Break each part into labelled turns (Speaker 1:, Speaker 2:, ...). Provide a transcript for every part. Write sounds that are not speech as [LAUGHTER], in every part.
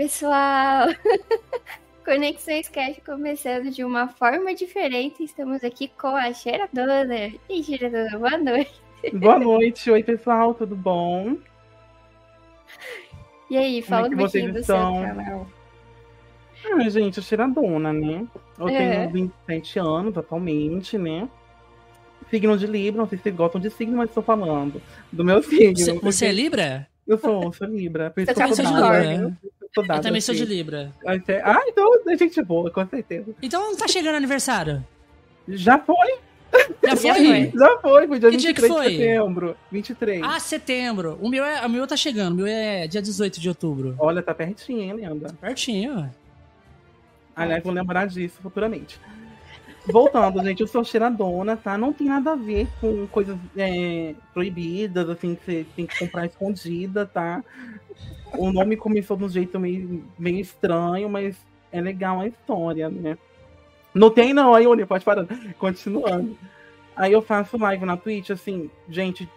Speaker 1: Pessoal! [LAUGHS] Conexões Cash começando de uma forma diferente. Estamos aqui com a cheiradora. E cheiradora, boa noite.
Speaker 2: Boa noite, oi pessoal, tudo bom?
Speaker 1: E aí, fala
Speaker 2: Como é
Speaker 1: um pouquinho do
Speaker 2: estão?
Speaker 1: seu canal.
Speaker 2: Ah, gente, eu cheiradona, né? Eu
Speaker 1: É.
Speaker 2: tenho 27 anos atualmente, né? Signo de Libra, não sei se vocês gostam de signo, mas estou falando do meu signo.
Speaker 3: Você,
Speaker 2: porque
Speaker 3: você é Libra?
Speaker 2: Eu sou, eu sou Libra. Por isso
Speaker 1: Você
Speaker 2: sou
Speaker 3: de Libra.
Speaker 2: Eu
Speaker 3: também sou de
Speaker 2: assim.
Speaker 3: Libra.
Speaker 2: Ah, então é gente boa, com certeza.
Speaker 3: Então tá chegando aniversário.
Speaker 2: Já foi,
Speaker 3: Já foi?
Speaker 2: já foi, foi dia
Speaker 3: Que dia
Speaker 2: 23
Speaker 3: que foi?
Speaker 2: de setembro. 23.
Speaker 3: Ah, setembro. O meu, é, o meu tá chegando. O meu é dia 18 de outubro.
Speaker 2: Olha, tá pertinho, hein, Leandra?
Speaker 3: Pertinho.
Speaker 2: Aliás, vou lembrar disso futuramente. Voltando, [LAUGHS] gente, eu sou cheiradona, tá? Não tem nada a ver com coisas é, proibidas, assim, que você tem que comprar escondida, tá? O nome começou de um jeito meio, meio estranho, mas é legal a história, né? Não tem não, aí, Uni, pode parar. Continuando. Aí eu faço live na Twitch, assim, gente,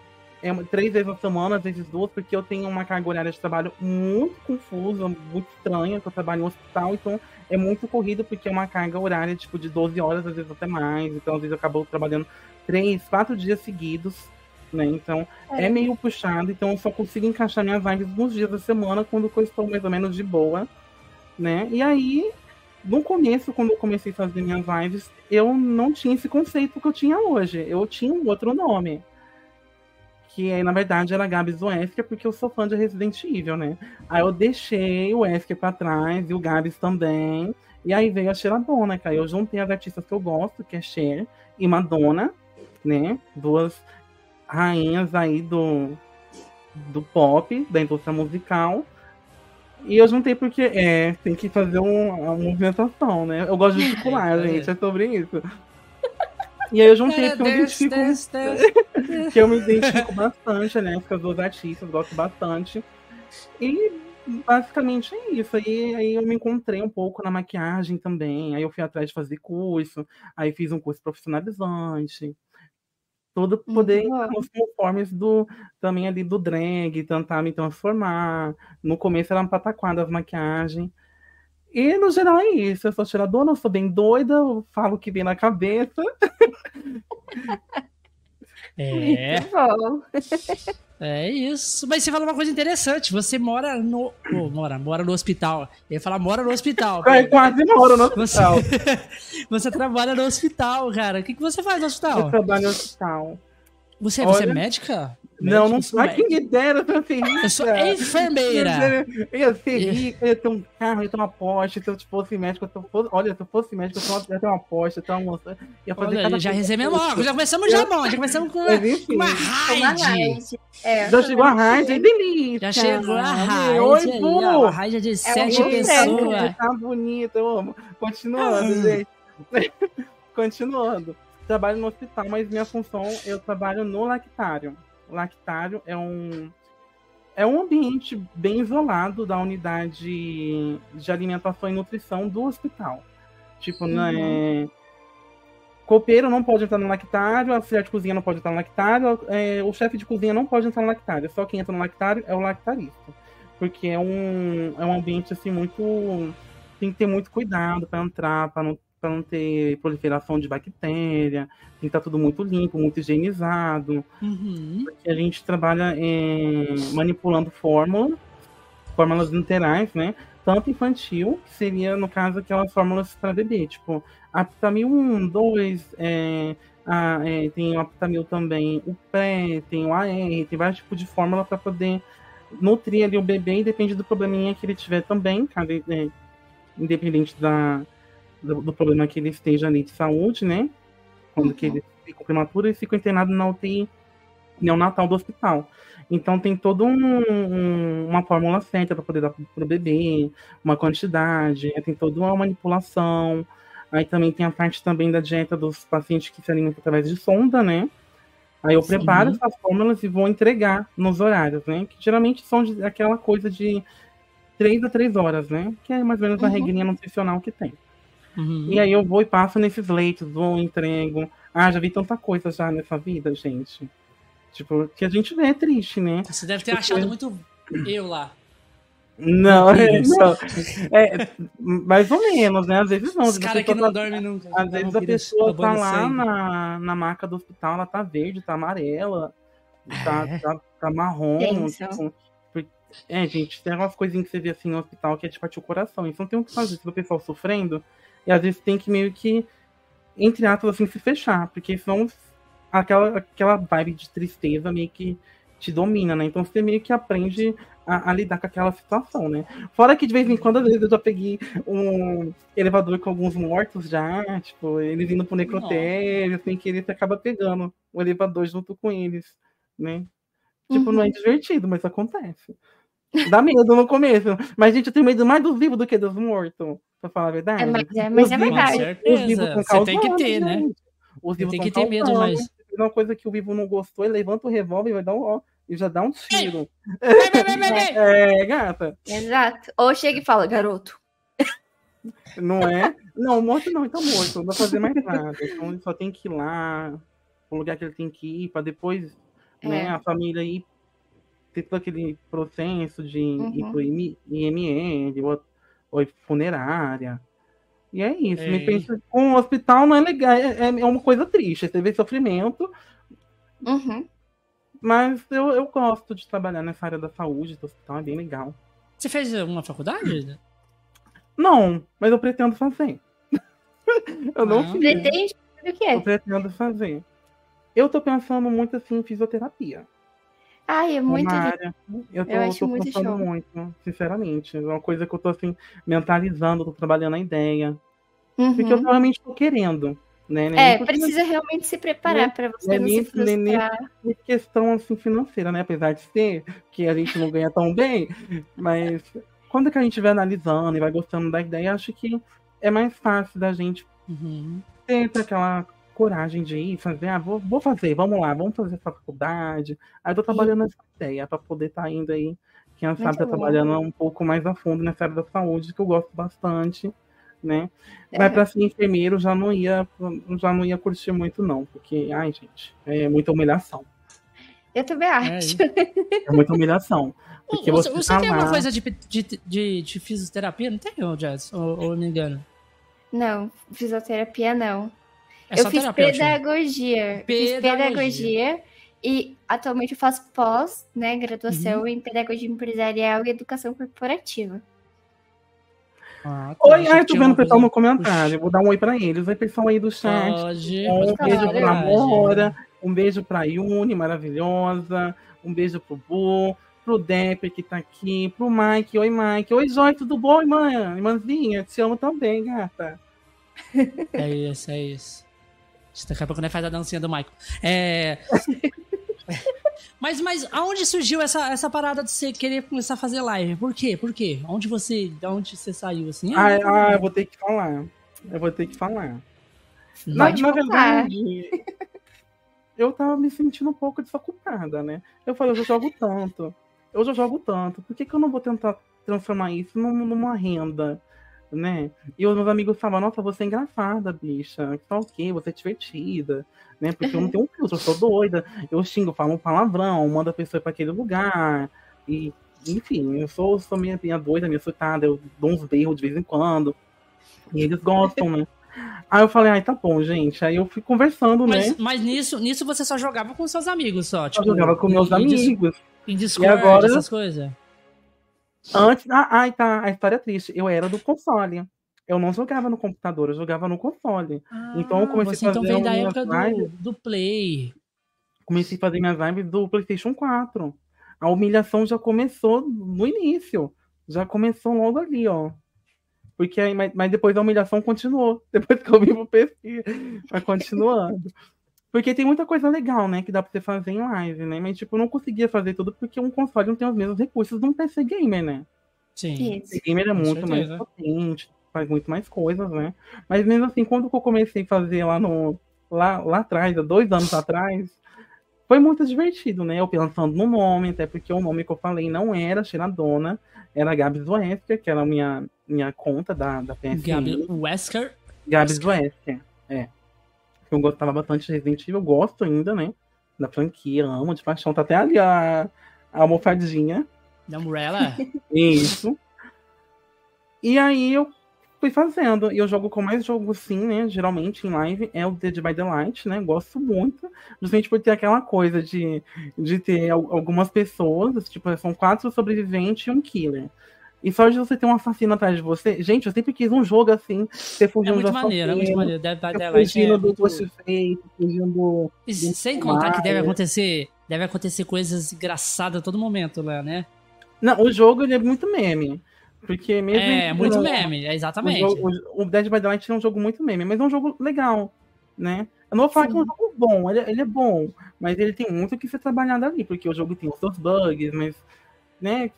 Speaker 2: é três vezes na semana, às vezes duas, porque eu tenho uma carga horária de trabalho muito confusa, muito estranha, que eu trabalho em hospital, então é muito corrido porque é uma carga horária tipo de 12 horas, às vezes até mais. Então, às vezes eu acabo trabalhando três, quatro dias seguidos, né? Então é,
Speaker 1: É.
Speaker 2: meio puxado, então eu só consigo encaixar minhas lives nos dias da semana quando eu estou mais ou menos de boa, né? E aí, no começo, quando eu comecei a fazer minhas lives, eu não tinha esse conceito que eu tinha hoje. Eu tinha um outro nome. Que aí, na verdade, era Gabs Wesker, porque eu sou fã de Resident Evil, né? Aí eu deixei o Wesker pra trás e o Gabs também. E aí veio a Cheiradona, que aí eu juntei as artistas que eu gosto, que é Cher e Madonna, né? Duas rainhas aí do, do pop, da indústria musical. E eu juntei porque é, tem que fazer um- uma movimentação, né? Eu gosto de gesticular, [LAUGHS]
Speaker 3: É.
Speaker 2: gente, é sobre isso. E aí eu juntei porque eu me identifico que eu me identifico bastante, né? Com as duas artistas, gosto bastante. E basicamente é isso. Aí, aí eu me encontrei um pouco na maquiagem também. Aí eu fui atrás de fazer curso, aí fiz um curso profissionalizante. Tudo pra poder
Speaker 1: Uhum.
Speaker 2: conformes do também ali do drag, tentar me transformar. No começo era uma pataquada as maquiagens. E no geral é isso. Eu sou tiradora, eu sou bem doida, eu falo o que vem na cabeça. [LAUGHS]
Speaker 3: É,
Speaker 1: Muito bom.
Speaker 3: é isso. Mas você falou uma coisa interessante. Você mora no. Pô, mora, mora no hospital. Eu ia falar mora no hospital.
Speaker 2: É, quase moro no
Speaker 3: Você,
Speaker 2: hospital. [LAUGHS]
Speaker 3: você trabalha no hospital, cara. O que, que você faz no
Speaker 2: Eu
Speaker 3: hospital?
Speaker 2: trabalho no hospital.
Speaker 3: Você, você é médica?
Speaker 2: Não, não
Speaker 3: Médica?
Speaker 2: sai quem me dera pra ser rica.
Speaker 3: Eu sou enfermeira.
Speaker 2: Eu ia ser rica, eu ia ter um carro, eu ia ter uma Porsche. Se eu fosse médico, eu fosse, olha, se eu fosse médico, eu ia ter uma Porsche, eu ia ter uma moça. Ia fazer
Speaker 3: Olha,
Speaker 2: cada
Speaker 3: já recebemos logo. Já começamos já bom. Já começamos com uma,
Speaker 2: Mas
Speaker 3: uma raid.
Speaker 1: É,
Speaker 2: já chegou a raid, aí delícia.
Speaker 3: Já chegou a raid.
Speaker 2: Oi,
Speaker 3: ó, Uma raid de sete pessoas.
Speaker 2: Tá bonita, eu amo. Continuando,
Speaker 3: Ah.
Speaker 2: gente. [LAUGHS] Continuando. Trabalho no hospital, mas minha função, eu trabalho no lactário. Lactário é um é um ambiente bem isolado da unidade de alimentação e nutrição do hospital. Tipo, né, copeiro não pode entrar no lactário, a auxiliar de cozinha não pode entrar no lactário, é, o chefe de cozinha não pode entrar no lactário. Só quem entra no lactário é o lactarista. Porque é um, é um ambiente assim muito. Tem que ter muito cuidado para entrar, para não, pra não ter proliferação de bactéria. Tem que estar tudo muito limpo, muito higienizado
Speaker 3: Uhum.
Speaker 2: que a gente trabalha em manipulando fórmulas, fórmulas literais, né? Tanto infantil, que seria, no caso, aquelas fórmulas para bebê, tipo, Aptamil 1, 2, é, a- é, tem o Aptamil também, o pré, tem o AR, tem vários tipos de fórmula para poder nutrir ali o bebê, e depende do probleminha que ele tiver também, é, independente da, do, do problema que ele esteja ali de saúde, né? Quando que ele fica prematuro, ele fica internado na UTI neonatal do hospital. Então tem toda uma fórmula certa para poder dar para o bebê, uma quantidade, né? tem toda uma manipulação. Aí também tem a parte também da dieta dos pacientes que se alimentam através de sonda, né? Aí eu
Speaker 3: Sim.
Speaker 2: preparo essas fórmulas e vou entregar nos horários, né? Que geralmente são de, aquela coisa de três a três horas, né? Que é mais ou menos a
Speaker 1: Uhum.
Speaker 2: regrinha nutricional que tem.
Speaker 3: Uhum.
Speaker 2: E aí eu vou e passo nesses leitos, vou, entrego. Ah, já vi tanta coisa já nessa vida, gente. Tipo, que a gente vê é triste, né?
Speaker 3: Você deve ter
Speaker 2: Porque-
Speaker 3: achado muito eu lá.
Speaker 2: Não, [LAUGHS] não. É, mais ou menos, né? Às vezes não.
Speaker 3: Os caras que não dormem nunca.
Speaker 2: Às vezes a pessoa tá lá na, na maca do hospital, ela tá verde, tá amarela, tá,
Speaker 3: É.
Speaker 2: tá, tá marrom. Tipo, é, gente, tem umas coisinhas que você vê assim no hospital que é de partir o coração. Isso não tem o que fazer, se o pessoal sofrendo. E às vezes tem que meio que, entre aspas, assim, se fechar. Porque senão aquela, aquela vibe de tristeza meio que te domina, né? Então você meio que aprende a, a lidar com aquela situação, né? Fora que de vez em quando, às vezes, eu já peguei um elevador com alguns mortos já, tipo, eles indo pro necrotério, assim, que ele acaba pegando o elevador junto com eles, né? Tipo, não é
Speaker 1: Uhum.
Speaker 2: divertido, mas acontece. Dá medo no começo. Mas, gente, eu tenho medo mais dos vivos do que dos mortos, pra falar a verdade.
Speaker 1: É, mas é, mas é
Speaker 2: vivos-
Speaker 3: Com
Speaker 1: verdade.
Speaker 2: Os vivos tão
Speaker 3: Você tem que ter, né?
Speaker 2: Os vivos
Speaker 3: tem que ter medo, mas-
Speaker 2: Uma coisa que o vivo não gostou, ele levanta o revólver e vai dar um ó, e já dá um tiro.
Speaker 3: Vai, vai, vai, vai, vai. [LAUGHS]
Speaker 2: É, gata.
Speaker 1: Exato. Ou chega e fala, garoto.
Speaker 2: Não é? Não, morto não, então morto. Não vai fazer mais nada. Então ele só tem que ir lá, o lugar que ele tem que ir, pra depois, né,
Speaker 1: É.
Speaker 2: a família ir ter todo aquele processo de ir
Speaker 1: Uhum.
Speaker 2: pro IM- IML, ou, ou ir funerária. E é isso. Me
Speaker 3: Ei.
Speaker 2: pensa, o hospital não é legal, é, é uma coisa triste. Você vê sofrimento,
Speaker 1: Uhum.
Speaker 2: mas eu, eu gosto de trabalhar nessa área da saúde, do hospital, é bem legal.
Speaker 3: Você fez uma faculdade?
Speaker 2: Não, mas eu pretendo fazer. [LAUGHS] eu não
Speaker 3: Ah.
Speaker 2: fiz.
Speaker 1: Pretende o
Speaker 2: Eu
Speaker 1: quê?
Speaker 2: pretendo fazer. Eu tô pensando muito assim em fisioterapia.
Speaker 1: Ai, é muito
Speaker 2: área. Eu tô,
Speaker 1: Eu acho
Speaker 2: tô
Speaker 1: muito
Speaker 2: pensando
Speaker 1: show.
Speaker 2: muito, sinceramente. É uma coisa que eu tô assim, mentalizando, tô trabalhando a ideia. Porque eu
Speaker 1: Uhum.
Speaker 2: realmente tô querendo. Né? Nem
Speaker 1: É,
Speaker 2: porque
Speaker 1: precisa realmente se preparar pra você
Speaker 2: né,
Speaker 1: não
Speaker 2: nem-
Speaker 1: se
Speaker 2: nem- nem-
Speaker 1: frustrar.
Speaker 2: é questão assim, financeira, né? Apesar de ser que a gente não ganha tão bem, mas quando que a gente vai analisando e vai gostando da ideia, acho que é mais fácil da gente
Speaker 3: Uhum.
Speaker 2: ter aquela coragem de ir fazer, ah, vou, vou fazer, vamos lá, vamos fazer essa faculdade. Aí eu tô trabalhando nessa ideia para poder estar indo aí, quem sabe tá
Speaker 1: bom.
Speaker 2: trabalhando um pouco mais a fundo nessa área da saúde, que eu gosto bastante, né?
Speaker 1: É.
Speaker 2: Mas para ser enfermeiro já não ia, já não ia curtir muito não, porque, ai, gente, é muita humilhação.
Speaker 1: Eu também
Speaker 3: É
Speaker 1: acho.
Speaker 3: isso.
Speaker 2: É muita humilhação. Porque
Speaker 3: Você,
Speaker 2: você,
Speaker 3: você
Speaker 2: tá
Speaker 3: tem
Speaker 2: lá,
Speaker 3: alguma coisa de, de, de, de fisioterapia? Não tem, Jess? Ou, ou me engano?
Speaker 1: Não, fisioterapia não.
Speaker 3: É
Speaker 1: eu
Speaker 3: só
Speaker 1: fiz
Speaker 3: acho.
Speaker 1: pedagogia. Fiz
Speaker 3: Pedagogia.
Speaker 1: pedagogia e atualmente eu faço pós, né, graduação
Speaker 3: Uhum.
Speaker 1: em pedagogia empresarial e educação corporativa.
Speaker 3: Ah, tá,
Speaker 2: Oi, ai, tô vendo o pessoal no comentário. Vou dar um oi pra eles. Oi, pessoal aí do chat.
Speaker 3: Pode,
Speaker 2: Um
Speaker 3: pode
Speaker 2: beijo
Speaker 1: falar,
Speaker 2: pra. Mora, um beijo pra Yuni, maravilhosa, um beijo pro Bu, pro Depper que tá aqui, pro Mike, oi Mike, oi Joy, tudo bom, irmã? Irmãzinha, te amo também, gata.
Speaker 3: É isso, é isso. Daqui a pouco né, faz a dancinha do Michael. É... [LAUGHS] mas, mas aonde surgiu essa, essa parada de você querer começar a fazer live? Por quê? Por quê? Onde você, de onde você saiu assim?
Speaker 2: Ah, ah, eu vou ter que falar, eu vou ter que falar. Na, na verdade, eu tava me sentindo um pouco desocupada, né? Eu falei, eu já jogo tanto, eu já jogo tanto, por que, que eu não vou tentar transformar isso num- numa renda, né? E os meus amigos falavam, nossa, você é engraçada, bicha, tá ok, você é divertida, né? Porque eu não [LAUGHS] tenho um filtro, eu sou doida, eu xingo, falo um palavrão, mando a pessoa pra aquele lugar, e enfim, eu sou, sou minha, minha doida, minha surtada, eu dou uns berros de vez em quando, e eles gostam, né? Aí eu falei, ai, tá bom, gente. Aí eu fui conversando,
Speaker 3: Mas,
Speaker 2: né?
Speaker 3: mas nisso, nisso você só jogava com seus amigos só,
Speaker 2: Eu
Speaker 3: tipo...
Speaker 2: jogava com meus amigos.
Speaker 3: Em Discord,
Speaker 2: agora-
Speaker 3: essas coisas.
Speaker 2: Antes. Ah, ai, tá. A história é triste. Eu era do console. Eu não jogava no computador, eu jogava no console. Então eu comecei
Speaker 3: você
Speaker 2: a
Speaker 3: então
Speaker 2: fazer
Speaker 3: veio da
Speaker 2: minhas
Speaker 3: época do, do Play.
Speaker 2: Comecei a fazer minhas lives do PlayStation 4. A humilhação já começou no início. Já começou logo ali, ó. Porque aí, mas, mas depois a humilhação continuou. [LAUGHS] Depois que eu vim pro PC, vai continuando. Porque tem muita coisa legal, né? Que dá pra você fazer em live, né? Mas, tipo, eu não conseguia fazer tudo porque um console não tem os mesmos recursos de um PC gamer, né?
Speaker 3: Sim.
Speaker 2: O gamer é muito mais potente, faz muito mais coisas, né? Mas mesmo assim, quando eu comecei a fazer lá no. Lá, lá atrás, há dois anos atrás, foi muito divertido, né? Eu pensando no nome, até porque o nome que eu falei não era Cheiradona, era Gabs Wesker, que era a minha, minha conta da, da PSN.
Speaker 3: Gabi Wesker.
Speaker 2: Gabs Wesker, é. Eu gostava bastante de Resident Evil, eu gosto ainda, né? Da franquia, amo de paixão. Tá até ali a, a almofadinha.
Speaker 3: Da Umbrella? [LAUGHS]
Speaker 2: Isso. E aí eu fui fazendo. E eu jogo com mais jogo sim, né? Geralmente em live é o Dead by Daylight, né? Gosto muito. Justamente por ter aquela coisa de, de ter algumas pessoas, tipo, são quatro sobreviventes e um killer. E só de você ter um assassino atrás de você. Gente, eu sempre quis um jogo assim. Você fugindo
Speaker 3: é muito maneiro, é muito maneiro. By Daylight
Speaker 2: fugindo
Speaker 3: é
Speaker 2: do
Speaker 3: muito...
Speaker 2: Ghostface, fugindo
Speaker 3: sem contar que deve acontecer, deve acontecer coisas engraçadas a todo momento lá, né?
Speaker 2: Não, o jogo ele é muito meme. Porque mesmo.
Speaker 3: É, muito meme, é
Speaker 2: O,
Speaker 3: exatamente.
Speaker 2: jogo- o- o Dead by Daylight é um jogo muito meme, mas é um jogo legal, né? Eu não vou falar que é um jogo bom, ele, ele é bom, mas ele tem muito que ser trabalhado ali, porque o jogo tem os seus bugs, mas, né,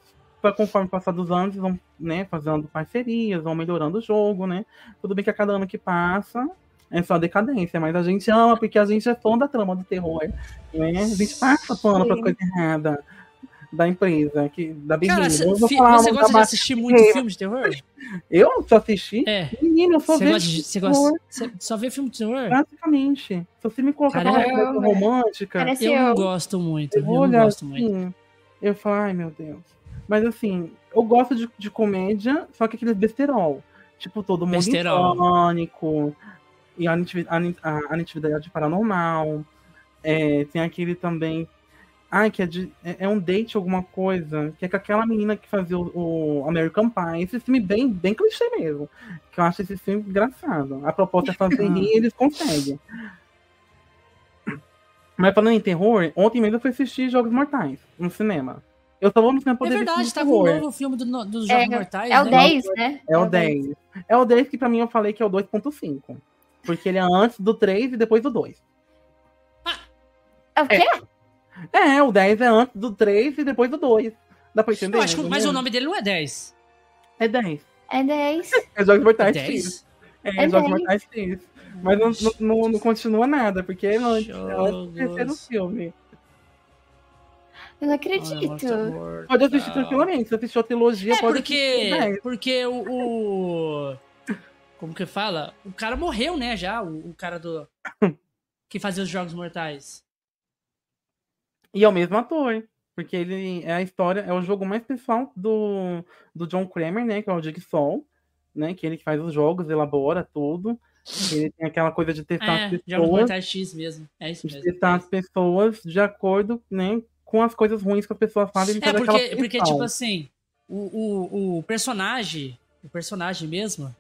Speaker 2: conforme passar dos anos, vão, né, fazendo parcerias, vão melhorando o jogo, né? Tudo bem que a cada ano que passa é só decadência, mas a gente ama porque a gente é fã da trama do terror, né? A gente passa pano
Speaker 1: Sim.
Speaker 2: pra coisa errada da empresa, que, da Big
Speaker 3: Cara,
Speaker 2: Eu
Speaker 3: você gosta de assistir muito
Speaker 2: Hey,
Speaker 3: filme de terror?
Speaker 2: Eu só assisti
Speaker 3: É.
Speaker 2: Menino, eu só
Speaker 3: Você
Speaker 2: vejo.
Speaker 3: Você
Speaker 2: terror,
Speaker 3: gosta, você só vê filme de terror?
Speaker 2: praticamente. Se você me colocar pra uma coisa romântica,
Speaker 3: Eu
Speaker 1: eu.
Speaker 3: não gosto muito,
Speaker 2: eu
Speaker 3: eu não gosto muito.
Speaker 2: assim, eu falo, ai meu Deus. Mas assim, eu gosto de, de comédia, só que aqueles besterol. Tipo, todo mundo
Speaker 3: Besterol.
Speaker 2: e a a- a natividade paranormal. É, tem aquele também. Ai, que é, de, é, é um date alguma coisa, que é com aquela menina que fazia o, o American Pie. Esse filme bem, bem clichê mesmo. Que eu acho esse filme engraçado. A proposta é fazer rir e eles conseguem. Mas falando em terror, ontem mesmo eu fui assistir Jogos Mortais no cinema. Eu só vou no cinema
Speaker 3: É
Speaker 2: poder ver
Speaker 3: verdade, tá o
Speaker 2: terror.
Speaker 3: novo filme do, dos Jogos Mortais,
Speaker 1: É o
Speaker 3: né?
Speaker 1: 10, né?
Speaker 2: É o 10. É o 10 que pra mim eu falei que é o 2.5. Porque ele é antes do 3 e depois do 2.
Speaker 1: É o quê?
Speaker 2: É, o 10 é antes do 3 e depois do 2. Dá pra entender?
Speaker 3: Eu acho que,
Speaker 2: mais ou
Speaker 3: mas o nome dele não é 10.
Speaker 2: É 10.
Speaker 1: É 10.
Speaker 2: É Jogos
Speaker 3: É
Speaker 2: Mortais X.
Speaker 3: 10?
Speaker 2: É,
Speaker 1: É
Speaker 2: Jogos
Speaker 1: 10.
Speaker 2: Mortais X. Mas não, não, não- não continua nada, porque é antes, é antes do terceiro filme.
Speaker 1: Eu não acredito.
Speaker 2: Pode assistir
Speaker 3: Kombat.
Speaker 2: tranquilamente. Se assistiu a trilogia,
Speaker 3: É
Speaker 2: pode assistir
Speaker 3: porque,
Speaker 2: 10.
Speaker 3: porque o, o- [LAUGHS] Como que fala? O cara morreu, né, já, o, o cara do... [LAUGHS] Que fazia os Jogos Mortais.
Speaker 2: E é o mesmo ator. Porque ele é a história, é o jogo mais pessoal do, do John Kramer, né? Que é o Jigsaw, né? Que ele que faz os jogos, elabora tudo. Ele tem aquela coisa de testar
Speaker 3: É,
Speaker 2: as
Speaker 3: Jogos
Speaker 2: pessoas,
Speaker 3: Mortais X mesmo. É isso
Speaker 2: de
Speaker 3: mesmo.
Speaker 2: testar as pessoas de acordo, né? Com as coisas ruins que as pessoas fazem.
Speaker 3: É, porque, porque tipo assim, o, o, o personagem, o personagem mesmo,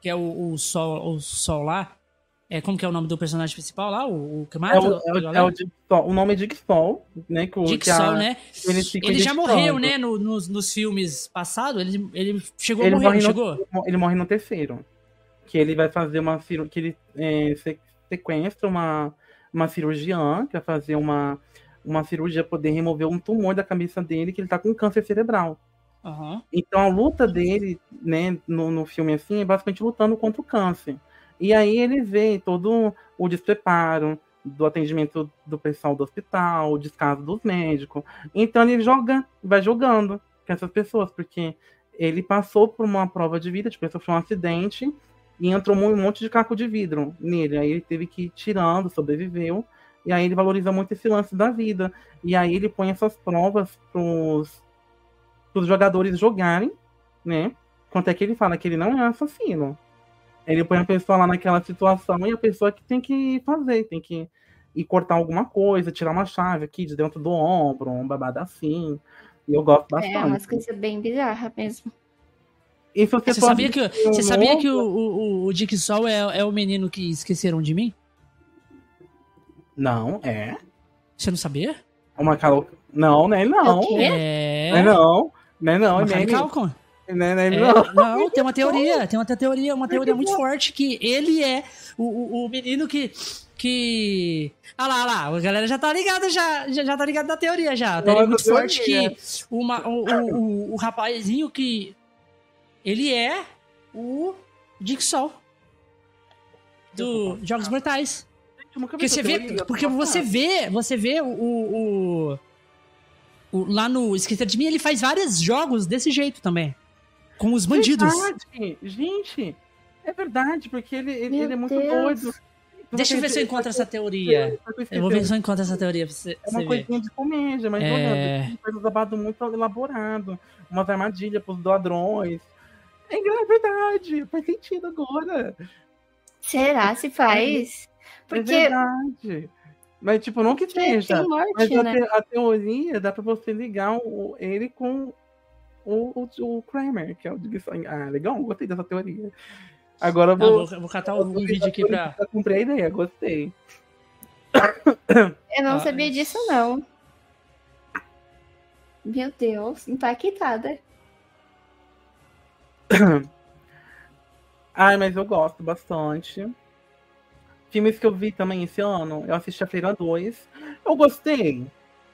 Speaker 3: que é o, o, Sol, o Sol lá, é, como que é o nome do personagem principal lá? O, o que mata?
Speaker 2: É o, é o, é o, Jigsaw, o nome é Jigsaw, né? Que o, a-
Speaker 3: Jigsaw, né?
Speaker 2: Ele,
Speaker 3: Ele já morreu, né, no- nos, nos filmes passados, ele, ele chegou
Speaker 2: Ele
Speaker 3: a morrer,
Speaker 2: morre,
Speaker 3: não
Speaker 2: no,
Speaker 3: chegou?
Speaker 2: ele morre no terceiro. Que ele vai fazer uma cirurgia. Que ele é, se- sequestra uma, uma cirurgiã, que vai fazer uma, uma cirurgia poder remover um tumor da cabeça dele, que ele tá com câncer cerebral.
Speaker 3: Aham.
Speaker 2: Então a luta dele, né, no, no filme assim, é basicamente lutando contra o câncer. E aí ele vê todo o despreparo do atendimento do pessoal do hospital, o descaso dos médicos. Então ele joga, vai jogando com essas pessoas, porque ele passou por uma prova de vida, tipo, ele sofreu um acidente e entrou um monte de caco de vidro nele. Aí ele teve que ir tirando, sobreviveu. E aí ele valoriza muito esse lance da vida. E aí ele põe essas provas pros, pros jogadores jogarem, né? Quanto é que ele fala que ele não é assassino. Ele põe a pessoa lá naquela situação e a pessoa que tem que fazer, tem que ir cortar alguma coisa, tirar uma chave aqui de dentro do ombro, um babado assim. E eu gosto bastante.
Speaker 1: É umas coisas bem bizarras mesmo.
Speaker 2: E se você,
Speaker 3: Você sabia que,
Speaker 2: um
Speaker 3: você sabia que o, o, o Dick Sol é, é o menino que esqueceram de mim?
Speaker 2: Não, é.
Speaker 3: Você não sabia?
Speaker 2: Uma calo... Não, né? Não.
Speaker 1: O quê?
Speaker 3: É.
Speaker 2: Não é não. Não é não. É
Speaker 3: Macaulay. Culkin.
Speaker 2: Não é, não é
Speaker 3: É,
Speaker 2: não.
Speaker 3: não, tem uma teoria, tem uma teoria, uma teoria muito forte que ele é o, o, o menino que que ah lá, ah lá, a galera já tá ligada já, já, já tá ligada na teoria já. A teoria
Speaker 2: Nossa,
Speaker 3: muito forte
Speaker 2: teoria.
Speaker 3: que uma, o, o, o, o rapazinho que ele é o Dick Sol do Jogos Mortais. Porque você vê, porque você vê, você vê o, o, o- lá no Esquecer de Mim, ele faz vários jogos desse jeito também. Com os bandidos.
Speaker 2: Verdade. Gente, é verdade, porque ele, ele, ele é muito
Speaker 1: Deus.
Speaker 2: doido.
Speaker 3: Deixa eu ver se eu encontro essa teoria. Eu vou ver se eu encontro essa teoria pra você,
Speaker 2: É uma
Speaker 3: você ver.
Speaker 2: coisinha de comédia, mas
Speaker 3: É.
Speaker 2: olha, tem coisa babado muito elaborado. Umas armadilhas pros ladrões. É é verdade, faz sentido agora.
Speaker 1: Será se faz?
Speaker 2: É
Speaker 1: Porque
Speaker 2: verdade. Mas, tipo, não que seja.
Speaker 1: tem
Speaker 2: Mas a,
Speaker 1: né?
Speaker 2: te- a teoria dá pra você ligar o- ele com o, o, o Kramer, que é o de Ah, legal, gostei dessa teoria. Agora eu
Speaker 3: Não,
Speaker 2: vou.
Speaker 3: vou, vou catar um vídeo aqui pra.
Speaker 2: Eu comprei a ideia, gostei. [COUGHS]
Speaker 1: Eu não
Speaker 3: Ah,
Speaker 1: sabia disso, não. Meu Deus, impactada. [COUGHS]
Speaker 2: Ai, mas eu gosto bastante. Filmes que eu vi também esse ano, eu assisti a Feira 2. Eu gostei.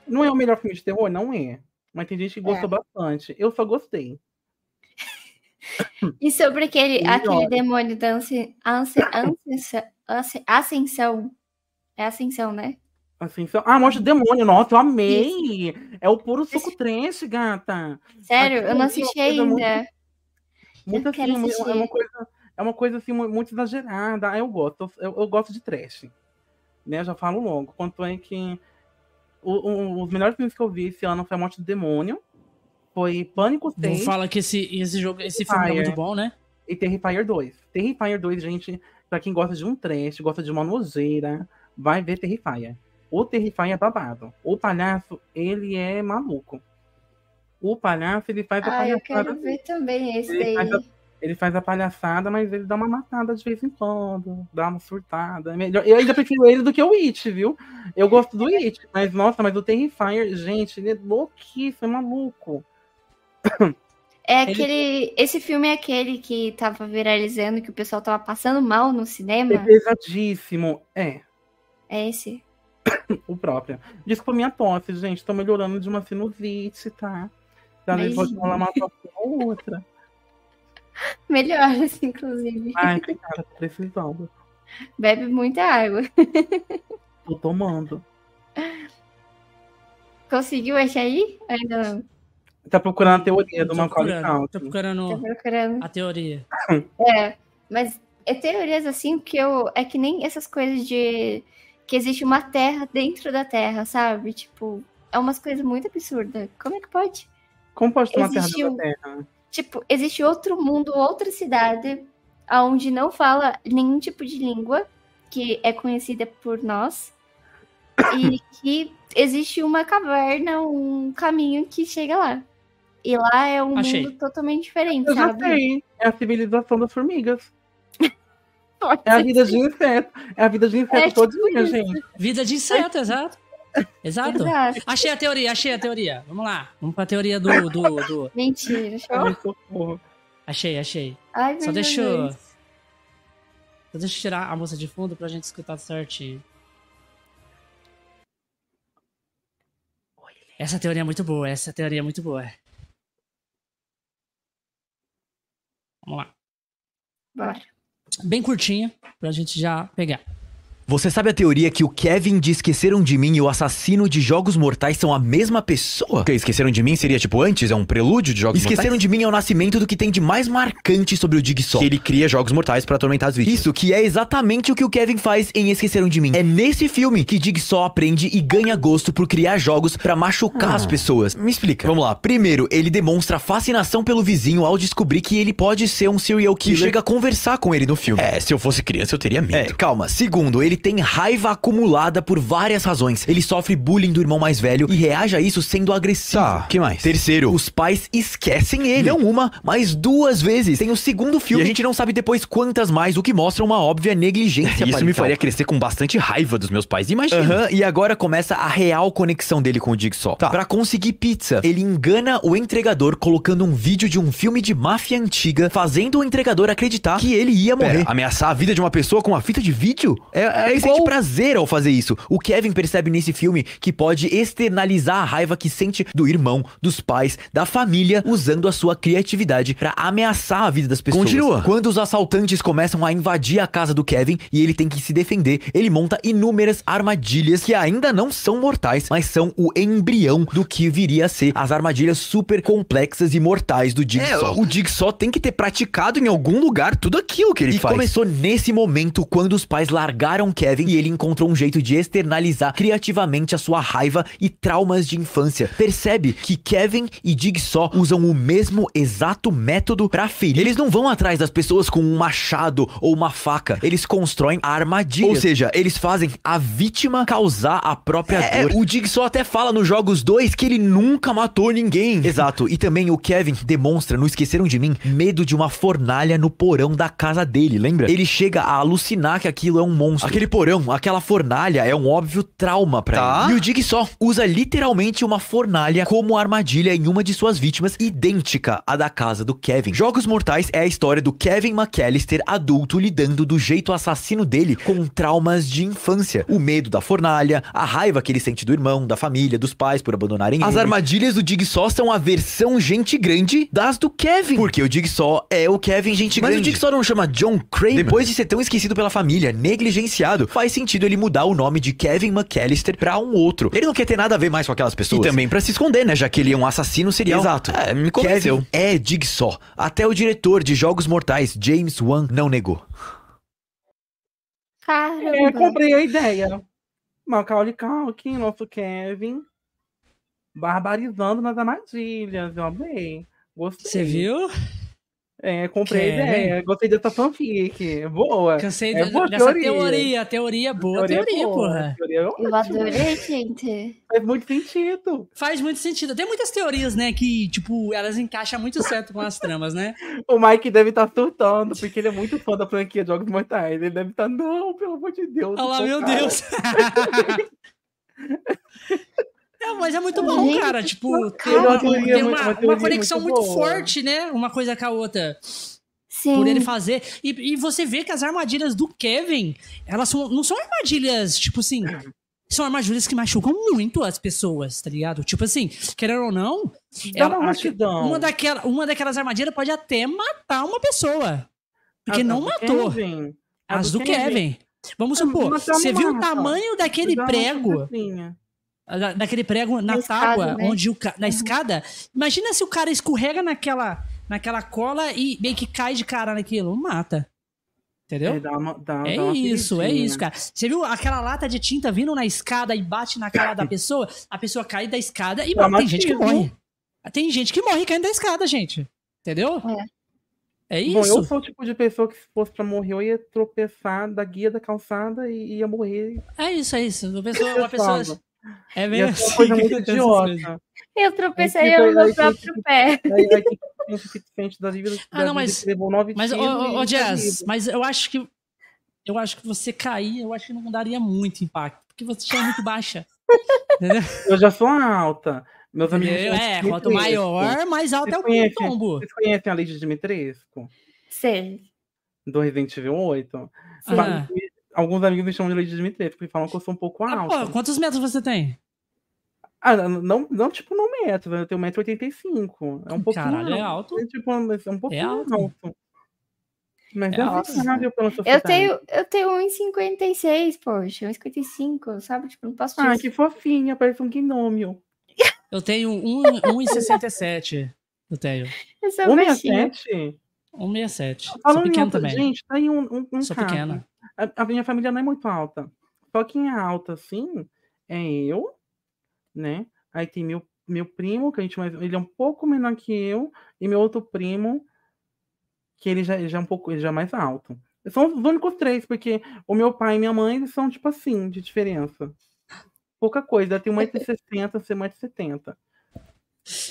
Speaker 2: Não é o melhor filme de terror? Não é. Mas tem gente que gostou bastante. Eu só gostei.
Speaker 1: E sobre aquele,
Speaker 2: Melhor.
Speaker 1: aquele demônio da ansi, ansi, ansi- ascensão. É ascensão, né?
Speaker 2: Só... Ah, Morte do Demônio, nossa, eu amei! É o puro suco trash, gata.
Speaker 1: Sério,
Speaker 2: Aquilo
Speaker 1: eu não
Speaker 2: é uma
Speaker 1: assisti
Speaker 2: muito-
Speaker 1: ainda.
Speaker 2: Muito
Speaker 1: Eu quero
Speaker 2: assim, é
Speaker 1: assistir.
Speaker 2: uma coisa, é uma coisa assim, mu- muito exagerada. Ah, eu gosto, eu, eu gosto de trash. Né? Já falo logo. Quanto é que o- o- os melhores filmes que eu vi esse ano foi A Morte do Demônio, foi Pânico
Speaker 3: Não
Speaker 2: 6
Speaker 3: fala que esse, esse jogo, esse filme é
Speaker 2: Fire.
Speaker 3: muito bom, né?
Speaker 2: e Terrifier 2. Terrifier 2, gente, pra quem gosta de um trash, gosta de uma nojeira, vai ver Terrifier. O Terrifier é babado. O palhaço, ele é maluco. O palhaço, ele faz a
Speaker 1: Ah, eu quero ver também esse
Speaker 2: Ele
Speaker 1: daí.
Speaker 2: Ele faz a palhaçada, mas ele dá uma matada de vez em quando. Dá uma surtada. É melhor. Eu ainda prefiro ele do que o It, viu? Eu gosto do It. Mas, nossa, mas o Terrifier, gente, ele é louquíssimo, é maluco.
Speaker 1: É aquele. Esse filme é aquele que tava viralizando, que o pessoal tava passando mal no
Speaker 2: É
Speaker 1: cinema.
Speaker 2: pesadíssimo. É,
Speaker 1: É esse. [COUGHS]
Speaker 2: o próprio. Desculpa minha tosse, gente. Tô melhorando de uma sinusite, tá? Pode
Speaker 1: Imagina.
Speaker 2: falar uma [LAUGHS] tosse ou outra. [LAUGHS]
Speaker 1: Melhores, inclusive.
Speaker 2: Ai, cara, tô precisando.
Speaker 1: Bebe muita água. [LAUGHS]
Speaker 2: Tô tomando.
Speaker 1: Conseguiu achar aí? Ainda não.
Speaker 2: Tá procurando a teoria do Macaulay Culkin.
Speaker 1: Tô
Speaker 3: procurando
Speaker 1: procurando.
Speaker 3: a teoria. [LAUGHS]
Speaker 1: É, mas é teorias assim que eu. É que nem essas coisas de. Que existe uma terra dentro da terra, sabe? Tipo, é umas coisas muito absurdas. Como é que pode?
Speaker 2: Como pode tomar terra
Speaker 1: Existiu-
Speaker 2: da terra?
Speaker 1: Tipo, existe outro mundo, outra cidade, onde não fala nenhum tipo de língua que é conhecida por nós. E [COUGHS] que existe uma caverna, um caminho que chega lá. E lá é um
Speaker 3: Achei.
Speaker 1: mundo totalmente diferente,
Speaker 2: Eu já
Speaker 1: sabe?
Speaker 2: sei. É a civilização das formigas. [LAUGHS] É a vida de inseto. É a vida de inseto
Speaker 1: É,
Speaker 2: todo
Speaker 1: tipo
Speaker 2: dia,
Speaker 1: isso.
Speaker 2: gente.
Speaker 3: Vida de inseto, exato. Exato.
Speaker 1: Exato.
Speaker 3: Achei a teoria, achei a teoria. Vamos lá. Vamos pra teoria do. do, do...
Speaker 1: Mentira, [LAUGHS] show.
Speaker 3: Achei, achei.
Speaker 1: Ai, meu
Speaker 3: Só deixa eu. Só deixa eu tirar a moça de fundo pra gente escutar certinho. Essa teoria é muito boa, essa teoria é muito boa. Vamos lá.
Speaker 1: Bora.
Speaker 3: Bem curtinha, pra gente já pegar.
Speaker 4: Você sabe a teoria que o Kevin de Esqueceram de Mim e o assassino de Jogos Mortais são a mesma pessoa?
Speaker 5: Que Esqueceram de Mim seria tipo antes? É um prelúdio de Jogos
Speaker 4: Esqueceram
Speaker 5: Mortais?
Speaker 4: de Mim é o nascimento do que tem de mais marcante sobre o Jigsaw.
Speaker 5: Que ele cria Jogos Mortais pra atormentar as vítimas.
Speaker 4: Isso, que é exatamente o que o Kevin faz em Esqueceram de Mim. É nesse filme que Jigsaw aprende e ganha gosto por criar jogos pra machucar as pessoas.
Speaker 5: Me explica.
Speaker 4: Vamos lá. Primeiro, ele demonstra fascinação pelo vizinho ao descobrir que ele pode ser um serial killer.
Speaker 5: chega a conversar com ele no filme. É, se eu fosse criança eu teria
Speaker 4: É,
Speaker 5: medo.
Speaker 4: calma. Segundo, ele tem raiva acumulada por várias razões. Ele sofre bullying do irmão mais velho e reage a isso sendo agressivo.
Speaker 5: Tá, que mais?
Speaker 4: Terceiro, os pais esquecem ele. Não uma, mas duas vezes. Tem o segundo filme.
Speaker 5: E
Speaker 4: a gente não sabe depois quantas mais, o que mostra uma óbvia negligência [LAUGHS]
Speaker 5: Isso me faria crescer com bastante raiva dos meus pais. Imagina.
Speaker 4: Aham, e agora começa a real conexão dele com o Jigsaw.
Speaker 5: Tá.
Speaker 4: Pra conseguir pizza, ele engana o entregador colocando um vídeo de um filme de máfia antiga, fazendo o entregador acreditar que ele ia morrer.
Speaker 5: Pera, ameaçar a vida de uma pessoa com uma fita de vídeo?
Speaker 4: É, é ele sente prazer ao fazer isso. O Kevin percebe nesse filme que pode externalizar a raiva que sente do irmão, dos pais, da família, usando a sua criatividade pra ameaçar a vida das pessoas.
Speaker 5: Continua.
Speaker 4: Quando os assaltantes começam a invadir a casa do Kevin e ele tem que se defender, ele monta inúmeras armadilhas que ainda não são mortais, mas são o embrião do que viria a ser as armadilhas super complexas e mortais do
Speaker 5: É,
Speaker 4: Jigsaw.
Speaker 5: o Jigsaw tem que ter praticado em algum lugar tudo aquilo que ele
Speaker 4: E
Speaker 5: faz.
Speaker 4: começou nesse momento quando os pais largaram Kevin e ele encontrou um jeito de externalizar criativamente a sua raiva e traumas de infância. Percebe que Kevin e Jigsaw usam o mesmo exato método pra ferir. Eles não vão atrás das pessoas com um machado ou uma faca. Eles constroem armadilhas. Ou seja, eles fazem a vítima causar a própria
Speaker 5: É,
Speaker 4: dor. O Jigsaw até fala nos jogos 2 que ele nunca matou ninguém. Exato. E também o Kevin demonstra no Esqueceram de Mim medo de uma fornalha no porão da casa dele, lembra? Ele chega a alucinar que aquilo é um monstro. Aquele porão, aquela fornalha é um óbvio trauma pra
Speaker 5: Tá.
Speaker 4: ele. E o Jigsaw usa literalmente uma fornalha como armadilha em uma de suas vítimas, idêntica à da casa do Kevin. Jogos Mortais é a história do Kevin McAllister adulto lidando do jeito assassino dele com traumas de infância. O medo da fornalha, a raiva que ele sente do irmão, da família, dos pais por abandonarem As
Speaker 5: ele.
Speaker 4: armadilhas do Jigsaw são a versão gente grande das do Kevin. Porque o Jigsaw é o Kevin gente
Speaker 5: Mas o
Speaker 4: grande.
Speaker 5: Jigsaw
Speaker 4: não chama John Kramer? Depois de ser tão esquecido pela família, negligenciado, faz sentido ele mudar o nome de Kevin McAllister pra um outro. Ele não quer ter nada a ver mais com aquelas pessoas.
Speaker 5: E também pra se esconder, né? Já que ele é um assassino serial.
Speaker 4: Exato.
Speaker 5: É, me convenceu.
Speaker 4: Kevin é Jigsaw. Até o diretor de Jogos Mortais, James Wan, não negou.
Speaker 1: Caramba.
Speaker 2: É, comprei a ideia. Macaulay Culkin, nosso Kevin, barbarizando nas armadilhas. Eu amei. Gostei.
Speaker 3: Você viu?
Speaker 2: É, comprei
Speaker 3: Kevin.
Speaker 2: a ideia. Gostei dessa fanfic. Boa.
Speaker 3: Cansei
Speaker 2: É
Speaker 3: de-
Speaker 2: boa
Speaker 3: dessa
Speaker 2: teoria.
Speaker 3: teoria. Teoria boa, teoria,
Speaker 2: boa.
Speaker 3: porra.
Speaker 2: Teoria é
Speaker 1: Eu adorei, gente.
Speaker 2: Faz muito sentido.
Speaker 3: Faz muito sentido. Tem muitas teorias, né, que, tipo, elas encaixam muito certo com as tramas, né? [LAUGHS]
Speaker 2: O Mike deve estar surtando, porque ele é muito fã da franquia de Jogos Mortais. Ele deve estar, não, pelo amor de Deus.
Speaker 3: Olha lá, meu
Speaker 2: cara."
Speaker 3: Deus. [LAUGHS] [LAUGHS] É, mas é muito bom,
Speaker 1: Gente,
Speaker 3: cara. Tipo, tem
Speaker 2: É uma muito-
Speaker 3: uma,
Speaker 2: uma
Speaker 3: uma conexão
Speaker 2: muito
Speaker 3: muito, forte, né? Uma coisa com a outra.
Speaker 1: Sim.
Speaker 3: Por ele fazer. E, e você vê que as armadilhas do Kevin, elas são, não são armadilhas, tipo assim. São armadilhas que machucam muito as pessoas, tá ligado? Tipo assim, querendo ou não,
Speaker 2: Dá
Speaker 3: ela-
Speaker 2: uma ratidão.
Speaker 3: uma, daquela, uma daquelas armadilhas pode até matar uma pessoa. Porque
Speaker 2: As-
Speaker 3: não
Speaker 2: as do
Speaker 3: matou.
Speaker 2: Kevin. A
Speaker 3: As do Kevin. Vamos
Speaker 2: Ah,
Speaker 3: supor, você viu o tamanho daquele
Speaker 2: Dá uma
Speaker 3: daquele prego na,
Speaker 1: Na escada,
Speaker 3: tábua,
Speaker 1: né?
Speaker 3: onde o ca- na escada. Imagina se o cara escorrega naquela, naquela cola e meio que cai de cara naquilo, mata. Entendeu?
Speaker 2: É, dá uma, dá,
Speaker 3: É
Speaker 2: dá uma
Speaker 3: isso, é isso, cara. Você viu aquela lata de tinta vindo na escada e bate na cara da pessoa? A pessoa cai da escada e morre. Tem gente que morre. Tem gente que morre caindo da escada, gente. Entendeu? É,
Speaker 2: Bom,
Speaker 3: isso.
Speaker 2: eu sou o tipo de pessoa que se fosse pra morrer, eu ia tropeçar da guia da calçada e ia morrer.
Speaker 3: É isso, é isso. Uma pessoa, uma pessoa... É
Speaker 2: Ia
Speaker 3: mesmo.
Speaker 2: ser uma coisa muito idiota.
Speaker 1: Eu tropecei no meu próprio pé.
Speaker 2: Aí vai ter que ser suficiente da vida.
Speaker 3: Ah, não, mas-
Speaker 2: que levou nove
Speaker 3: Mas, ô, Jazz, mas eu acho que. Eu acho que você cair, eu acho que não daria muito impacto. Porque você já é muito baixa. [LAUGHS] Entendeu?
Speaker 2: Eu já sou alta. Meus amigos.
Speaker 3: É, quanto maior, mais alto é o
Speaker 2: conhecem,
Speaker 3: tombo.
Speaker 2: vocês conhecem a lei de Dimitrescu?
Speaker 1: Sei.
Speaker 2: Do Resident Evil 8?
Speaker 3: Ah.
Speaker 2: Alguns amigos me chamam de lei de Dimitrescu e falam que eu sou um pouco
Speaker 3: Ah,
Speaker 2: alta.
Speaker 3: pô, quantos metros você tem?
Speaker 2: Ah, não, não tipo no metro, eu tenho 1,85m. É um pouquinho
Speaker 3: Caralho, é alto.
Speaker 2: É, tipo, é um pouquinho
Speaker 3: alto.
Speaker 2: alto. Mas
Speaker 3: É
Speaker 2: é,
Speaker 3: alto.
Speaker 2: aceitável pela
Speaker 1: Eu tenho, eu tenho 1,56, poxa. 1,55, sabe? Tipo, não posso
Speaker 2: Ah,
Speaker 1: disso.
Speaker 2: que fofinha, parece um gnômio. [LAUGHS]
Speaker 3: Eu tenho 1,67. Eu tenho.
Speaker 1: Eu sou baixinha.
Speaker 2: 1,67?
Speaker 3: 1,67. Sou
Speaker 2: Falando em
Speaker 3: pequeno também.
Speaker 2: gente, tá aí um, um, um
Speaker 3: Sou
Speaker 2: caso.
Speaker 3: pequena.
Speaker 2: A, a minha família não é muito alta. Só quem é alta, assim, é eu, né? Aí tem meu, meu primo, que a gente mais. Ele é um pouco menor que eu, e meu outro primo, que ele já, ele já é um pouco, ele já é mais alto. São os únicos três, porque o meu pai e minha mãe, eles são, tipo assim, de diferença. Pouca coisa, tem 1,60m, ser 1,70m.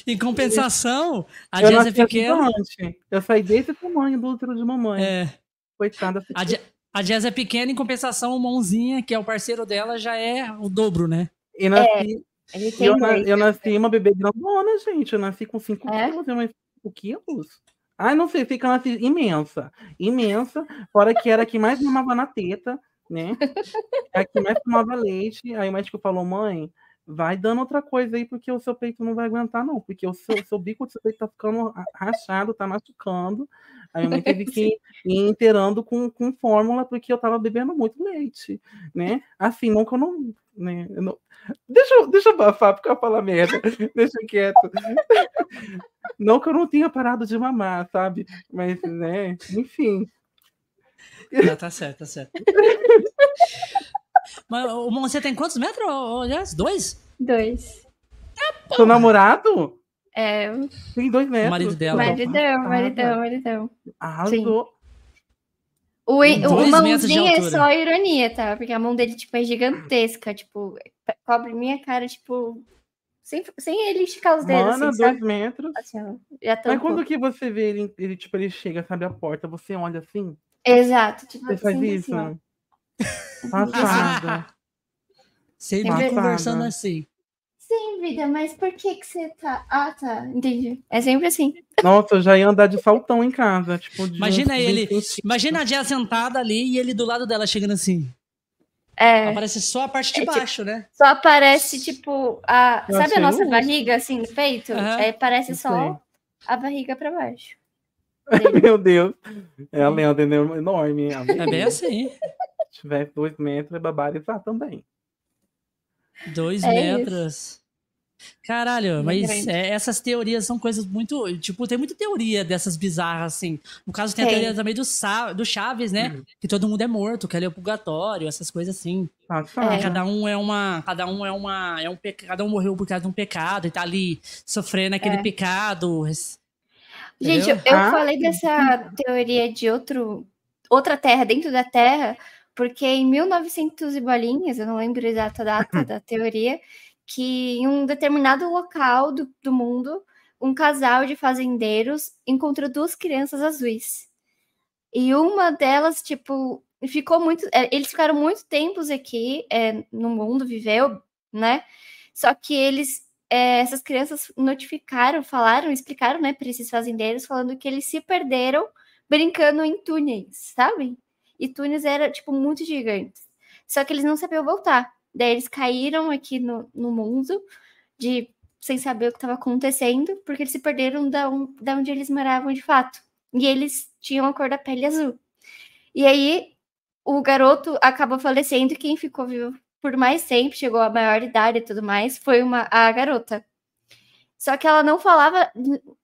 Speaker 3: Em compensação, a Jazz é pequena.
Speaker 2: Eu saí desse tamanho do útero de mamãe.
Speaker 3: É,
Speaker 2: Coitada.
Speaker 3: a, a Jazz é pequena, em compensação, o Mãozinha, que é o parceiro dela, já é o dobro, né?
Speaker 2: E nasci,
Speaker 1: Ele tem
Speaker 2: eu, na- eu nasci uma bebê grandona, gente. Eu nasci com 5
Speaker 1: É?
Speaker 2: quilos, eu nasci com 5 quilos. Ai, não sei, fica nasci imensa. Imensa. Fora que era a que mais mamava na teta, né? É a que mais tomava leite. Aí o médico falou, mãe, vai dando outra coisa aí, porque o seu peito não vai aguentar, não. Porque o seu, seu bico do seu peito tá ficando ra- rachado, tá machucando. Aí mãe teve que [LAUGHS] ir inteirando com, com fórmula, porque eu tava bebendo muito leite, né? Assim, não que eu não... Né, eu não... Deixa, eu- deixa eu abafar, porque eu falar merda. [LAUGHS] Deixa quieto. [LAUGHS] Não que eu não tenha parado de mamar, sabe? Mas, né, enfim.
Speaker 3: Ah, tá certo, tá certo. Mas o Monse tem quantos metros, Jess? Dois?
Speaker 1: Dois.
Speaker 2: Seu namorado
Speaker 1: É,
Speaker 2: tem dois
Speaker 3: O
Speaker 2: metros.
Speaker 3: marido dela.
Speaker 1: maridão, maridão, maridão.
Speaker 2: Arrasou.
Speaker 1: O, o
Speaker 3: Dois metros de
Speaker 1: mãozinha é só ironia, tá? Porque a mão dele, tipo, é gigantesca. Tipo, cobre minha cara, tipo... Sem, sem ele esticar os dedos,
Speaker 2: Mana,
Speaker 1: assim,
Speaker 2: dois
Speaker 1: sabe?
Speaker 2: metros.
Speaker 1: Assim, ó, já tô
Speaker 2: Mas quando que você vê ele, ele, tipo, ele chega, sabe a porta, você olha assim?
Speaker 1: Exato. Tipo,
Speaker 2: Você faz
Speaker 1: sempre
Speaker 2: isso?
Speaker 1: assim.
Speaker 2: Passada. [LAUGHS]
Speaker 3: Sempre
Speaker 1: Sempre-
Speaker 3: conversando assim.
Speaker 1: Sim, vida, mas por que que você tá... Ah, tá, entendi. É sempre assim.
Speaker 2: Nossa, eu já ia andar de saltão em casa. Tipo, de
Speaker 3: Imagina ele-
Speaker 2: 20 centímetros.
Speaker 3: Imagina a Jess sentada ali e ele do lado dela chegando assim.
Speaker 1: É,
Speaker 3: Aparece só a parte de
Speaker 1: É tipo-
Speaker 3: baixo, né?
Speaker 1: só aparece, tipo, a...
Speaker 2: Eu
Speaker 1: Sabe a nossa
Speaker 2: um-
Speaker 1: barriga, assim, no peito?
Speaker 3: Aham.
Speaker 1: É, parece
Speaker 2: Eu
Speaker 1: só a barriga pra baixo. [LAUGHS]
Speaker 2: Meu Deus. É a lenda enorme.
Speaker 3: É bem assim.
Speaker 2: Se tivesse dois metros, é babarizar também.
Speaker 3: Dois
Speaker 1: É
Speaker 3: metros. Caralho,
Speaker 1: Bem
Speaker 3: mas é, essas teorias são coisas muito. Tipo, tem muita teoria dessas bizarras, assim. No caso, tem a
Speaker 1: Tem.
Speaker 3: teoria também do, Sa do Chaves, né?
Speaker 2: Uhum.
Speaker 3: Que todo mundo é morto, que ali é o purgatório, essas coisas assim.
Speaker 2: Passada.
Speaker 1: É.
Speaker 3: Cada um é uma. Cada um é uma. É um. Cada um morreu por causa de um pecado e tá ali sofrendo aquele
Speaker 1: É.
Speaker 3: pecado.
Speaker 1: Gente, eu
Speaker 2: Ah,
Speaker 1: falei dessa teoria de outro, outra terra dentro da Terra, porque em 1900 e bolinhas, eu não lembro a exata data [LAUGHS] da teoria, que em um determinado local do, do mundo, um casal de fazendeiros encontrou duas crianças azuis. E uma delas, tipo, ficou muito. é, Eles ficaram muito tempos aqui é, no mundo, viveu, né? Só que eles é, essas crianças notificaram, falaram, explicaram, né, para esses fazendeiros, falando que eles se perderam brincando em túneis, sabe? E túneis era, tipo, muito gigantes. Só que eles não sabiam voltar. Daí eles caíram aqui no, no mundo, de sem saber o que estava acontecendo, porque eles se perderam da, um, da onde eles moravam de fato. E eles tinham a cor da pele azul. E aí, o garoto acabou falecendo e quem ficou vivo por mais tempo, chegou à maior idade e tudo mais, foi uma, a garota. Só que ela não falava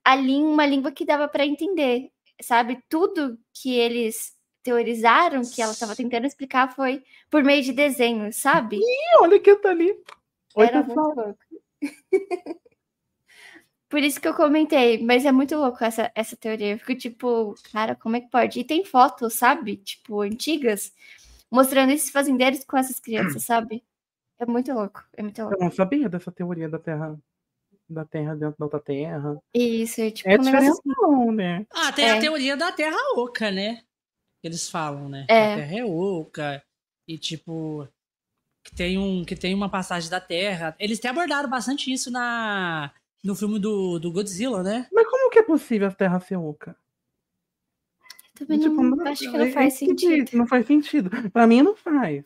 Speaker 1: a língua, uma língua que dava para entender, sabe? Tudo que eles teorizaram, que ela estava tentando explicar, foi por meio de desenhos, sabe?
Speaker 2: Ih, olha quem tá ali. Oi,
Speaker 1: Era muito louco. [LAUGHS] Por isso que eu comentei, mas é muito louco essa, essa teoria. Eu fico tipo, cara, como é que pode? E tem fotos, sabe? Tipo, antigas, mostrando esses fazendeiros com essas crianças, [CLEARS THROAT] sabe? É muito louco, é muito
Speaker 2: Eu
Speaker 1: louco.
Speaker 2: não sabia dessa teoria da Terra. Da Terra dentro da outra Terra.
Speaker 1: Isso, é tipo
Speaker 2: É
Speaker 1: um negócio
Speaker 2: diferentão, né?
Speaker 3: Ah, tem
Speaker 1: É.
Speaker 3: a teoria da Terra Oca, né? Que eles falam, né?
Speaker 1: É.
Speaker 3: A Terra é oca. E tipo. Que tem, um, que tem uma passagem da Terra. Eles até abordaram bastante isso na, no filme do, do Godzilla, né?
Speaker 2: Mas como que é possível a Terra ser oca?
Speaker 1: Também
Speaker 2: Tipo,
Speaker 1: não,
Speaker 2: não-
Speaker 1: acho que não
Speaker 2: é-
Speaker 1: faz
Speaker 2: é
Speaker 1: sentido.
Speaker 2: esquisito, Não faz sentido. Pra mim não faz.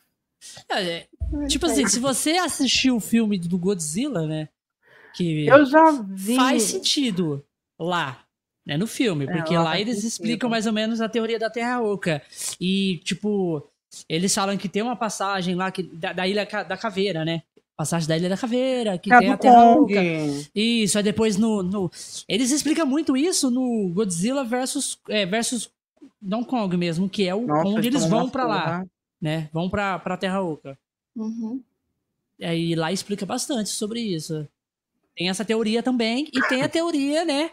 Speaker 3: É,
Speaker 1: Não
Speaker 3: tipo
Speaker 1: faz.
Speaker 3: assim, se você assistiu o filme do Godzilla, né? Que
Speaker 2: Eu já vi.
Speaker 3: faz sentido lá, né, no filme,
Speaker 2: É,
Speaker 3: porque
Speaker 2: lá
Speaker 3: lá
Speaker 2: faz
Speaker 3: eles
Speaker 2: sentido.
Speaker 3: explicam mais ou menos a teoria da Terra Oca. E, tipo, eles falam que tem uma passagem lá que, da, da Ilha da Caveira, né? Passagem da Ilha da Caveira, que
Speaker 2: É
Speaker 3: tem a Terra
Speaker 2: Kong.
Speaker 3: Oca. Isso, aí depois no, no- Eles explicam muito isso no Godzilla versus, é, versus Donkey Kong mesmo, que é o
Speaker 2: Nossa,
Speaker 3: onde eles vão
Speaker 2: uma
Speaker 3: pra lá, né? Vão pra, pra Terra Oca.
Speaker 1: Uhum.
Speaker 3: Aí lá explica bastante sobre isso. Tem essa teoria também, e tem a teoria, né?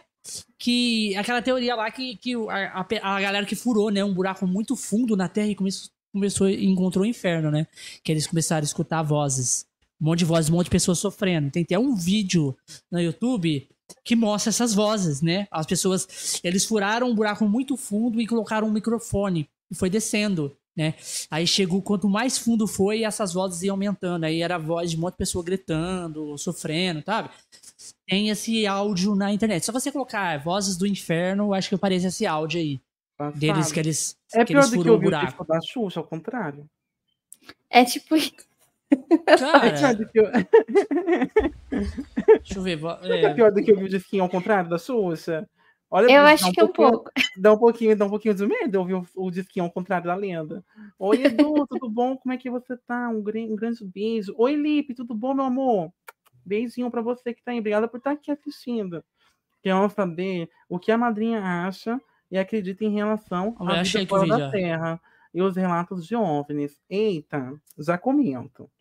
Speaker 3: Que. Aquela teoria lá que, que a, a a galera que furou, né? Um buraco muito fundo na Terra e começou, começou e encontrou o inferno, né? Que eles começaram a escutar vozes. Um monte de vozes, um monte de pessoas sofrendo. Tem até um vídeo no YouTube que mostra essas vozes, né? As pessoas. Eles furaram um buraco muito fundo e colocaram um microfone. E foi descendo, né? Aí chegou, quanto mais fundo foi, essas vozes iam aumentando. Aí era a voz de um monte de pessoa gritando, sofrendo, sabe? Tem esse áudio na internet. Só você colocar vozes do inferno, acho que aparece esse áudio aí.
Speaker 2: Passado.
Speaker 3: Deles que eles,
Speaker 2: É
Speaker 3: que
Speaker 2: pior
Speaker 3: eles
Speaker 2: do que
Speaker 3: furou o buraco.
Speaker 2: da Xuxa, ao contrário.
Speaker 1: É tipo,
Speaker 3: Cara,
Speaker 2: pior do que, eu- [LAUGHS]
Speaker 3: deixa eu ver.
Speaker 2: é
Speaker 3: é,
Speaker 2: pior do que ouvir o disquinho ao contrário da Xuxa. Olha,
Speaker 1: eu acho que é um pouco.
Speaker 2: Dá um pouquinho, dá um pouquinho de medo ouvir o, o disquinho ao contrário da lenda. Oi, Edu, [LAUGHS] tudo bom? Como é que você tá? Um, um grande beijo. Oi, Lipe, tudo bom, meu amor? Beijinho pra você que tá aí. Obrigada por estar aqui assistindo. Queremos saber o que a madrinha acha e acredita em relação
Speaker 3: Eu
Speaker 2: à vida fora da
Speaker 3: vídeo, ó.
Speaker 2: E os relatos de OVNIs. Eita, já comento.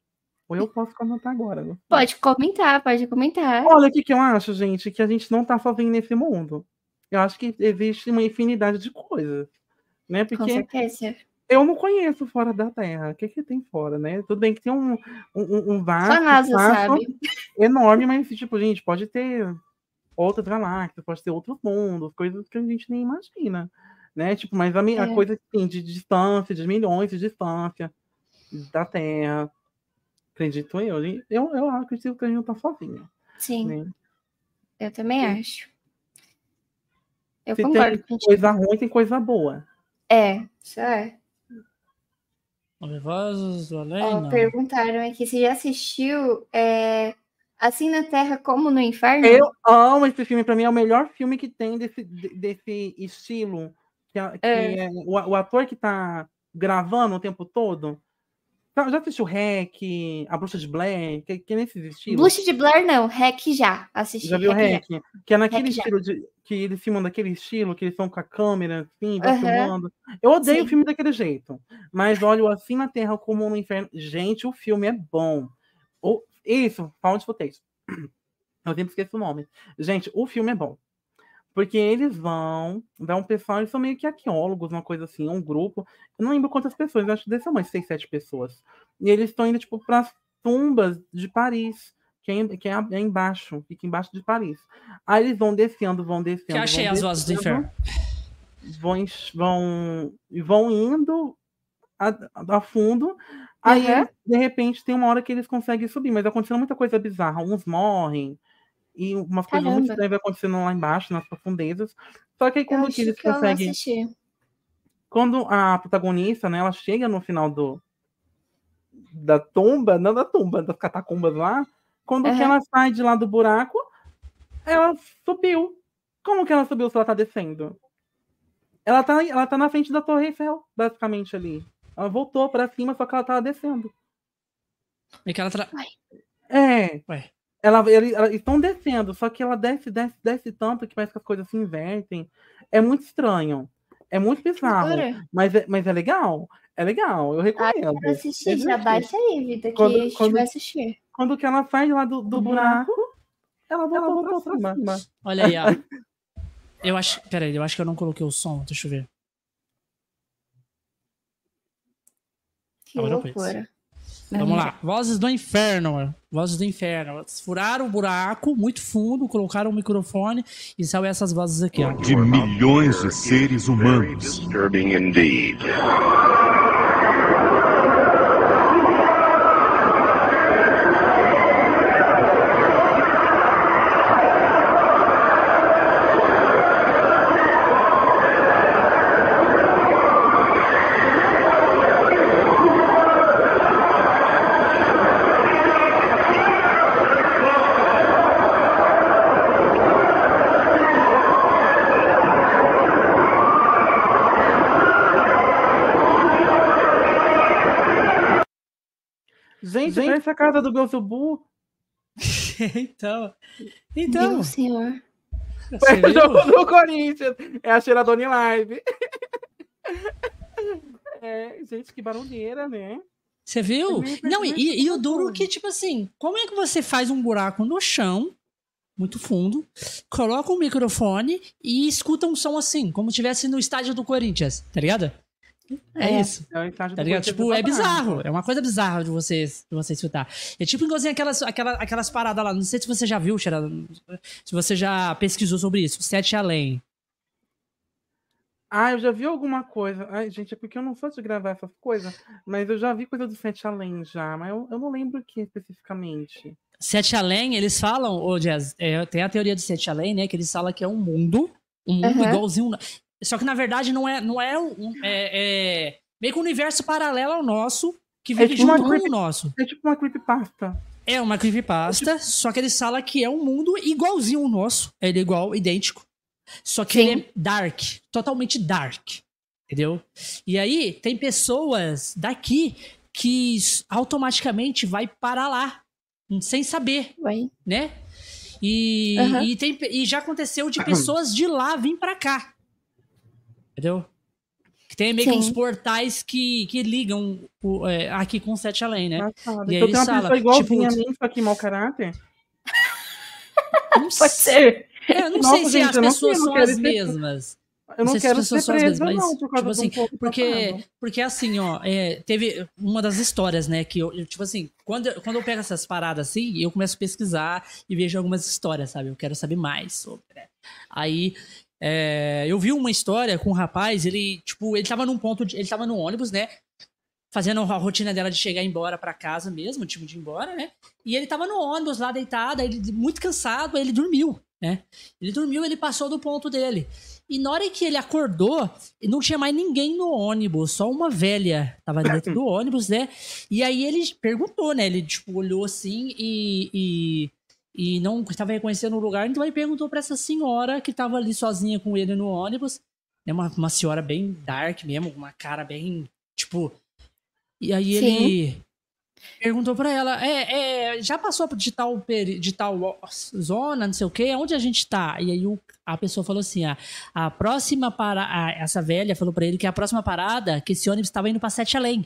Speaker 2: Ou eu posso comentar agora. né?
Speaker 1: Pode comentar, pode comentar.
Speaker 2: Olha o que, que eu acho, gente, que a gente não tá sozinho nesse mundo. Eu acho que existe uma infinidade de coisas. Né?
Speaker 1: Com
Speaker 2: Porque
Speaker 1: certeza.
Speaker 2: eu não conheço fora da Terra. O que, que tem fora, né? Tudo bem que tem um, um, um vasto
Speaker 1: NASA
Speaker 2: enorme, mas tipo, gente, pode ter outras galáxias, pode ter outros mundos, coisas que a gente nem imagina. Né? Tipo, mas a, mi- a
Speaker 1: É.
Speaker 2: coisa assim, de distância, de milhões de distância da Terra. Acredito eu. Eu, eu acredito que a gente não tá sozinho.
Speaker 1: Sim,
Speaker 2: Né?
Speaker 1: eu também acho. Eu
Speaker 2: Se
Speaker 1: concordo
Speaker 2: tem coisa ruim, tem coisa boa.
Speaker 1: É, isso é.
Speaker 3: Vozes do além, não.
Speaker 1: perguntaram aqui se já assistiu é, Assim na Terra como no Inferno?
Speaker 2: Eu amo esse filme, pra mim é o melhor filme que tem desse, de- desse estilo. Que, a- que
Speaker 1: É.
Speaker 2: é o, o ator que tá gravando o tempo todo. Tá, Já assistiu Hack, A Bruxa de Blair, que, que é nesse estilo?
Speaker 1: Bruxa de Blair, não. Hack já. Assisti.
Speaker 2: Já viu
Speaker 1: Hack?
Speaker 2: Que é naquele
Speaker 1: Hack já.
Speaker 2: estilo de. Que eles filmam daquele estilo, que eles estão com a câmera, assim,
Speaker 1: Aham.
Speaker 2: filmando. Eu odeio
Speaker 1: Sim.
Speaker 2: o filme daquele jeito. Mas olha, Assim na Terra como no Inferno. Gente, o filme é bom. O, isso, found footage. Eu sempre esqueço o nome. Gente, o filme é bom. Porque eles vão, vai um pessoal, eles são meio que arqueólogos, uma coisa assim, um grupo. Eu não lembro quantas pessoas, acho que deve ser umas seis, sete pessoas. E eles estão indo, tipo, para as tumbas de Paris, que é, que é é embaixo, fica embaixo de Paris. Aí eles vão descendo, vão descendo.
Speaker 3: Que achei
Speaker 2: vão
Speaker 3: as vozes do inferno.
Speaker 2: Vão, vão, e vão indo a, a fundo. Aí, eles, de repente, tem uma hora que eles conseguem subir, mas acontecendo muita coisa bizarra. Uns morrem, e umas coisas muito
Speaker 1: Caramba.
Speaker 2: estranhas vai acontecendo lá embaixo, nas profundezas. Só que aí,
Speaker 1: Eu
Speaker 2: quando que eles
Speaker 1: que
Speaker 2: conseguem. Quando a protagonista, né, ela chega no final do da tumba, não da tumba, das catacumbas lá, quando que
Speaker 1: Aham.
Speaker 2: ela sai de lá do buraco, ela subiu. Como que ela subiu se ela tá descendo? Ela tá, ela tá na frente da Torre Eiffel, basicamente ali. Ela voltou pra cima, só que ela tava descendo.
Speaker 3: E que ela tra...
Speaker 2: É.
Speaker 3: Ué.
Speaker 2: Ela, ele- elas estão descendo, só que ela desce, desce, desce tanto que parece que as coisas se invertem. É muito estranho. É muito bizarro.
Speaker 1: Loucura.
Speaker 2: Mas é, mas é legal. É legal, eu recomendo.
Speaker 1: Quero assistir,
Speaker 2: É
Speaker 1: já baixa aí, Vida, que
Speaker 2: Quando-
Speaker 1: a gente
Speaker 2: quando-
Speaker 1: vai assistir.
Speaker 2: Quando que ela sai lá do, do buraco, ela voltou, pra cima.
Speaker 3: Olha aí, ó. [LAUGHS] Eu acho. Peraí, eu acho que eu não coloquei o som. Deixa eu ver.
Speaker 1: Que
Speaker 3: Agora eu
Speaker 1: loucura.
Speaker 3: Vamos lá. Vozes do inferno. Vozes do inferno. Eles Furaram o buraco muito fundo, colocaram o microfone e saiu essas vozes aqui, ó.
Speaker 6: de milhões de seres
Speaker 7: Very
Speaker 6: humanos.
Speaker 7: disturbing indeed.
Speaker 2: Gente, parece a casa do Belzebu.
Speaker 3: então. [LAUGHS] Então.
Speaker 1: Meu senhor.
Speaker 3: Você
Speaker 2: Parece o jogo do Corinthians. É a cheiradona live. [LAUGHS] É, gente, que barulheira, né?
Speaker 3: Você viu?
Speaker 2: Nem
Speaker 3: Não, e, e o duro que, tipo assim, como é que você faz um buraco no chão, muito fundo, coloca um microfone e escuta um som assim, como se tivesse no estádio do Corinthians, tá ligado? É,
Speaker 1: É.
Speaker 3: isso.
Speaker 2: É
Speaker 3: Tá
Speaker 2: do
Speaker 3: ligado? Tipo, é
Speaker 2: do
Speaker 3: bizarro. É uma coisa bizarra de você, de você escutar. É tipo igualzinho aquelas, aquela, aquelas paradas lá. Não sei se você já viu, Xera, se você já pesquisou sobre isso. Sete Além.
Speaker 2: Ah, eu já vi alguma coisa. Ai, gente, é porque eu não sou de gravar essas coisas, mas eu já vi coisa do Sete Além já, mas eu, eu não lembro o que especificamente.
Speaker 3: Sete Além, eles falam, ô Jazz, é, tem a teoria de Sete Além, né? Que eles falam que é um mundo, um mundo
Speaker 1: Aham.
Speaker 3: igualzinho. Só que na verdade não é. Não é, um, é, é meio que um universo paralelo ao nosso, que vive
Speaker 2: tipo uma
Speaker 3: junto com o nosso.
Speaker 2: É tipo uma creepypasta.
Speaker 3: É uma creepypasta, só que eles falam que é um mundo igualzinho ao nosso. Ele é igual, idêntico. Só que
Speaker 1: Sim.
Speaker 3: ele é dark, totalmente dark. Entendeu? E aí, tem pessoas daqui que automaticamente vai para lá, sem saber,
Speaker 1: Ué.
Speaker 3: né? E,
Speaker 1: Aham.
Speaker 3: e, tem, e já aconteceu de pessoas de lá vir pra cá. Entendeu? Que tem meio que
Speaker 1: Sim.
Speaker 3: uns portais que, que ligam o- é, aqui com o Sete Além, né?
Speaker 2: Engraçado.
Speaker 3: E aí
Speaker 2: então
Speaker 3: ele
Speaker 2: tem uma
Speaker 3: fala,
Speaker 2: pessoa igualzinha
Speaker 3: tipo-
Speaker 2: a mim, só que mau caráter. [LAUGHS]
Speaker 3: Não
Speaker 1: Pode ser.
Speaker 3: É, eu não
Speaker 2: Nossa,
Speaker 3: sei se
Speaker 2: gente,
Speaker 3: as
Speaker 2: eu não
Speaker 3: pessoas
Speaker 2: não
Speaker 3: são as mesmas.
Speaker 2: Eu não,
Speaker 3: sei se
Speaker 2: quero
Speaker 3: as pessoas
Speaker 2: ser
Speaker 3: são as mesmas,
Speaker 2: não,
Speaker 3: mas,
Speaker 2: por causa
Speaker 3: tipo assim,
Speaker 2: um
Speaker 3: Porque,
Speaker 2: passado.
Speaker 3: porque assim, ó, é, teve uma das histórias, né, que eu, eu, tipo assim, quando, eu- quando eu pego essas paradas assim, eu começo a pesquisar e vejo algumas histórias, sabe? Eu quero saber mais sobre, né? Aí, é, eu vi uma história com um rapaz, ele, tipo, ele tava num ponto, de, ele tava no ônibus, né? Fazendo a rotina dela de chegar embora pra casa mesmo, tipo, de ir embora, né? E ele tava no ônibus lá deitado, ele muito cansado, ele dormiu, né? Ele dormiu, ele passou do ponto dele. E na hora que ele acordou, não tinha mais ninguém no ônibus, só uma velha tava dentro do ônibus, né? E aí ele perguntou, né? Ele, tipo, olhou assim e, e, e não estava reconhecendo o lugar, então ele perguntou pra essa senhora que tava ali sozinha com ele no ônibus, né? Uma, uma senhora bem dark mesmo, uma cara bem, tipo... E aí
Speaker 1: Sim.
Speaker 3: ele perguntou pra ela, é, é, já passou de tal, de tal zona, não sei o quê, onde a gente tá? E aí o- a pessoa falou assim, ah, a próxima parada, essa velha falou pra ele que a próxima parada, que esse ônibus estava indo pra Sete Além.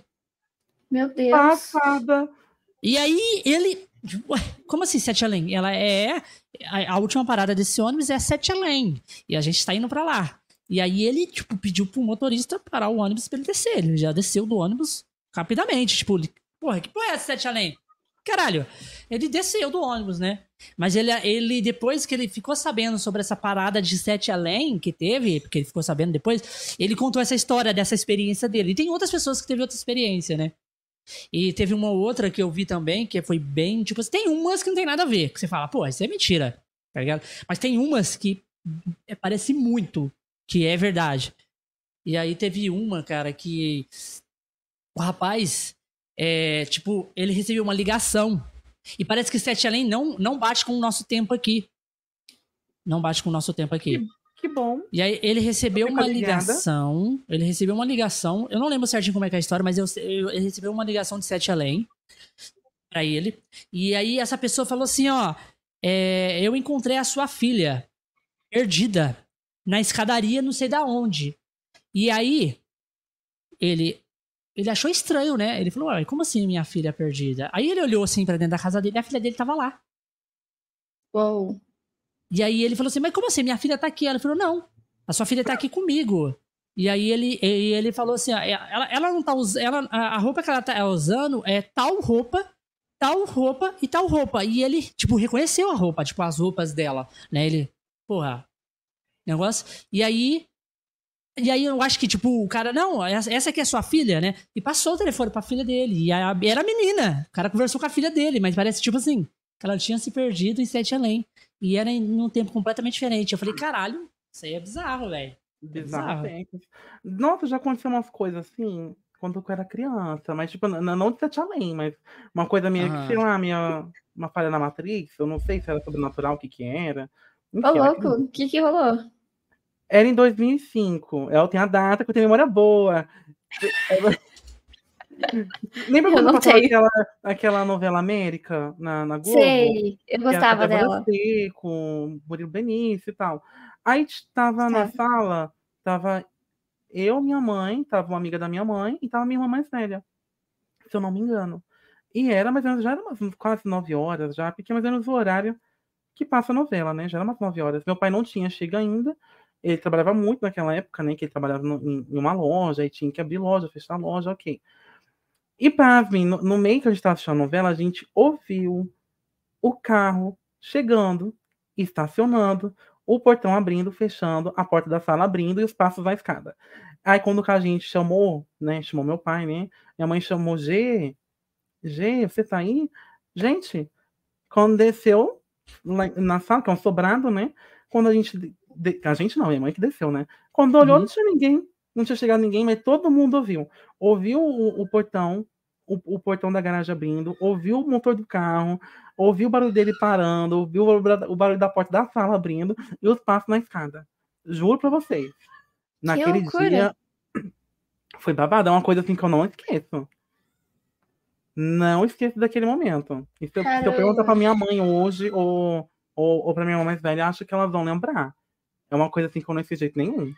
Speaker 1: Meu Deus.
Speaker 2: Passada.
Speaker 3: E aí ele, ué, como assim Sete Além? Ela é, a, a última parada desse ônibus é Sete Além, e a gente tá indo pra lá. E aí ele, tipo, pediu pro motorista parar o ônibus pra ele descer, ele já desceu do ônibus rapidamente, tipo, porra, que porra é essa Sete Além? Caralho, ele desceu do ônibus, né? Mas ele, ele, depois que ele ficou sabendo sobre essa parada de Sete Além que teve, porque ele ficou sabendo depois, ele contou essa história dessa experiência dele. E tem outras pessoas que teve outra experiência, né? E teve uma outra que eu vi também, que foi bem, tipo, assim, tem umas que não tem nada a ver, que você fala, pô, isso é mentira, tá ligado? Mas tem umas que é, parece muito que é verdade. E aí teve uma, cara, que o rapaz, é, tipo, ele recebeu uma ligação. E parece que Sete Além não, não bate com o nosso tempo aqui. Não bate com o nosso tempo aqui.
Speaker 2: Que bom.
Speaker 3: E aí ele recebeu uma
Speaker 2: ligada.
Speaker 3: ligação. Ele recebeu uma ligação. Eu não lembro certinho como é que é a história, mas eu, eu- ele recebeu uma ligação de Sete Além pra ele. E aí essa pessoa falou assim: ó, é, eu encontrei a sua filha perdida na escadaria, não sei da onde. E aí ele ele achou estranho, né? Ele falou: Ué, como assim minha filha perdida? Aí ele olhou assim pra dentro da casa dele e a filha dele tava lá.
Speaker 1: Uou.
Speaker 3: E aí ele falou assim, mas como assim? Minha filha tá aqui. Ela falou, não, a sua filha tá aqui comigo. E aí ele, e ele falou assim, ó, ela, ela não tá usando, a a roupa que ela tá usando é tal roupa, tal roupa e tal roupa. E ele, tipo, reconheceu a roupa, tipo, as roupas dela, né? Ele, porra, negócio. E aí, e aí eu acho que, tipo, o cara, não, essa, aqui é sua filha, né? E passou o telefone pra filha dele. E a, era menina. O cara conversou com a filha dele, mas parece, tipo assim, que ela tinha se perdido em Sete Além. E era em num tempo completamente diferente. Eu falei, caralho, isso aí é bizarro, velho.
Speaker 2: Bizarro. Nossa, já aconteceu umas coisas assim quando eu era criança, mas tipo, n- não de sete além, mas uma coisa minha, que, sei lá, minha, uma falha na Matrix, eu não sei se era sobrenatural, o que que era. Enfim,
Speaker 1: Ô,
Speaker 2: era
Speaker 1: louco, o que que rolou?
Speaker 2: Era em 2005. Eu tenho a data que eu tenho memória boa. [LAUGHS] Lembra
Speaker 1: Eu
Speaker 2: quando
Speaker 1: não
Speaker 2: passava
Speaker 1: tenho.
Speaker 2: aquela, aquela novela América na, na Globo?
Speaker 1: Sei, eu
Speaker 2: era
Speaker 1: gostava
Speaker 2: com
Speaker 1: dela.
Speaker 2: Seco, Murilo Benício e tal. Aí tava na sala, tava eu, minha mãe, tava uma amiga da minha mãe e tava minha irmã mais velha, se eu não me engano. E era mais ou menos, já era umas quase nove horas já, porque mais ou menos o horário que passa a novela, né? Já era umas nove horas. Meu pai não tinha chega ainda, ele trabalhava muito naquela época, né? Que ele trabalhava no- em, em uma loja, aí tinha que abrir loja, fechar loja, ok. E pasmem, no, no meio que a gente tava assistindo a novela, a gente ouviu o carro chegando, estacionando, o portão abrindo, fechando, a porta da sala abrindo e os passos da escada. Aí quando a gente chamou, né, chamou meu pai, né, minha mãe chamou G, G, você tá aí? Gente, quando desceu na sala, que é um sobrado, né, quando a gente, a gente não, minha mãe que desceu, né, quando olhou
Speaker 3: Uhum.
Speaker 2: não tinha ninguém, não tinha chegado ninguém, mas todo mundo ouviu. Ouviu o, o portão, o, o portão da garagem abrindo, ouviu o motor do carro, ouviu o barulho dele parando, ouviu o barulho, o barulho da porta da sala abrindo e os passos na escada. Juro pra vocês. Naquele dia [CLEARS THROAT] foi babado, é uma coisa assim que eu não esqueço. Não esqueço daquele momento. E se eu, se eu perguntar pra minha mãe hoje ou, ou, ou pra minha mãe mais velha, acho que elas vão lembrar. É uma coisa assim que eu não esqueço de jeito nenhum.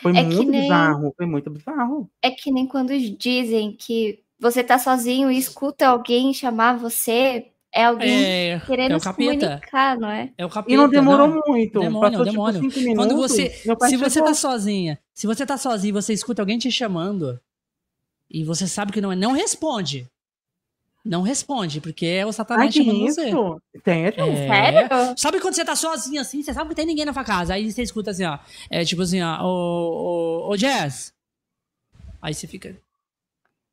Speaker 2: Foi
Speaker 1: É que
Speaker 2: muito
Speaker 1: nem-
Speaker 2: bizarro, foi muito bizarro.
Speaker 1: É que nem quando dizem que você tá sozinho e escuta alguém chamar você, é alguém
Speaker 3: É,
Speaker 1: querendo
Speaker 3: é o
Speaker 1: se comunicar, não é?
Speaker 3: É o capeta.
Speaker 2: E não demorou
Speaker 3: não.
Speaker 2: muito.
Speaker 3: Demônio,
Speaker 2: passou
Speaker 3: demônio.
Speaker 2: tipo cinco
Speaker 3: Quando
Speaker 2: minutos.
Speaker 3: você, se você
Speaker 2: chegou.
Speaker 3: tá sozinha, se você tá sozinho e você escuta alguém te chamando e você sabe que não é, não responde. Não responde, porque é o
Speaker 2: Ai,
Speaker 3: satanás
Speaker 2: que
Speaker 3: chamando você.
Speaker 2: isso? Sério?
Speaker 3: É.
Speaker 1: Sério?
Speaker 3: Sabe quando você tá sozinho assim, você sabe que tem ninguém na sua casa, aí você escuta assim, ó, é tipo assim, ó, ô, ô, ô Jazz. Aí você fica...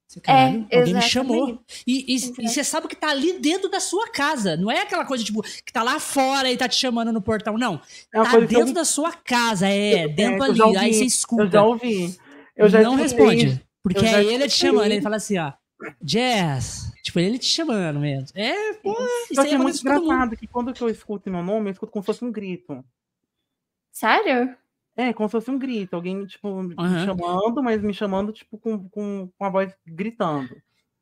Speaker 3: Você, caralho, alguém me chamou. E, e- e você sabe que tá ali dentro da sua casa. Não é aquela coisa, tipo, que tá lá fora e tá te chamando no portão. Não.
Speaker 2: É
Speaker 3: tá
Speaker 2: que eu-
Speaker 3: dentro da sua casa, é. Dentro
Speaker 2: eu já
Speaker 3: ali.
Speaker 2: ouvi,
Speaker 3: aí você
Speaker 2: Eu
Speaker 3: escuta.
Speaker 2: já ouvi. Eu já
Speaker 3: não responde. Porque
Speaker 2: Eu
Speaker 3: é ele te chamando. Ele fala assim, ó. Jazz. Tipo, ele te chamando mesmo. É, pô. Isso
Speaker 2: Só
Speaker 3: aí
Speaker 2: que é muito engraçado que quando eu escuto meu nome, eu escuto como se fosse um grito.
Speaker 1: Sério?
Speaker 2: É, como se fosse um grito. Alguém, tipo, me
Speaker 3: Aham.
Speaker 2: chamando, mas me chamando, tipo, com, com, com a voz gritando.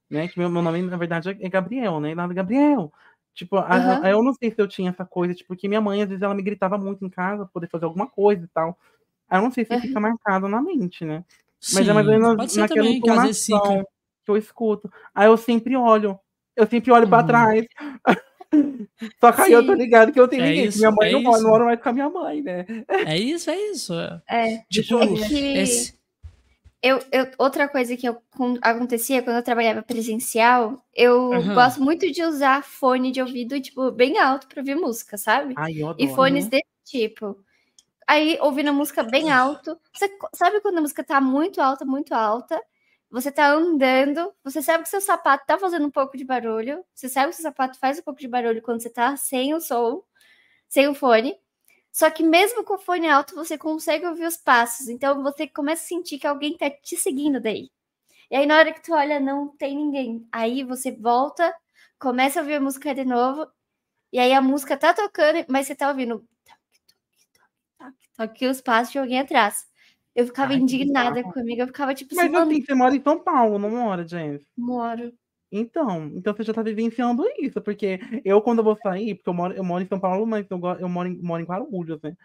Speaker 2: Né? Que meu, meu nome, na verdade, é Gabriel, né? Nada Gabriel. Tipo, a- a-
Speaker 1: Aham.
Speaker 2: eu não sei se eu tinha essa coisa, tipo, porque minha mãe, às vezes, ela me gritava muito em casa pra poder fazer alguma coisa e tal. Aí eu não sei se
Speaker 1: Aham.
Speaker 2: fica marcado na mente, né? Mas é mais ou
Speaker 3: Sim,
Speaker 2: menos
Speaker 3: Pode ser
Speaker 2: naquela
Speaker 3: também, que às vezes
Speaker 2: entonação
Speaker 3: fica.
Speaker 2: Que eu escuto. Aí eu sempre olho. Eu sempre olho pra
Speaker 3: Uhum.
Speaker 2: trás. [LAUGHS] Só que aí eu tô ligado que eu tenho
Speaker 3: É
Speaker 2: ninguém.
Speaker 3: isso,
Speaker 2: minha mãe
Speaker 3: é
Speaker 2: não mora, mora mais com a minha mãe, né?
Speaker 3: É isso, é isso.
Speaker 1: É.
Speaker 3: Tipo,
Speaker 1: É que
Speaker 3: esse-
Speaker 1: eu, eu- outra coisa que eu- com- acontecia quando eu trabalhava presencial, eu
Speaker 3: Aham.
Speaker 1: gosto muito de usar fone de ouvido, tipo, bem alto pra ouvir música, sabe?
Speaker 2: Ai, eu adoro.
Speaker 1: E fones
Speaker 2: né?
Speaker 1: desse tipo. Aí, ouvindo a música bem alto. Você sabe quando a música tá muito alta, muito alta? Você tá andando, você sabe que seu sapato tá fazendo um pouco de barulho. Você sabe que seu sapato faz um pouco de barulho quando você tá sem o som, sem o fone. Só que mesmo com o fone alto, você consegue ouvir os passos. Então você começa a sentir que alguém tá te seguindo daí. E aí, na hora que tu olha, não tem ninguém. Aí você volta, começa a ouvir a música de novo. E aí a música tá tocando, mas você tá ouvindo toque, toque, toque, toque, toque, os passos de alguém atrás. Eu ficava
Speaker 2: Ai,
Speaker 1: indignada comigo. Eu ficava tipo
Speaker 2: Mas
Speaker 1: assim,
Speaker 2: assim, você mora em São Paulo, não mora, Jess?
Speaker 1: moro.
Speaker 2: Então, então você já tá vivenciando isso, porque eu, quando eu vou sair, porque eu moro, eu moro em São Paulo, mas eu, eu moro, em, moro em Guarulhos, né?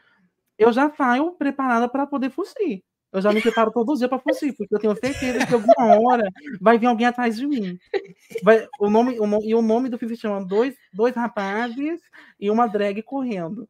Speaker 2: Eu já saio preparada para poder fugir. Eu já me preparo todos os dias para fugir, porque eu tenho certeza que alguma hora vai vir alguém atrás de mim. Vai, o nome, o e o nome do filme se chama Dois, dois Rapazes e uma Drag Correndo.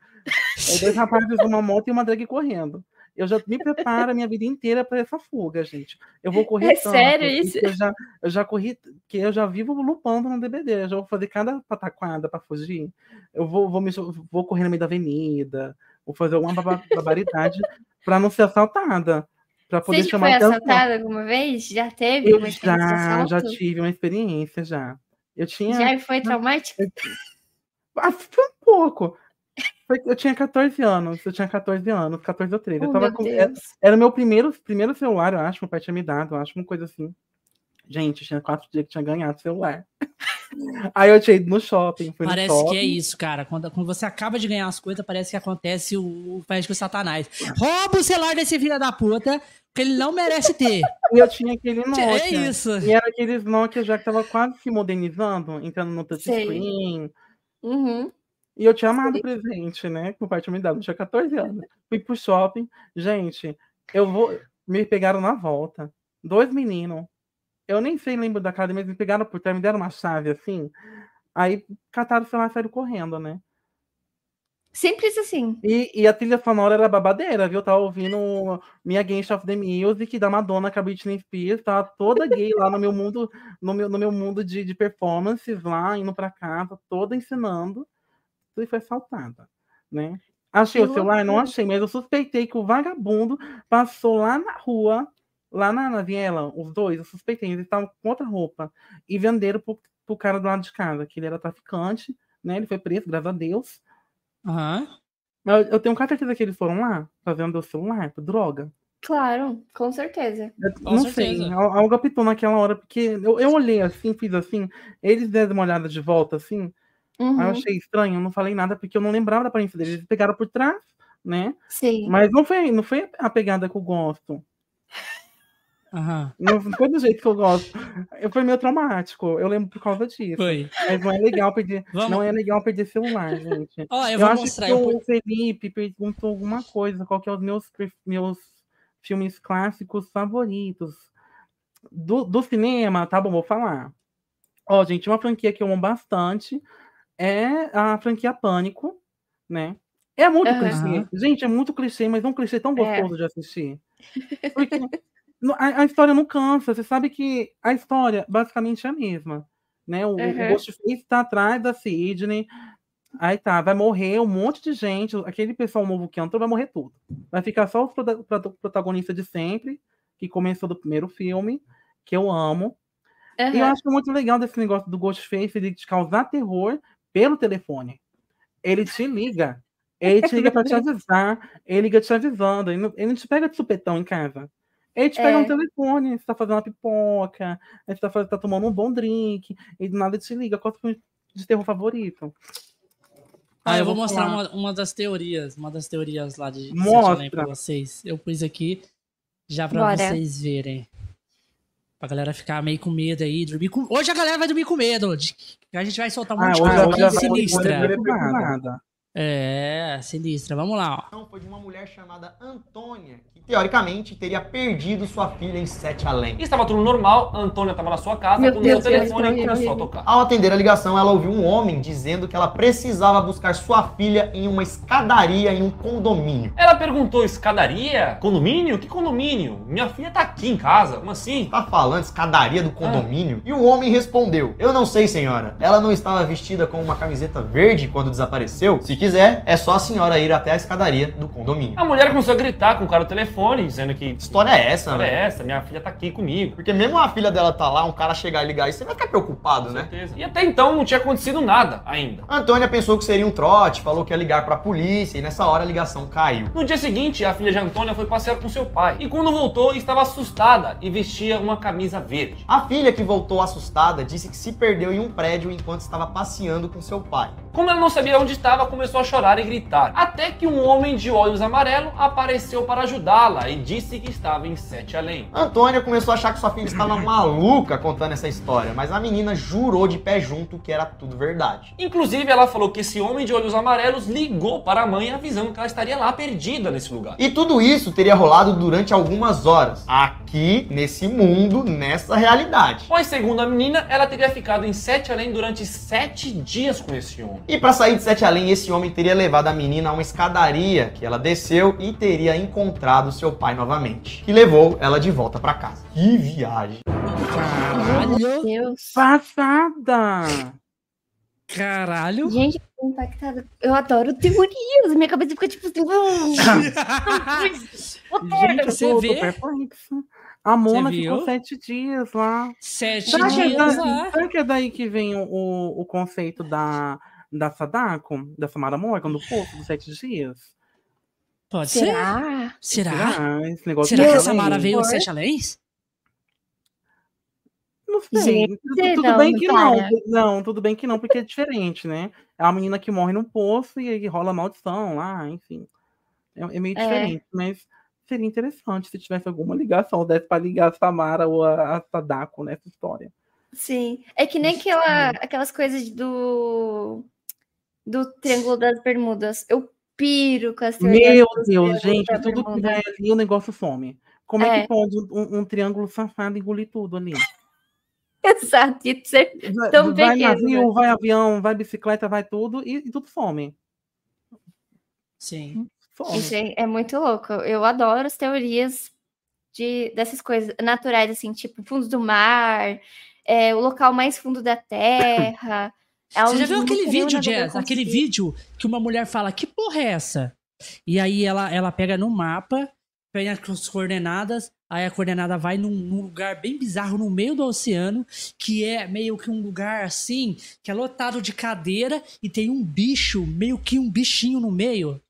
Speaker 2: É dois rapazes numa moto e uma drag correndo. Eu já me preparo a minha vida inteira para essa fuga, gente. Eu vou correr
Speaker 1: É
Speaker 2: tanto,
Speaker 1: sério isso?
Speaker 2: Eu já, eu já corri, que eu já vivo lupando no DBD. Eu já vou fazer cada pataquada para fugir. Eu vou, vou, me, vou correr no meio da avenida, vou fazer alguma barbaridade para não ser assaltada. Para poder
Speaker 1: Você já
Speaker 2: chamar
Speaker 1: foi assaltada alguma vez? Já teve
Speaker 2: Eu
Speaker 1: uma experiência
Speaker 2: já, já tive uma experiência já. Eu tinha.
Speaker 1: Já foi traumático? [LAUGHS]
Speaker 2: Ah, foi um pouco. Eu tinha 14 anos, eu tinha 14 anos, 14 ou 13. eu
Speaker 1: Oh, meu
Speaker 2: com, era, o meu primeiro, primeiro celular, eu acho, meu pai tinha me dado, eu acho, uma coisa assim. Gente, tinha quatro dias que tinha ganhado o celular. [LAUGHS] Aí eu tinha ido no shopping, fui
Speaker 3: Parece
Speaker 2: no shopping.
Speaker 3: que é isso, cara. Quando, quando você acaba de ganhar as coisas, parece que acontece o, o faz com o satanás. Rouba o celular desse filho da puta, que ele não merece ter.
Speaker 2: E eu tinha aquele Nokia.
Speaker 3: é isso.
Speaker 2: E era aqueles Nokia já que tava quase se modernizando, entrando no touchscreen.
Speaker 1: Uhum.
Speaker 2: E eu tinha amado o presente, né? Que o pai tinha me dado. Eu tinha 14 anos. Fui pro shopping. Gente, eu vou. Me pegaram na volta. Dois meninos. Eu nem sei, lembro da cara, mas me pegaram por trás, me deram uma chave assim. Aí cataram o celular e saíram correndo, né?
Speaker 1: Simples assim.
Speaker 2: E, e a trilha sonora era babadeira, viu? Eu tava ouvindo Minha Gangsta of the Music da Madonna com a Britney Spears, tava toda gay lá no meu mundo, no meu, no meu mundo de, de performances lá, indo pra casa, toda ensinando. E foi assaltada, né? Achei
Speaker 1: Que
Speaker 2: o celular? Não
Speaker 1: loucura.
Speaker 2: achei, mas eu suspeitei que o vagabundo passou lá na rua, lá na, na viela, os dois, eu suspeitei, eles estavam com outra roupa, e venderam pro, pro cara do lado de casa, que ele era traficante, né? Ele foi preso, graças a Deus.
Speaker 3: Aham.
Speaker 2: Mas eu, eu tenho quase certeza que eles foram lá fazendo o celular por droga.
Speaker 1: Claro, com certeza.
Speaker 2: Eu
Speaker 3: Com
Speaker 2: não
Speaker 3: certeza.
Speaker 2: sei, al- algo apitou naquela hora, porque eu, eu olhei assim, fiz assim, eles deram uma olhada de volta assim,
Speaker 1: Uhum.
Speaker 2: aí eu achei estranho, eu não falei nada porque eu não lembrava da aparência deles. Eles pegaram por trás, né?
Speaker 1: Sim.
Speaker 2: Mas não foi, não foi a pegada que eu gosto.
Speaker 3: Aham.
Speaker 2: Não foi do jeito que eu gosto. Eu foi meio traumático. Eu lembro por causa disso.
Speaker 3: Foi.
Speaker 2: Mas não é legal perder,
Speaker 3: Vamos.
Speaker 2: não é legal perder celular, gente.
Speaker 3: Ó, eu
Speaker 2: Eu,
Speaker 3: vou
Speaker 2: acho
Speaker 3: mostrar.
Speaker 2: que
Speaker 3: eu
Speaker 2: o Felipe perguntou alguma coisa, qual que é os meus, meus filmes clássicos favoritos. Do, do cinema, tá bom, vou falar. Ó, gente, uma franquia que eu amo bastante é a franquia Pânico, né? É muito
Speaker 1: Aham.
Speaker 2: clichê. Gente, é muito clichê, mas é um clichê tão gostoso de assistir. Porque a, a história não cansa. Você sabe que a história basicamente é a mesma. Né? O, o
Speaker 1: Uhum.
Speaker 2: Ghostface tá atrás da Sidney. Aí tá, vai morrer um monte de gente. Aquele pessoal novo que entrou vai morrer tudo. Vai ficar só os prota- prota- protagonistas de sempre, que começou do primeiro filme, que eu amo. E eu acho muito legal desse negócio do Ghostface de causar terror pelo telefone. Ele te liga. Ele te liga pra te avisar. Ele liga te avisando. Ele não, ele não te pega de supetão em casa. Ele te pega
Speaker 1: É.
Speaker 2: no telefone. Você tá fazendo uma pipoca. Você tá, fazendo- tá tomando um bom drink. E do nada ele te liga. Qual é o filme de terror favorito?
Speaker 3: Ah, eu vou
Speaker 2: vou
Speaker 3: mostrar uma, uma das teorias, uma das teorias lá de
Speaker 2: Mostra.
Speaker 3: Pra vocês. Eu pus aqui já pra
Speaker 1: Bora.
Speaker 3: vocês verem. Pra galera ficar meio com medo aí, dormir com... Hoje a galera vai dormir com medo. A gente vai soltar um monte de coisa sinistra.
Speaker 2: nada.
Speaker 3: É, sinistra. Vamos lá, ó.
Speaker 7: Não, foi de uma mulher chamada Antônia, que teoricamente teria perdido sua filha em Sete Além.
Speaker 8: Estava tudo normal, a Antônia estava na sua casa
Speaker 1: Meu
Speaker 8: quando
Speaker 1: Deus,
Speaker 8: o telefone
Speaker 1: Deus, Deus,
Speaker 8: começou a tocar.
Speaker 7: Ao atender a ligação, ela ouviu um homem dizendo que ela precisava buscar sua filha em uma escadaria em um condomínio.
Speaker 8: Ela perguntou: escadaria? Condomínio? Que condomínio? Minha filha tá aqui em casa. Como assim?
Speaker 7: Tá falando escadaria do condomínio? E o homem respondeu: Eu não sei, senhora. Ela não estava vestida com uma camiseta verde quando desapareceu? Se quiser, é só a senhora ir até a escadaria do condomínio.
Speaker 8: A mulher começou a gritar com o cara no telefone, dizendo que.
Speaker 7: História é essa, né?
Speaker 8: essa, minha filha tá aqui comigo.
Speaker 7: Porque mesmo a filha dela tá lá, um cara chegar e ligar aí, você vai ficar preocupado,
Speaker 8: Com
Speaker 7: né?
Speaker 8: certeza. E até então não tinha acontecido nada ainda.
Speaker 7: A Antônia pensou que seria um trote, falou que ia ligar pra polícia e nessa hora a ligação caiu.
Speaker 8: No dia seguinte, a filha de Antônia foi passear com seu pai. E quando voltou, estava assustada e vestia uma camisa verde.
Speaker 7: A filha que voltou assustada disse que se perdeu em um prédio enquanto estava passeando com seu pai.
Speaker 8: Como ela não sabia onde estava, começou a chorar e gritar. Até que um homem de olhos amarelo apareceu para ajudá-la e disse que estava em Sete Além.
Speaker 7: Antônia começou a achar que sua filha estava [CLEARS THROAT] maluca contando essa história, mas a menina jurou de pé junto que era tudo verdade.
Speaker 8: Inclusive, ela falou que esse homem de olhos amarelos ligou para a mãe avisando que ela estaria lá perdida nesse lugar.
Speaker 7: E tudo isso teria rolado durante algumas horas, aqui, nesse mundo, nessa realidade.
Speaker 8: Pois, segundo a menina, ela teria ficado em Sete Além durante sete dias com esse homem.
Speaker 7: E para sair de Sete Além, esse homem teria levado a menina a uma escadaria que ela desceu e teria encontrado seu pai novamente, que levou ela de volta para casa. Que viagem!
Speaker 3: Caralho,
Speaker 1: Meu Deus.
Speaker 2: Passada!
Speaker 3: caralho.
Speaker 1: Gente, impactada. Eu adoro teorias. Minha cabeça fica tipo assim. hum. [LAUGHS]
Speaker 2: Gente, eu
Speaker 3: Você
Speaker 2: tô,
Speaker 3: vê?
Speaker 2: A Mona ficou sete dias lá.
Speaker 3: Sete
Speaker 2: Será que, é
Speaker 3: dias
Speaker 2: da-
Speaker 3: lá.
Speaker 2: será que é daí que vem o, o conceito da, da Sadako, da Samara Morgan, do poço dos sete dias?
Speaker 3: Pode ser.
Speaker 1: Será?
Speaker 3: Será?
Speaker 2: Será? Esse negócio
Speaker 3: Será que a? Samara veio aos
Speaker 1: Por?
Speaker 3: Sete Aléns?
Speaker 2: Não sei.
Speaker 1: Gente,
Speaker 2: tudo,
Speaker 1: não,
Speaker 2: bem que não.
Speaker 1: para.
Speaker 2: Não, tudo bem que não, porque é diferente, né? É uma menina que morre num poço e aí rola maldição lá, enfim. É, é meio
Speaker 1: É.
Speaker 2: diferente, mas seria interessante se tivesse alguma ligação, desse pra ligar a Samara ou a, a Sadako nessa história.
Speaker 1: Sim. É que nem aquela, aquelas coisas do. Do Triângulo das Bermudas. Eu piro com as teorias
Speaker 2: Meu Deus, gente, tudo que vai ali, o negócio some. Como é,
Speaker 1: É.
Speaker 2: que pode um, um triângulo safado engolir tudo ali? [LAUGHS]
Speaker 1: Exato. E ser
Speaker 2: Vai,
Speaker 1: Tão
Speaker 2: vai
Speaker 1: pequeno,
Speaker 2: navio, vai avião, vai bicicleta, vai tudo e, e tudo some.
Speaker 3: Sim.
Speaker 1: Isso é, é muito louco. Eu adoro as teorias de, dessas coisas naturais, assim, tipo fundos do mar, é, o local mais fundo da Terra. É
Speaker 3: Você já viu aquele vídeo, Jazz? Aquele vídeo que uma mulher fala, que porra é essa? E aí ela, ela pega no mapa, pega as coordenadas, aí a coordenada vai num, num lugar bem bizarro no meio do oceano, que é meio que um lugar assim, que é lotado de cadeira e tem um bicho, meio que um bichinho no meio.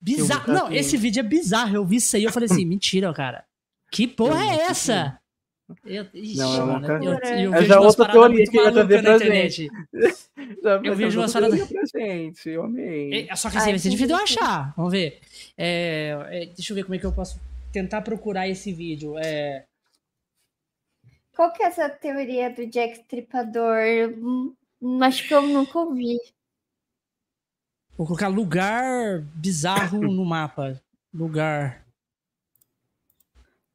Speaker 3: Bizarro. Não, esse vídeo é bizarro. Eu vi isso aí eu falei assim, [LAUGHS] mentira, cara. Que porra é essa? Eu, ixi,
Speaker 2: Não, eu
Speaker 3: mano,
Speaker 2: nunca vi.
Speaker 3: eu, eu
Speaker 2: É
Speaker 3: vejo
Speaker 2: já
Speaker 3: umas
Speaker 2: outra
Speaker 3: paradas
Speaker 2: teoria
Speaker 3: muito
Speaker 2: que eu ia trazer
Speaker 3: malucas na
Speaker 2: pra
Speaker 3: internet. [LAUGHS]
Speaker 2: Já
Speaker 3: Eu vejo umas paradas-
Speaker 2: pra gente, eu amei.
Speaker 3: É, só que
Speaker 1: Ai,
Speaker 3: assim, vai ser difícil eu achar. Vamos ver. É, é, deixa eu ver como é que eu posso tentar procurar esse vídeo. É,
Speaker 1: Qual que é essa teoria do Jack Stripador? Hum, hum, Acho que eu nunca ouvi.
Speaker 3: vou colocar lugar bizarro no mapa. Lugar.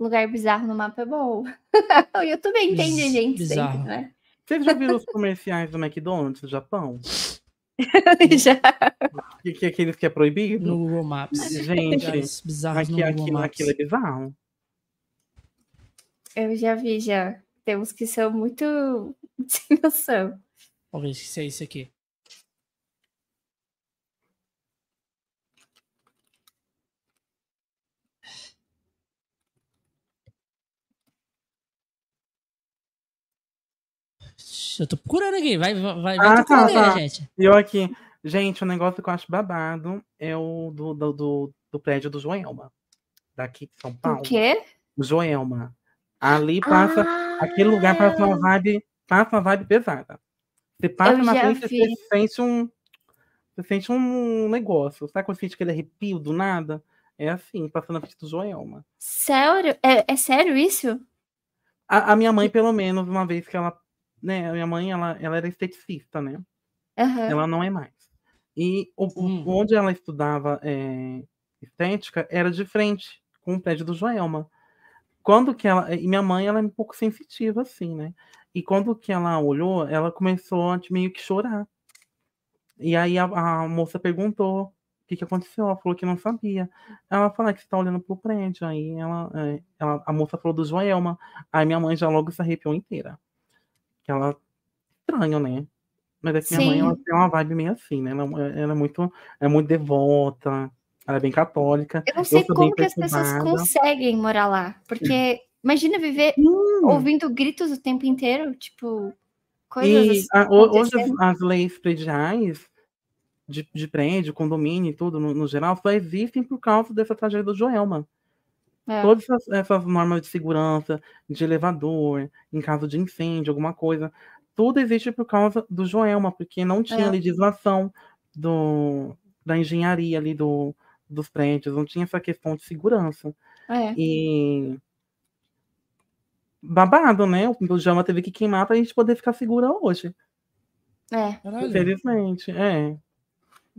Speaker 1: Lugar bizarro no mapa é bom. [LAUGHS] o YouTube entende a gente
Speaker 3: bizarro.
Speaker 1: sempre, né?
Speaker 2: Vocês já viram os comerciais do McDonald's no Japão? [LAUGHS]
Speaker 1: Já.
Speaker 2: Que, que aqueles que é proibido?
Speaker 3: No Google Maps.
Speaker 2: Gente,
Speaker 3: Lugares bizarros no
Speaker 2: aqui,
Speaker 3: Google
Speaker 2: aquilo,
Speaker 3: Maps.
Speaker 2: aquilo é bizarro.
Speaker 1: Eu já vi, já. Temos que são muito [LAUGHS] sem noção.
Speaker 3: Vamos ver se é isso aqui. Eu tô procurando aqui. Vai, vai, vai
Speaker 2: Ah, tá,
Speaker 3: aí,
Speaker 2: tá.
Speaker 3: gente.
Speaker 2: E eu aqui, gente, o negócio que eu acho babado é o do, do, do, do prédio do Joelma, daqui de São Paulo.
Speaker 1: O quê?
Speaker 2: Joelma. Ali passa,
Speaker 1: Ah,
Speaker 2: aquele lugar passa uma vibe, passa uma vibe pesada. Você passa
Speaker 1: Eu
Speaker 2: na frente,
Speaker 1: vi.
Speaker 2: você sente um, você sente um negócio. Sabe quando você sente aquele arrepio do nada? É assim, passando na frente do Joelma.
Speaker 1: Sério? É, é sério isso?
Speaker 2: A, a minha mãe, pelo menos, uma vez que ela, né, minha mãe, ela, ela era esteticista, né?
Speaker 1: Aham.
Speaker 2: ela não é mais. E o, o-
Speaker 3: Hum.
Speaker 2: onde ela estudava é, estética era de frente com o prédio do Joelma. Quando que ela. E minha mãe, ela é um pouco sensitiva, assim, né? E quando que ela olhou, ela começou a meio que chorar. E aí a, a moça perguntou o que, que aconteceu. Ela falou que não sabia. Ela falou "Ah, que você tá olhando pro prédio. Aí ela, é, ela- a moça falou do Joelma. Aí minha mãe já logo se arrepiou inteira. Que ela. Estranho, né? Mas é que minha mãe
Speaker 1: Sim.
Speaker 2: ela tem uma vibe meio assim, né? Ela, ela é muito, é muito devota, ela é bem católica.
Speaker 1: Eu não sei
Speaker 2: bem
Speaker 1: como que as pessoas conseguem morar lá. Porque imagina viver
Speaker 2: Hum.
Speaker 1: ouvindo gritos o tempo inteiro, tipo, coisas
Speaker 2: E
Speaker 1: assim
Speaker 2: hoje as, as leis prediais de, de prédio, condomínio e tudo, no, no geral, só existem por causa dessa tragédia do Joelma.
Speaker 1: É.
Speaker 2: Todas essas, essas normas de segurança, de elevador, em caso de incêndio, alguma coisa, tudo existe por causa do Joelma, porque não tinha
Speaker 1: É.
Speaker 2: legislação do, da engenharia ali do, dos prédios, não tinha essa questão de segurança.
Speaker 1: É.
Speaker 2: E babado, né? O Joelma teve que queimar pra gente poder ficar segura hoje.
Speaker 1: É.
Speaker 2: Infelizmente, é.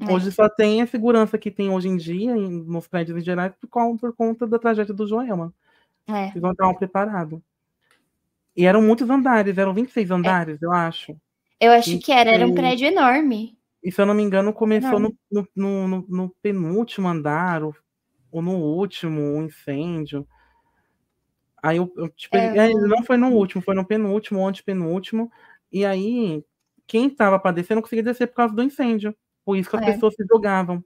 Speaker 1: É.
Speaker 2: Hoje só tem a segurança que tem hoje em dia nos prédios em geral por, por conta da tragédia do Joelma.
Speaker 1: É.
Speaker 2: Eles não estavam preparados. E eram muitos andares, eram 26 andares, eu acho.
Speaker 1: Eu acho que era, era um prédio enorme.
Speaker 2: E se eu não me engano, começou no, no, no- no- penúltimo andar, ou, ou no último, o incêndio. Aí eu, eu, tipo,
Speaker 1: É,
Speaker 2: ele- é, não foi no último, foi no penúltimo, ou antepenúltimo. E aí, quem tava para descer não conseguia descer por causa do incêndio. Por isso que as
Speaker 1: É.
Speaker 2: pessoas se jogavam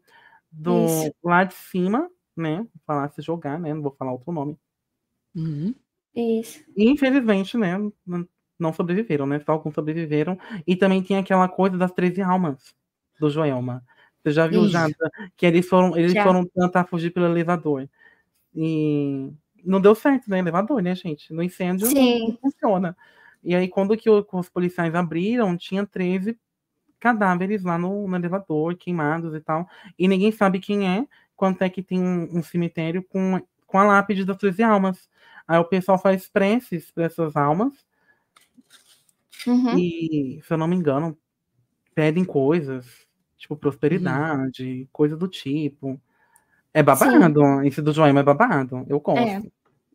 Speaker 2: do
Speaker 1: Isso.
Speaker 2: lá de cima, né? Vou falar se jogar, né? Não vou falar outro nome.
Speaker 3: Uhum.
Speaker 1: Isso.
Speaker 2: E infelizmente, né? Não sobreviveram, né? Só alguns sobreviveram. E também tem aquela coisa das 13 almas do Joelma. Você já viu já que eles foram, eles
Speaker 1: Já.
Speaker 2: foram tentar fugir pelo elevador. E não deu certo, né? Elevador, né, gente? No incêndio não-
Speaker 1: Sim.
Speaker 2: não funciona. E aí, quando que os policiais abriram, tinha 13 cadáveres lá no, no elevador, queimados e tal. E ninguém sabe quem é, quanto é que tem um, um cemitério com, com a lápide das 13 almas. Aí o pessoal faz preces para essas almas
Speaker 1: Uhum.
Speaker 2: e, se eu não me engano, pedem coisas, tipo prosperidade, coisa do tipo. É babado. Esse do Joelma é babado. Eu gosto.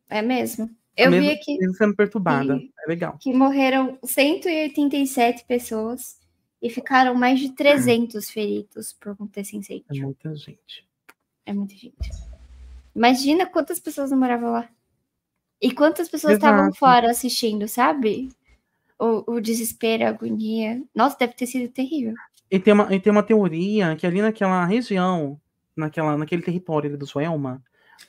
Speaker 1: É, é mesmo. Eu
Speaker 2: Mesmo
Speaker 1: vi aqui
Speaker 2: mesmo sendo perturbada.
Speaker 1: que-
Speaker 2: É legal.
Speaker 1: que morreram 187 pessoas e ficaram mais de 300 [CLEARS THROAT] feridos por conta desse
Speaker 2: É
Speaker 1: incêndio.
Speaker 2: muita gente.
Speaker 1: É muita gente. Imagina quantas pessoas não moravam lá. E quantas pessoas estavam fora assistindo, sabe? O, o desespero, a agonia. Nossa, deve ter sido terrível.
Speaker 2: E tem, uma, e tem uma teoria que ali naquela região, naquela, naquele território ali do Joelma,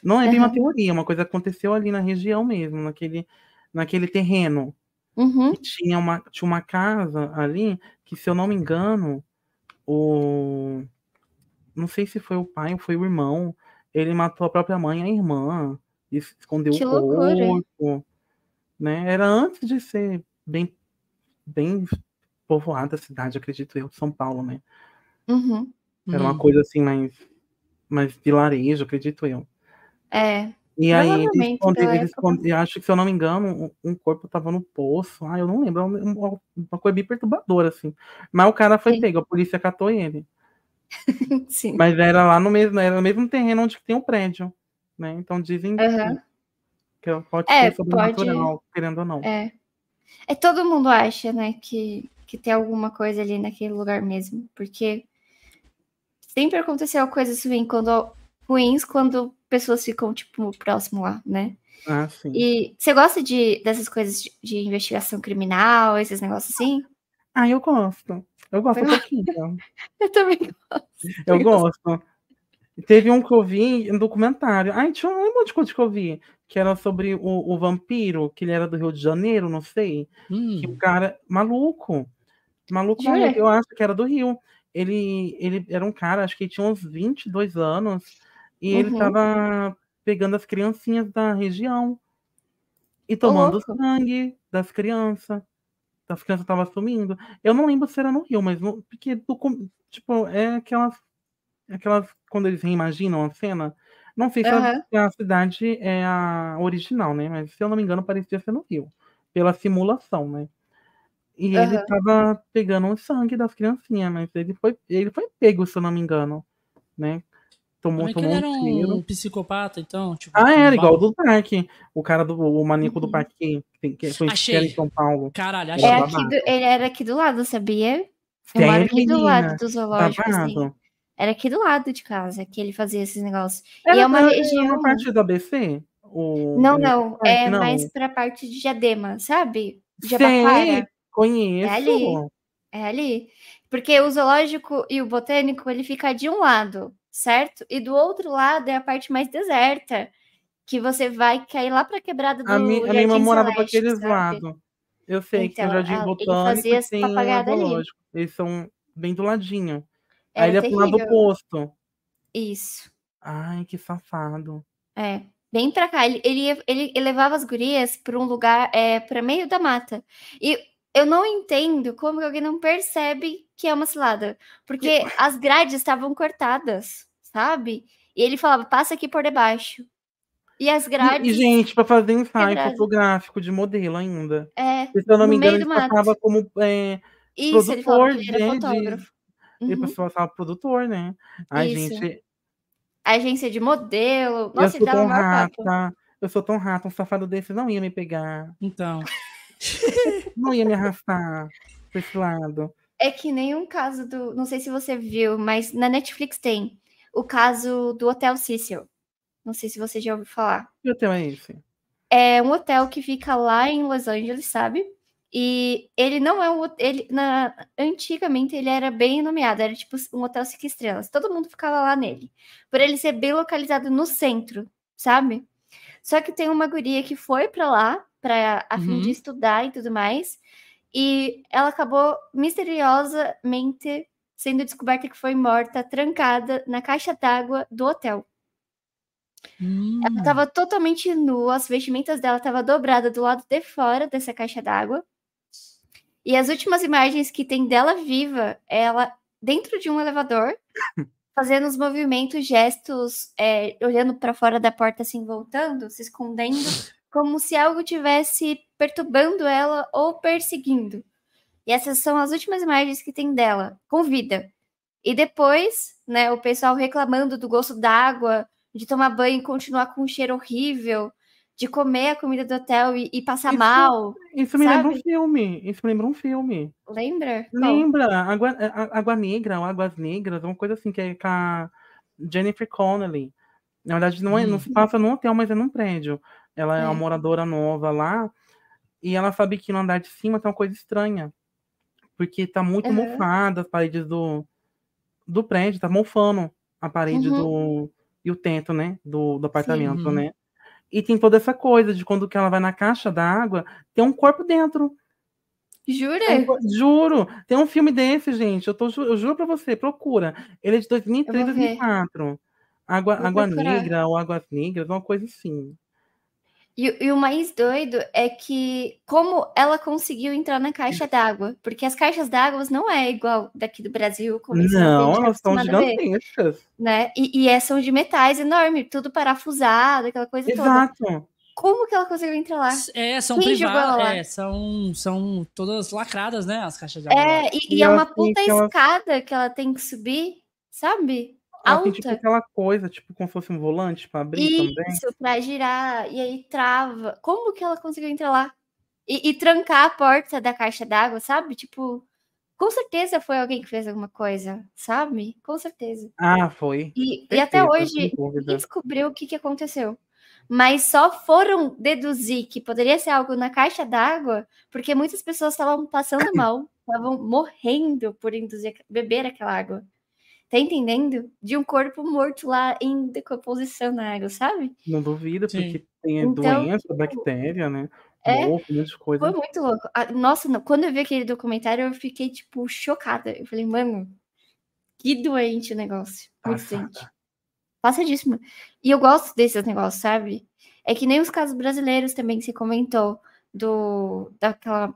Speaker 2: não é bem uma
Speaker 1: Aham.
Speaker 2: teoria, uma coisa aconteceu ali na região mesmo, naquele, naquele terreno.
Speaker 1: Uhum.
Speaker 2: tinha uma, tinha uma casa ali que, se eu não me engano, o. Não sei se foi o pai ou foi o irmão. Ele matou a própria mãe e a irmã. E escondeu
Speaker 1: Que
Speaker 2: o
Speaker 1: loucura.
Speaker 2: corpo. Né? Era antes de ser bem, bem povoada a cidade, acredito eu, de São Paulo, né?
Speaker 1: Uhum.
Speaker 2: Era uma
Speaker 3: Uhum.
Speaker 2: coisa assim mais, mais vilarejo, acredito eu.
Speaker 1: É.
Speaker 2: E aí, eles eles eu acho que, se eu não me engano, um, corpo tava no poço. Ah, eu não lembro. é uma, uma coisa bem perturbadora, assim. Mas o cara foi
Speaker 1: Sim.
Speaker 2: pego, a polícia catou ele. [LAUGHS]
Speaker 1: Sim.
Speaker 2: Mas era lá no mesmo, era no mesmo terreno onde tem um prédio, né? Então dizem
Speaker 1: Aham.
Speaker 2: que pode
Speaker 1: É,
Speaker 2: ser sobrenatural, querendo ou não.
Speaker 1: É. É todo mundo acha, né, que, que tem alguma coisa ali naquele lugar mesmo. Porque sempre aconteceu coisas ruins quando, ruins quando pessoas ficam, tipo, próximo lá, né?
Speaker 2: Ah, sim.
Speaker 1: E você gosta de, dessas coisas de, de investigação criminal, esses negócios assim?
Speaker 2: Ah, eu gosto. Eu gosto um pouquinho. [LAUGHS]
Speaker 1: Eu também gosto.
Speaker 2: Eu gosto. Teve um que eu vi um documentário. Ai, tinha um monte de coisa que eu vi. Que era sobre o, o vampiro, que ele era do Rio de Janeiro, não sei.
Speaker 3: Hum,
Speaker 2: Que o cara. Maluco. Maluco, maluco. Eu acho que era do Rio. Ele, ele era um cara, acho que ele tinha uns 22 anos. E ele
Speaker 1: Uhum.
Speaker 2: tava pegando as criancinhas da região. E tomando
Speaker 1: louco.
Speaker 2: sangue das crianças. As crianças estavam sumindo. Eu não lembro se era no Rio, mas no, porque tipo, é aquelas, aquelas quando eles reimaginam a cena. Não sei se a-
Speaker 1: Aham.
Speaker 2: se a, cidade é a original, né? Mas se eu não me engano, parecia ser no Rio, pela simulação, né? E ele
Speaker 1: Aham.
Speaker 2: tava pegando o sangue das criancinhas, mas ele foi, ele foi pego, se eu não me engano, né? Tomou,
Speaker 3: como é que ele
Speaker 2: tomou
Speaker 3: era
Speaker 2: um
Speaker 3: um, psicopata, então? Tipo,
Speaker 2: Ah, era
Speaker 3: um
Speaker 2: igual do parque. O cara do o maníaco do
Speaker 1: Uhum.
Speaker 2: parque que, tem- que foi em São Paulo.
Speaker 3: Caralho,
Speaker 2: É
Speaker 3: achei.
Speaker 1: É do- ele era aqui do lado, sabia? Eu moro aqui do lado do zoológico, assim.
Speaker 2: Babado.
Speaker 1: Era aqui do lado de casa que ele fazia esses negócios.
Speaker 2: Era,
Speaker 1: e é uma
Speaker 2: era-
Speaker 1: região.
Speaker 2: era parte do ABC? O,
Speaker 1: Não, não. É
Speaker 2: Não.
Speaker 1: mais pra parte de Diadema, sabe? De
Speaker 2: Sei,
Speaker 1: Jabaquara.
Speaker 2: conheço.
Speaker 1: É ali. É ali. Porque o zoológico e o botânico, ele fica de um lado, certo? E do outro lado é a parte mais deserta, que você vai cair lá pra quebrada do
Speaker 2: A, mi, a minha
Speaker 1: Jardim
Speaker 2: irmã morava para aqueles lados. Eu sei que tem o
Speaker 1: Então,
Speaker 2: Jardim
Speaker 1: ela- ele
Speaker 2: Botânico
Speaker 1: fazia
Speaker 2: e
Speaker 1: essa
Speaker 2: tem o
Speaker 1: papagaiada ali.
Speaker 2: Eles são bem do ladinho.
Speaker 1: Era
Speaker 2: Aí ele é pro lado do
Speaker 1: terrível.
Speaker 2: posto.
Speaker 1: Isso.
Speaker 2: Ai, que safado.
Speaker 1: É. Bem pra cá. Ele, ele, ele, ele levava as gurias pra um lugar, é, pra meio da mata. E eu não entendo como que alguém não percebe que é uma cilada. Porque as grades estavam cortadas, sabe? E ele falava, passa aqui por debaixo. E as grades.
Speaker 2: e, gente, para fazer ensaio
Speaker 1: quebrado.
Speaker 2: fotográfico de modelo ainda.
Speaker 1: é,
Speaker 2: Se eu não me engano, ele passava como é,
Speaker 1: isso, ele falava que ele
Speaker 2: produtor
Speaker 1: era
Speaker 2: de- de-
Speaker 1: fotógrafo.
Speaker 2: ele
Speaker 1: Uhum.
Speaker 2: passava produtor, né? Ai,
Speaker 1: Isso.
Speaker 2: gente,
Speaker 1: Agência de modelo.
Speaker 2: eu
Speaker 1: Nossa, ele
Speaker 2: sou
Speaker 1: dava
Speaker 2: tão
Speaker 1: maior papo.
Speaker 2: rata. Eu sou tão rata, um safado desse não ia me pegar.
Speaker 3: Então. [LAUGHS]
Speaker 2: Não ia me arrastar pra esse lado.
Speaker 1: É que nem um caso do. Não sei se você viu, mas na Netflix tem o caso do Hotel Cecil. Não sei se você já ouviu falar.
Speaker 2: Que hotel é esse?
Speaker 1: É um hotel que fica lá em Los Angeles, sabe? E ele não é um ele na antigamente ele era bem nomeado, era tipo um hotel cinco estrelas. Todo mundo ficava lá nele, por ele ser bem localizado no centro, sabe? Só que tem uma guria que foi pra lá para a fim
Speaker 3: Uhum.
Speaker 1: de estudar e tudo mais, e ela acabou misteriosamente sendo descoberta que foi morta trancada na caixa d'água do hotel.
Speaker 3: Hum,
Speaker 1: Ela tava totalmente nua, as vestimentas dela estavam dobradas do lado de fora dessa caixa d'água. E as últimas imagens que tem dela viva, ela dentro de um elevador, [LAUGHS] fazendo os movimentos, gestos, é, olhando para fora da porta, assim, voltando, se escondendo, como se algo tivesse perturbando ela ou perseguindo. E essas são as últimas imagens que tem dela, com vida. E depois, né, o pessoal reclamando do gosto da água, de tomar banho e continuar com um cheiro horrível, de comer a comida do hotel e, e passar
Speaker 2: Isso-
Speaker 1: mal.
Speaker 2: Isso me lembra um
Speaker 1: Sabe?
Speaker 2: filme. Isso me lembra um filme.
Speaker 1: Lembra?
Speaker 2: Lembra? Água, a- Água Negra, ou Águas Negras, uma coisa assim, que é com a Jennifer Connelly. Na verdade, não, é, não se passa num hotel, mas é num prédio. Ela é,
Speaker 1: É.
Speaker 2: uma moradora nova lá, e ela sabe que no andar de cima tem uma coisa estranha. Porque tá muito
Speaker 1: Aham.
Speaker 2: mofada as paredes do, do prédio, tá mofando a parede
Speaker 1: Uhum.
Speaker 2: do. e o teto, né? Do, do apartamento,
Speaker 3: Uhum.
Speaker 2: né? E tem toda essa coisa de quando que ela vai na caixa d'água, tem um corpo dentro.
Speaker 1: Jura?
Speaker 2: Tem Juro, tem um filme desse, gente. Eu, tô, eu juro pra você, procura. Ele é de 2003,
Speaker 1: Eu vou ver.
Speaker 2: 2004. Água,
Speaker 1: Vou
Speaker 2: Água
Speaker 1: procurar.
Speaker 2: Negra ou Águas Negras, uma coisa assim.
Speaker 1: E, e o mais doido é que como ela conseguiu entrar na caixa d'água, porque as caixas d'água não é igual daqui do Brasil, como
Speaker 2: Não, elas são
Speaker 1: ver,
Speaker 2: gigantescas.
Speaker 1: né? E, e é, são de metais enormes, tudo parafusado, aquela coisa toda.
Speaker 2: Exato.
Speaker 1: Como que ela conseguiu entrar lá?
Speaker 3: É, são
Speaker 1: ela
Speaker 3: privadas. É, são, são todas lacradas, né? As caixas de água. lá.
Speaker 1: É, e, e
Speaker 2: E
Speaker 1: é
Speaker 2: ela
Speaker 1: uma puta escada que ela tem que subir, sabe?
Speaker 2: Ela tem tipo
Speaker 1: Alta.
Speaker 2: aquela coisa, tipo, como se fosse um volante pra abrir também.
Speaker 1: Isso, pra girar. E aí trava. Como que ela conseguiu entrar lá? E, e trancar a porta da caixa d'água, sabe? Tipo, com certeza foi alguém que fez alguma coisa, sabe? Com certeza.
Speaker 2: Ah, foi.
Speaker 1: E, e até hoje, descobriu o que, que aconteceu. Mas só foram deduzir que poderia ser algo na caixa d'água, porque muitas pessoas estavam passando [COUGHS] mal, estavam morrendo por induzir, beber aquela água. Tá entendendo? De um corpo morto lá em decomposição na água, sabe?
Speaker 2: Não duvido,
Speaker 3: Sim.
Speaker 2: porque tem
Speaker 1: Então,
Speaker 2: doença, bactéria, né?
Speaker 1: É,
Speaker 2: de coisa.
Speaker 1: Foi muito louco. Ah, Nossa, não, quando eu vi aquele documentário, eu fiquei, tipo, chocada. Eu falei, mano, que doente o negócio. Muito
Speaker 2: Passada.
Speaker 1: doente. Passadíssimo. E eu gosto desses negócios, sabe? É que nem os casos brasileiros também que você comentou, do, daquela,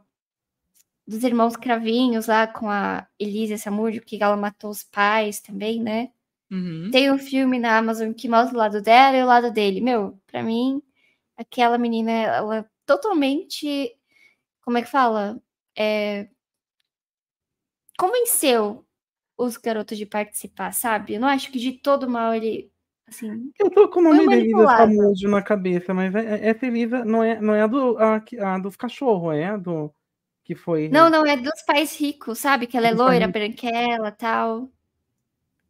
Speaker 1: dos irmãos cravinhos lá com a Elisa Samúdio, que ela matou os pais também, né?
Speaker 3: Uhum.
Speaker 1: Tem um filme na Amazon que mostra o lado dela e o lado dele. Meu, pra mim, aquela menina, ela totalmente. Como é que fala? É, convenceu os garotos de participar, sabe? Eu não acho que de todo mal ele. Assim.
Speaker 2: Eu tô com o nome da Elisa. Samúdio na cabeça, mas é- é- essa Elisa não é, não é a, do, a, a dos cachorros, é a do. Que foi.
Speaker 1: Não, não, é dos pais ricos, sabe? Que ela é loira, branquela tal.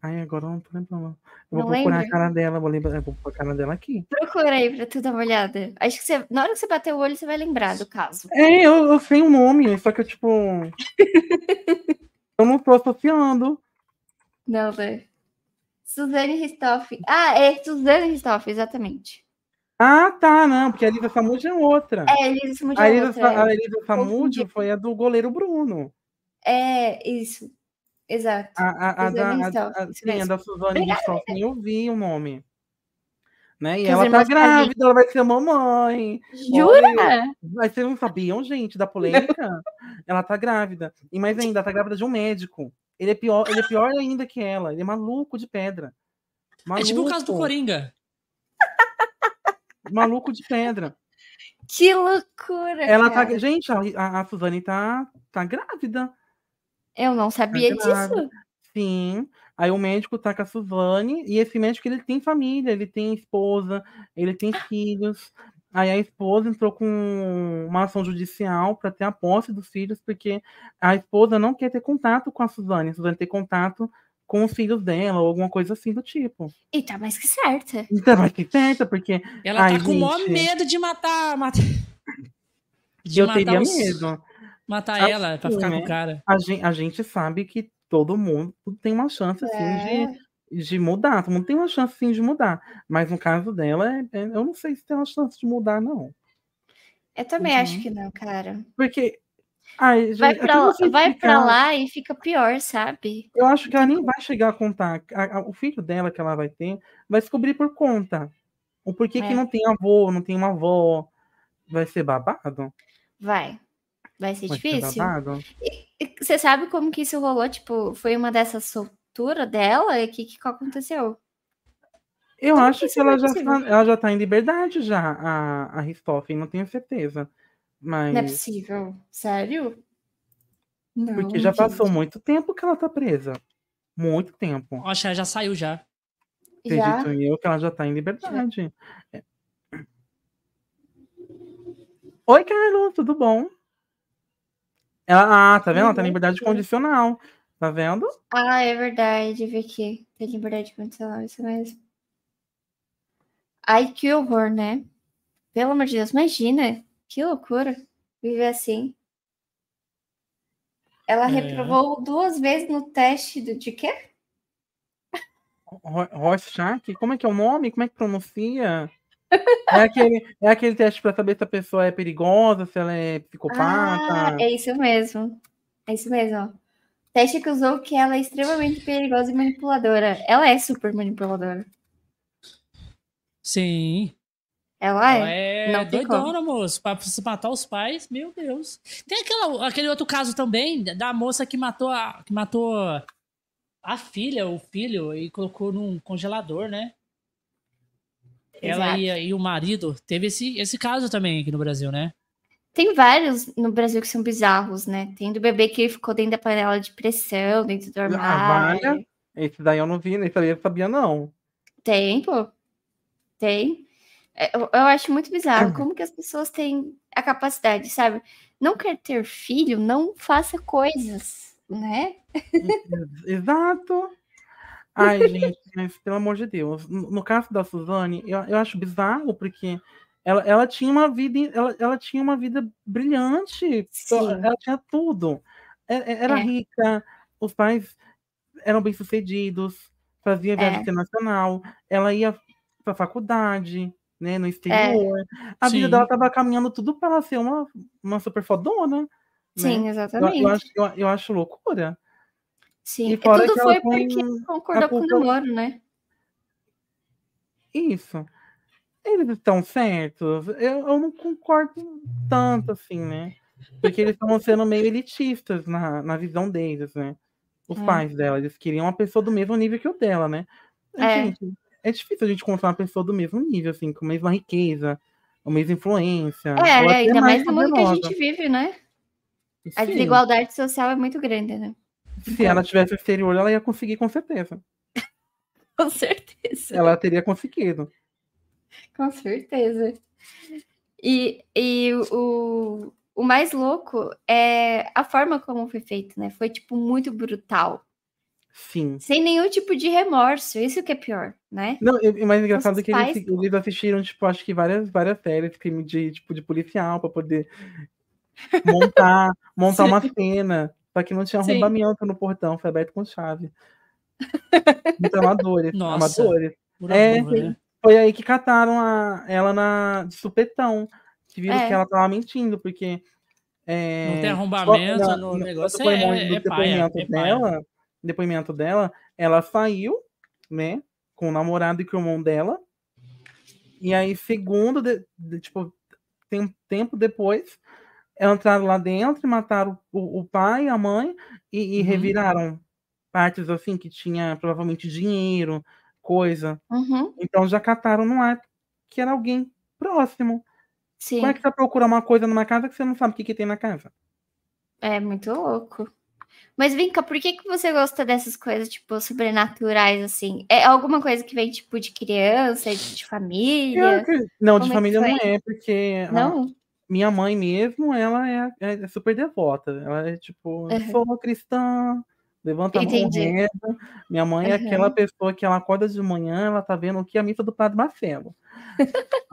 Speaker 2: Ai, agora eu não tô lembrando. Eu vou
Speaker 1: Não
Speaker 2: procurar
Speaker 1: lembra?
Speaker 2: a cara dela, vou lembrar, vou pôr a cara dela aqui.
Speaker 1: Procura aí pra tu dar uma olhada. Acho que você, na hora que você bater o olho, você vai lembrar do caso.
Speaker 2: É, eu, eu sei o nome, só que eu, tipo. [LAUGHS] eu não tô associando.
Speaker 1: Não, né? Suzane Ristoff. Ah, é Suzane Ristoff, exatamente.
Speaker 2: Ah, tá, não, porque a Elisa Samúdio é outra.
Speaker 1: É, Elisa
Speaker 2: a
Speaker 1: é
Speaker 2: Elisa,
Speaker 1: outra,
Speaker 2: Sa-
Speaker 1: é.
Speaker 2: a Elisa foi a do goleiro Bruno.
Speaker 1: É, isso. Exato.
Speaker 2: A, a, a da, a, a, sim, a da Suzane Ristoff, eu vi o nome. Né? E
Speaker 1: Que
Speaker 2: ela tá grávida, ela vai ser mamãe.
Speaker 1: Jura?
Speaker 2: Mas vocês não sabiam, gente, da polêmica? [LAUGHS] ela tá grávida. E mais ainda, ela tá grávida de um médico. Ele é pior, ele é pior ainda que ela. Ele é maluco de pedra.
Speaker 3: É tipo o caso do
Speaker 2: Maluco.
Speaker 3: Coringa. [LAUGHS]
Speaker 2: Maluco de pedra.
Speaker 1: Que loucura,
Speaker 2: Ela tá.
Speaker 1: cara.
Speaker 2: Gente, a, a, a Suzane tá, tá grávida.
Speaker 1: Eu não sabia
Speaker 2: Tá
Speaker 1: disso.
Speaker 2: Sim. Aí o médico tá com a Suzane, e esse médico ele tem família, ele tem esposa, ele tem filhos. Aí a esposa entrou com uma ação judicial para ter a posse dos filhos, porque a esposa não quer ter contato com a Suzane, a Suzane ter contato com os filhos dela, ou alguma coisa assim do tipo.
Speaker 1: E tá mais que certa.
Speaker 2: Então, mas que certa, porque
Speaker 3: Ela
Speaker 2: Ai,
Speaker 3: tá com o maior
Speaker 2: gente.
Speaker 3: medo de matar. matar [LAUGHS] de
Speaker 2: eu
Speaker 3: matar
Speaker 2: teria
Speaker 3: os-
Speaker 2: medo.
Speaker 3: Matar
Speaker 2: Assim,
Speaker 3: ela pra ficar com
Speaker 2: né?
Speaker 3: o cara.
Speaker 2: A gente, a gente sabe que todo mundo tem uma chance assim,
Speaker 1: É.
Speaker 2: de, de mudar. Todo mundo tem uma chance sim de mudar. Mas no caso dela, é- é- eu não sei se tem uma chance de mudar, não.
Speaker 1: Eu também
Speaker 2: Uhum.
Speaker 1: acho que não, cara.
Speaker 2: Porque. Ai,
Speaker 1: Vai
Speaker 2: gente,
Speaker 1: pra,
Speaker 2: até
Speaker 1: lá-
Speaker 2: você
Speaker 1: vai pra lá e fica pior, sabe?
Speaker 2: Eu acho que ela nem vai chegar a contar. A- a- o filho dela que ela vai ter vai descobrir por conta. O porquê que
Speaker 1: É.
Speaker 2: não tem avô, não tem uma avó. Vai ser babado?
Speaker 1: Vai. Vai ser
Speaker 2: Vai ser
Speaker 1: difícil.
Speaker 2: babado?
Speaker 1: E Você sabe como que isso rolou? Tipo, foi uma dessas solturas dela? O que, que aconteceu?
Speaker 2: Eu
Speaker 1: Como
Speaker 2: acho
Speaker 1: que
Speaker 2: que, ela
Speaker 1: é
Speaker 2: já, tá, ela já tá em liberdade já, a, a Ristoffen, não tenho certeza. Mas.
Speaker 1: Não é possível. Sério? Não,
Speaker 2: Porque já
Speaker 1: gente.
Speaker 2: passou muito tempo que ela tá presa. Muito tempo.
Speaker 3: Acho que ela já saiu já.
Speaker 1: Já?
Speaker 2: Acredito eu que ela já tá em liberdade. É. Oi, Carlos, tudo bom? Ela, ah, tá vendo? Ela tá em liberdade condicional. Tá vendo?
Speaker 1: Ah, é verdade. Vê aqui. Tem liberdade condicional, isso mesmo. Ai, que horror, né? Pelo amor de Deus, imagina. Que loucura viver assim. Ela
Speaker 3: É.
Speaker 1: reprovou duas vezes no teste do, de quê?
Speaker 2: Ro- Rorschach? Como é que é o nome? Como é que pronuncia? É aquele, é aquele teste pra saber se a pessoa é perigosa, se ela é psicopata.
Speaker 1: Ah, é isso mesmo. É isso mesmo. ó. Teste que usou que ela é extremamente perigosa e manipuladora. Ela é super manipuladora.
Speaker 3: Sim.
Speaker 1: Ela
Speaker 3: Ela
Speaker 1: é.
Speaker 3: é
Speaker 1: não
Speaker 3: doidona, moço. Pra se matar os pais, meu Deus. Tem aquela, aquele outro caso também da moça que matou a, que matou a filha, o filho, e colocou num congelador, né? Ela
Speaker 1: Exato.
Speaker 3: e, e o marido. Teve esse, esse caso também aqui no Brasil, né?
Speaker 1: Tem vários no Brasil que são bizarros, né? Tem do bebê que ficou dentro da panela de pressão, dentro do
Speaker 2: A
Speaker 1: armário.
Speaker 2: Esse daí eu não vi, eu sabia, não.
Speaker 1: Tem, pô. Tem. É, Eu, eu acho muito bizarro como que as pessoas têm a capacidade, sabe? Não quer ter filho, não faça coisas, né?
Speaker 2: Ex- Exato. Ai, gente, [LAUGHS] mas pelo amor de Deus. No caso da Suzane, eu, eu acho bizarro, porque ela, ela tinha uma vida, ela, ela tinha uma vida brilhante.
Speaker 1: Sim.
Speaker 2: Ela tinha tudo. É- é- Era
Speaker 1: É.
Speaker 2: rica, os pais eram bem-sucedidos, fazia viagem
Speaker 1: É.
Speaker 2: internacional, ela ia pra faculdade, né, no exterior. A vida
Speaker 3: Sim.
Speaker 2: dela tava caminhando tudo para ela ser uma, uma super fodona. né?
Speaker 1: Sim,
Speaker 2: Eu,
Speaker 1: exatamente.
Speaker 2: eu, acho, eu, eu acho loucura.
Speaker 1: Sim.
Speaker 2: E fora
Speaker 1: Tudo foi porque concordou com o namoro, né?
Speaker 2: Isso. Eles estão certos? Eu, eu não concordo tanto assim, né? Porque eles estão sendo meio elitistas na, na visão deles, né? Os
Speaker 1: É.
Speaker 2: pais dela, eles queriam uma pessoa do mesmo nível que o dela, né?
Speaker 1: É.
Speaker 2: Gente, é difícil a gente encontrar uma pessoa do mesmo nível, assim, com a mesma riqueza, a mesma influência.
Speaker 1: É,
Speaker 2: até
Speaker 1: ainda mais no mundo que a gente vive, né? A
Speaker 2: Sim,
Speaker 1: desigualdade social é muito grande, né?
Speaker 2: Se ela tivesse exterior, ela ia conseguir com certeza. [LAUGHS]
Speaker 1: Com certeza.
Speaker 2: Ela teria conseguido.
Speaker 1: Com certeza. E, e o, o mais louco é a forma como foi feito, né? Foi, tipo, muito brutal.
Speaker 2: Sim.
Speaker 1: Sem nenhum tipo de remorso. Isso que é pior, né?
Speaker 2: Não, e- mais engraçado é que eles,
Speaker 1: pais-
Speaker 2: eles assistiram, tipo, acho que várias, várias séries de crime de, tipo, de policial pra poder montar, [LAUGHS] montar uma cena. Só que não tinha
Speaker 1: Sim.
Speaker 2: arrombamento no portão, foi aberto com chave. Muito [LAUGHS] amadores.
Speaker 3: Nossa.
Speaker 2: amadores. É,
Speaker 3: burra, né?
Speaker 2: Foi aí que cataram a, ela na, de supetão. Que viram
Speaker 1: É.
Speaker 2: que ela tava mentindo, porque. é,
Speaker 3: Não tem arrombamento
Speaker 2: só-
Speaker 3: no
Speaker 2: no-
Speaker 3: negócio,
Speaker 2: depoimento-
Speaker 3: é- é é paia.
Speaker 2: dela, depoimento dela, ela saiu, né, com o namorado e com o irmão dela. E aí, segundo, de- de- tipo, tem, tempo depois, entraram lá dentro e mataram o, o pai, a mãe, e, e
Speaker 3: Uhum.
Speaker 2: reviraram partes assim que tinha provavelmente dinheiro, coisa.
Speaker 1: Uhum,
Speaker 2: Então já cataram no ar que era alguém próximo.
Speaker 1: sim.
Speaker 2: Como é que você procura uma coisa numa casa que você não sabe o que, que tem na casa?
Speaker 1: É muito louco. Mas vem cá, por que, que você gosta dessas coisas, tipo, sobrenaturais, assim? É alguma coisa que vem, tipo, de criança, de, de
Speaker 2: Eu
Speaker 1: família?
Speaker 2: acredito- Não, de
Speaker 1: Como é que
Speaker 2: família não é, porque a
Speaker 1: Não?
Speaker 2: minha mãe mesmo, ela é, é super devota. Ela é tipo,
Speaker 1: Uhum.
Speaker 2: sou cristã, levanta a mão
Speaker 1: Entendi.
Speaker 2: reza. Minha mãe é
Speaker 1: Uhum.
Speaker 2: aquela pessoa que ela acorda de manhã, ela tá vendo que é a missa do Padre Marcelo.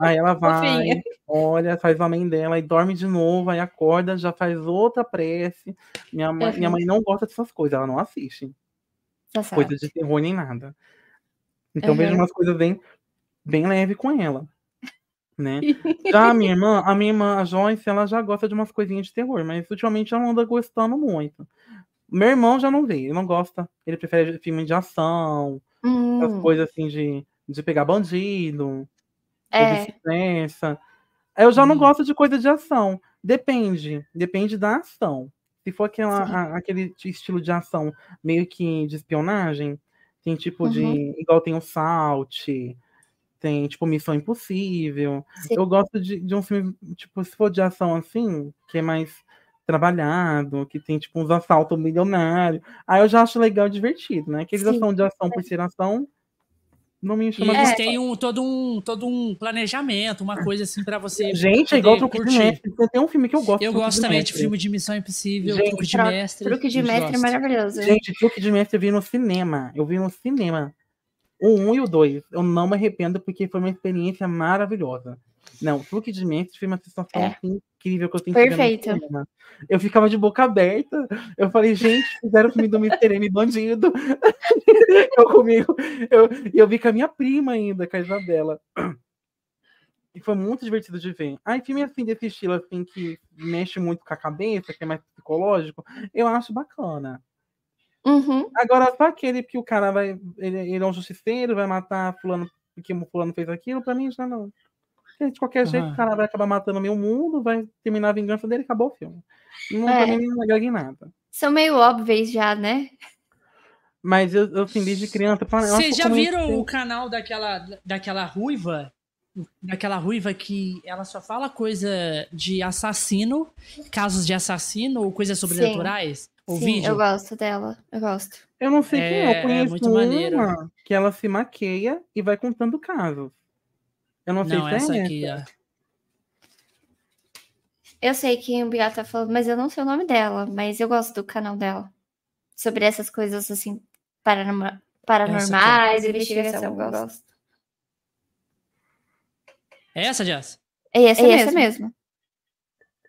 Speaker 2: Aí ela [LAUGHS] vai, olha, faz o amém dela e dorme de novo, aí acorda, já faz outra prece. Minha mãe, minha
Speaker 1: Uhum.
Speaker 2: mãe não gosta dessas coisas, ela não assiste.
Speaker 1: Tá certo.
Speaker 2: coisa de terror nem nada. Então
Speaker 1: Uhum.
Speaker 2: vejo umas coisas bem, bem leve com ela. Né? [LAUGHS] Já a minha irmã, a minha irmã, a Joyce, ela já gosta de umas coisinhas de terror, mas ultimamente ela não anda gostando muito. Meu irmão já não vê, ele não gosta. Ele prefere filme de ação, as
Speaker 1: Hum,
Speaker 2: coisas assim de, de pegar bandido,
Speaker 1: é,
Speaker 2: vice-versa. Eu já não
Speaker 3: Hum.
Speaker 2: gosto de coisa de ação. Depende, depende da ação. Se for aquela, a- aquele estilo de ação meio que de espionagem, tem tipo de.
Speaker 1: Uhum.
Speaker 2: Igual tem o Salt, tem tipo Missão Impossível.
Speaker 1: Sim.
Speaker 2: Eu gosto de, de um filme, tipo, se for de ação assim, que é mais trabalhado, que tem tipo uns assaltos milionários. Aí eu já acho legal e divertido, né? Aqueles
Speaker 1: Sim.
Speaker 2: ação de ação por ser ação, não me
Speaker 3: E
Speaker 2: chama
Speaker 3: eles
Speaker 2: de
Speaker 3: têm um, todo, um, todo um planejamento, uma coisa assim pra você.
Speaker 2: Gente, é igual Truque de
Speaker 3: curtir.
Speaker 2: Mestre. Tem um filme que eu gosto.
Speaker 3: Eu gosto também de filme de Missão Impossível,
Speaker 2: Gente,
Speaker 3: Truque de Mestre.
Speaker 1: truque de mestre é maravilhoso.
Speaker 2: Gente, Truque de Mestre eu vi no cinema. Eu vi no cinema. O 1 e o 2. Eu não me arrependo porque foi uma experiência maravilhosa. Não, Truque de Mestre foi uma sensação
Speaker 1: É.
Speaker 2: incrível que eu tenho que ver
Speaker 1: Perfeito.
Speaker 2: Eu ficava de boca aberta. Eu falei, gente, fizeram o filme do Mr. M bandido. [LAUGHS] eu comigo. Eu, e eu vi com a minha prima ainda, com a Isabela. E foi muito divertido de ver. Aí, filme assim, desse estilo, assim, que mexe muito com a cabeça, que é mais psicológico, eu acho bacana.
Speaker 1: Uhum,
Speaker 2: Agora, só aquele que o cara vai. Ele, ele é um justiceiro, vai matar fulano porque o fulano fez aquilo, pra mim já não. Porque, De qualquer jeito, o cara vai acabar matando meio mundo, vai terminar a vingança dele e acabou o filme. Não,
Speaker 1: É.
Speaker 2: pra mim não agrega em nada.
Speaker 1: São meio óbvios já, né?
Speaker 2: Mas eu, eu assim, desde criança.
Speaker 3: Vocês já viram o canal daquela, daquela ruiva? Daquela ruiva que ela só fala coisa de assassino, casos de assassino ou coisas sobrenaturais? O
Speaker 1: Sim,
Speaker 3: vídeo.
Speaker 1: eu gosto dela. Eu gosto.
Speaker 2: Eu não sei quem é,
Speaker 3: É,
Speaker 2: eu
Speaker 3: é
Speaker 2: conheço
Speaker 3: muito maneiro.
Speaker 2: uma que ela se maqueia e vai contando casos. Eu não, sei
Speaker 3: Não, essa
Speaker 2: é
Speaker 3: aqui.
Speaker 1: Eu sei quem o Biá tá falando, mas eu não sei o nome dela. Mas eu gosto do canal dela. Sobre essas coisas assim, paranorma- paranormais, investigação. Eu gosto.
Speaker 3: É essa, Jess?
Speaker 1: É essa,
Speaker 2: É
Speaker 1: é
Speaker 2: essa
Speaker 1: mesmo.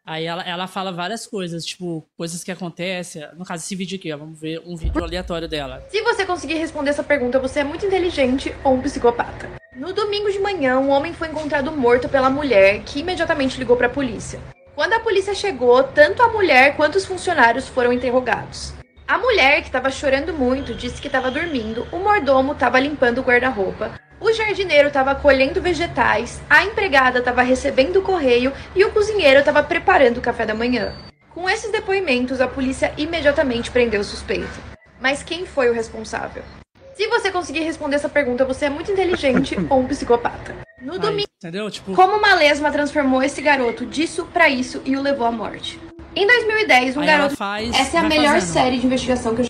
Speaker 3: Aí ela, ela fala várias coisas, tipo, coisas que acontecem. No caso, esse vídeo aqui, ó. Vamos ver um vídeo aleatório dela.
Speaker 9: Se você conseguir responder essa pergunta, você é muito inteligente ou um psicopata. No domingo de manhã, um homem foi encontrado morto pela mulher, que imediatamente ligou para a polícia. Quando a polícia chegou, tanto a mulher quanto os funcionários foram interrogados. A mulher, que estava chorando muito, disse que estava dormindo, o mordomo estava limpando o guarda-roupa, o jardineiro estava colhendo vegetais, a empregada estava recebendo o correio e o cozinheiro estava preparando o café da manhã. Com esses depoimentos, a polícia imediatamente prendeu o suspeito. Mas quem foi o responsável? Se você conseguir responder essa pergunta, você é muito inteligente [LAUGHS] ou um psicopata. No
Speaker 3: Aí,
Speaker 9: domingo,
Speaker 3: entendeu? Tipo,
Speaker 9: como uma lesma transformou esse garoto disso pra isso e o levou à morte. Em 2010, um
Speaker 3: aí
Speaker 9: garoto.
Speaker 3: faz.
Speaker 9: Essa é a melhor
Speaker 3: fazendo.
Speaker 9: série de investigação que eu já.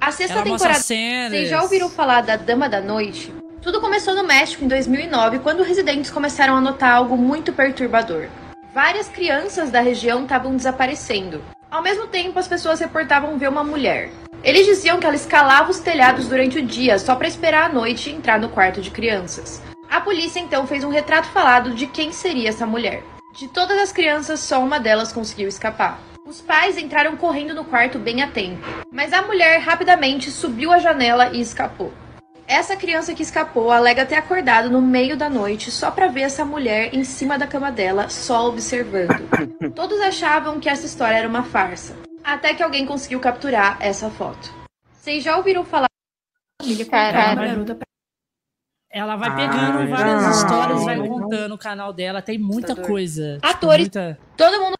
Speaker 9: A sexta
Speaker 3: Ela
Speaker 9: temporada. Vocês já ouviram falar da Dama da Noite? Tudo começou no México em 2009, quando residentes começaram a notar algo muito perturbador. Várias crianças da região estavam desaparecendo. Ao mesmo tempo, as pessoas reportavam ver uma mulher. Eles diziam que ela escalava os telhados durante o dia só para esperar a noite e entrar no quarto de crianças. A polícia então fez um retrato falado de quem seria essa mulher. De todas as crianças, só uma delas conseguiu escapar. Os pais entraram correndo no quarto bem a tempo, mas a mulher rapidamente subiu a janela e escapou. Essa criança que escapou alega ter acordado no meio da noite só para ver essa mulher em cima da cama dela, só observando. [COUGHS] Todos achavam que essa história era uma farsa, até que alguém conseguiu capturar essa foto. Vocês já ouviram falar garota
Speaker 3: Ela vai
Speaker 2: Ah,
Speaker 3: pegando várias
Speaker 2: não.
Speaker 3: histórias, vai contando o canal dela. Tem muita coisa. Tipo,
Speaker 9: Atores.
Speaker 3: muita,
Speaker 9: Todo mundo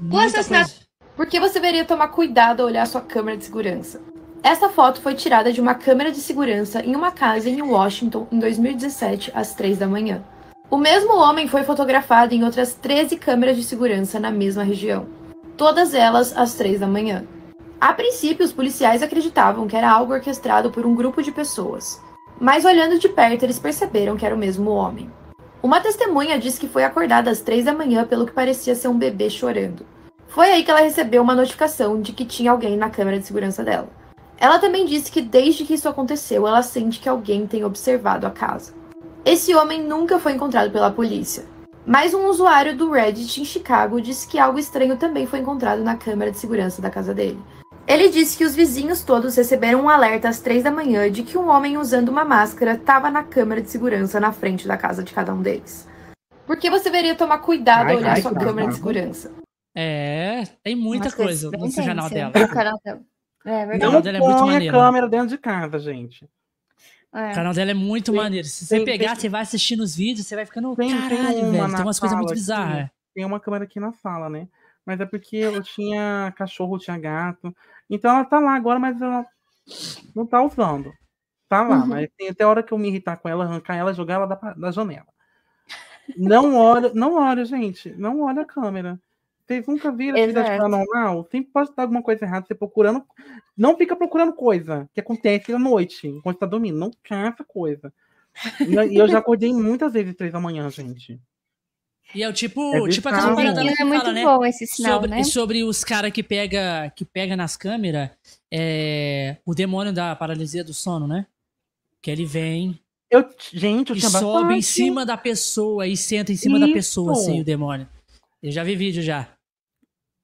Speaker 3: muita
Speaker 9: assassinato.
Speaker 3: coisa.
Speaker 9: Por que você deveria tomar cuidado ao olhar sua câmera de segurança? Essa foto foi tirada de uma câmera de segurança em uma casa em Washington em 2017, às 3 da manhã. O mesmo homem foi fotografado em outras 13 câmeras de segurança na mesma região, todas elas às 3 da manhã. A princípio, os policiais acreditavam que era algo orquestrado por um grupo de pessoas, mas olhando de perto, eles perceberam que era o mesmo homem. Uma testemunha disse que foi acordada às 3 da manhã pelo que parecia ser um bebê chorando. Foi aí que ela recebeu uma notificação de que tinha alguém na câmera de segurança dela. Ela também disse que desde que isso aconteceu, ela sente que alguém tem observado a casa. Esse homem nunca foi encontrado pela polícia. Mas um usuário do Reddit em Chicago disse que algo estranho também foi encontrado na câmera de segurança da casa dele. Ele disse que os vizinhos todos receberam um alerta às três da manhã de que um homem usando uma máscara estava na câmera de segurança na frente da casa de cada um deles. Por que você deveria tomar cuidado
Speaker 2: Ai,
Speaker 9: ao olhar
Speaker 2: ai,
Speaker 9: sua
Speaker 2: que
Speaker 9: câmera de segurança?
Speaker 3: É, tem muita coisa no canal dela.
Speaker 1: no canal dela. É
Speaker 3: Não,
Speaker 1: verdade.
Speaker 2: Não
Speaker 3: dela é
Speaker 2: a câmera dentro de casa, gente.
Speaker 1: É.
Speaker 3: O canal dela é muito
Speaker 2: Tem-
Speaker 3: maneiro. Se você
Speaker 2: tem-
Speaker 3: pegar,
Speaker 2: tem-
Speaker 3: você vai assistindo os vídeos, você vai ficando.
Speaker 2: Tem- tem
Speaker 3: Caralho,
Speaker 2: uma
Speaker 3: velho. Tem umas coisas muito bizarras.
Speaker 2: Tem uma câmera aqui na sala, né? Mas é porque eu tinha cachorro, tinha gato. Então ela tá lá agora, mas ela não tá usando. Tá lá,
Speaker 1: Uhum.
Speaker 2: mas tem até hora que eu me irritar com ela, arrancar ela, jogar ela da, da janela. Não olha, não olha, gente. Não olha a câmera. Vocês nunca viram atividade
Speaker 1: Exato.
Speaker 2: paranormal? Sempre pode estar alguma coisa errada, você procurando. Não fica procurando coisa que acontece à noite, enquanto tá dormindo. Não caça coisa. E eu- já acordei muitas vezes três da manhã, gente.
Speaker 3: E é o tipo,
Speaker 2: É
Speaker 3: tipo aquela parada
Speaker 1: É muito
Speaker 3: fala, né?
Speaker 1: bom esse sinal,
Speaker 3: sobre,
Speaker 1: né?
Speaker 3: sobre os caras que pega, que pega nas câmeras é, o demônio da paralisia do sono, né? Que ele vem
Speaker 2: Eu, gente, eu
Speaker 3: e sobe em cima da pessoa e senta em cima da pessoa,
Speaker 2: Isso.
Speaker 3: assim, o demônio. Eu já vi vídeo já.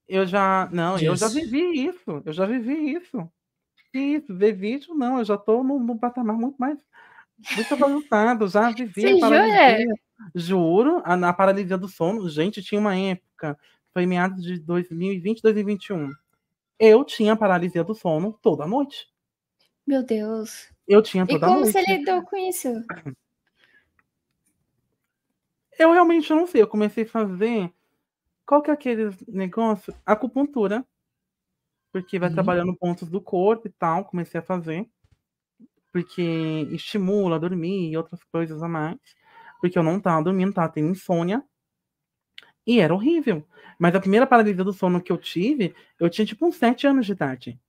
Speaker 2: Eu já. Não, eu já vivi isso. Eu já vivi isso. Isso, ver vídeo, não. Eu já tô num, num patamar muito mais. Muito avançado. Já vivi a
Speaker 1: jura?
Speaker 2: paralisia. Juro, a, na paralisia do sono. Gente, tinha uma época. Foi meados de 2020, 2021. Eu tinha paralisia do sono toda noite.
Speaker 1: Meu Deus.
Speaker 2: Eu tinha
Speaker 1: E
Speaker 2: toda
Speaker 1: como
Speaker 2: noite.
Speaker 1: você lidou com isso?
Speaker 2: Eu realmente não sei. Eu comecei a fazer. Qual que é aquele negócio? Acupuntura. Porque vai
Speaker 3: Uhum.
Speaker 2: trabalhando pontos do corpo e tal. Comecei a fazer. Porque estimula dormir e outras coisas a mais. Porque eu não tava dormindo, tava tendo insônia. E era horrível. Mas a primeira paralisia do sono que eu tive, eu tinha tipo uns 7 anos de idade.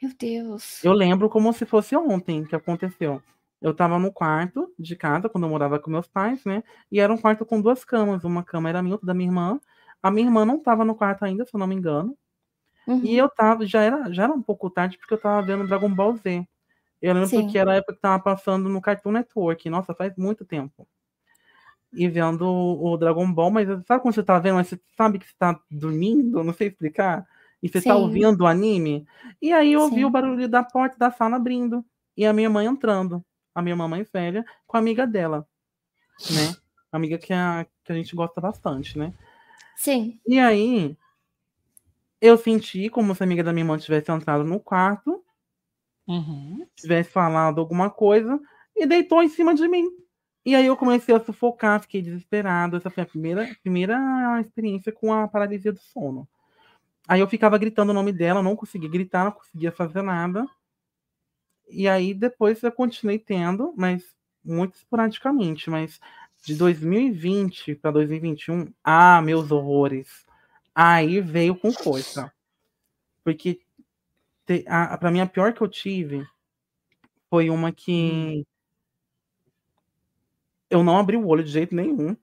Speaker 1: Meu Deus.
Speaker 2: Eu lembro como se fosse ontem que aconteceu. Eu tava no quarto de casa, quando eu morava com meus pais, né? E era um quarto com duas camas. Uma cama era minha, outra da minha irmã. A minha irmã não tava no quarto ainda, se eu não me engano.
Speaker 1: Uhum.
Speaker 2: E eu tava, já era, já era um pouco tarde, porque eu tava vendo Dragon Ball Z. Eu lembro
Speaker 1: Sim.
Speaker 2: que era a época que tava passando no Cartoon Network. Nossa, faz muito tempo. E vendo o, o Dragon Ball, mas sabe quando você tá vendo, mas você sabe que você tá dormindo? Não sei explicar. E você tá
Speaker 1: Sim.
Speaker 2: ouvindo o anime. E aí eu ouvi
Speaker 1: Sim.
Speaker 2: o barulho da porta da sala abrindo. E a minha mãe entrando. A minha mamãe velha com a amiga dela. Né? Amiga que a, que a gente gosta bastante, né?
Speaker 1: Sim.
Speaker 2: E aí, eu senti como se a amiga da minha irmã tivesse entrado no quarto,
Speaker 3: Uhum.
Speaker 2: tivesse falado alguma coisa e deitou em cima de mim. E aí eu comecei a sufocar, fiquei desesperado. Essa foi a primeira, primeira experiência com a paralisia do sono. Aí eu ficava gritando o nome dela, não conseguia gritar, não conseguia fazer nada. E aí depois eu continuei tendo, mas muito esporadicamente. Mas de 2020 para 2021, ah, meus horrores. Aí veio com força. Porque te, a, pra mim a pior que eu tive foi uma que eu não abri o olho de jeito nenhum,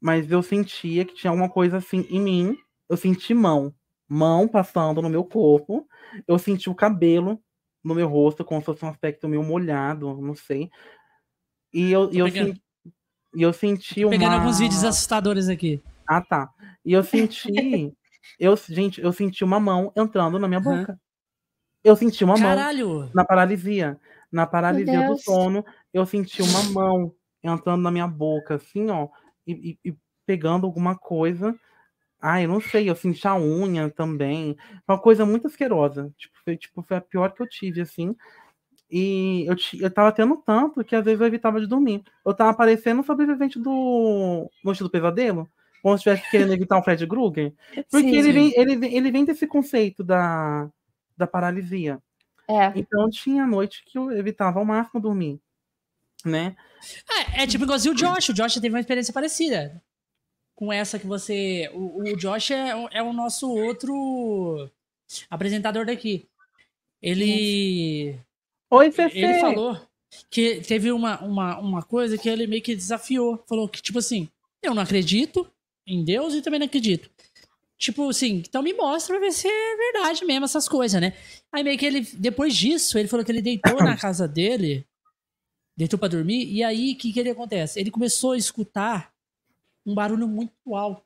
Speaker 2: mas eu sentia que tinha alguma coisa assim em mim. Eu senti mão, mão passando no meu corpo. Eu senti o cabelo no meu rosto, como se fosse um aspecto meio molhado, não sei. E eu, e eu,
Speaker 3: pegando.
Speaker 2: E eu senti uma...
Speaker 3: Pegando alguns vídeos assustadores aqui.
Speaker 2: Ah, tá. E eu senti. [LAUGHS] eu, gente, eu senti uma mão entrando na minha boca. Eu senti uma mão
Speaker 3: Caralho!
Speaker 2: na paralisia. Na paralisia do sono, eu senti uma mão entrando na minha boca, assim, ó, e, e- e pegando alguma coisa. Ah, eu não sei, eu senti a unha também. Uma coisa muito asquerosa. Tipo, foi, tipo, foi a pior que eu tive, assim. E eu, eu tava tendo tanto que às vezes eu evitava de dormir. Eu tava parecendo um sobrevivente do Noite do Pesadelo. Como se estivesse querendo evitar o Fred Krueger. [LAUGHS] Porque
Speaker 1: Sim.
Speaker 2: ele vem, ele, ele vem desse conceito da, da paralisia.
Speaker 1: É.
Speaker 2: Então tinha noite que eu evitava ao máximo dormir. Né?
Speaker 3: É, é tipo igualzinho o Josh. O Josh teve uma experiência parecida. Com essa que você. O, o Josh é, é o nosso outro apresentador daqui. Ele.
Speaker 2: Oi, Cecê!
Speaker 3: Ele falou que teve uma, uma, uma coisa que ele meio que desafiou. Falou que, tipo assim, eu não acredito em Deus e também não acredito. Tipo assim, então me mostra pra ver se é verdade mesmo essas coisas, né? Aí meio que ele, depois disso, ele falou que ele deitou na [COUGHS] casa dele, deitou pra dormir, e aí o que, que ele acontece? Ele começou a escutar um barulho muito alto.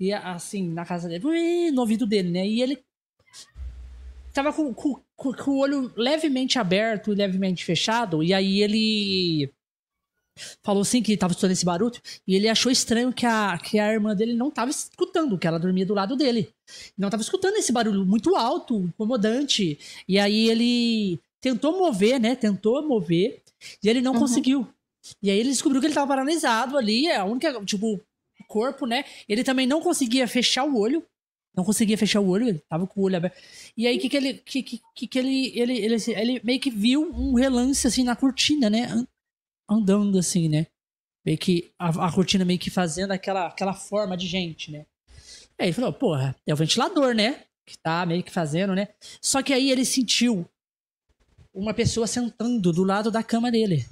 Speaker 3: E assim, na casa dele, no ouvido dele, né? E ele tava com, com, com- com o olho levemente aberto e levemente fechado, e aí ele falou assim que tava escutando esse barulho, e ele achou estranho que a, que a irmã dele não tava escutando, que ela dormia do lado dele. Não tava escutando esse barulho muito alto, incomodante. E aí ele tentou mover, né? Tentou mover, e ele não
Speaker 1: Uhum.
Speaker 3: conseguiu. E aí ele descobriu que ele tava paralisado ali, a única, tipo, o corpo, né? Ele também não conseguia fechar o olho. Não conseguia fechar o olho, ele tava com o olho aberto. E aí, o que que ele, que, que, que ele, ele, ele, ele meio que viu um relance, assim, na cortina, né? An- Andando, assim, né? Meio que, a, a cortina meio que fazendo aquela, aquela forma de gente, né? Aí ele falou, porra, é o ventilador, né? Que tá meio que fazendo, né? Só que aí ele sentiu uma pessoa sentando do lado da cama dele.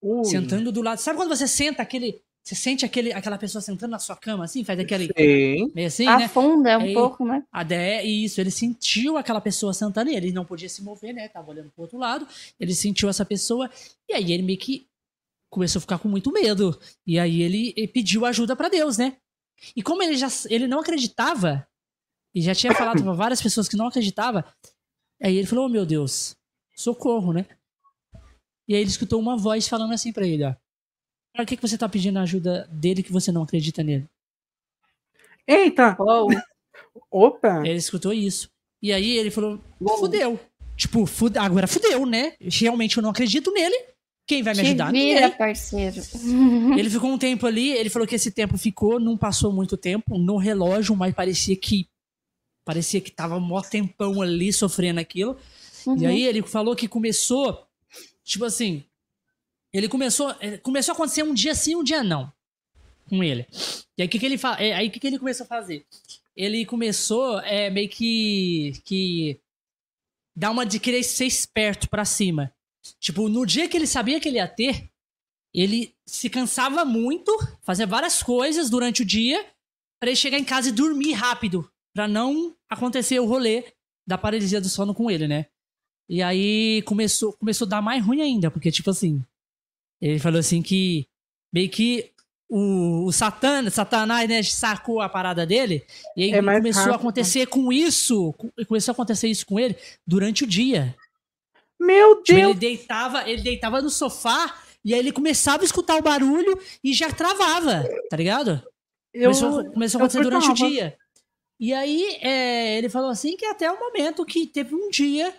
Speaker 2: Ui,
Speaker 3: Sentando do lado. Sabe quando você senta aquele. Você sente aquele, aquela pessoa sentando na sua cama, assim? Faz aquele.
Speaker 2: sei.
Speaker 3: Meio assim, né?
Speaker 1: Afunda um
Speaker 3: Aí-
Speaker 1: pouco, né?
Speaker 3: Até isso, ele sentiu aquela pessoa sentando e ele não podia se mover, né? Tava olhando pro outro lado. Ele sentiu essa pessoa e aí ele meio que começou a ficar com muito medo. E aí ele, ele pediu ajuda pra Deus, né? E como ele já ele não acreditava e já tinha falado pra várias pessoas que não acreditava, aí ele falou: "Oh, meu Deus, socorro, né?" E aí ele escutou uma voz falando assim pra ele, ó: "Pra que que você tá pedindo ajuda dele que você não acredita nele?"
Speaker 2: Eita!
Speaker 1: Uou.
Speaker 2: Opa!
Speaker 3: Ele escutou isso. E aí ele falou: fudeu. Tipo, fude- agora fudeu, né? Realmente eu não acredito nele. Quem vai me
Speaker 1: Te
Speaker 3: ajudar?
Speaker 1: vira, parceiro. [LAUGHS] [LAUGHS]
Speaker 3: Ele ficou um tempo ali, ele falou que esse tempo ficou, não passou muito tempo no relógio, mas parecia que. Parecia que tava mó tempão ali sofrendo aquilo. E
Speaker 1: Uhum.
Speaker 3: aí ele falou que começou, tipo assim, ele começou, eh, começou a acontecer um dia sim, um dia não, com ele. E aí o que que ele fa- eh, aí que que ele começou a fazer? Ele começou é meio que que dar uma de querer ser esperto pra cima. Tipo, no dia que ele sabia que ele ia ter, ele se cansava muito, fazia várias coisas durante o dia, pra ele chegar em casa e dormir rápido, pra não acontecer o rolê da paralisia do sono com ele, né? E aí começou, começou a dar mais ruim ainda, porque, tipo assim, ele falou assim que meio que o, o Satan, Satanás, né, sacou a parada dele, e aí
Speaker 2: É
Speaker 3: começou a
Speaker 2: rápido.
Speaker 3: acontecer com isso, com- começou a acontecer isso com ele durante o dia.
Speaker 2: Meu
Speaker 3: Tipo,
Speaker 2: Deus!
Speaker 3: ele deitava, ele deitava no sofá e aí ele começava a escutar o barulho e já travava, tá ligado?
Speaker 2: eu,
Speaker 3: Começou, começou a acontecer durante o dia. E aí, é, ele falou assim que até o momento que teve um dia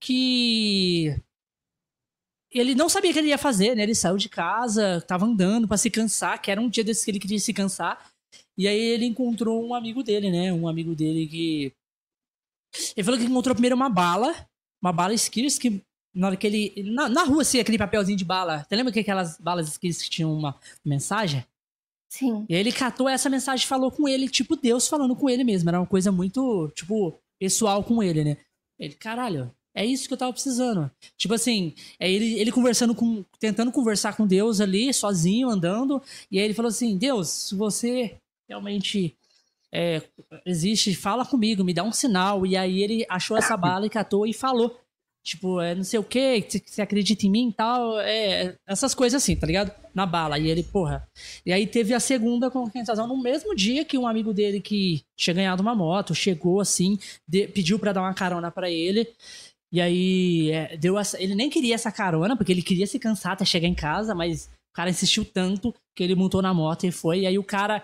Speaker 3: que ele não sabia o que ele ia fazer, né? Ele saiu de casa, tava andando pra se cansar, que era um dia desses que ele queria se cansar. E aí ele encontrou um amigo dele, né? Um amigo dele que. Ele falou que encontrou primeiro uma bala, uma bala Skittles, que na hora que ele. Na, na rua, assim, aquele papelzinho de bala. Você lembra que aquelas balas Skittles que tinham uma mensagem?
Speaker 1: Sim.
Speaker 3: E aí ele catou essa mensagem e falou com ele, tipo Deus falando com ele mesmo. Era uma coisa muito, tipo, pessoal com ele, né? Ele, caralho, é isso que eu tava precisando. Tipo assim, é ele, ele conversando com. tentando conversar com Deus ali, sozinho, andando. E aí ele falou assim: Deus, se você realmente é, existe, fala comigo, me dá um sinal. E aí ele achou essa bala e catou e falou. Tipo, é não sei o que, você acredita em mim e tal. É, essas coisas assim, tá ligado? Na bala. E ele, porra. E aí teve a segunda concretização no mesmo dia que um amigo dele que tinha ganhado uma moto chegou assim, de- pediu pra dar uma carona pra ele. E aí é, deu essa, ele nem queria essa carona, porque ele queria se cansar até chegar em casa, mas o cara insistiu tanto que ele montou na moto e foi. E aí o cara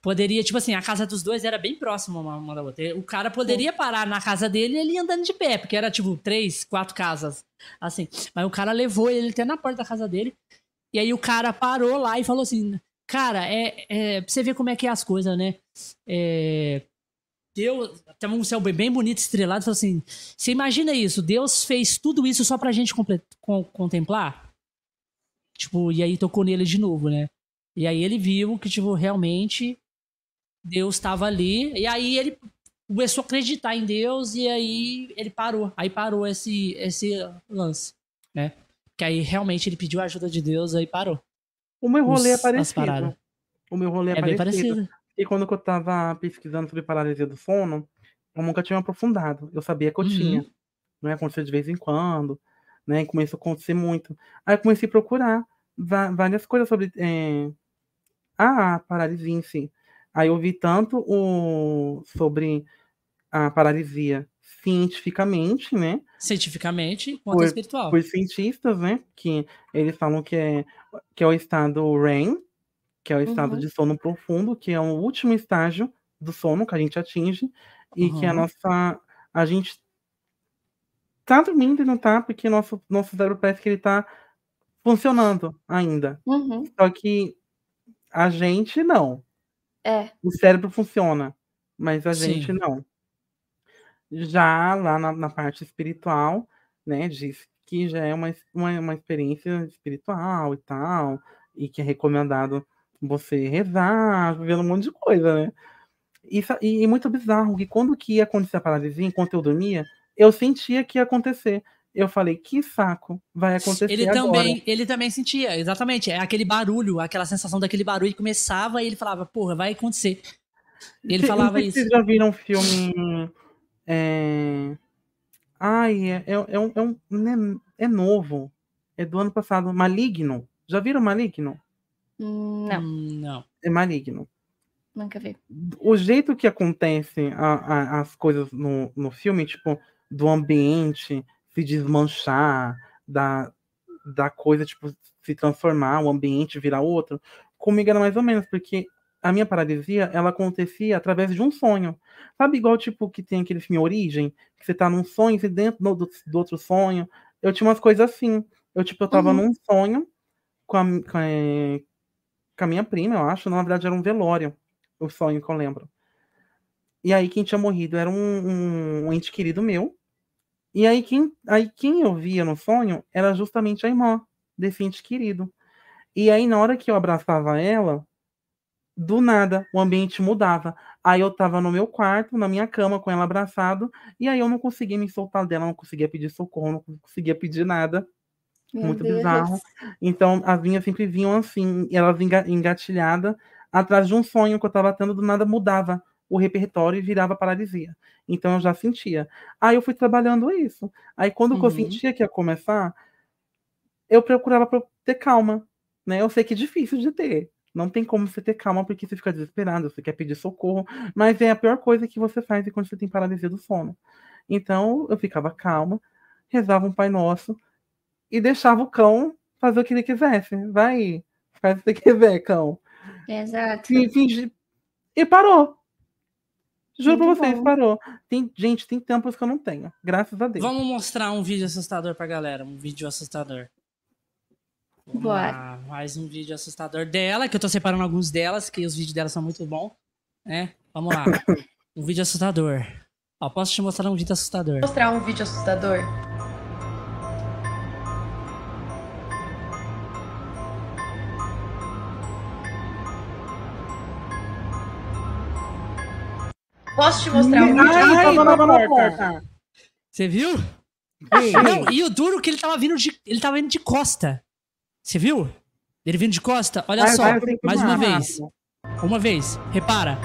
Speaker 3: poderia, tipo assim, a casa dos dois era bem próxima uma, da outra. O cara poderia parar na casa dele e ele ia andando de pé, porque era tipo três, quatro casas, assim. Mas o cara levou ele até na porta da casa dele. E aí o cara parou lá e falou assim: Cara, é, é pra você ver como é que é as coisas, né? É, Deus. Tava um céu bem- bem bonito, estrelado. Falou assim: Você imagina isso? Deus fez tudo isso só pra gente con- contemplar? Tipo, e aí tocou nele de novo, né? E aí ele viu que, tipo, realmente Deus estava ali. E aí ele começou a acreditar em Deus e aí ele parou. Aí parou esse, esse lance, né? Que aí realmente ele pediu a ajuda de Deus, aí parou.
Speaker 2: O meu rolê é
Speaker 3: Os- paradas.
Speaker 2: parecido. O meu rolê é,
Speaker 3: É bem
Speaker 2: parecido.
Speaker 3: parecido.
Speaker 2: E quando eu tava pesquisando sobre paralisia do sono, eu nunca tinha aprofundado. Eu sabia que eu
Speaker 3: Uhum.
Speaker 2: tinha. Né? Acontecia de vez em quando. Né? E começou a acontecer muito. Aí eu comecei a procurar várias coisas sobre é, a paralisia em si. Aí eu vi tanto o, sobre a paralisia cientificamente, né?
Speaker 3: Cientificamente quanto
Speaker 2: Por-
Speaker 3: espiritual.
Speaker 2: por cientistas, né? Que eles falam que é, que é o estado REM, que é o estado
Speaker 1: Uhum.
Speaker 2: de sono profundo, que é o último estágio do sono que a gente atinge, e que a
Speaker 3: Uhum.
Speaker 2: nossa. A gente tá dormindo e não tá, porque nosso, nosso cérebro parece que ele tá funcionando ainda.
Speaker 1: Uhum.
Speaker 2: Só que a gente não.
Speaker 1: É.
Speaker 2: O cérebro funciona, mas a
Speaker 3: Sim.
Speaker 2: gente não. Já lá na, na parte espiritual, né, diz que já é uma, uma, uma experiência espiritual e tal, e que é recomendado você rezar, vendo um monte de coisa, né? Isso, e, e muito bizarro que quando que ia acontecer a paralisia, enquanto eu dormia, eu sentia que ia acontecer. Eu falei, que saco, vai acontecer
Speaker 3: Ele
Speaker 2: agora.
Speaker 3: também, ele também sentia, exatamente. É aquele barulho, aquela sensação daquele barulho que começava e ele falava, porra, vai acontecer. E ele falava isso.
Speaker 2: Vocês já viram um filme. É... Ai, é, é, é um, é, um- não é, é novo. É do ano passado. Maligno. Já viram Maligno?
Speaker 1: Não,
Speaker 3: não.
Speaker 2: É Maligno.
Speaker 1: nunca vi.
Speaker 2: O jeito que acontece a- a- as coisas no, no filme, tipo, do ambiente se desmanchar, da, da coisa, tipo, se transformar, o ambiente virar outro, comigo era mais ou menos, porque a minha paralisia, ela acontecia através de um sonho. Sabe, igual, tipo, que tem aquele filme Origem, que você tá num sonho e dentro do, do outro sonho. Eu tinha umas coisas assim. Eu, tipo, eu tava
Speaker 1: Uhum.
Speaker 2: num sonho com a, com, a, com a minha prima, eu acho. Na verdade, era um velório, o sonho que eu lembro. E aí, quem tinha morrido era um, um, um ente querido meu. E aí quem, aí, quem eu via no sonho era justamente a irmã desse ente querido. E aí, na hora que eu abraçava ela, do nada o ambiente mudava. Aí eu tava no meu quarto, na minha cama, com ela abraçado, e aí eu não conseguia me soltar dela, não conseguia pedir socorro, não conseguia pedir nada.
Speaker 1: Meu
Speaker 2: muito
Speaker 1: Deus.
Speaker 2: bizarro. Então as minhas sempre vinham assim, elas enga- engatilhadas atrás de um sonho que eu tava tendo, do nada mudava o repertório e virava paralisia. Então eu já sentia. Aí eu fui trabalhando isso. Aí quando que eu
Speaker 3: Uhum.
Speaker 2: sentia que ia começar, eu procurava ter calma, né? Eu sei que é difícil de ter. Não tem como você ter calma porque você fica desesperado, você quer pedir socorro, mas é a pior coisa que você faz quando você tem paralisia do sono. Então eu ficava calma, rezava um Pai Nosso e deixava o cão fazer o que ele quisesse. Vai, faz o que você quiser, cão.
Speaker 1: Exato.
Speaker 2: E, fingi- e parou. Juro pra
Speaker 1: Muito
Speaker 2: vocês,
Speaker 1: bom.
Speaker 2: parou. Tem, gente, tem tempos que eu não tenho. Graças a Deus.
Speaker 3: Vamos mostrar um vídeo assustador pra galera. Um vídeo assustador.
Speaker 1: Bora.
Speaker 3: mais um vídeo assustador dela, que eu tô separando alguns delas, que os vídeos delas são muito bons. Né? Vamos lá. [COUGHS] Um vídeo assustador. Ó, posso te mostrar um vídeo assustador?
Speaker 9: mostrar um vídeo assustador? Posso te mostrar um vídeo
Speaker 2: Ai,
Speaker 9: assustador?
Speaker 2: tava na porta.
Speaker 3: Você viu?
Speaker 2: Ei,
Speaker 3: Não, e o duro que ele tava vindo de. Ele tava vindo de costa. Você viu? Ele vindo de costa? Olha
Speaker 2: vai,
Speaker 3: só,
Speaker 2: vai,
Speaker 3: mais uma
Speaker 2: filmar,
Speaker 3: vez.
Speaker 2: rápido.
Speaker 3: Uma vez, repara.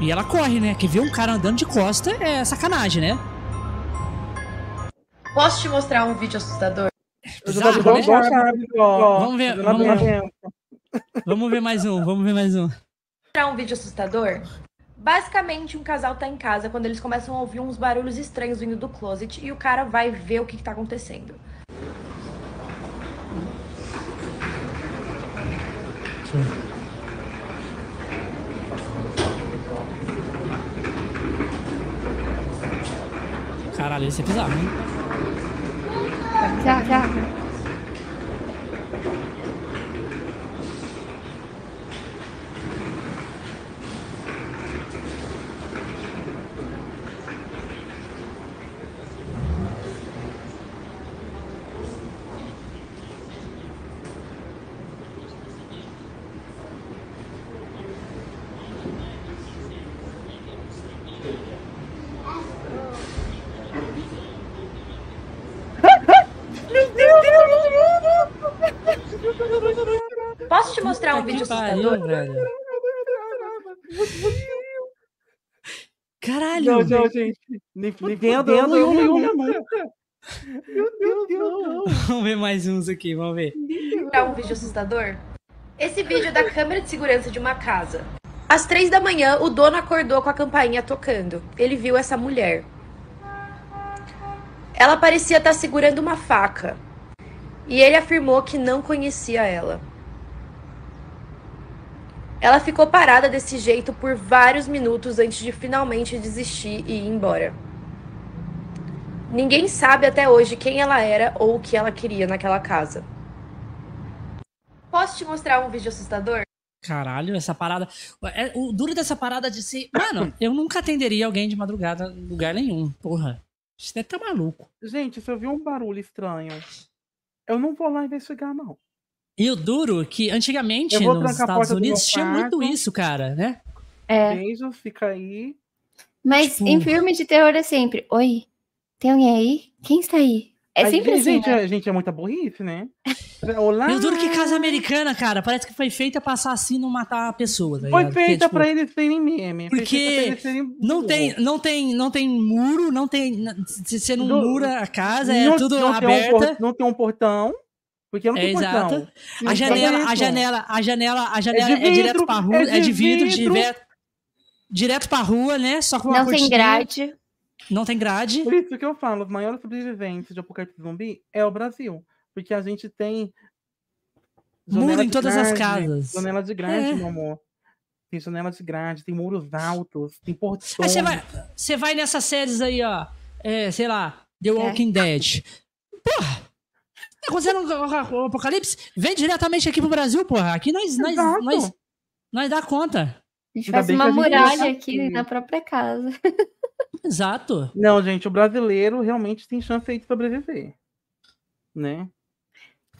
Speaker 3: E ela corre, né? Que ver um cara andando de costa é sacanagem, né?
Speaker 9: Posso te mostrar um vídeo assustador?
Speaker 3: Bizarro, né? Vamos ver, vamos lá. Vamos ver mais um, vamos ver mais um.
Speaker 9: mostrar um vídeo assustador? Basicamente, um casal tá em casa quando eles começam a ouvir uns barulhos estranhos vindo do closet e o cara vai ver o que, que tá acontecendo.
Speaker 3: Caralho, esse é bizarro, hein?
Speaker 1: Já, já.
Speaker 9: Posso te mostrar um
Speaker 3: Pariu, velho. Caralho!
Speaker 2: Não, não, gente. Nem, nem vendo, não. Meu Deus, não.
Speaker 3: Vamos ver mais uns aqui, vamos ver.
Speaker 9: mostrar um vídeo assustador? Esse vídeo é da câmera de segurança de uma casa. Às três da manhã, o dono acordou com a campainha tocando. Ele viu essa mulher. Ela parecia estar segurando uma faca. E ele afirmou que não conhecia ela. Ela ficou parada desse jeito por vários minutos antes de finalmente desistir e ir embora. Ninguém sabe até hoje quem ela era ou o que ela queria naquela casa. Posso te mostrar um vídeo assustador?
Speaker 3: Caralho, essa parada. é- o duro dessa parada de ser. Mano, eu nunca atenderia alguém de madrugada em lugar nenhum. Porra. Você deve tá maluco.
Speaker 2: Gente, se eu vi um barulho estranho, eu não vou lá investigar, não.
Speaker 3: E o duro que antigamente
Speaker 2: Eu
Speaker 3: nos Estados Unidos tinha muito isso, cara, né?
Speaker 1: É.
Speaker 2: Beijos, fica aí.
Speaker 1: Mas
Speaker 3: Tipo-
Speaker 1: em filme de terror é sempre: Oi, tem alguém aí? Quem está aí? É sempre assim.
Speaker 2: gente,
Speaker 1: né?
Speaker 2: é, gente, é muita burrice, né? [LAUGHS] Olá!
Speaker 3: E o duro que casa americana, cara, parece que foi feita pra assassino matar a pessoa, tá
Speaker 2: Foi
Speaker 3: ligado? Porque,
Speaker 2: feita
Speaker 3: tipo,
Speaker 2: pra eles serem meme.
Speaker 3: Porque
Speaker 2: feita pra serem
Speaker 3: Não tem, não tem, não tem muro, não tem. se Você não
Speaker 2: Do-
Speaker 3: mura a casa, é
Speaker 2: não,
Speaker 3: tudo
Speaker 2: não Tem um
Speaker 3: aberta.
Speaker 2: não tem um portão, porque não
Speaker 3: É
Speaker 2: tem
Speaker 3: exato.
Speaker 2: portão.
Speaker 3: A
Speaker 2: Não
Speaker 3: janela,
Speaker 2: tem
Speaker 3: a janela, a janela, a janela é,
Speaker 2: vidro,
Speaker 3: direto pra rua,
Speaker 2: é
Speaker 3: é
Speaker 2: de
Speaker 3: de vidro,
Speaker 2: vidro.
Speaker 3: direto, direto pra rua, né? Só com uma
Speaker 1: Não tem
Speaker 3: cortina.
Speaker 1: grade.
Speaker 3: Não tem grade.
Speaker 2: Por isso que eu falo, os maiores sobreviventes de apocalipse zumbi é o Brasil. Porque a gente tem.
Speaker 3: Muro em todas as
Speaker 2: grade,
Speaker 3: casas.
Speaker 2: Janela de grade,
Speaker 3: É.
Speaker 2: meu amor. Tem janela de grade, tem muros altos, tem portões.
Speaker 3: Aí você vai, você vai nessas séries aí, ó. É, sei lá, The Walking Dead. Porra! Tá acontecendo o, o apocalipse? Vem diretamente aqui pro Brasil, porra. Aqui nós, nós, nós, nós dá conta.
Speaker 1: A gente faz uma muralha
Speaker 2: tá
Speaker 1: aqui na própria casa. [LAUGHS]
Speaker 3: Exato.
Speaker 2: Não, gente, o brasileiro realmente tem chance aí de sobreviver. Né?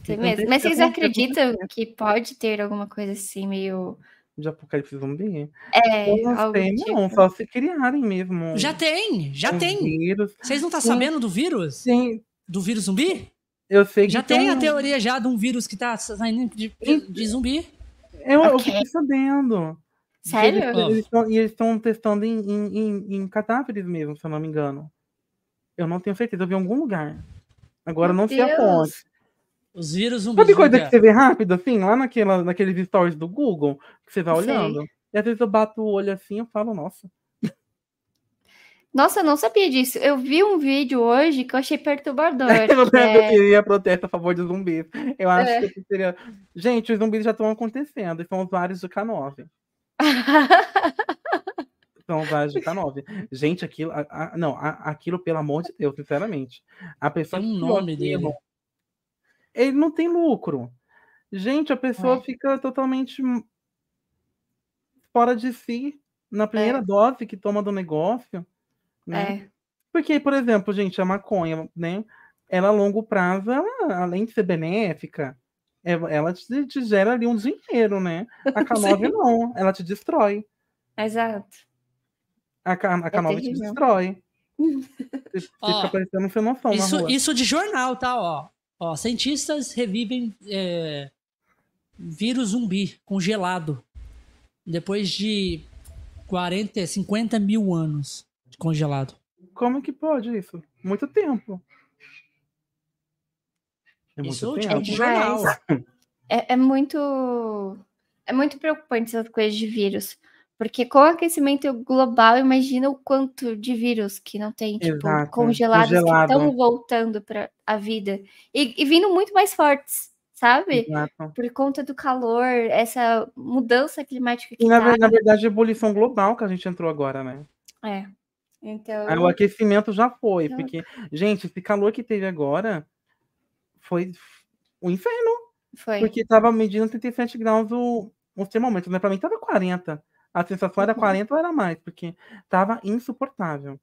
Speaker 1: Mesmo. Mas vocês acreditam que pode ter alguma coisa assim, meio.
Speaker 2: De apocalipse zumbi?
Speaker 1: É,
Speaker 2: Eu não sei, não.
Speaker 1: tipo.
Speaker 2: Só se criarem mesmo.
Speaker 3: Já tem, já
Speaker 2: um
Speaker 3: tem.
Speaker 2: Vírus.
Speaker 3: Vocês não estão
Speaker 2: Sim.
Speaker 3: sabendo do vírus?
Speaker 2: Sim,
Speaker 3: Do vírus zumbi?
Speaker 2: Eu sei que
Speaker 3: Já tem a
Speaker 2: um-
Speaker 3: teoria já de um vírus que tá saindo de, de- zumbi.
Speaker 2: Eu, eu
Speaker 1: Ok.
Speaker 2: fiquei sabendo.
Speaker 1: Sério?
Speaker 2: E eles estão testando em, em, em, em cadáveres mesmo, se eu não me engano. Eu não tenho certeza, eu vi em algum lugar. Agora eu
Speaker 1: Meu
Speaker 2: não sei a fonte.
Speaker 3: Os vírus zumbis.
Speaker 2: Sabe coisa
Speaker 3: Julia?
Speaker 2: que você vê rápido, assim, lá naquela, naqueles stories do Google, que você vai
Speaker 1: Sei.
Speaker 2: olhando? E às vezes eu bato o olho assim e falo, nossa.
Speaker 1: Nossa, eu não sabia disso. Eu vi um vídeo hoje que eu achei perturbador. [LAUGHS]
Speaker 2: Eu
Speaker 1: que é-
Speaker 2: queria protesto a favor de zumbis. Eu acho
Speaker 1: É.
Speaker 2: que seria. Gente, os zumbis já estão acontecendo, e são usuários de K9. [LAUGHS] São usuários de K9. Gente, aquilo. a- a- não, a- aquilo, pelo amor de Deus, sinceramente. A pessoa
Speaker 3: Tem um nome dele.
Speaker 2: aquilo, Ele não tem lucro. Gente, a pessoa
Speaker 1: É.
Speaker 2: fica totalmente fora de si na primeira dose que toma do negócio. Né?
Speaker 1: É.
Speaker 2: Porque, por exemplo, gente, a maconha, né? Ela a longo prazo, ela, além de ser benéfica, é- ela te, te gera ali um dinheiro, né? A [LAUGHS] K9 não, ela te destrói.
Speaker 1: Exato.
Speaker 2: A, K, a K9 te
Speaker 1: terrível.
Speaker 2: destrói. [LAUGHS] Você, você
Speaker 3: Ó,
Speaker 2: fica parecendo um sem noção na
Speaker 3: Isso,
Speaker 2: rua.
Speaker 3: isso de jornal, tá? Ó, ó cientistas revivem é, vírus zumbi congelado depois de 40, 50 mil anos congelado.
Speaker 2: Como que pode isso? Muito tempo. É muito
Speaker 3: Isso
Speaker 2: tempo.
Speaker 3: é de jornal.
Speaker 1: É, é muito. É muito preocupante essas coisas de vírus. Porque com o aquecimento global, imagina o quanto de vírus que não tem, tipo,
Speaker 2: Exato,
Speaker 1: congelados
Speaker 2: congelado.
Speaker 1: que estão voltando para a vida. E, e vindo muito mais fortes, sabe?
Speaker 2: Exato.
Speaker 1: Por conta do calor, essa mudança climática que
Speaker 2: E na,
Speaker 1: tá.
Speaker 2: na verdade, a ebulição global que a gente entrou agora, né?
Speaker 1: É. Então.
Speaker 2: Aí o aquecimento já foi,
Speaker 1: Então-
Speaker 2: porque, gente, esse calor que teve agora foi o inferno,
Speaker 1: Foi.
Speaker 2: porque tava medindo 37 graus o, os termômetros, né? Pra mim tava 40. A sensação era
Speaker 1: Uhum.
Speaker 2: 40 ou era mais, porque tava insuportável.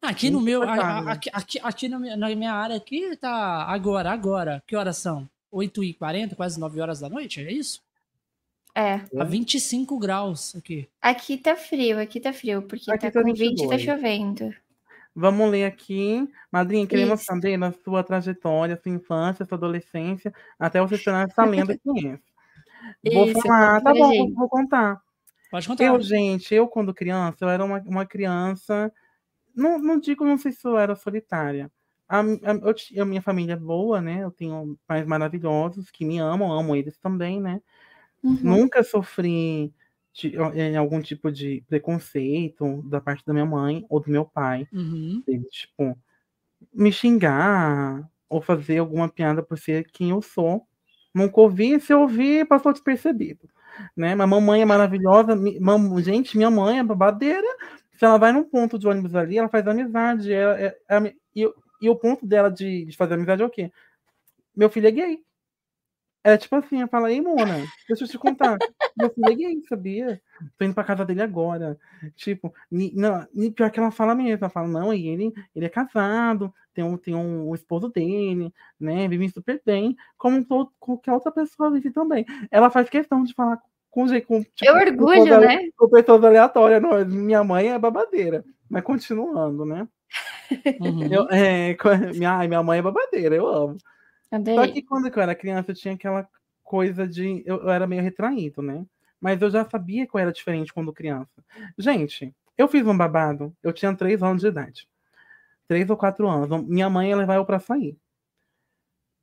Speaker 3: Aqui no meu, a- a-
Speaker 2: Insuportável.
Speaker 3: aqui, aqui, aqui na, minha, na minha área aqui tá agora, agora. Que horas são? 8h40, quase 9 horas da noite, é isso?
Speaker 1: É.
Speaker 3: A 25 graus aqui.
Speaker 1: Aqui tá frio, aqui tá frio, porque
Speaker 2: Aqui
Speaker 1: tá
Speaker 2: tá
Speaker 1: com 20 e tá
Speaker 2: 22.
Speaker 1: chovendo.
Speaker 2: Vamos ler aqui. Madrinha, queremos
Speaker 1: Isso.
Speaker 2: saber da sua trajetória, sua infância, sua adolescência, até você tornar essa lenda que é. Vou
Speaker 1: Isso,
Speaker 2: falar, tá bom,
Speaker 1: gente.
Speaker 2: vou contar.
Speaker 3: Pode contar.
Speaker 2: Eu, gente, eu quando criança, eu era uma, uma criança. Não, não digo, não sei se eu era solitária. A, a, eu, a minha família é boa, né? Eu tenho pais maravilhosos que me amam, amo eles também, né?
Speaker 1: Uhum.
Speaker 2: Nunca sofri de, em algum tipo de preconceito da parte da minha mãe ou do meu pai.
Speaker 3: Uhum.
Speaker 2: Tipo, me xingar ou fazer alguma piada por ser quem eu sou. Nunca ouvi, se eu ouvi, passou despercebido. Né? Mas mamãe é maravilhosa. mi- mam- gente, minha mãe é babadeira. Se ela vai num ponto de ônibus ali, ela faz amizade. ela- é- é e, o- e o ponto dela de, de fazer amizade é o quê? Meu filho é gay. É tipo assim, eu falo, ei, Mona, deixa eu te contar. Meu filho é gay, sabia? Tô indo pra casa dele agora. Tipo, ni- não, e pior que ela fala mesmo, ela fala, não, e ele, ele é casado, tem um, tem um, o esposo dele, né? Vive super bem, como todo, qualquer outra pessoa vive também. Ela faz questão de falar com gente com, tipo,
Speaker 1: Eu orgulho,
Speaker 2: pessoas ale-
Speaker 1: né?
Speaker 2: com pessoas aleatórias. Não, minha mãe é babadeira. Mas continuando, né?
Speaker 3: Uhum.
Speaker 2: Eu, é, [LAUGHS] minha, ai, minha mãe é babadeira, eu amo. Só que quando eu era criança, eu tinha aquela coisa de. Eu, eu era meio retraído, né? Mas eu já sabia que eu era diferente quando criança. Gente, eu fiz um babado, eu tinha três anos de idade. Três ou quatro anos. Minha mãe ia levar eu pra sair.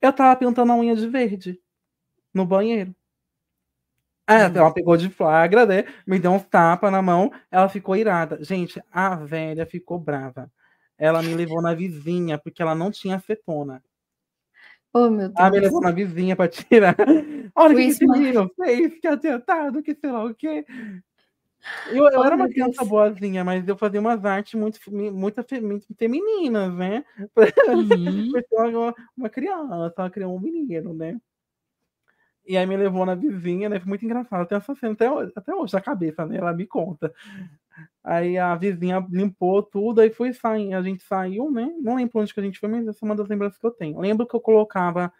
Speaker 2: Eu tava pintando a unha de verde no banheiro.
Speaker 3: Hum.
Speaker 2: ela pegou de flagra, né? Me deu uns tapas na mão, ela ficou irada. Gente, a velha ficou brava. Ela me levou na vizinha, porque ela não tinha acetona.
Speaker 1: Oh, meu
Speaker 2: Ah, me
Speaker 1: Deus.
Speaker 2: levou na vizinha pra tirar. [LAUGHS] Olha o que, esse menino fez, que atentado, que sei lá o quê. Eu, eu
Speaker 1: Oh,
Speaker 2: era uma criança
Speaker 1: Deus.
Speaker 2: boazinha, mas eu fazia umas artes muito, muito, muito femininas, né?
Speaker 3: Uhum. [LAUGHS]
Speaker 2: Uma, uma criança, ela criou um menino, né? E aí me levou na vizinha, né? Foi muito engraçado. Tem essa cena até hoje, até hoje na cabeça, né? Ela me conta. Aí a vizinha limpou tudo, aí foi sair. A gente saiu, né? Não lembro onde que a gente foi, mas essa é uma das lembranças que eu tenho. Lembro que eu colocava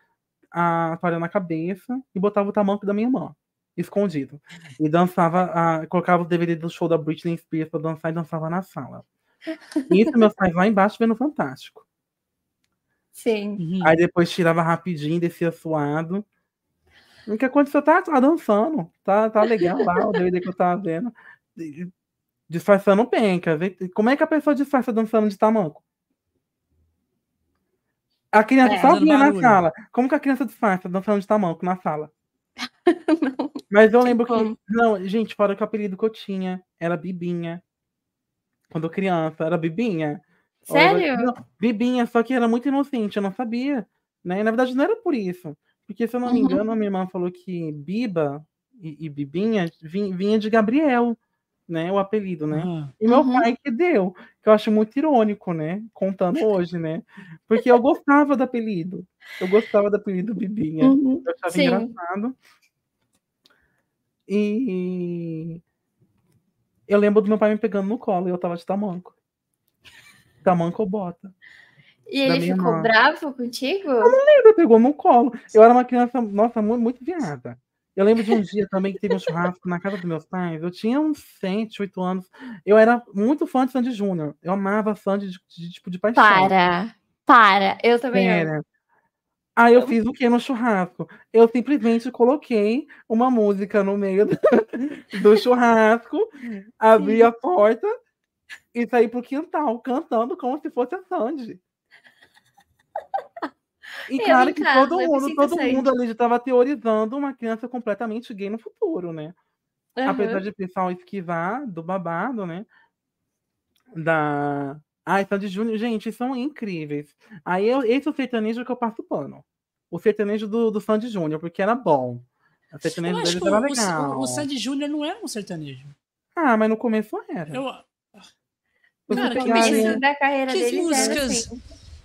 Speaker 2: a toalha na cabeça e botava o tamanco da minha irmã, escondido. E dançava, a, colocava o DVD do show da Britney Spears pra dançar e dançava na sala. Isso meus pais lá embaixo vendo Fantástico.
Speaker 1: Sim.
Speaker 3: Uhum.
Speaker 2: Aí depois tirava rapidinho, descia suado. O que aconteceu? Tá, tá dançando. Tá, tá legal lá o DVD que eu tava vendo. Disfarçando penca. Como é que a pessoa disfarça dançando de tamanco? A criança
Speaker 1: É,
Speaker 2: sozinha na sala. Como que a criança disfarça dançando de tamanco na sala? [LAUGHS] Mas eu lembro
Speaker 1: Como?
Speaker 2: que. Não, gente, fora que o apelido que eu tinha era Bibinha. Quando criança, era Bibinha.
Speaker 1: Sério?
Speaker 2: Não, Bibinha, só que era muito inocente, eu não sabia. Né? E, na verdade, não era por isso. Porque, se eu não me
Speaker 1: Uhum.
Speaker 2: engano, a minha irmã falou que Biba e, e Bibinha vin- vinha de Gabriel, né? O apelido, né?
Speaker 3: Aham.
Speaker 2: E meu
Speaker 1: Uhum.
Speaker 2: pai que deu, que eu acho muito irônico, né? Contando [LAUGHS] hoje, né? Porque eu gostava do apelido. Eu gostava do apelido Bibinha.
Speaker 1: Uhum.
Speaker 2: Eu achava
Speaker 1: Sim.
Speaker 2: engraçado. E eu lembro do meu pai me pegando no colo e eu tava de tamanco. Tamanco ou bota.
Speaker 1: E ele ficou
Speaker 2: irmã.
Speaker 1: bravo contigo?
Speaker 2: Ele pegou no colo. Eu era uma criança, nossa, muito, muito viada. Eu lembro de um dia também que teve um churrasco na casa dos meus pais. Eu tinha uns 7, 8 anos. Eu era muito fã de Sandy Júnior. Eu amava Sandy de, de- tipo de paixão.
Speaker 1: Para. Para. Eu também.
Speaker 2: Sério. Aí eu fiz o que no churrasco? Eu simplesmente coloquei uma música no meio do, [LAUGHS] do churrasco, abri a porta e saí pro quintal cantando como se fosse a Sandy. E
Speaker 1: Eu
Speaker 2: claro que
Speaker 1: casa,
Speaker 2: todo
Speaker 1: eu
Speaker 2: mundo, todo mundo ali já estava teorizando uma criança completamente gay no futuro, né? Apesar
Speaker 1: Aham.
Speaker 2: de o pessoal esquivar do babado, né? Da. Ai, Sandy Júnior, gente, são incríveis. Aí eu, esse é o sertanejo que eu passo pano. O sertanejo do, do Sandy Júnior, porque era bom. O
Speaker 3: Eu
Speaker 2: sertanejo deles
Speaker 3: que
Speaker 2: era
Speaker 3: o,
Speaker 2: legal.
Speaker 3: o, o Sandy Júnior não era um sertanejo.
Speaker 2: Ah, mas no começo era.
Speaker 3: Eu, Cara, que
Speaker 1: da carreira
Speaker 3: Que
Speaker 1: deles era
Speaker 3: músicas?
Speaker 1: assim.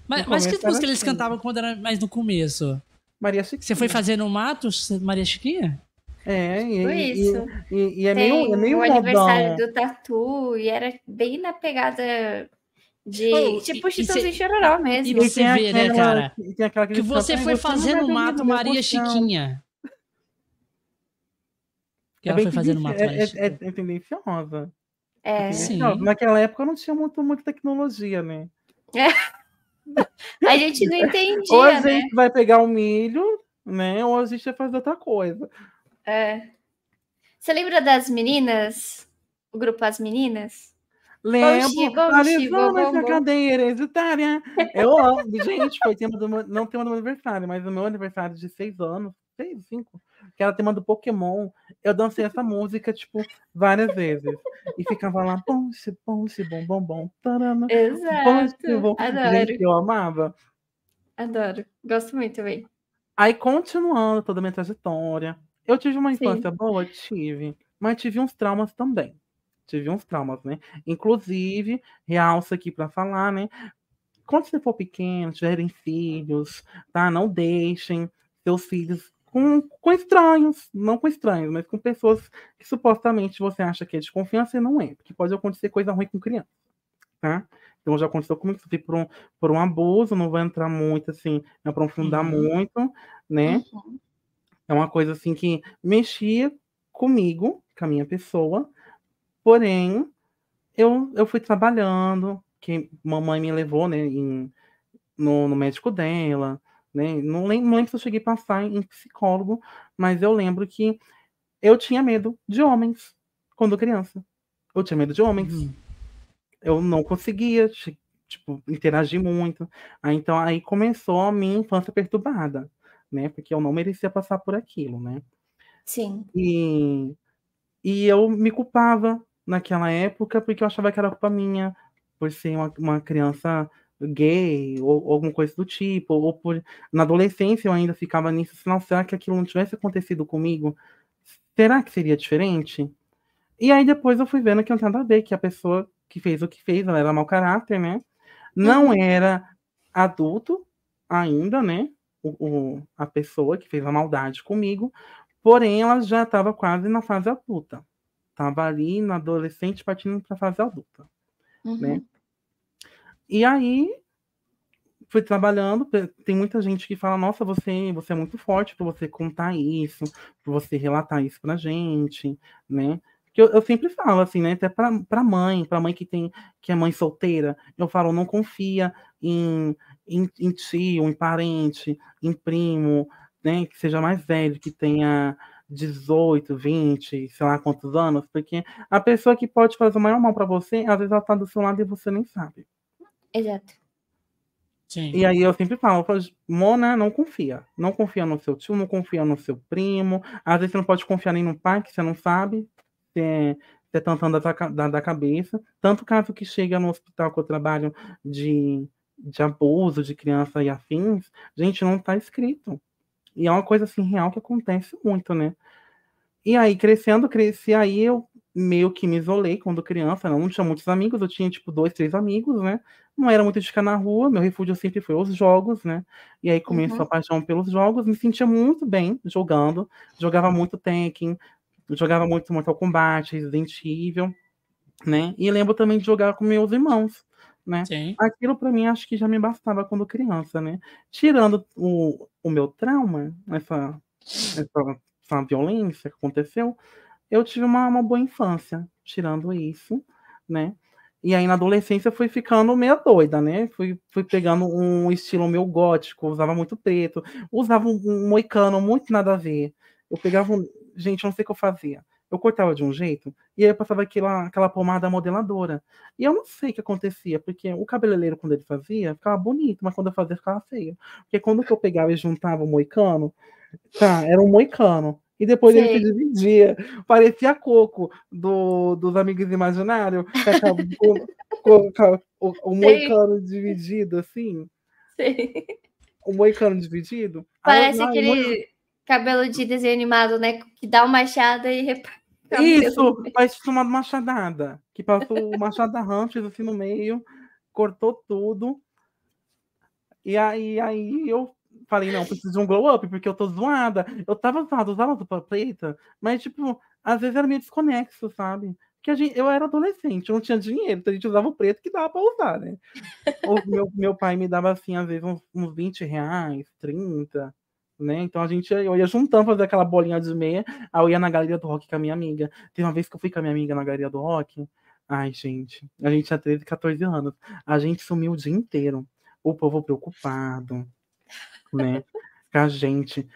Speaker 3: Mas, mas que música eles
Speaker 2: assim.
Speaker 3: cantavam quando era mais no começo?
Speaker 2: Maria Chiquinha.
Speaker 3: Você foi fazer no Matos, Maria Chiquinha?
Speaker 2: É, e,
Speaker 1: Foi
Speaker 2: e-
Speaker 1: isso.
Speaker 2: e- e é
Speaker 1: Tem
Speaker 2: meio, é meio
Speaker 1: o
Speaker 2: modão.
Speaker 1: aniversário do Tatu e era bem na pegada de.
Speaker 3: Oh,
Speaker 1: tipo Chitãozinho Chororó mesmo.
Speaker 3: e você vê, né, cara?
Speaker 2: tem aquela
Speaker 3: Que
Speaker 2: eles
Speaker 3: você
Speaker 2: cantam,
Speaker 3: foi
Speaker 2: "Ai, você não
Speaker 3: fazer no mato Maria
Speaker 2: colchão".
Speaker 3: Chiquinha. Que
Speaker 2: É
Speaker 3: ela foi fazer no mato
Speaker 2: é,
Speaker 3: Maria
Speaker 2: é,
Speaker 3: Chiquinha.
Speaker 2: é, é tendenciosa.
Speaker 1: É.
Speaker 3: Sim.
Speaker 2: Naquela época não tinha muito, muita tecnologia, né? [LAUGHS]
Speaker 1: A gente não entendia,
Speaker 2: Ou a
Speaker 1: né?
Speaker 2: gente vai pegar o milho, né? Ou a gente vai fazer outra coisa.
Speaker 1: É. Você lembra das meninas? O grupo As Meninas?
Speaker 2: Lembro, analisando essa cadeira hereditária. Eu amo. Gente, foi tema do não tema do meu aniversário, mas no meu aniversário de seis anos, seis, cinco, que era tema do Pokémon, eu dancei essa música, tipo, várias vezes. E ficava lá, ponche, ponche, bom, bom, bom, tarana,
Speaker 1: Exato.
Speaker 2: ponche, bom.
Speaker 1: Adoro,
Speaker 2: Gente, eu amava.
Speaker 1: adoro. Gosto muito também.
Speaker 2: Aí, continuando toda a minha trajetória, eu tive uma
Speaker 1: Sim.
Speaker 2: infância boa? Tive. Mas tive uns traumas também. Tive uns traumas, né? Inclusive, realço aqui pra falar, né? Quando você for pequeno, tiverem filhos, tá? Não deixem seus filhos com, com estranhos. Não com estranhos, mas com pessoas que supostamente você acha que é de confiança e não é. Porque pode acontecer coisa ruim com criança, tá? Então já aconteceu comigo, sofri por um, por um abuso, não vou entrar muito, assim, me aprofundar
Speaker 3: Uhum.
Speaker 2: muito, né?
Speaker 1: Uhum.
Speaker 2: É uma coisa assim que mexia comigo, com a minha pessoa, porém eu, eu fui trabalhando, que mamãe me levou, né, em- no, no médico dela, né? Não lembro, não lembro se eu cheguei a passar em psicólogo, mas eu lembro que eu tinha medo de homens quando criança. Eu tinha medo de homens
Speaker 3: Uhum.
Speaker 2: eu não conseguia, ti- tipo, interagir muito. Aí, então, aí começou a minha infância perturbada, né? Porque eu não merecia passar por aquilo, né?
Speaker 1: Sim.
Speaker 2: E, e eu me culpava naquela época porque eu achava que era culpa minha por ser uma, uma criança gay ou, ou alguma coisa do tipo, ou por na adolescência eu ainda ficava nisso, não, será que aquilo não tivesse acontecido comigo? Será que seria diferente? E aí depois eu fui vendo que não tinha nada a ver, que a pessoa que fez o que fez, ela era mau caráter, né? Não era adulto ainda, né? O, o- a pessoa que fez a maldade comigo, porém ela já estava quase na fase adulta. Tava ali na adolescente partindo para a fase adulta.
Speaker 1: Uhum.
Speaker 2: Né? E aí fui trabalhando. Tem muita gente que fala: Nossa, você, você é muito forte para você contar isso, para você relatar isso pra gente, né? Que eu, eu sempre falo assim, né? Até pra, pra mãe, pra mãe que tem que é mãe solteira, eu falo: Não confia em, em, em tio, em parente, em primo, né? Que seja mais velho, que tenha 18, 20, sei lá quantos anos, porque a pessoa que pode fazer o maior mal pra você, às vezes ela tá do seu lado e você nem sabe.
Speaker 1: Exato.
Speaker 3: Sim.
Speaker 2: E aí eu sempre falo, eu falo, Mona, não confia. Não confia no seu tio, não confia no seu primo. Às vezes você não pode confiar nem no pai, que você não sabe. Se é, se tantando da, ca- da, da cabeça. Tanto caso que chega no hospital que eu trabalho de, de abuso de criança e afins, gente, não tá escrito. E é uma coisa assim real que acontece muito, né? E aí, crescendo, cresci, aí eu meio que me isolei quando criança, não tinha muitos amigos, eu tinha tipo dois, três amigos, né? Não era muito de ficar na rua, meu refúgio sempre foi os jogos, né? E aí começou
Speaker 1: Uhum.
Speaker 2: a paixão pelos jogos, me sentia muito bem jogando, jogava muito Tekken, jogava muito Mortal Kombat, Resident Evil, né? E lembro também de jogar com meus irmãos, né?
Speaker 3: Sim.
Speaker 2: Aquilo pra mim acho que já me bastava quando criança, né? Tirando o, o meu trauma, essa, essa, essa violência que aconteceu, eu tive uma, uma boa infância, tirando isso, né? E aí na adolescência eu fui ficando meio doida, né? Fui, fui pegando um estilo meio gótico, usava muito preto, usava um, moicano muito nada a ver. Eu pegava um. Gente, eu não sei o que eu fazia. Eu cortava de um jeito e aí eu passava aquela, aquela pomada modeladora. E eu não sei o que acontecia, porque o cabeleireiro, quando ele fazia, ficava bonito, mas quando eu fazia, ficava feio. Porque quando eu pegava e juntava o moicano, tá, era um moicano. E depois ele se dividia. Parecia coco do, dos amigos imaginários. [LAUGHS] o, o
Speaker 1: Sei.
Speaker 2: moicano dividido, assim.
Speaker 1: Sei.
Speaker 2: O moicano dividido.
Speaker 1: Parece aquele cabelo de desenho animado, né? Que dá uma machada e o cabelo.
Speaker 2: Isso, mas tinha uma machadada. Que passou o machada Hunter assim no meio, cortou tudo. E aí, aí eu falei, não, preciso de um glow up, porque eu tô zoada. Eu tava zoada, usava roupa preta, mas, tipo, às vezes era meio desconexo, sabe? Porque a gente, eu era adolescente, eu não tinha dinheiro, então a gente usava o preto que dava pra usar, né? [LAUGHS] O meu, meu pai me dava, assim, às vezes, uns, uns 20 reais, 30, né? Então a gente, eu ia juntando, fazer aquela bolinha de meia, aí eu ia na galeria do rock com a minha amiga. Teve uma vez que eu fui com a minha amiga na galeria do rock, ai, gente, a gente tinha 13, 14 anos, a gente sumiu o dia inteiro. O povo preocupado, né? Com a gente.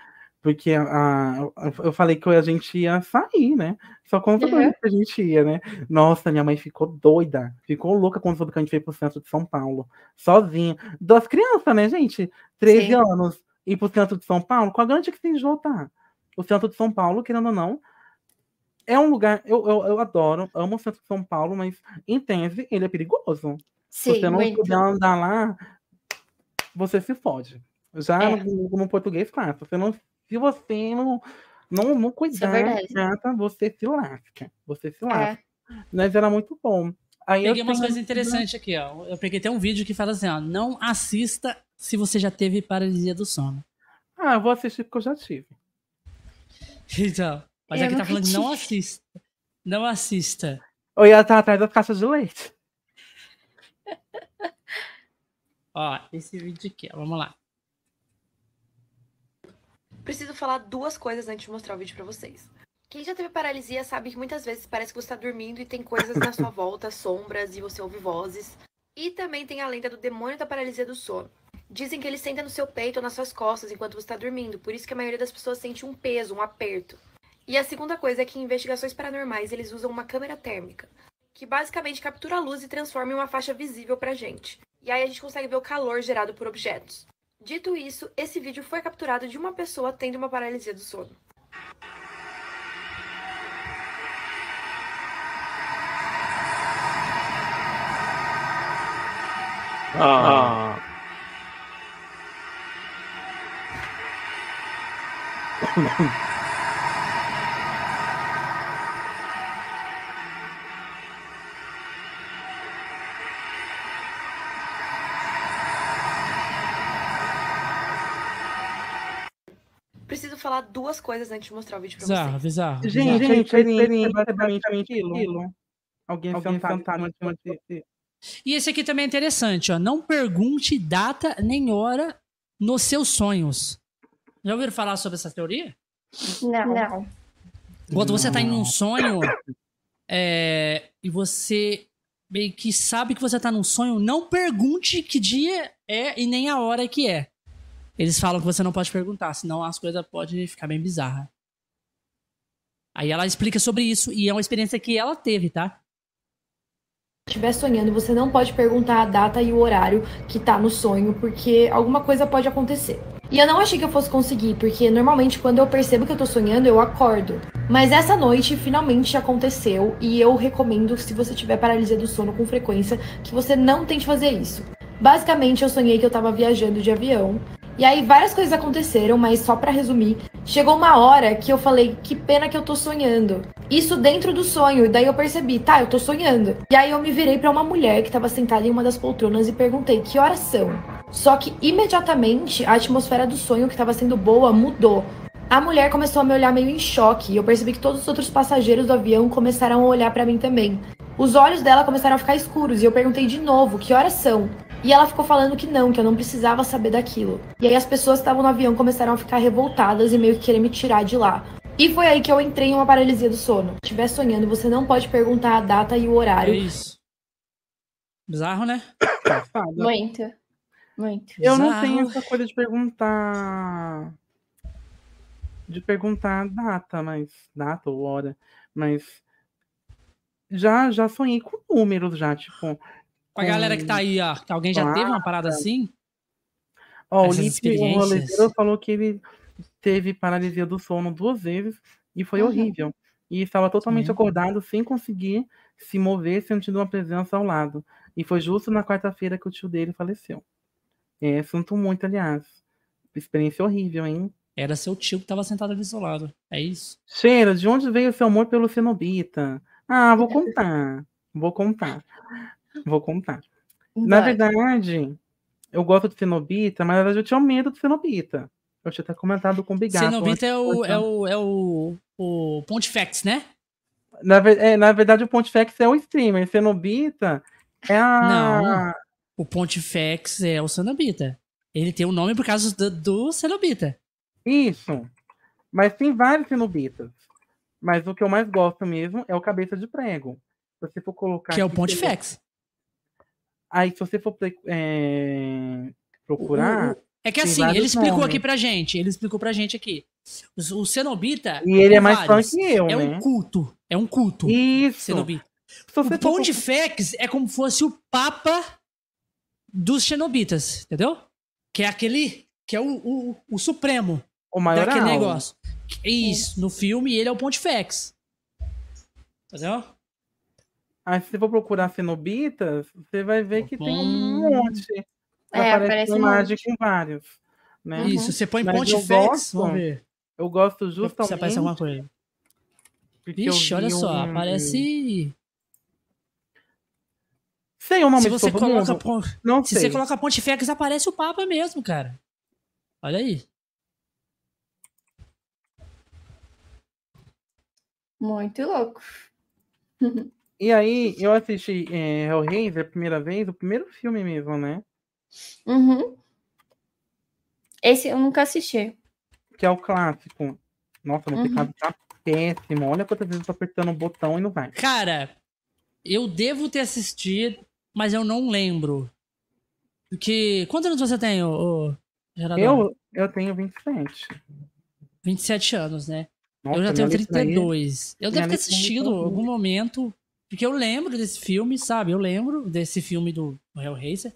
Speaker 2: Porque a, a- eu falei que a gente ia sair, né? Só soube
Speaker 1: Uhum.
Speaker 2: que a gente ia, né? Nossa, minha mãe ficou doida. Ficou louca quando soube que a gente veio pro centro de São Paulo. Sozinha. Das crianças, né, gente? 13
Speaker 1: Sim.
Speaker 2: anos. Ir pro centro de São Paulo. Qual a garantia que tem de voltar? O centro de São Paulo, querendo ou não, é um lugar. Eu, eu, eu adoro, amo o centro de São Paulo, mas em tese ele é perigoso. Se
Speaker 1: Sim,
Speaker 2: você não
Speaker 1: muito.
Speaker 2: puder andar lá, você se fode. Já
Speaker 1: É.
Speaker 2: no, no português, claro. Se você não, se você não, não, não cuidar,
Speaker 1: é
Speaker 2: gata, você se lasca. Você se
Speaker 1: É.
Speaker 2: lasca. Mas era muito bom. Aí eu
Speaker 3: Peguei umas coisas interessantes aqui, ó. Eu peguei até um vídeo que fala assim, ó. Não assista se você já teve paralisia do sono.
Speaker 2: Ah, eu vou assistir porque eu já tive.
Speaker 3: Então, mas
Speaker 1: Eu
Speaker 3: aqui tá falando de não
Speaker 1: tive.
Speaker 3: assista. Não assista.
Speaker 2: Eu ia estar atrás das caixas de leite.
Speaker 3: Ó, esse vídeo aqui, ó. Vamos lá.
Speaker 9: Preciso falar duas coisas antes de mostrar o vídeo pra vocês. Quem já teve paralisia sabe que muitas vezes parece que você tá dormindo e tem coisas na sua [LAUGHS] volta, sombras, e você ouve vozes. E também tem a lenda do demônio da paralisia do sono. Dizem que ele senta no seu peito ou nas suas costas enquanto você está dormindo, por isso que a maioria das pessoas sente um peso, um aperto. E a segunda coisa é que em investigações paranormais eles usam uma câmera térmica, que basicamente captura a luz e transforma em uma faixa visível pra gente. E aí a gente consegue ver o calor gerado por objetos. Dito isso, esse vídeo foi capturado de uma pessoa tendo uma paralisia do sono.
Speaker 8: Ah. [LAUGHS]
Speaker 9: duas coisas antes de mostrar o vídeo pra
Speaker 3: Bizarro,
Speaker 9: vocês.
Speaker 3: bizarro.
Speaker 2: Gente,
Speaker 3: bizarro.
Speaker 2: gente, a experiência é basicamente aquilo. Alguém,
Speaker 7: Alguém
Speaker 2: sentado em cima de você.
Speaker 3: E esse aqui também é interessante, ó. Não pergunte data nem hora nos seus sonhos. Já ouviram falar sobre essa teoria?
Speaker 1: Não. Não.
Speaker 3: Quando você tá em um sonho é, e você meio que sabe que você tá num sonho, não pergunte que dia é e nem a hora que é. Eles falam que você não pode perguntar, senão as coisas podem ficar bem bizarras. Aí ela explica sobre isso e é uma experiência que ela teve, tá?
Speaker 9: estiver sonhando, você não pode perguntar a data e o horário que tá no sonho, porque alguma coisa pode acontecer. E eu não achei que eu fosse conseguir, porque normalmente quando eu percebo que eu tô sonhando, eu acordo. Mas essa noite finalmente aconteceu e eu recomendo, se você tiver paralisia do sono com frequência, que você não tente fazer isso. Basicamente, eu sonhei que eu tava viajando de avião. E aí várias coisas aconteceram, mas só para resumir, chegou uma hora que eu falei, que pena que eu tô sonhando. Isso dentro do sonho, e daí eu percebi, tá, eu tô sonhando. E aí eu me virei para uma mulher que tava sentada em uma das poltronas e perguntei: "Que horas são?". Só que imediatamente a atmosfera do sonho que tava sendo boa mudou. A mulher começou a me olhar meio em choque e eu percebi que todos os outros passageiros do avião começaram a olhar para mim também. Os olhos dela começaram a ficar escuros e eu perguntei de novo: "Que horas são?". E ela ficou falando que não, que eu não precisava saber daquilo. E aí as pessoas que estavam no avião começaram a ficar revoltadas e meio que querer me tirar de lá. E foi aí que eu entrei em uma paralisia do sono. Se estiver sonhando, você não pode perguntar a data e o
Speaker 3: É
Speaker 9: horário.
Speaker 3: isso. Bizarro, né? [COUGHS]
Speaker 1: Muito. Muito.
Speaker 2: Eu não
Speaker 3: Bizarro.
Speaker 2: tenho essa coisa de perguntar. De perguntar data, mas. Data ou hora. Mas. Já, já sonhei com números, já, tipo.
Speaker 3: Com a galera que tá aí, ó, que alguém já teve uma parada assim?
Speaker 2: Ó, o Lipe, o falou que ele teve paralisia do sono duas vezes e foi
Speaker 1: Uhum.
Speaker 2: horrível. E estava totalmente
Speaker 3: Sim.
Speaker 2: acordado, sem conseguir se mover, sentindo uma presença ao lado. E foi justo na quarta-feira que o tio dele faleceu. É, sinto muito, aliás. Experiência horrível, hein?
Speaker 3: Era seu tio que tava sentado ali do seu lado. É isso.
Speaker 2: Cheira, de onde veio seu amor pelo cenobita? Ah, vou contar. Vou contar. Vou contar. Na verdade, eu gosto de cenobita, mas na verdade eu tinha medo de cenobita. Eu tinha até comentado com o Bigato.
Speaker 3: Cenobita é o, é o, é o, o Pontifex, né?
Speaker 2: Na, é, na verdade, o Pontifex é o streamer. Cenobita é a.
Speaker 3: Não. O Pontifex é o Cenobita. Ele tem o nome por causa do, do Cenobita.
Speaker 2: Isso. Mas tem vários cenobitas. Mas o que eu mais gosto mesmo é o cabeça de prego. Se você for colocar.
Speaker 3: Que é o Pontifex.
Speaker 2: Aí, se você for é, procurar.
Speaker 3: É que
Speaker 2: Tem
Speaker 3: assim, ele explicou
Speaker 2: nomes.
Speaker 3: aqui pra gente. Ele explicou pra gente aqui. O, o Cenobita.
Speaker 2: E ele é mais fã que eu,
Speaker 3: É
Speaker 2: né?
Speaker 3: um culto. É um culto.
Speaker 2: Isso.
Speaker 3: Cenobita. O Pontifex é como se fosse o Papa dos Xenobitas, entendeu? Que é aquele. Que é o, o, o Supremo
Speaker 2: o maior
Speaker 3: daquele negócio. Isso, no filme ele é o Pontifex. Entendeu?
Speaker 2: Aí, se você for procurar cenobitas, você vai ver que tem um
Speaker 3: Hum.
Speaker 2: monte.
Speaker 1: É, aparece
Speaker 2: uma
Speaker 1: um
Speaker 2: imagem
Speaker 1: monte.
Speaker 2: com vários. Né?
Speaker 3: Isso, você põe
Speaker 2: Mas eu
Speaker 3: Pontifex. Vamos ver.
Speaker 2: Eu gosto
Speaker 3: Se
Speaker 2: justamente.
Speaker 3: aparece alguma coisa.
Speaker 2: porque eu
Speaker 3: Vixe, olha só,
Speaker 2: um-
Speaker 3: aparece.
Speaker 2: Sei o nome
Speaker 3: Se
Speaker 2: de
Speaker 3: você coloca. Pon-
Speaker 2: Não
Speaker 3: Se
Speaker 2: sei.
Speaker 3: você coloca Pontifex, aparece o Papa mesmo, cara. Olha aí.
Speaker 1: Muito louco. [LAUGHS]
Speaker 2: E aí, eu assisti é, Hellraiser a primeira vez, o primeiro filme mesmo, né?
Speaker 1: Uhum. Esse eu nunca assisti.
Speaker 2: Que é o clássico. Nossa, meu
Speaker 1: Uhum.
Speaker 2: teclado tá péssimo. Olha quantas vezes eu tô apertando o botão e não vai.
Speaker 3: Cara, eu devo ter assistido, mas eu não lembro. Porque. Quantos anos você tem, ô, ô?
Speaker 2: Eu, eu tenho 27.
Speaker 3: 27 anos, né?
Speaker 2: Nossa,
Speaker 3: eu já tenho
Speaker 2: letra aí-
Speaker 3: 32. Eu devo ter assistido
Speaker 2: tá
Speaker 3: em algum momento. Porque eu lembro desse filme, sabe? Eu lembro desse filme do Hellraiser.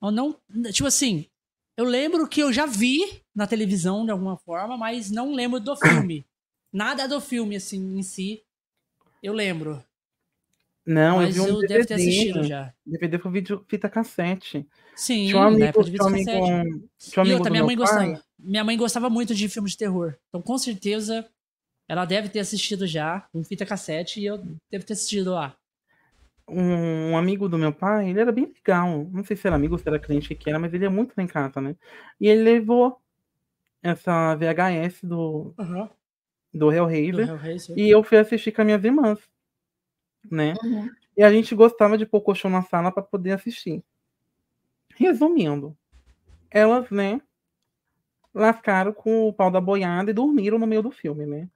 Speaker 3: Eu não. Tipo assim, eu lembro que eu já vi na televisão de alguma forma, mas não lembro do filme. [COUGHS] Nada do filme, assim, em si. Eu lembro.
Speaker 2: Não,
Speaker 3: mas
Speaker 2: eu vi um
Speaker 3: eu
Speaker 2: DVD.
Speaker 3: devo ter assistido já.
Speaker 2: DVD foi vídeo, fita cassete.
Speaker 3: Sim,
Speaker 2: Tinha um
Speaker 3: na
Speaker 2: amigo,
Speaker 3: época de
Speaker 2: tinha um
Speaker 3: videocassete.
Speaker 2: amigo, tinha um
Speaker 3: E
Speaker 2: amigo
Speaker 3: outra,
Speaker 2: do
Speaker 3: minha mãe
Speaker 2: pai.
Speaker 3: gostava. Minha mãe gostava muito de filmes de terror. Então, com certeza, ela deve ter assistido já, com fita cassete, e eu devo ter assistido lá.
Speaker 2: um, um amigo do meu pai, ele era bem legal. Não sei se era amigo ou se era cliente que era, mas ele ia muito lá em casa, né? E ele levou essa VHS do, do
Speaker 3: Do
Speaker 2: Hellraiser
Speaker 3: Hellraiser.
Speaker 2: e eu fui assistir com as minhas irmãs, né?
Speaker 1: Uhum.
Speaker 2: E a gente gostava de pôr colchão na sala para poder assistir. Resumindo, elas, né, lascaram com o pau da boiada e dormiram no meio do filme, né?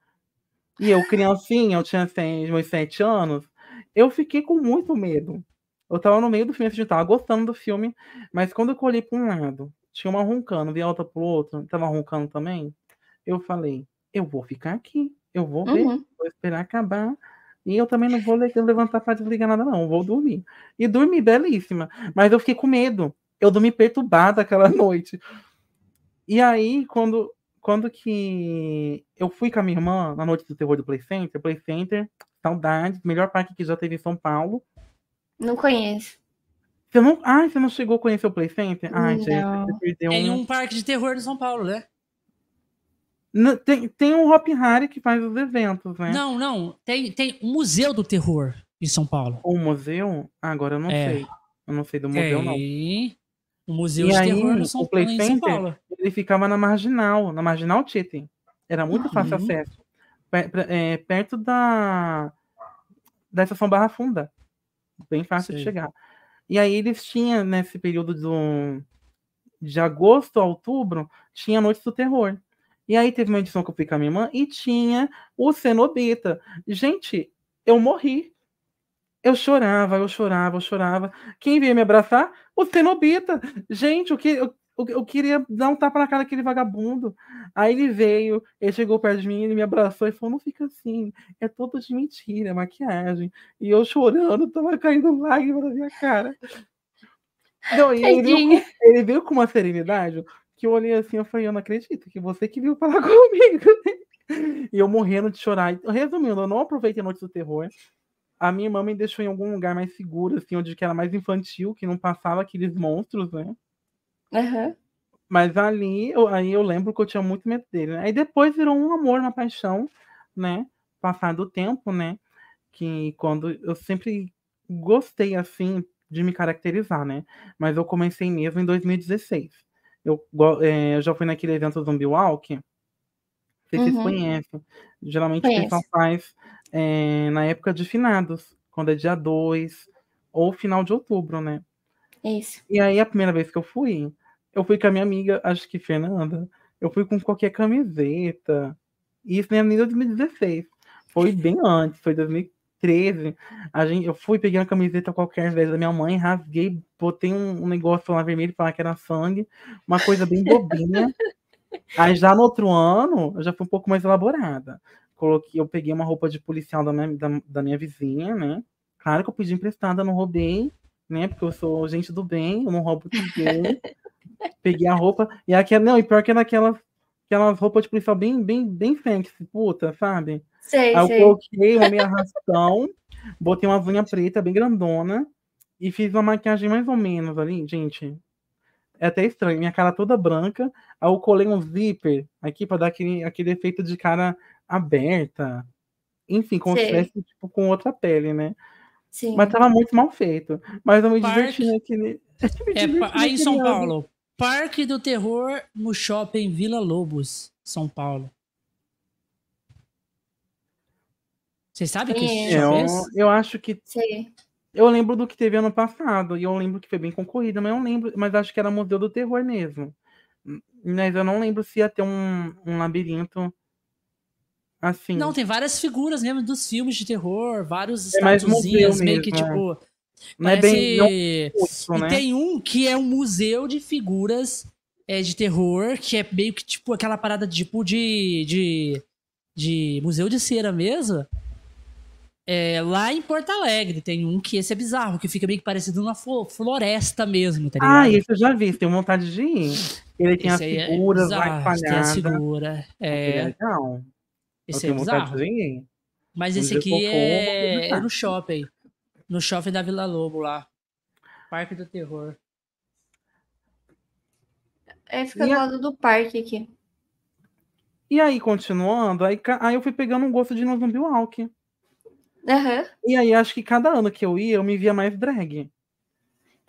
Speaker 2: E eu, criancinha, eu tinha seis, meus sete anos, eu fiquei com muito medo. Eu tava no meio do filme, eu tava gostando do filme, mas quando eu olhei para um lado, tinha uma roncando, vi a outra pro outro, tava roncando também, eu falei, eu vou ficar aqui, eu vou ver,
Speaker 1: Uhum.
Speaker 2: vou esperar acabar. E eu também não vou le- levantar para desligar nada, não. Vou dormir. E dormi belíssima. Mas eu fiquei com medo. Eu dormi perturbada aquela [LAUGHS] noite. E aí, quando, quando que eu fui com a minha irmã na noite do terror do Play Center, Play Center, saudades, melhor parque que já teve em São Paulo.
Speaker 1: Não conheço.
Speaker 2: Você não, ai, você não chegou a conhecer o Play Center? Ai, gente,
Speaker 1: Não.
Speaker 2: você perdeu
Speaker 3: Tem
Speaker 2: um.
Speaker 3: um parque de terror em São Paulo, né?
Speaker 2: Não, Tem, tem um Hop Harry que faz os eventos, né?
Speaker 3: Não, não. Tem, tem um museu do terror em São Paulo.
Speaker 2: O museu? Ah, agora eu não
Speaker 3: É.
Speaker 2: sei. Eu não sei do museu, não.
Speaker 3: Um museu
Speaker 2: E
Speaker 3: de
Speaker 2: aí,
Speaker 3: terror no São,
Speaker 2: o Play
Speaker 3: em São
Speaker 2: Center,
Speaker 3: Paulo.
Speaker 2: Ele ficava na Marginal, na Marginal Tietê. Era muito fácil
Speaker 3: Uhum.
Speaker 2: acesso. Pe- pe- é, perto da, da estação Barra Funda. Bem fácil de
Speaker 3: Sei.
Speaker 2: chegar. E aí eles tinham, nesse período do, de agosto a outubro, tinha Noites do Terror. E aí teve uma edição que eu fui com a minha irmã e tinha o Cenobita. Gente, eu morri. Eu chorava, eu chorava, eu chorava. Quem veio me abraçar? O Cenobita. Gente, eu, que, eu, eu- eu queria dar um tapa na cara daquele vagabundo. Aí ele veio, ele chegou perto de mim, ele me abraçou e falou: não fica assim, é tudo de mentira, é maquiagem. E eu chorando, tava caindo lágrimas na minha cara. Não, ele, veio, ele veio com uma serenidade que eu olhei assim e falei: eu não acredito que você que veio falar [LAUGHS] comigo. E eu morrendo de chorar. Resumindo, eu não aproveitei a noite do terror. A minha irmã me deixou em algum lugar mais seguro, assim, onde que era mais infantil, que não passava aqueles monstros, né?
Speaker 1: Aham.
Speaker 2: Mas ali, eu, aí eu lembro que eu tinha muito medo dele. né? Aí depois virou um amor, uma paixão, né? Passar do tempo, né? Que quando eu sempre gostei, assim, de me caracterizar, né? Mas eu comecei mesmo em 2016. Eu, é, eu já fui naquele evento Zombie Walk. Não sei se vocês
Speaker 1: Uhum.
Speaker 2: conhecem. Geralmente o
Speaker 1: Conheço.
Speaker 2: pessoal faz é, na época de finados, quando é dia 2 ou final de outubro, né?
Speaker 1: Isso.
Speaker 2: E aí, a primeira vez que eu fui, eu fui com a minha amiga, acho que Fernanda. Eu fui com qualquer camiseta. Isso nem era nem 2016. Foi [LAUGHS] bem antes, foi 2013. A gente, eu fui, peguei uma camiseta qualquer vez da minha mãe, rasguei, botei um, um negócio lá vermelho falar que era sangue. Uma coisa bem bobinha. [LAUGHS] Aí já no outro ano, eu já fui um pouco mais elaborada. Coloquei, eu peguei uma roupa de policial da minha, da, da minha vizinha, né? Claro que eu pedi emprestada, não roubei, né? Porque eu sou gente do bem, eu não roubo ninguém. [LAUGHS] Peguei a roupa. E aquela, não, e pior que era aquelas, roupas de policial bem, bem, bem sexy, puta, sabe?
Speaker 1: Sei,
Speaker 2: Aí eu
Speaker 1: sei.
Speaker 2: coloquei uma meia arrastão, botei uma unha preta bem grandona e fiz uma maquiagem mais ou menos ali, gente. É até estranho, minha cara toda branca. Aí eu colei um zíper aqui pra dar aquele, aquele efeito de cara aberta. Enfim, como se estivesse tipo, com outra pele, né?
Speaker 1: Sim.
Speaker 2: Mas tava muito mal feito. Mas eu me
Speaker 3: Parque-
Speaker 2: diverti naquele. [LAUGHS]
Speaker 3: É, aí em São
Speaker 2: ano.
Speaker 3: Paulo, Parque do Terror no Shopping Vila Lobos, São Paulo. Vocês sabem que.
Speaker 2: É,
Speaker 3: é
Speaker 2: eu, eu acho que
Speaker 1: Sei.
Speaker 2: Eu lembro do que teve ano passado, e eu lembro que foi bem concorrida, mas eu não lembro, mas acho que era Museu do Terror mesmo. Mas eu não lembro se ia ter um, um labirinto assim.
Speaker 3: Não, tem várias figuras mesmo dos filmes de terror, vários
Speaker 2: É mais
Speaker 3: estatuzinhas, meio que
Speaker 2: mesmo, é.
Speaker 3: tipo.
Speaker 2: não é
Speaker 3: parece-
Speaker 2: bem não é muito,
Speaker 3: E
Speaker 2: né?
Speaker 3: tem um que é um museu de figuras é, de terror, que é meio que tipo aquela parada tipo de. de, de museu de cera mesmo. É, lá em Porto Alegre tem um que esse é bizarro, que fica meio que parecido numa flo- floresta mesmo, tá ligado?
Speaker 2: Ah, esse eu já vi, tenho vontade de ir. Ele tem as
Speaker 3: Esse aí é
Speaker 2: figuras lá
Speaker 3: bizarro, tem as
Speaker 2: espalhadas.
Speaker 3: figuras.
Speaker 2: É
Speaker 3: É,
Speaker 2: legal. Eu
Speaker 3: esse é
Speaker 2: tenho vontade
Speaker 3: bizarro. Mas esse aqui
Speaker 2: que
Speaker 3: é, é no shopping. No shopping da Vila Lobo lá. Parque do Terror.
Speaker 1: É, fica
Speaker 2: E
Speaker 1: do
Speaker 2: a-
Speaker 1: lado do parque aqui.
Speaker 2: E aí, continuando, aí, aí eu fui pegando um gosto de no Zombie Walk.
Speaker 1: Aham.
Speaker 2: E aí, acho que cada ano que eu ia, eu me via mais drag.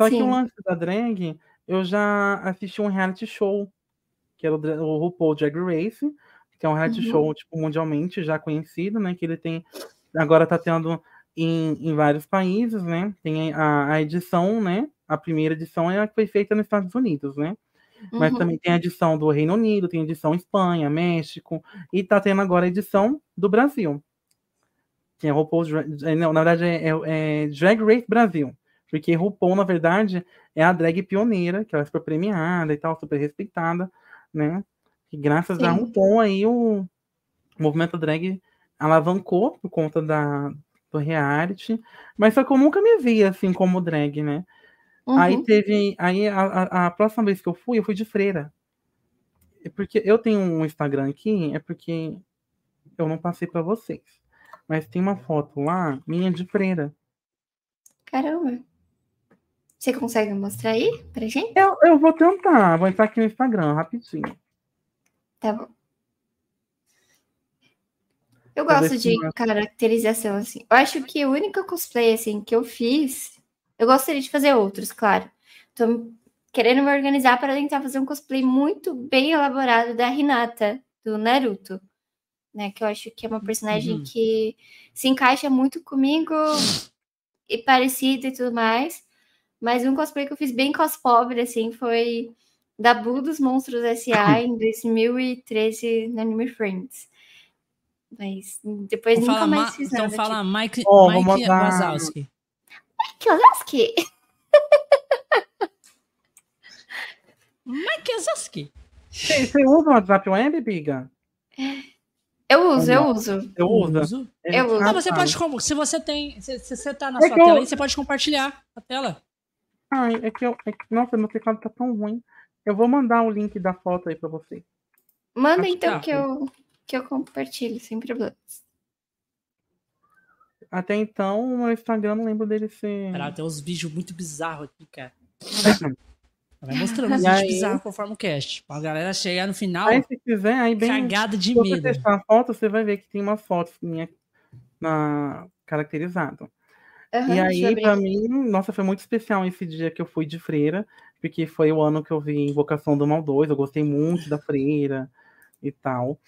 Speaker 2: Só que
Speaker 1: Sim.
Speaker 2: o lance da drag, eu já assisti um reality show, que era o, o RuPaul Drag Race, que é um reality
Speaker 1: Uhum.
Speaker 2: show, tipo, mundialmente já conhecido, né? Que ele tem. Agora tá tendo em, em vários países, né? Tem a, a edição, né? A primeira edição é a que foi feita nos Estados Unidos, né? Mas
Speaker 1: Uhum.
Speaker 2: também tem a edição do Reino Unido, tem a edição Espanha, México, e tá tendo agora a edição do Brasil. Que é RuPaul's é, Não, na verdade é, é- é Drag Race Brasil. Porque RuPaul, na verdade, é a drag pioneira, que ela é super premiada e tal, super respeitada, né? E graças a
Speaker 1: Sim.
Speaker 2: RuPaul aí o movimento drag alavancou por conta da, do reality. Mas só que eu nunca me vi assim como drag, né? Aí
Speaker 1: Uhum.
Speaker 2: teve. Aí a, a, a próxima vez que eu fui, eu fui de freira. É porque eu tenho um Instagram aqui, é porque eu não passei pra vocês. Mas tem uma foto lá, minha de freira.
Speaker 1: Caramba. Você consegue mostrar aí pra gente?
Speaker 2: Eu, eu vou tentar, vou entrar aqui no Instagram rapidinho.
Speaker 1: Tá bom. Eu gosto de caracterização, assim. Eu acho que o único cosplay, assim, que eu fiz... Eu gostaria de fazer outros, claro. Tô querendo me organizar para tentar fazer um cosplay muito bem elaborado da Hinata, do Naruto. Né? Que eu acho que é uma personagem
Speaker 3: Uhum.
Speaker 1: que se encaixa muito comigo e parecida e tudo mais. Mas um cosplay que eu fiz bem cospobre, assim, foi da Boo dos Monstros S.A. [LAUGHS] em 2013 no Anime Friends. Mas depois
Speaker 3: Então
Speaker 1: nunca mais
Speaker 3: Ma-
Speaker 1: fiz
Speaker 3: então
Speaker 1: nada.
Speaker 3: fala Mike,
Speaker 2: Ó, vou
Speaker 3: Mike
Speaker 2: mandar-
Speaker 3: Wazowski.
Speaker 1: Tipo, que Lasky!
Speaker 3: Mike Wazowski.
Speaker 2: Você, você usa o WhatsApp Web, Biga?
Speaker 1: Eu uso, eu
Speaker 2: Não.
Speaker 1: uso.
Speaker 2: Eu uso.
Speaker 3: Uso.
Speaker 1: Eu uso.
Speaker 3: Ah,
Speaker 2: Ah,
Speaker 3: você pode. Se você tem. Se, se você tá na
Speaker 2: É
Speaker 3: sua
Speaker 2: que eu-
Speaker 3: tela aí, você pode compartilhar a tela.
Speaker 2: Ai, é que eu. é que- nossa, meu teclado tá tão ruim. Eu vou mandar o link da foto aí pra você.
Speaker 1: Manda
Speaker 2: Acho
Speaker 1: então
Speaker 3: que
Speaker 1: que eu, que eu compartilho, sem problemas.
Speaker 2: Até então, o meu Instagram não lembro dele ser.
Speaker 3: Pera, tem uns vídeos muito bizarros aqui, cara. [LAUGHS] Vai mostrando os vídeos
Speaker 2: aí?
Speaker 3: bizarros conforme o cast. Pra galera chegar no final,
Speaker 2: Aí, se quiser, aí bem.
Speaker 3: cagada de
Speaker 2: Se você
Speaker 3: medo.
Speaker 2: testar a foto, você vai ver que tem uma foto minha na caracterizado.
Speaker 1: Aham,
Speaker 2: E aí,
Speaker 1: aqui.
Speaker 2: mim, nossa, foi muito especial esse dia que eu fui de freira, porque foi o ano que eu vi Invocação do Mal 2, eu gostei muito da freira e tal.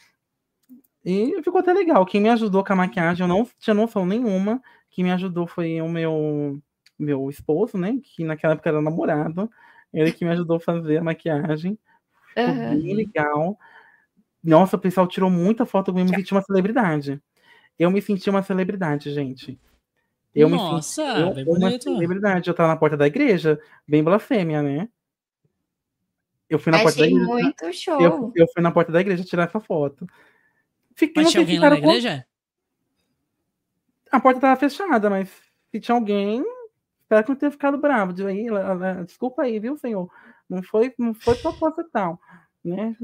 Speaker 2: E ficou até legal. Quem me ajudou com a maquiagem, eu não tinha noção nenhuma. Quem me ajudou foi o meu, meu esposo, né? Que naquela época era namorado. Ele que me ajudou a fazer a maquiagem. Ficou bem legal. Nossa, o pessoal tirou muita foto comigo, eu me senti uma celebridade. Eu me senti uma celebridade, gente. Eu me
Speaker 3: Nossa,
Speaker 2: eu-
Speaker 3: bem
Speaker 2: uma
Speaker 3: bonito.
Speaker 2: celebridade. Eu tava na porta da igreja, bem blasfêmia, né? Eu fui na porta da
Speaker 1: Achei
Speaker 2: igreja.
Speaker 1: muito show.
Speaker 2: Eu, eu fui na porta da igreja tirar essa foto. Fiquei,
Speaker 3: Mas tinha alguém lá na
Speaker 2: com-
Speaker 3: igreja?
Speaker 2: A porta tava fechada, mas se tinha alguém, espero que não tenha ficado bravo. De aí, desculpa aí, viu, senhor? Não foi, não foi proposital, né?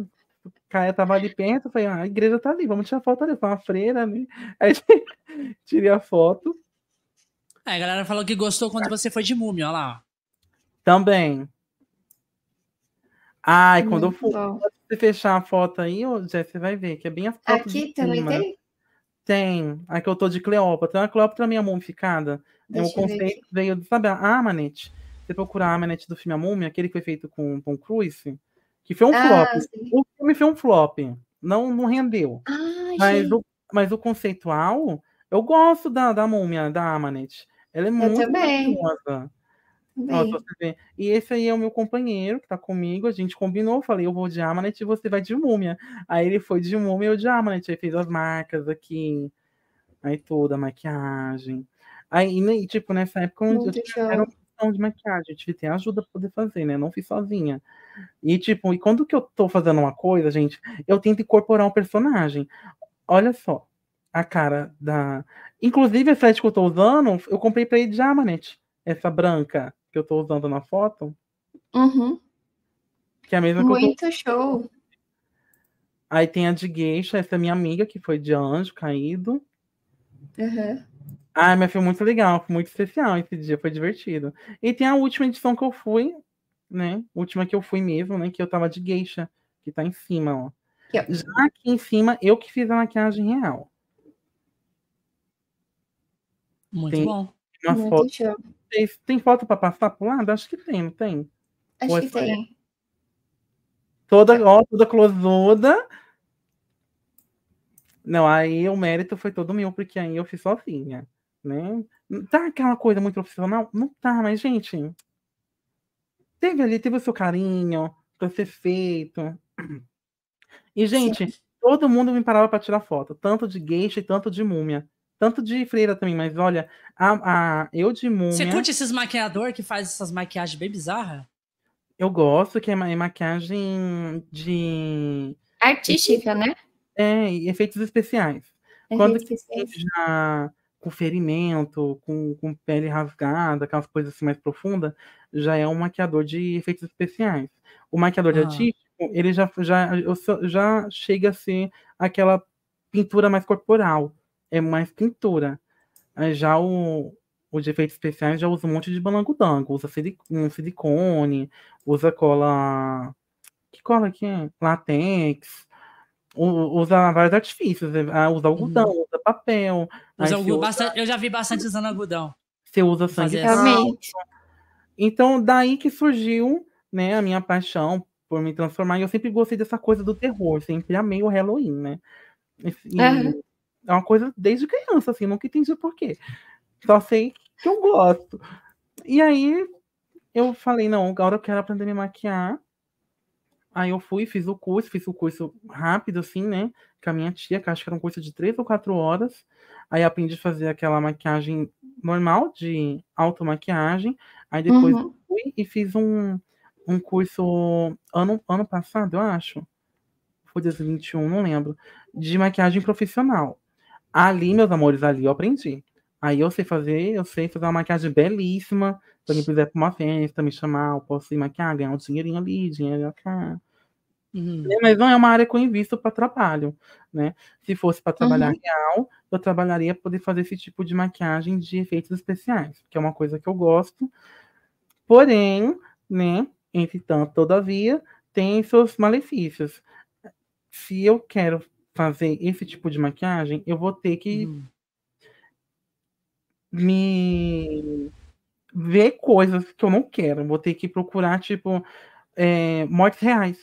Speaker 2: O Caia tava ali perto, eu falei, ah, a igreja tá ali, vamos tirar foto ali, foi uma freira ali. Aí [LAUGHS] tirei a foto.
Speaker 3: É, a galera falou que gostou quando você foi de múmia, olha lá.
Speaker 2: Também. Ai, quando eu for você fechar a foto aí, Jé, você vai ver que é bem as fotos
Speaker 1: Aqui também
Speaker 2: cima.
Speaker 1: tem?
Speaker 2: Tem. Aqui eu tô de Cleópatra. A Cleópatra é minha mumificada. É o
Speaker 1: Deixa ver
Speaker 2: conceito veio de, sabe, a Amanet. Você procurar a Amanet do filme A Múmia, aquele que foi feito com Tom Cruise, que foi um
Speaker 1: Ah,
Speaker 2: flop.
Speaker 1: sim.
Speaker 2: O filme foi um flop. Não, não rendeu.
Speaker 1: Ai,
Speaker 2: Mas
Speaker 1: gente.
Speaker 2: o, mas o conceitual, eu gosto da, da múmia, da Amanet. Ela é muito
Speaker 1: também.
Speaker 2: Nossa. E esse aí é o meu companheiro que tá comigo. A gente combinou. eu Falei, eu vou de Amanet e você vai de múmia. Aí ele foi de múmia e eu de Amanet. Aí fez as marcas aqui. Aí toda a maquiagem. Aí, né, tipo, nessa época eu, eu tinha era uma de maquiagem. Eu tive que ter ajuda pra poder fazer, né? Não fiz sozinha. E, tipo, e quando que eu tô fazendo uma coisa, gente, eu tento incorporar um personagem. Olha só. A cara da. Inclusive, essa set que eu tô usando, eu comprei pra ele de Amanet. Essa branca que eu tô usando na foto,
Speaker 1: Uhum.
Speaker 2: que é a mesma que eu tô.
Speaker 1: Muito show.
Speaker 2: Aí tem a de Geisha, essa é minha amiga, que foi de anjo caído.
Speaker 1: Aham.
Speaker 2: Ah, mas foi muito legal, foi muito especial esse dia, foi divertido. E tem a última edição que eu fui, né? Última que eu fui mesmo, né? Que eu tava de Geisha, que tá em cima, ó.
Speaker 1: Ó.
Speaker 2: Já aqui em cima, eu que fiz a maquiagem real.
Speaker 3: Muito
Speaker 2: Tem-
Speaker 3: bom.
Speaker 2: Uma
Speaker 1: Muito
Speaker 2: foto.
Speaker 1: show.
Speaker 2: Tem, tem foto pra passar pro lado? Acho que tem, não tem?
Speaker 1: Acho
Speaker 2: Ou
Speaker 1: que
Speaker 2: é?
Speaker 1: tem.
Speaker 2: Toda, ó, toda closuda. Não, aí o mérito foi todo meu, porque aí eu fiz sozinha. né? Tá aquela coisa muito profissional? Não tá, mas, gente, teve ali, teve o seu carinho pra ser feito. E, gente, todo mundo me parava pra tirar foto, tanto de geisha e tanto de múmia. Tanto de freira também, mas olha, a, a, eu de múmia.
Speaker 3: Você curte esses maquiador que faz essas maquiagens bem bizarras?
Speaker 2: Eu gosto, que é ma- é maquiagem de.
Speaker 1: Artística, né?
Speaker 2: É, e efeitos especiais.
Speaker 1: É
Speaker 2: Quando
Speaker 1: especiais.
Speaker 2: tem já com ferimento, com, com pele rasgada, aquelas coisas assim mais profundas, já é um maquiador de efeitos especiais. O maquiador de
Speaker 3: Ah.
Speaker 2: artístico, ele já, já, já chega a ser aquela pintura mais corporal. É mais pintura. Aí já o, o de efeitos especiais já usa um monte de balangudango. Usa sili- um silicone, usa cola. Que cola que é? Latex. Usa vários artifícios. é, ah, Usa algodão, usa papel.
Speaker 3: Usa
Speaker 2: usa-
Speaker 3: bastante- eu já vi bastante usando algodão.
Speaker 2: você usa sangue
Speaker 1: Realmente.
Speaker 2: então, daí que surgiu, né, a minha paixão por me transformar. E eu sempre gostei dessa coisa do terror, sempre amei o Halloween, né? E-
Speaker 1: Aham.
Speaker 2: É uma coisa desde criança, assim, nunca entendi por quê. Só sei que eu gosto. E aí eu falei, não, agora eu quero aprender a me maquiar. Aí eu fui, fiz o curso, fiz o curso rápido, assim, né? Com a minha tia, que acho que era um curso de três ou quatro horas. Aí aprendi a fazer aquela maquiagem normal de automaquiagem. Aí depois
Speaker 1: Uhum.
Speaker 2: eu fui e fiz um, um curso ano, ano passado, eu acho. Foi 2021, não lembro. De maquiagem profissional. Ali, meus amores, ali eu aprendi. Aí eu sei fazer, eu sei fazer uma maquiagem belíssima. Se alguém quiser pra uma festa, me chamar, eu posso ir maquiar, ganhar um dinheirinho ali, dinheiro cá.
Speaker 3: Uhum.
Speaker 2: né? Mas não é uma área que eu invisto para trabalho, né? Se fosse para trabalhar
Speaker 1: Uhum.
Speaker 2: real, eu trabalharia para poder fazer esse tipo de maquiagem de efeitos especiais, que é uma coisa que eu gosto. Porém, né, entretanto, todavia, tem seus malefícios. Se eu quero fazer esse tipo de maquiagem, eu vou ter que
Speaker 3: Uhum.
Speaker 2: me ver coisas que eu não quero. Vou ter que procurar, tipo, é, mortes reais.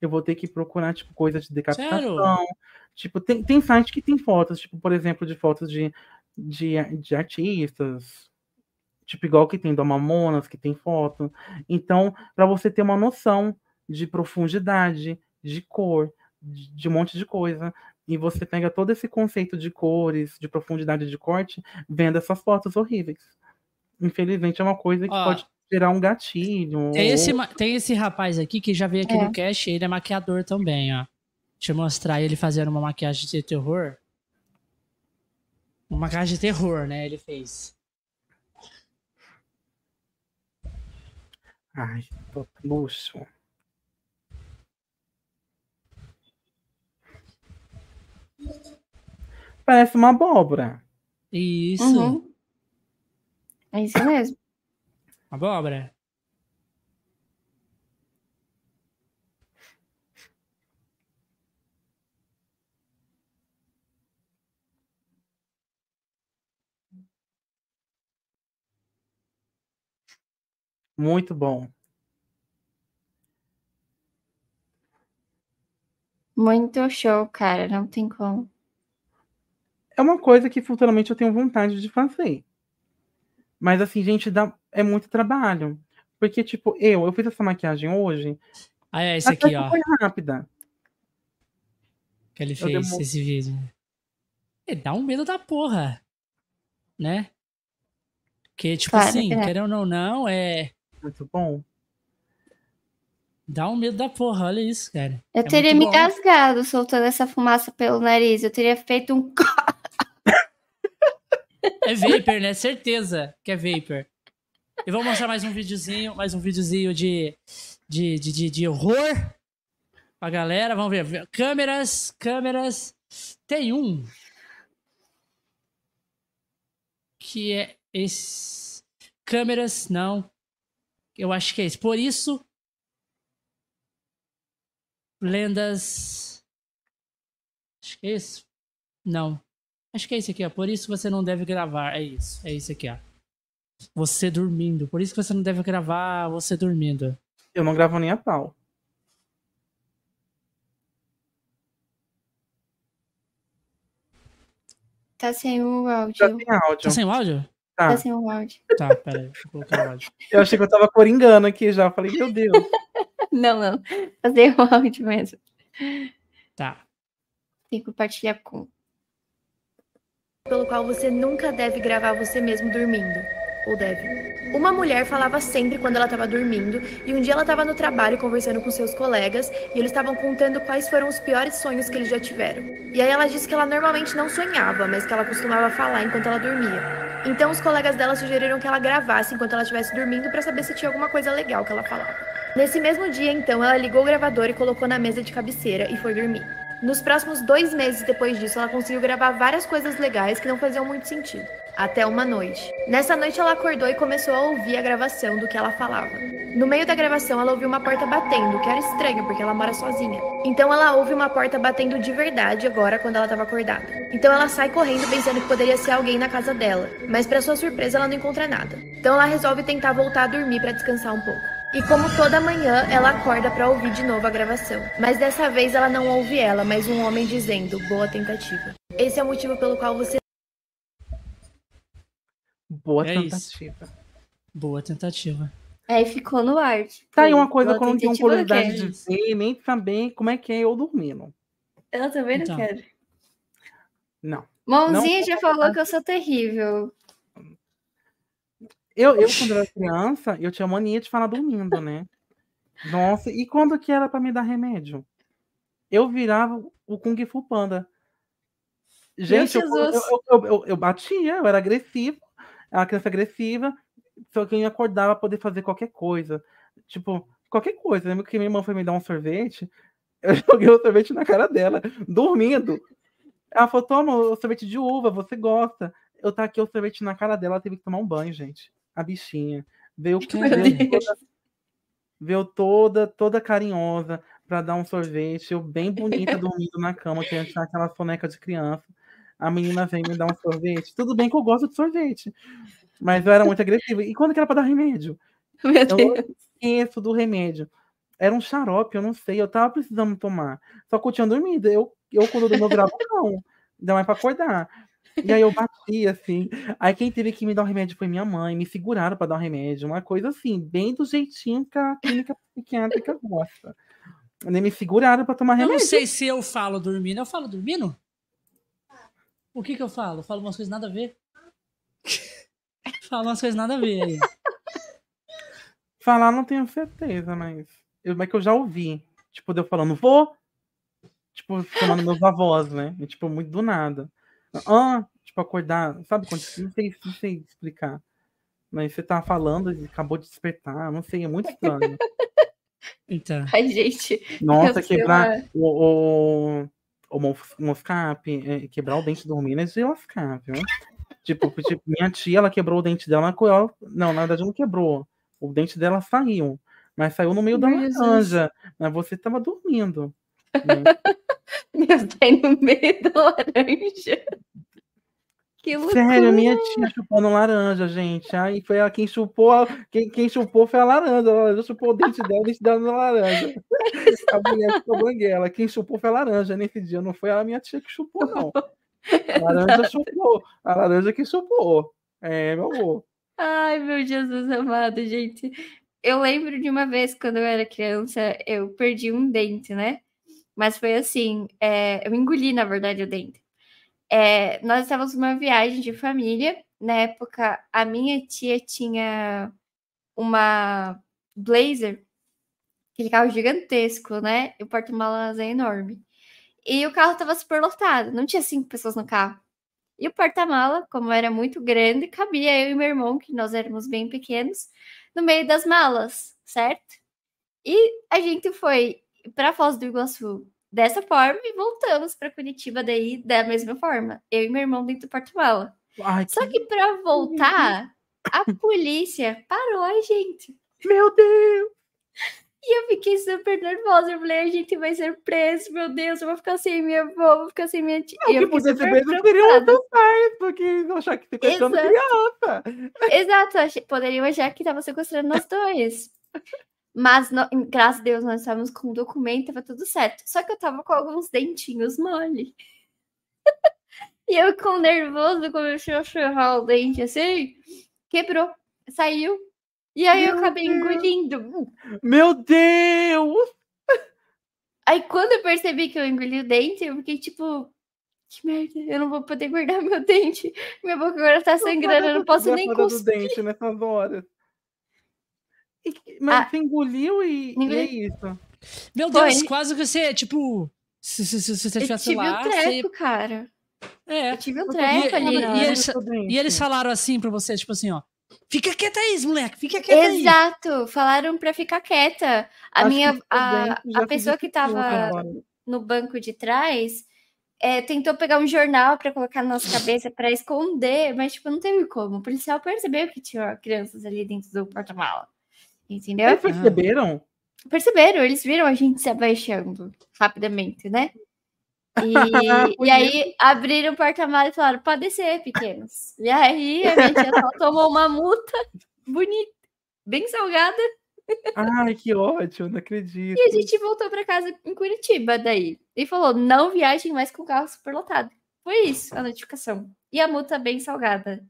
Speaker 2: Eu vou ter que procurar, tipo, coisas de decapitação. Tipo, tem, tem site que tem fotos, tipo, por exemplo, de fotos de, de, de artistas. Tipo, igual que tem do Mamonas, que tem foto. Então, para você ter uma noção de profundidade, de cor, de, um monte de coisa. E você pega todo esse conceito de cores, de profundidade de corte, vendo essas fotos horríveis. Infelizmente, é uma coisa que
Speaker 3: Ó,
Speaker 2: pode gerar um gatilho.
Speaker 3: Tem
Speaker 2: ou-
Speaker 3: esse, tem esse rapaz aqui que já veio aqui
Speaker 1: É.
Speaker 3: no cast, ele é maquiador também, ó. Deixa eu mostrar ele fazendo uma maquiagem de terror. Uma maquiagem de terror, né? Ele fez.
Speaker 2: Ai, tô luxo. Parece uma abóbora.
Speaker 3: Isso.
Speaker 1: Uhum. É isso mesmo.
Speaker 3: Abóbora.
Speaker 2: Muito bom.
Speaker 1: Muito show, cara. Não tem como.
Speaker 2: É uma coisa que futuramente eu tenho vontade de fazer. Mas assim, gente, dá, é muito trabalho. Porque, tipo, eu, eu fiz essa maquiagem hoje.
Speaker 3: Ah, é esse aqui,
Speaker 2: que
Speaker 3: ó.
Speaker 2: foi rápida.
Speaker 3: Que ele
Speaker 2: Eu
Speaker 3: fez
Speaker 2: demo-
Speaker 3: esse vídeo. É, dá um medo da porra. Né? Que, tipo
Speaker 1: Claro,
Speaker 3: assim,
Speaker 1: é.
Speaker 3: querendo ou não, é.
Speaker 2: Muito bom.
Speaker 3: Dá um medo da porra, olha isso, cara.
Speaker 1: Eu
Speaker 3: É
Speaker 1: teria me
Speaker 3: bom.
Speaker 1: gasgado soltando essa fumaça pelo nariz. Eu teria feito um. [LAUGHS]
Speaker 3: É Vapor, né? Certeza que é Vapor. E vou mostrar mais um videozinho, mais um videozinho de, de, de, de, de horror pra galera. Vamos ver. Câmeras, câmeras. Tem um que é esse. Câmeras, não. Eu acho que é esse. Por isso, lendas. Acho que é esse. Não. Acho que é esse aqui, ó. Por isso você não deve gravar. É isso. É esse aqui, ó. Você dormindo. Por isso que você não deve gravar você dormindo.
Speaker 2: Eu não gravo nem a pau.
Speaker 1: Tá sem o
Speaker 2: Tá
Speaker 1: áudio.
Speaker 2: sem áudio.
Speaker 3: Tá sem o áudio?
Speaker 2: Tá.
Speaker 1: Tá sem o áudio.
Speaker 3: Tá, peraí, deixa eu colocar o áudio.
Speaker 2: Eu achei que eu tava coringando aqui já. Falei, meu Deus. [LAUGHS]
Speaker 1: Não, não. Tá sem o áudio mesmo.
Speaker 3: Tá.
Speaker 1: Tem que compartilhar com.
Speaker 9: Pelo qual você nunca deve gravar você mesmo dormindo. Ou deve. Uma mulher falava sempre quando ela estava dormindo, e um dia ela estava no trabalho conversando com seus colegas, e eles estavam contando quais foram os piores sonhos que eles já tiveram. E aí ela disse que ela normalmente não sonhava, mas que ela costumava falar enquanto ela dormia. Então os colegas dela sugeriram que ela gravasse enquanto ela estivesse dormindo para saber se tinha alguma coisa legal que ela falava. Nesse mesmo dia, então, ela ligou o gravador e colocou na mesa de cabeceira e foi dormir. Nos próximos dois meses depois disso, ela conseguiu gravar várias coisas legais que não faziam muito sentido. Até uma noite. Nessa noite, ela acordou e começou a ouvir a gravação do que ela falava. No meio da gravação, ela ouviu uma porta batendo, que era estranho porque ela mora sozinha. Então, ela ouve uma porta batendo de verdade agora quando ela estava acordada. Então, ela sai correndo pensando que poderia ser alguém na casa dela, mas para sua surpresa, ela não encontra nada. Então, ela resolve tentar voltar a dormir para descansar um pouco. E como toda manhã, ela acorda para ouvir de novo a gravação. Mas dessa vez ela não ouve ela, mas um homem dizendo: "Boa tentativa". Esse é o motivo pelo qual você
Speaker 2: Boa
Speaker 3: É isso.
Speaker 2: tentativa.
Speaker 3: Boa tentativa.
Speaker 1: Aí ficou no ar. tipo,
Speaker 2: Tá aí uma coisa
Speaker 1: boa
Speaker 2: que eu não tenho
Speaker 1: tentativa,
Speaker 2: curiosidade de ver, nem saber como é que é eu dormindo.
Speaker 1: Eu também não
Speaker 3: Então.
Speaker 1: quero.
Speaker 2: Não.
Speaker 1: Mãozinha
Speaker 2: Não-
Speaker 1: já falou que eu sou terrível.
Speaker 2: Eu, eu, quando era criança, eu tinha mania de falar dormindo, né? Nossa, e quando que era pra me dar remédio? Eu virava o Kung Fu Panda. Gente, eu, eu, eu, eu, batia, eu era agressivo, era uma criança agressiva, só que eu ia acordar pra poder fazer qualquer coisa. Tipo, qualquer coisa. Lembro que minha irmã foi me dar um sorvete, [LAUGHS] eu joguei o sorvete na cara dela, dormindo. Ela falou, toma o sorvete de uva, você gosta. Eu taquei o sorvete na cara dela, ela teve que tomar um banho, gente. A bichinha. Veio, veio, toda, veio toda, toda carinhosa pra dar um sorvete. Eu bem bonita [LAUGHS] dormindo na cama, querendo tirar aquela soneca de criança. A menina vem me dar um sorvete. Tudo bem que eu gosto de sorvete. Mas eu era muito agressiva. E quando que era pra dar remédio? [LAUGHS]
Speaker 1: Meu
Speaker 2: Eu
Speaker 1: Deus.
Speaker 2: do remédio. Era um xarope, eu não sei. Eu tava precisando tomar. Só que eu tinha dormido. Eu, eu quando eu durmo, eu gravo, não. Ainda mais pra acordar. [LAUGHS] E aí eu bati, assim. Aí quem teve que me dar o remédio foi minha mãe. Me seguraram pra dar o remédio. Uma coisa assim, bem do jeitinho que a clínica psiquiátrica gosta. Nem me seguraram pra tomar
Speaker 3: Eu
Speaker 2: remédio.
Speaker 3: não sei se eu falo dormindo. Eu falo dormindo? O que que eu falo? Eu falo umas coisas nada a ver. falo umas coisas nada a ver aí.
Speaker 2: Falar não tenho certeza, mas. Eu, mas que eu já ouvi. Tipo, eu falando, vou. Tipo, chamando meus avós, né? E, tipo, muito do nada. Ah, tipo, acordar. Sabe quando. Não sei, não sei explicar. Mas você tava falando e acabou de despertar. Não sei, é muito estranho.
Speaker 3: Então.
Speaker 1: Ai, gente.
Speaker 2: Nossa, quebrar
Speaker 1: lá.
Speaker 2: o, o, o mos- moscape, é, quebrar o dente dormindo é de lascar, viu? Tipo, tipo, minha tia, ela quebrou o dente dela. com ela- Não, na verdade não quebrou. O dente dela saiu. Mas saiu no meio da laranja. Mas você tava dormindo. Né? [LAUGHS]
Speaker 1: Meu Deus, no meio da laranja. Que loucura.
Speaker 2: Sério, minha tia chupando laranja, gente. Aí foi ela quem chupou. a- Quem, quem chupou foi a laranja. Ela chupou o dente dela, o dente dela na laranja. A mulher ficou banguela. Quem chupou foi a laranja nesse dia. Não foi a minha tia que chupou, não. A laranja [LAUGHS] chupou. A laranja que chupou. É, meu amor.
Speaker 1: Ai, meu Jesus amado, gente. Eu lembro de uma vez, quando eu era criança, eu perdi um dente, né? Mas foi assim, é, eu engoli, na verdade, o dente. É, nós estávamos numa viagem de família. Na época, a minha tia tinha uma Blazer, aquele carro gigantesco, né? E o porta-malas é enorme. E o carro estava super lotado, não tinha cinco pessoas no carro. E o porta-mala, como era muito grande, cabia eu e meu irmão, que nós éramos bem pequenos, no meio das malas, certo? E a gente foi para Foz do Iguaçu dessa forma e voltamos para Curitiba daí da mesma forma. Eu e meu irmão dentro do porta-mala. Só que para voltar, a polícia parou a gente.
Speaker 2: Meu Deus!
Speaker 1: E eu fiquei super nervosa. Eu falei, a gente vai ser preso, meu Deus, eu vou ficar sem minha avó, vou ficar sem minha tia.
Speaker 2: O
Speaker 1: E eu
Speaker 2: que
Speaker 1: super
Speaker 2: preso seria
Speaker 1: preocupada.
Speaker 2: outros pais, porque achar que sequestrando criança.
Speaker 1: Exato, poderiam achar que tava sequestrando nós dois. Mas, no- graças a Deus, nós estávamos com o documento, tava tudo certo. Só que eu tava com alguns dentinhos mole. [LAUGHS] E eu com nervoso comecei a ferrar o dente assim, quebrou, saiu. E aí eu
Speaker 2: Meu
Speaker 1: acabei
Speaker 2: Deus.
Speaker 1: engolindo.
Speaker 2: Meu Deus! [LAUGHS]
Speaker 1: Aí quando eu percebi que eu engoli o dente, eu fiquei tipo, que merda, eu não vou poder guardar [LAUGHS] meu dente. Minha boca agora tá sangrando, eu não posso nem
Speaker 2: Fora do
Speaker 1: cuspir.
Speaker 2: dente nessas horas. E mas
Speaker 1: Ah,
Speaker 2: você engoliu e, e é isso.
Speaker 3: Meu
Speaker 1: Foi.
Speaker 3: Deus, quase que você, tipo. Se, se, se, se você
Speaker 1: Eu
Speaker 3: tivesse
Speaker 1: tive
Speaker 3: lá.
Speaker 1: um
Speaker 3: você-
Speaker 1: treco, cara.
Speaker 3: É.
Speaker 1: Eu tive um
Speaker 2: Eu
Speaker 1: treco
Speaker 3: e-
Speaker 1: ali.
Speaker 3: e
Speaker 1: na-
Speaker 3: eles- E eles falaram assim pra você, tipo assim, ó. Fica quieta aí, moleque, fica quieta aí.
Speaker 1: Exato, falaram pra ficar quieta. A
Speaker 2: Acho
Speaker 1: minha,
Speaker 2: que
Speaker 1: a, a pessoa que tava no banco de trás é, tentou pegar um jornal pra colocar na nossa cabeça pra esconder, mas tipo, não teve como. O policial percebeu que tinha crianças ali dentro do porta-mala. Entendeu?
Speaker 2: Eles perceberam?
Speaker 1: Perceberam, eles viram a gente se abaixando rapidamente, né? E, [LAUGHS] e aí abriram o porta-mala e falaram: pode descer, pequenos. E aí a gente só tomou uma multa bonita, bem salgada,
Speaker 2: Ai, que ótimo, não acredito.
Speaker 1: e a gente voltou para casa em Curitiba daí. E falou: não viajem mais com carro superlotado. Foi isso a notificação. E a multa bem salgada.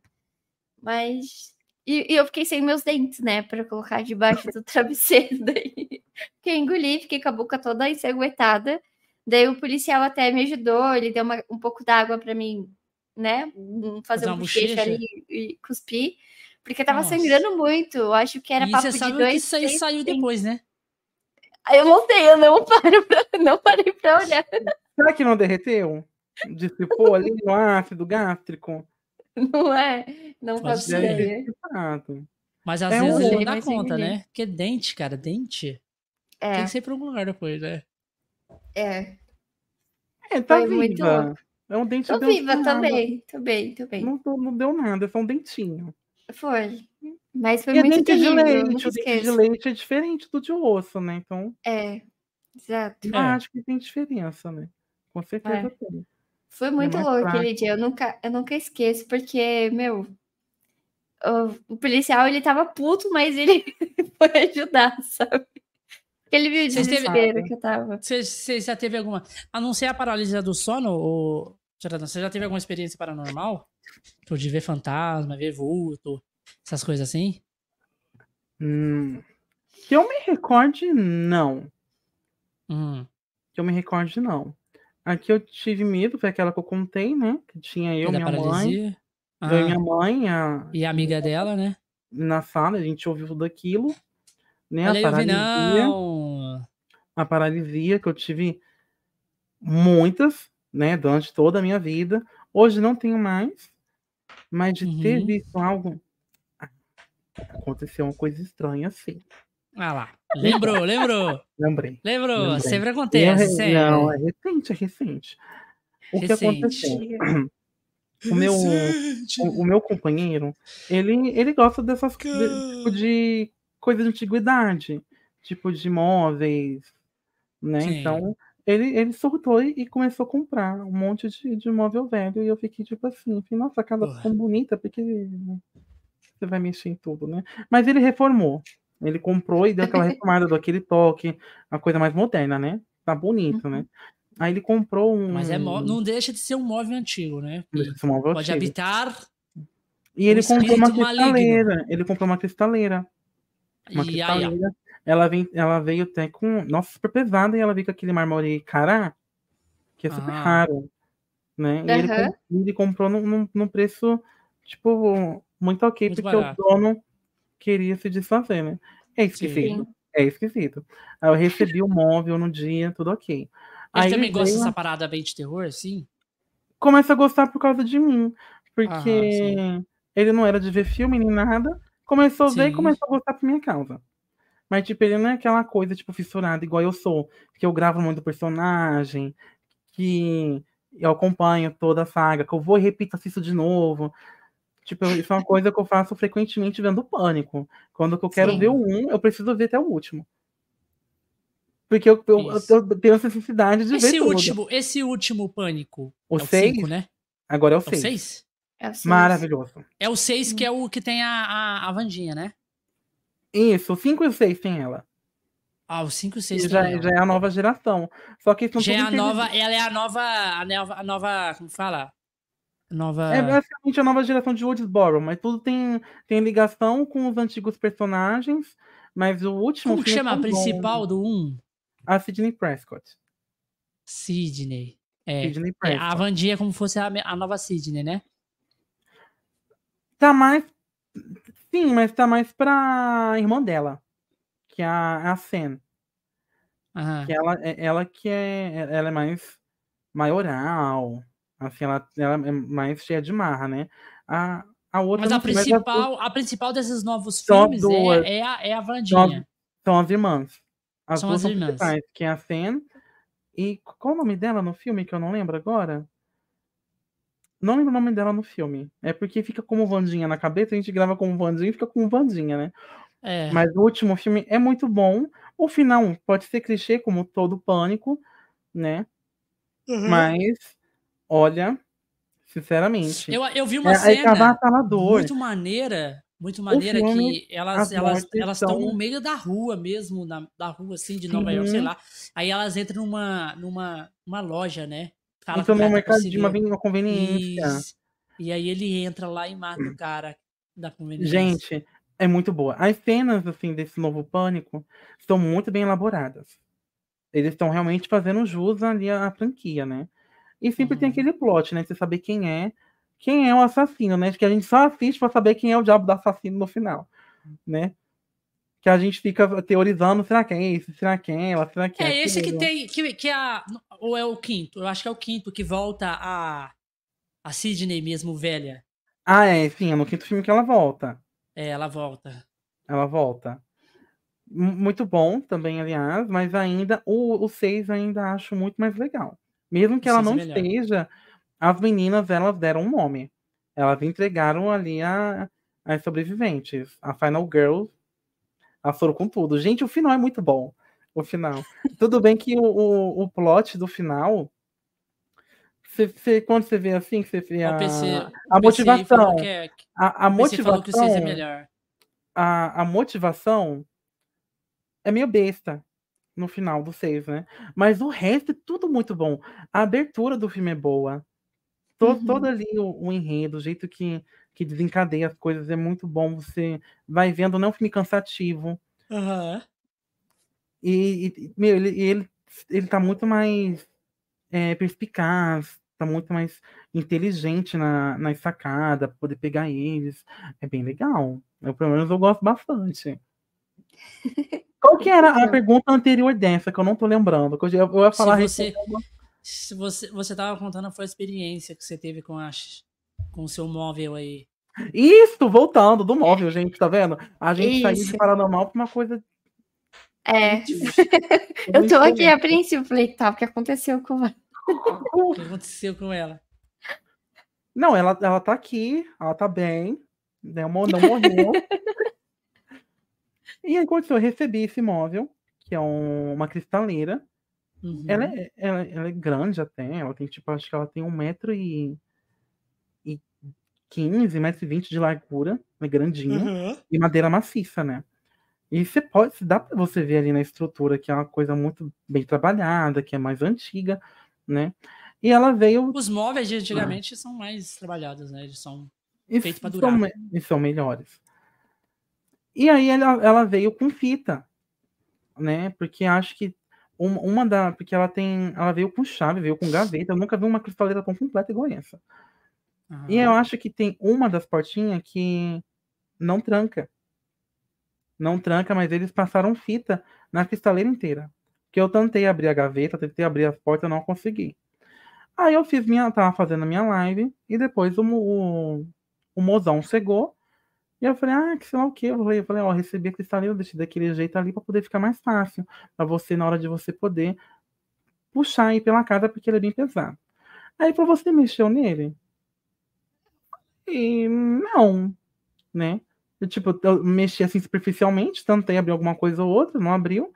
Speaker 1: Mas. E, e eu fiquei sem meus dentes, né? Para colocar debaixo do [LAUGHS] travesseiro daí. Fiquei engoli, fiquei com a boca toda ensanguentada. Daí o policial até me ajudou, ele deu uma- um pouco d'água para mim, né? Fazer
Speaker 3: Fazer
Speaker 1: um
Speaker 3: bochecha?
Speaker 1: ali e cuspir. Porque tava
Speaker 3: Nossa.
Speaker 1: sangrando muito. Eu acho que era
Speaker 3: e
Speaker 1: papo
Speaker 3: você
Speaker 1: de
Speaker 3: sabe
Speaker 1: dois.
Speaker 3: que isso aí
Speaker 1: três
Speaker 3: saiu depois, né?
Speaker 1: Aí eu não sei, eu não [LAUGHS] paro pra, não parei pra olhar.
Speaker 2: Será que não derreteu? Dissipou ali no ácido gástrico? [LAUGHS]
Speaker 1: Não é? Não
Speaker 3: Pode
Speaker 1: faço
Speaker 3: ser.
Speaker 2: Deve ter
Speaker 1: ideia.
Speaker 3: Mas às
Speaker 2: É
Speaker 3: vezes
Speaker 2: um-
Speaker 3: dá
Speaker 1: sem
Speaker 3: conta, né? Porque dente, cara, dente
Speaker 1: É,
Speaker 3: tem que ser pra algum lugar depois, né?
Speaker 1: é.
Speaker 2: É, tá
Speaker 1: Foi muito
Speaker 2: viva. É um dente
Speaker 1: Tô viva, tô
Speaker 2: nada.
Speaker 1: bem, tô bem, tô bem.
Speaker 2: Não, tô- não deu nada, é só um dentinho.
Speaker 1: Foi. Mas foi
Speaker 2: E é
Speaker 1: muito
Speaker 2: dente de
Speaker 1: terrível, eu
Speaker 2: leite. O dente de leite é diferente do de osso, né? Então,
Speaker 1: É, exato.
Speaker 2: eu
Speaker 3: É.
Speaker 2: acho que tem diferença, né? Com certeza
Speaker 1: É.
Speaker 2: tem.
Speaker 1: Foi muito
Speaker 2: mais
Speaker 1: louco aquele dia. Eu nunca, eu nunca esqueço, porque, meu, o, o policial ele tava puto, mas ele [LAUGHS] foi ajudar, sabe? Ele viu o
Speaker 3: Vocês teve-
Speaker 1: desespero que eu tava.
Speaker 3: Você, você já teve alguma. A não ser a paralisia do sono, ou... Você já teve alguma experiência paranormal? Tipo, de ver fantasma, ver vulto, essas coisas assim?
Speaker 2: Hum, que eu me recorde, não.
Speaker 3: Hum.
Speaker 2: Que eu me recorde, não. Aqui eu tive medo, foi aquela que eu contei, né? Que tinha eu,
Speaker 3: da
Speaker 2: minha mãe. Eu e
Speaker 3: Ah,
Speaker 2: minha mãe a,
Speaker 3: e a amiga dela, né?
Speaker 2: na sala, a gente ouviu tudo aquilo. Né?
Speaker 3: Olha
Speaker 2: a paralisia.
Speaker 3: não.
Speaker 2: a paralisia que eu tive muitas, né, durante toda a minha vida. Hoje não tenho mais, mas de ter
Speaker 3: Uhum.
Speaker 2: visto algo aconteceu uma coisa estranha assim.
Speaker 3: Ah lá. Lembrou, [LAUGHS] lembrou.
Speaker 2: Lembrei.
Speaker 3: Lembrou.
Speaker 2: Lembrei.
Speaker 3: Sempre
Speaker 2: É
Speaker 3: acontece,
Speaker 2: re-
Speaker 3: sempre.
Speaker 2: não, é recente, é recente. O que
Speaker 3: Recente.
Speaker 2: aconteceu? [CLEARS THROAT] O meu, o, o meu companheiro, ele, ele gosta dessas de, tipo de coisa de antiguidade, tipo de móveis, né?
Speaker 3: Sim.
Speaker 2: Então, ele, ele surtou e começou a comprar um monte de, de móvel velho. E eu fiquei tipo assim, nossa, a casa
Speaker 3: Porra.
Speaker 2: tão bonita, porque você vai mexer em tudo, né? Mas ele reformou. Ele comprou e deu aquela [LAUGHS] reformada, deu aquele toque, uma coisa mais moderna, né? Tá bonito, né? Aí ele comprou um.
Speaker 3: Mas é mó- não deixa de ser um móvel antigo, né?
Speaker 2: Esse móvel
Speaker 3: Pode
Speaker 2: antigo.
Speaker 3: habitar
Speaker 2: E ele
Speaker 3: um
Speaker 2: comprou uma
Speaker 3: maligno.
Speaker 2: cristaleira. Ele comprou uma cristaleira. Uma
Speaker 3: e ó.
Speaker 2: cristaleira. Ela, vem, ela veio até com. Nossa, super pesada. E ela veio com aquele mármore cará, que é super
Speaker 3: Ah.
Speaker 2: raro. Né? E ele, ele comprou num, num- num preço, tipo, muito ok,
Speaker 3: Muito
Speaker 2: porque
Speaker 3: barato.
Speaker 2: o dono queria se desfazer, né? É esquisito.
Speaker 1: Sim.
Speaker 2: É esquisito. Aí eu recebi o móvel no dia, tudo ok. Aí
Speaker 3: também gosta
Speaker 2: veio-
Speaker 3: dessa parada bem de terror, assim?
Speaker 2: começa a gostar por causa de mim. Porque
Speaker 3: Aham,
Speaker 2: ele não era de ver filme nem nada. Começou a ver e
Speaker 3: Sim.
Speaker 2: começou a gostar por minha causa. Mas, tipo, ele não é aquela coisa, tipo, fissurada igual eu sou. Que eu gravo muito personagem, que eu acompanho toda a saga, que eu vou e repito, assisto de novo. Tipo, isso é uma coisa que eu faço frequentemente vendo Pânico. Quando eu quero
Speaker 1: Sim.
Speaker 2: ver o um, eu preciso ver até o último. Porque eu, eu, eu- tenho essa necessidade de ver
Speaker 3: Esse
Speaker 2: tudo.
Speaker 3: último, esse último pânico.
Speaker 2: O
Speaker 3: é o
Speaker 2: seis?
Speaker 3: 5, né?
Speaker 2: Agora é o
Speaker 3: É o
Speaker 2: 6.
Speaker 3: 6?
Speaker 1: É o seis.
Speaker 2: Maravilhoso.
Speaker 3: É o 6 que é o que tem a, a, a Vandinha, né?
Speaker 2: Isso, o 5 e o 6 tem ela.
Speaker 3: Ah, o 5 e o
Speaker 2: E
Speaker 3: 6
Speaker 2: já,
Speaker 3: tem ela.
Speaker 2: já é a nova geração. Só que são
Speaker 3: Já é
Speaker 2: tudo
Speaker 3: a nova, ela é a nova, a nova, a nova, como fala? Nova.
Speaker 2: É basicamente a nova geração de Woodsboro, mas tudo tem, tem ligação com os antigos personagens. Mas o último
Speaker 3: Como que
Speaker 2: filme é
Speaker 3: chama a
Speaker 2: tão bom.
Speaker 3: principal do 1?
Speaker 2: A Sidney Prescott.
Speaker 3: Sidney. É,
Speaker 2: Sidney
Speaker 3: é,
Speaker 2: Prescott.
Speaker 3: a Vandinha é como se fosse a, a nova Sidney, né?
Speaker 2: Tá mais. Sim, mas tá mais pra irmã dela. Que é a, a Sen.
Speaker 3: Aham.
Speaker 2: Que ela, é- ela que é. Ela é mais maioral. Assim, ela, ela é mais cheia de marra, né? A, a outra.
Speaker 3: Mas a
Speaker 2: não sei, as
Speaker 3: principal, a principal desses novos
Speaker 2: Só
Speaker 3: filmes
Speaker 2: duas.
Speaker 3: é, é, a, é a Vandinha.
Speaker 2: São as irmãs. As
Speaker 3: São
Speaker 2: duas
Speaker 3: as irmãs.
Speaker 2: principais, que é a Sen. E qual o nome dela no filme que eu não lembro agora? Não lembro o nome dela no filme. É porque fica como Vandinha na cabeça, a gente grava como Vandinha e fica como Vandinha, né?
Speaker 3: É.
Speaker 2: Mas o último filme é muito bom. O final pode ser clichê, como todo pânico, né?
Speaker 3: Uhum.
Speaker 2: Mas, olha, sinceramente.
Speaker 3: Eu, eu vi uma
Speaker 2: é, é
Speaker 3: cena muito maneira, muito maneira
Speaker 2: filme,
Speaker 3: que elas
Speaker 2: as
Speaker 3: elas elas estão
Speaker 2: são-
Speaker 3: no meio da rua mesmo, na, da rua assim de Nova
Speaker 2: Sim.
Speaker 3: York, sei lá. Aí elas entram numa numa uma loja, né? Fala
Speaker 2: Então, no mercado de uma, uma conveniência.
Speaker 3: Isso. E aí ele entra lá e mata o cara da conveniência.
Speaker 2: Gente, é muito boa. As cenas, assim, desse novo pânico estão muito bem elaboradas. Eles estão realmente fazendo jus ali à franquia, né? E sempre tem
Speaker 3: Uhum.
Speaker 2: aquele plot, né? de Você saber quem é, quem é o assassino, né? Que a gente só assiste pra saber quem é o diabo do assassino no final, né? Que a gente fica teorizando, será que é esse? Será que é ela? Será que é
Speaker 3: É esse que
Speaker 2: aquele?
Speaker 3: tem que, que é a ou é o quinto? Eu acho que é o quinto que volta a a Sidney mesmo velha.
Speaker 2: Ah, é, sim, é no quinto filme que ela volta.
Speaker 3: É, ela volta.
Speaker 2: Ela volta. M- Muito bom também, aliás, mas ainda o, o 6 ainda acho muito mais legal. Mesmo que ela
Speaker 3: é
Speaker 2: não
Speaker 3: melhor.
Speaker 2: esteja, as meninas elas deram um nome. Elas entregaram ali a, as sobreviventes. A Final Girl. Elas foram com tudo. Gente, o final é muito bom. O final. [LAUGHS] Tudo bem que o, o, o plot do final. Você, você- quando você vê assim, você vê a,
Speaker 3: PC,
Speaker 2: a
Speaker 3: falou
Speaker 2: motivação.
Speaker 3: é-
Speaker 2: A, a
Speaker 3: o PC falou que o 6 é
Speaker 2: motivação a, a motivação é meio besta no final do 6, né? Mas o resto é tudo muito bom. A abertura do filme é boa. To-
Speaker 1: Uhum.
Speaker 2: Todo ali o, o enredo, o jeito que, que desencadeia as coisas é muito bom. Você vai vendo, não é um filme cansativo.
Speaker 3: Aham.
Speaker 2: E, e, meu, ele, ele, ele tá muito mais é, perspicaz, tá muito mais inteligente na, na sacada, poder pegar eles. É bem legal. Eu, pelo menos eu gosto bastante. [LAUGHS] Qual que era a pergunta anterior dessa, que eu não tô lembrando? que Eu, eu ia falar
Speaker 3: Se você, se você, você tava contando foi a experiência que você teve com a, com o seu móvel aí.
Speaker 2: Isso, voltando do móvel, gente, tá vendo? A gente saiu de
Speaker 1: Isso.
Speaker 2: paranormal pra uma coisa.
Speaker 1: É. [LAUGHS] Eu tô aqui a princípio, falei, tá, o que aconteceu com ela? [LAUGHS]
Speaker 3: O que aconteceu com ela?
Speaker 2: Não, ela, ela tá aqui, ela tá bem, né, não morreu. [LAUGHS] e aí, quando eu recebi esse móvel, que é um- uma cristaleira,
Speaker 3: Uhum.
Speaker 2: ela, é, ela, ela é grande até, ela tem tipo, acho que ela tem um metro e, e 15, metro e 20 de largura, é grandinha,
Speaker 3: Uhum.
Speaker 2: e madeira maciça, né? E você pode, dá pra você ver ali na estrutura que é uma coisa muito bem trabalhada, que é mais antiga, né? E ela veio
Speaker 3: Os móveis de antigamente são mais trabalhados, né? Eles são. Feito pra
Speaker 2: são
Speaker 3: durar.
Speaker 2: me- E são melhores. E aí ela, ela veio com fita, né? Porque acho que um- uma da. Porque ela tem. Ela veio com chave, veio com gaveta. Eu nunca vi uma cristaleira tão completa igual essa. E eu acho que tem uma das portinhas que não tranca. Não tranca, mas eles passaram fita na cristaleira inteira. Que eu tentei abrir a gaveta, tentei abrir as portas, não consegui. Aí eu fiz minha, tava fazendo a minha live e depois o, o, o mozão chegou e eu falei, ah, que sei lá o que. Eu falei, eu falei, ó, recebi a deixei daquele jeito ali pra poder ficar mais fácil. Pra você, na hora de você poder puxar aí pela casa, porque ele é bem pesado. Aí pra você mexeu nele? E não, né? Eu, tipo, eu mexi assim superficialmente, tentei abrir alguma coisa ou outra, não abriu.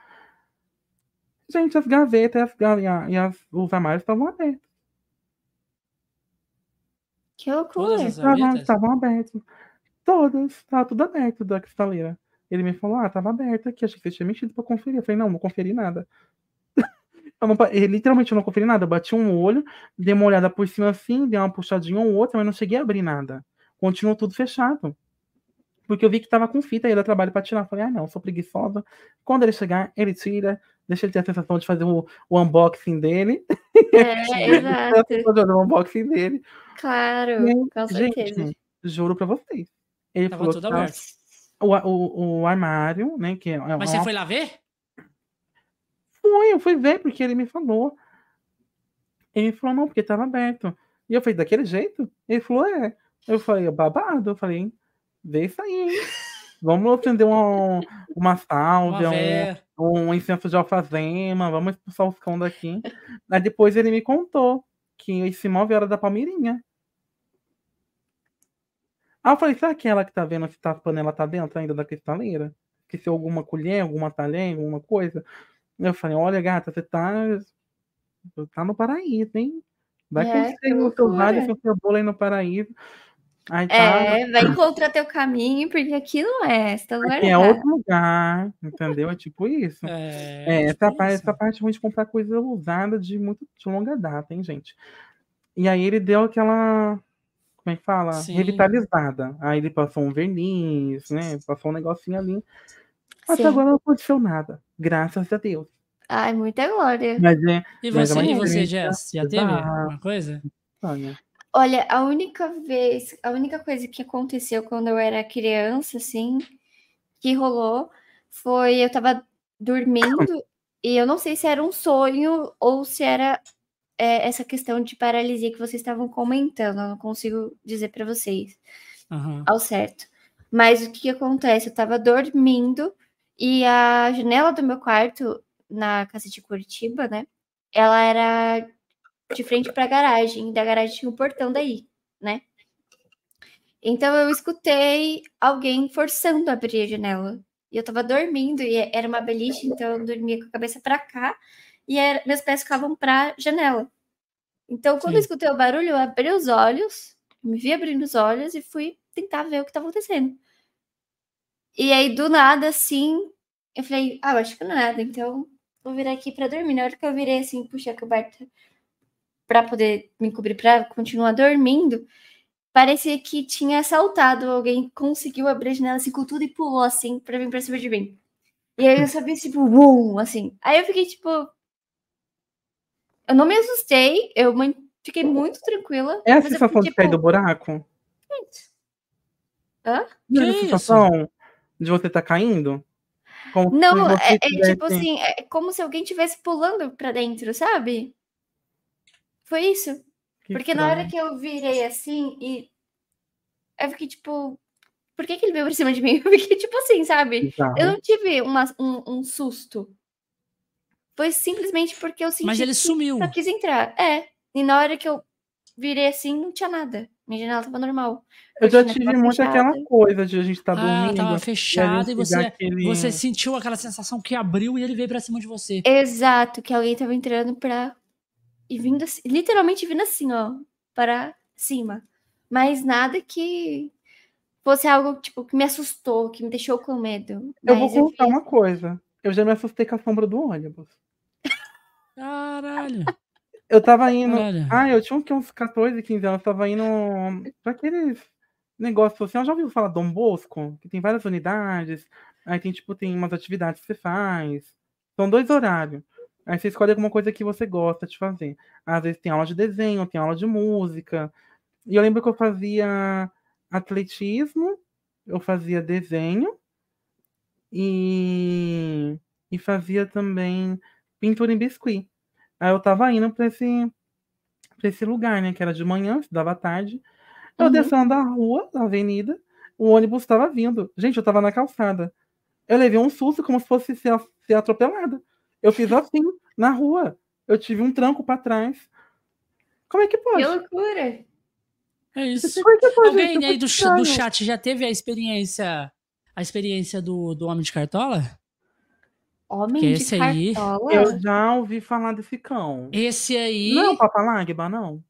Speaker 2: Gente, as gavetas e, as, e e as- os armários estavam abertos.
Speaker 1: Que loucura.
Speaker 2: Estavam abertos. Todas, estava tudo aberto da cristaleira. Ele me falou, ah, tava aberto aqui, achei que você tinha mexido pra conferir. Eu falei, não, não conferi nada. [LAUGHS] Eu não ele, literalmente eu não conferi nada. Eu bati um olho, dei uma olhada por cima assim, dei uma puxadinha ou outra, mas não cheguei a abrir nada. Continuou tudo fechado. Porque eu vi que tava com fita e dar trabalho pra tirar. Falei, ah, não, sou preguiçosa. Quando ele chegar, ele tira. Deixa ele ter a sensação de fazer o, o unboxing dele.
Speaker 1: É, [LAUGHS] exato.
Speaker 2: o unboxing dele.
Speaker 1: Claro,
Speaker 2: E,
Speaker 1: com certeza.
Speaker 2: Gente, juro pra vocês. Ele
Speaker 3: Tava
Speaker 2: falou
Speaker 3: tudo
Speaker 2: tava-
Speaker 3: aberto.
Speaker 2: o, o, o armário, né? Que é, é
Speaker 3: Mas você foi lá ver?
Speaker 2: Foi, eu fui ver, porque ele me falou. Ele falou, não, porque tava aberto. E eu falei, daquele jeito? Ele falou, é. Eu falei, babado. Eu falei, vê isso aí, hein? Vamos acender uma, uma
Speaker 3: véia.
Speaker 2: um, um incenso de alfazema, vamos expulsar os cão daqui. Aí depois ele me contou que esse móvel era da Palmeirinha. Aí eu falei, será que é ela que tá vendo se tá, a panela tá dentro ainda da cristaleira? Que se alguma colher, alguma talher, alguma coisa? Eu falei, olha, gata, você tá. Você tá no paraíso, hein? Vai
Speaker 1: É, que
Speaker 2: o seu vale, seu cebola aí no paraíso. Aí tá.
Speaker 1: É, vai encontrar teu caminho, porque aqui não é, você tá no
Speaker 2: é outro lugar, entendeu? É tipo isso.
Speaker 3: É,
Speaker 2: É, essa,
Speaker 3: tipo
Speaker 2: parte, essa parte ruim de comprar coisa usada de muito de longa data, hein, gente? E aí ele deu aquela. Como é que fala?
Speaker 3: Sim.
Speaker 2: Revitalizada. Aí ele passou um verniz, né? Passou um negocinho ali. Até
Speaker 1: Sim.
Speaker 2: agora não aconteceu nada. Graças a Deus.
Speaker 1: Ai, muita glória.
Speaker 2: Mas é.
Speaker 3: E
Speaker 2: Mas é
Speaker 3: você,
Speaker 2: uma
Speaker 3: e você, Jess? Já teve alguma coisa?
Speaker 2: Olha,
Speaker 1: Olha, a única vez, a única coisa que aconteceu quando eu era criança, assim, que rolou, foi eu tava dormindo e eu não sei se era um sonho ou se era é, essa questão de paralisia que vocês estavam comentando. Eu não consigo dizer pra vocês
Speaker 3: Aham.
Speaker 1: ao certo. Mas o que, que acontece? Eu tava dormindo e a janela do meu quarto, na casa de Curitiba, né? Ela era de frente pra garagem. Da garagem tinha o portão daí, né? Então eu escutei alguém forçando a abrir a janela. E eu tava dormindo e era uma beliche, então eu dormia com a cabeça pra cá e era- meus pés ficavam pra janela. Então, quando eu
Speaker 3: Sim.
Speaker 1: escutei o barulho, eu abri os olhos, me vi abrindo os olhos e fui tentar ver o que estava acontecendo. E aí, do nada, assim, eu falei, ah, eu acho que não é nada, então vou virar aqui pra dormir. Na hora que eu virei, assim, puxei a coberta pra poder me cobrir pra continuar dormindo, parecia que tinha assaltado alguém, conseguiu abrir a janela, assim, com tudo e pulou, assim, pra vir pra cima de mim. E aí eu sabia, tipo, bum, assim. Aí eu fiquei, tipo... Eu não me assustei, eu fiquei muito tranquila.
Speaker 2: é a sensação de cair do buraco?
Speaker 1: Hã?
Speaker 2: Não é a sensação de você estar caindo? Como
Speaker 1: Não, é, é
Speaker 2: tivesse-
Speaker 1: tipo assim, é como se alguém tivesse pulando pra dentro, sabe? Foi isso.
Speaker 2: Que
Speaker 1: Porque na hora
Speaker 2: estranho.
Speaker 1: que eu virei assim e eu fiquei tipo, por que, que ele veio por cima de mim? [LAUGHS] Eu fiquei tipo assim, sabe?
Speaker 2: Bizarro.
Speaker 1: Eu não tive uma, um, um susto. Foi simplesmente porque eu senti
Speaker 3: Mas ele
Speaker 1: que
Speaker 3: sumiu.
Speaker 1: só quis entrar. É. E na hora que eu virei assim, não tinha nada. Minha janela tava normal.
Speaker 2: Eu já tive
Speaker 1: tava
Speaker 2: muito aquela
Speaker 1: fechada.
Speaker 2: coisa de a gente estar
Speaker 3: Ah,
Speaker 2: dormindo.
Speaker 3: tava
Speaker 2: e a
Speaker 3: fechado e você,
Speaker 2: aquele-
Speaker 3: você sentiu aquela sensação que abriu e ele veio pra cima de você.
Speaker 1: Exato, que alguém tava entrando pra. E vindo assim, literalmente vindo assim, ó, para cima. Mas nada que fosse algo, tipo, que me assustou, que me deixou com medo.
Speaker 2: Eu vou
Speaker 1: Mas eu
Speaker 2: contar
Speaker 1: vi-
Speaker 2: uma coisa. Eu já me assustei com a sombra do ônibus.
Speaker 3: Caralho.
Speaker 2: Eu tava indo.
Speaker 3: Caralho.
Speaker 2: Ah, eu tinha uns 14, 15 anos. Tava indo pra aqueles negócios sociais. Já ouviu falar Dom Bosco? Que tem várias unidades. Aí tem, tipo, tem umas atividades que você faz. São dois horários. Aí você escolhe alguma coisa que você gosta de fazer. Às vezes tem aula de desenho, tem aula de música. E eu lembro que eu fazia atletismo, eu fazia desenho e, e fazia também pintura em biscuit. Aí eu tava indo pra esse, pra esse lugar, né? Que era de manhã, estudava à tarde. Eu
Speaker 1: Uhum.
Speaker 2: descendo da rua, da avenida, o ônibus tava vindo. Gente, eu tava na calçada. Eu levei um susto como se fosse ser, ser atropelada. Eu fiz [LAUGHS] assim, na rua. Eu tive um tranco pra trás. Como é que pode?
Speaker 1: Que loucura!
Speaker 3: É isso.
Speaker 2: Como é que pode?
Speaker 3: Alguém
Speaker 2: gente?
Speaker 3: aí do, do chat já teve a experiência a experiência do, do Homem de Cartola?
Speaker 1: Homem
Speaker 3: Que
Speaker 1: de
Speaker 3: esse aí-
Speaker 1: cartola?
Speaker 2: Eu já ouvi falar desse cão.
Speaker 3: Esse aí.
Speaker 2: Não é o Papalágba, não?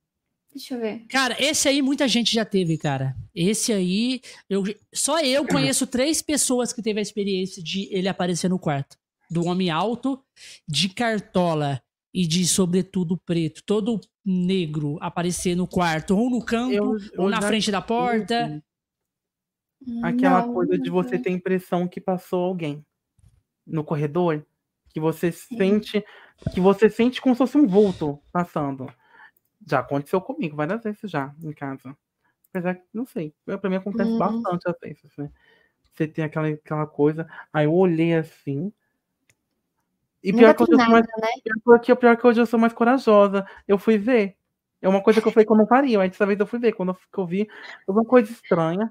Speaker 1: Deixa eu ver.
Speaker 3: Cara, esse aí muita gente já teve, cara. Esse aí, eu, só eu [CLEARS THROAT] conheço três pessoas que teve a experiência de ele aparecer no quarto. Do homem alto, de cartola e de sobretudo preto, todo negro aparecer no quarto ou no campo
Speaker 2: Eu-
Speaker 3: ou
Speaker 2: eu
Speaker 3: na
Speaker 2: já
Speaker 3: frente da porta.
Speaker 2: tive Aquela
Speaker 1: Não,
Speaker 2: coisa de você ter a impressão que passou alguém no corredor, que você sente, que você sente como se fosse um vulto passando. Já aconteceu comigo várias vezes já em casa. Apesar que, não sei, pra mim acontece
Speaker 1: Uhum.
Speaker 2: bastante às vezes, né? Você tem aquela, aquela coisa, aí eu olhei assim. E pior
Speaker 1: Nunca
Speaker 2: que, hoje
Speaker 1: tem
Speaker 2: eu mais,
Speaker 1: nada, né?
Speaker 2: pior que, pior que hoje eu sou mais corajosa. Eu fui ver. É uma coisa que eu falei que eu não faria, mas dessa vez eu fui ver. Quando eu, eu vi alguma coisa estranha.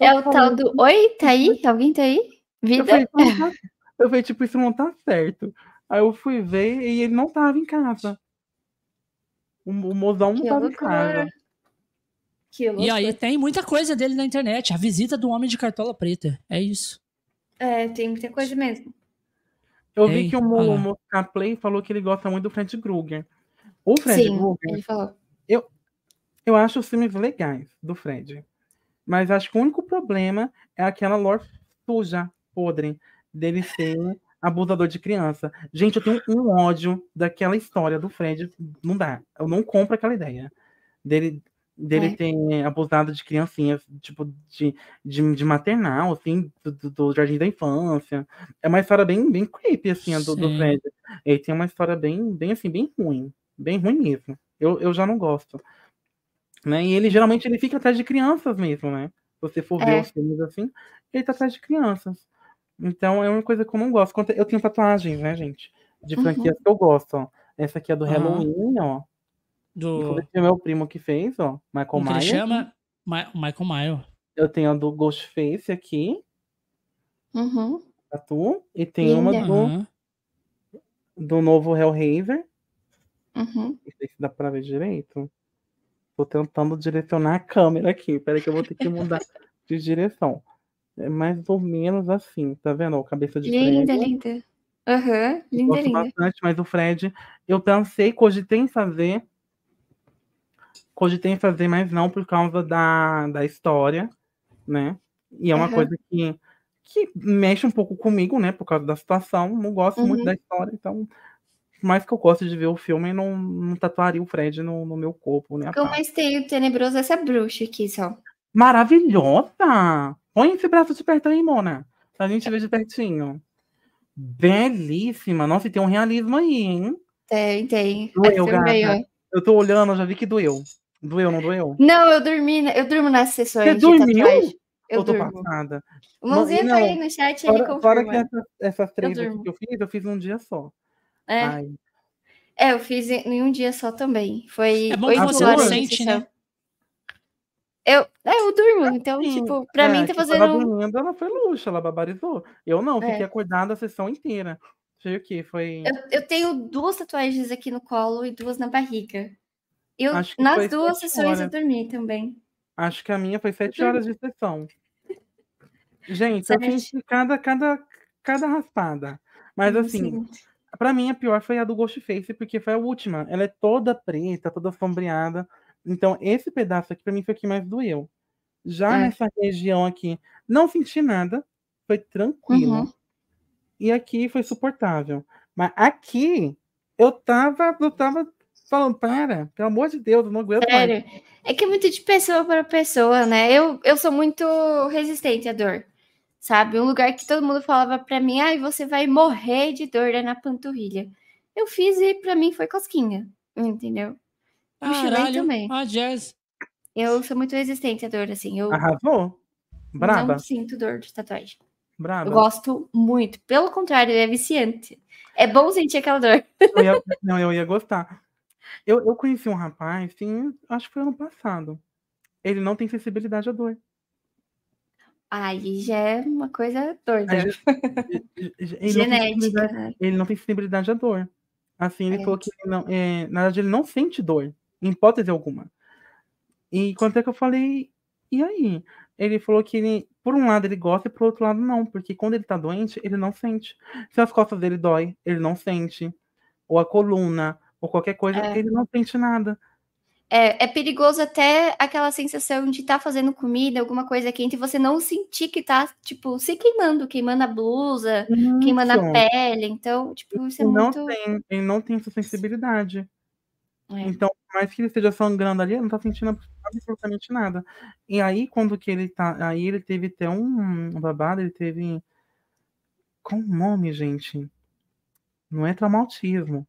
Speaker 1: É
Speaker 2: eu
Speaker 1: o
Speaker 2: falei,
Speaker 1: tal do. Oi, tá aí? Alguém tá aí?
Speaker 2: Eu
Speaker 1: Vida?
Speaker 2: falei, "Isso não tá-" eu falei, tipo, isso não tá certo. Aí eu fui ver e ele não tava em casa. O, o mozão não
Speaker 1: Que
Speaker 2: tava em casa.
Speaker 1: loucura. Que
Speaker 3: E
Speaker 1: loucura.
Speaker 3: aí tem muita coisa dele na internet. A visita do homem de cartola preta. É isso.
Speaker 1: É, tem muita coisa mesmo.
Speaker 2: Eu vi
Speaker 3: Ei,
Speaker 2: que o
Speaker 3: olha lá.
Speaker 2: Mo Mo- Play falou que ele gosta muito do Fred Krueger. O Fred
Speaker 1: Sim,
Speaker 2: Krueger,
Speaker 1: ele falou.
Speaker 2: eu acho os filmes legais do Fred. Mas acho que o único problema é aquela lore suja, podre, dele ser abusador de criança. Gente, eu tenho um ódio daquela história do Fred. Não dá. Eu não compro aquela ideia. Dele, dele
Speaker 1: É.
Speaker 2: ter abusado de criancinhas, tipo, de, de, de maternal, assim, do, do- jardim da infância. É uma história bem, bem creepy, assim, a do, do. Fred. Ele tem uma história bem, bem assim, bem ruim. Bem ruim mesmo. Eu, eu já não gosto. Né? E ele geralmente ele fica atrás de crianças mesmo, né? Se você for ver
Speaker 1: É.
Speaker 2: os filmes assim, ele tá atrás de crianças. Então é uma coisa que eu não gosto. Eu tenho tatuagens, né, gente? De
Speaker 1: Uhum.
Speaker 2: franquias que eu gosto, ó. Essa aqui é do
Speaker 3: Aham.
Speaker 2: Halloween, ó.
Speaker 3: Do.
Speaker 2: Inclusive é meu primo que fez, ó. Michael
Speaker 3: Como que ele
Speaker 2: Myers.
Speaker 3: chama? Ma- Michael Myers.
Speaker 2: Eu tenho a do Ghostface aqui,
Speaker 1: Uhum.
Speaker 2: tatu. E tem uma
Speaker 1: Linda.
Speaker 2: do,
Speaker 3: Aham.
Speaker 2: do novo Hellraiser.
Speaker 1: Uhum.
Speaker 2: Não sei se dá pra ver direito. Tô tentando direcionar a câmera aqui. Peraí que eu vou ter que mudar [LAUGHS] de direção. É mais ou menos assim, tá vendo? ó, cabeça de
Speaker 1: Linda,
Speaker 2: prego.
Speaker 1: linda. Aham, linda,
Speaker 2: Gosto
Speaker 1: linda.
Speaker 2: bastante, mas o Fred, eu pensei, cogitei em fazer. Cogitei em fazer, mas não por causa da, da história, né? E é uma
Speaker 1: Aham.
Speaker 2: coisa que, que mexe um pouco comigo, né? Por causa da situação. Não gosto muito
Speaker 1: Uhum.
Speaker 2: da história, então. Por mais que eu goste de ver o filme, não, não tatuaria o Fred no, no meu corpo, né?
Speaker 1: O que eu mais tenho tenebroso é essa bruxa aqui, só.
Speaker 2: Maravilhosa! Põe esse braço de perto aí, Mona. Pra gente ver de pertinho. Belíssima. Nossa, e tem um realismo aí, hein?
Speaker 1: Tem, tem.
Speaker 2: Doeu, gata. Eu tô olhando, eu já vi que doeu. Doeu, não doeu?
Speaker 1: Não, eu dormi, na- eu durmo nas sessões
Speaker 2: Você dormiu?
Speaker 1: Eu
Speaker 2: Eu tô
Speaker 1: durmo.
Speaker 2: passada.
Speaker 1: O mãozinha
Speaker 2: Não,
Speaker 1: tá aí no chat, ele
Speaker 2: Fora, fora que
Speaker 1: confirma.
Speaker 2: essas, três aqui
Speaker 1: durmo.
Speaker 2: que eu fiz, eu fiz num dia só.
Speaker 1: É.
Speaker 2: Ai,
Speaker 1: É, eu fiz em um dia só também. Foi
Speaker 3: É bom que
Speaker 1: oito
Speaker 2: você
Speaker 1: horas
Speaker 2: não
Speaker 3: sente,
Speaker 1: sessão.
Speaker 3: né?
Speaker 1: Eu, é, eu durmo, então,
Speaker 2: sim,
Speaker 1: tipo, pra
Speaker 2: é,
Speaker 1: mim tá
Speaker 2: que Ela
Speaker 1: fazendo.
Speaker 2: dormindo, ela foi luxo, ela barbarizou. Eu não,
Speaker 1: É.
Speaker 2: fiquei acordada a sessão inteira. Foi o quê? Foi.
Speaker 1: Eu, eu tenho duas tatuagens aqui no colo e duas na barriga. Eu,
Speaker 2: que
Speaker 1: nas duas sessões eu
Speaker 2: horas.
Speaker 1: dormi também.
Speaker 2: Acho que a minha foi sete
Speaker 1: dormi.
Speaker 2: horas de sessão. Gente, eu
Speaker 1: Sete.
Speaker 2: senti cada, cada, cada raspada. Mas assim,
Speaker 1: Sim.
Speaker 2: Pra mim, a pior foi a do Ghostface, porque foi a última. Ela é toda preta, toda sombreada. Então, esse pedaço aqui, pra mim, foi o que mais doeu. Já
Speaker 1: É.
Speaker 2: nessa região aqui, não senti nada. Foi tranquilo.
Speaker 1: Uhum.
Speaker 2: E aqui foi suportável. Mas aqui, eu tava, eu tava falando, para, pelo amor de Deus, eu não aguento mais.
Speaker 1: Sério. É que é muito de pessoa para pessoa, né? Eu, eu sou muito resistente à dor. Sabe? Um lugar que todo mundo falava pra mim, ai, você vai morrer de dor é na panturrilha. Eu fiz e pra mim foi cosquinha. Entendeu? Eu chorei
Speaker 3: Caralho.
Speaker 1: também.
Speaker 3: Ah, Jazz.
Speaker 1: Eu sou muito resistente à dor, assim. Eu
Speaker 2: Arrasou? Braba,
Speaker 1: não sinto dor de tatuagem.
Speaker 2: braba.
Speaker 1: Eu gosto muito. Pelo contrário, é viciante. É bom sentir aquela dor.
Speaker 2: Eu ia- não, eu ia gostar. Eu, eu conheci um rapaz, sim, acho que foi ano passado. Ele não tem sensibilidade à dor.
Speaker 1: Aí já é uma coisa doida. [LAUGHS]
Speaker 2: Ele não tem
Speaker 1: Genética,
Speaker 2: sensibilidade-
Speaker 1: né?
Speaker 2: ele não tem sensibilidade à dor. Assim, ele
Speaker 1: É.
Speaker 2: falou que ele não, é, na verdade ele não sente dor, em hipótese alguma. E quando é que eu falei, e aí? Ele falou que ele, por um lado ele gosta e por outro lado não, porque quando ele tá doente, ele não sente. Se as costas dele dói, ele não sente. Ou a coluna, ou qualquer coisa,
Speaker 1: É.
Speaker 2: ele não sente nada.
Speaker 1: É, é perigoso até aquela sensação de estar fazendo comida, alguma coisa quente, e você não sentir que tá, tipo, se queimando, queimando a blusa, queimando a
Speaker 2: Isso.
Speaker 1: pele. Então, tipo, isso é
Speaker 2: não
Speaker 1: muito.
Speaker 2: tem, ele não tem essa sensibilidade.
Speaker 1: É.
Speaker 2: Então, mais que ele esteja sangrando ali, ele não tá sentindo absolutamente nada. E aí, quando que ele tá. Aí ele teve até um, babado, ele teve. Qual o nome, gente? Não é traumatismo.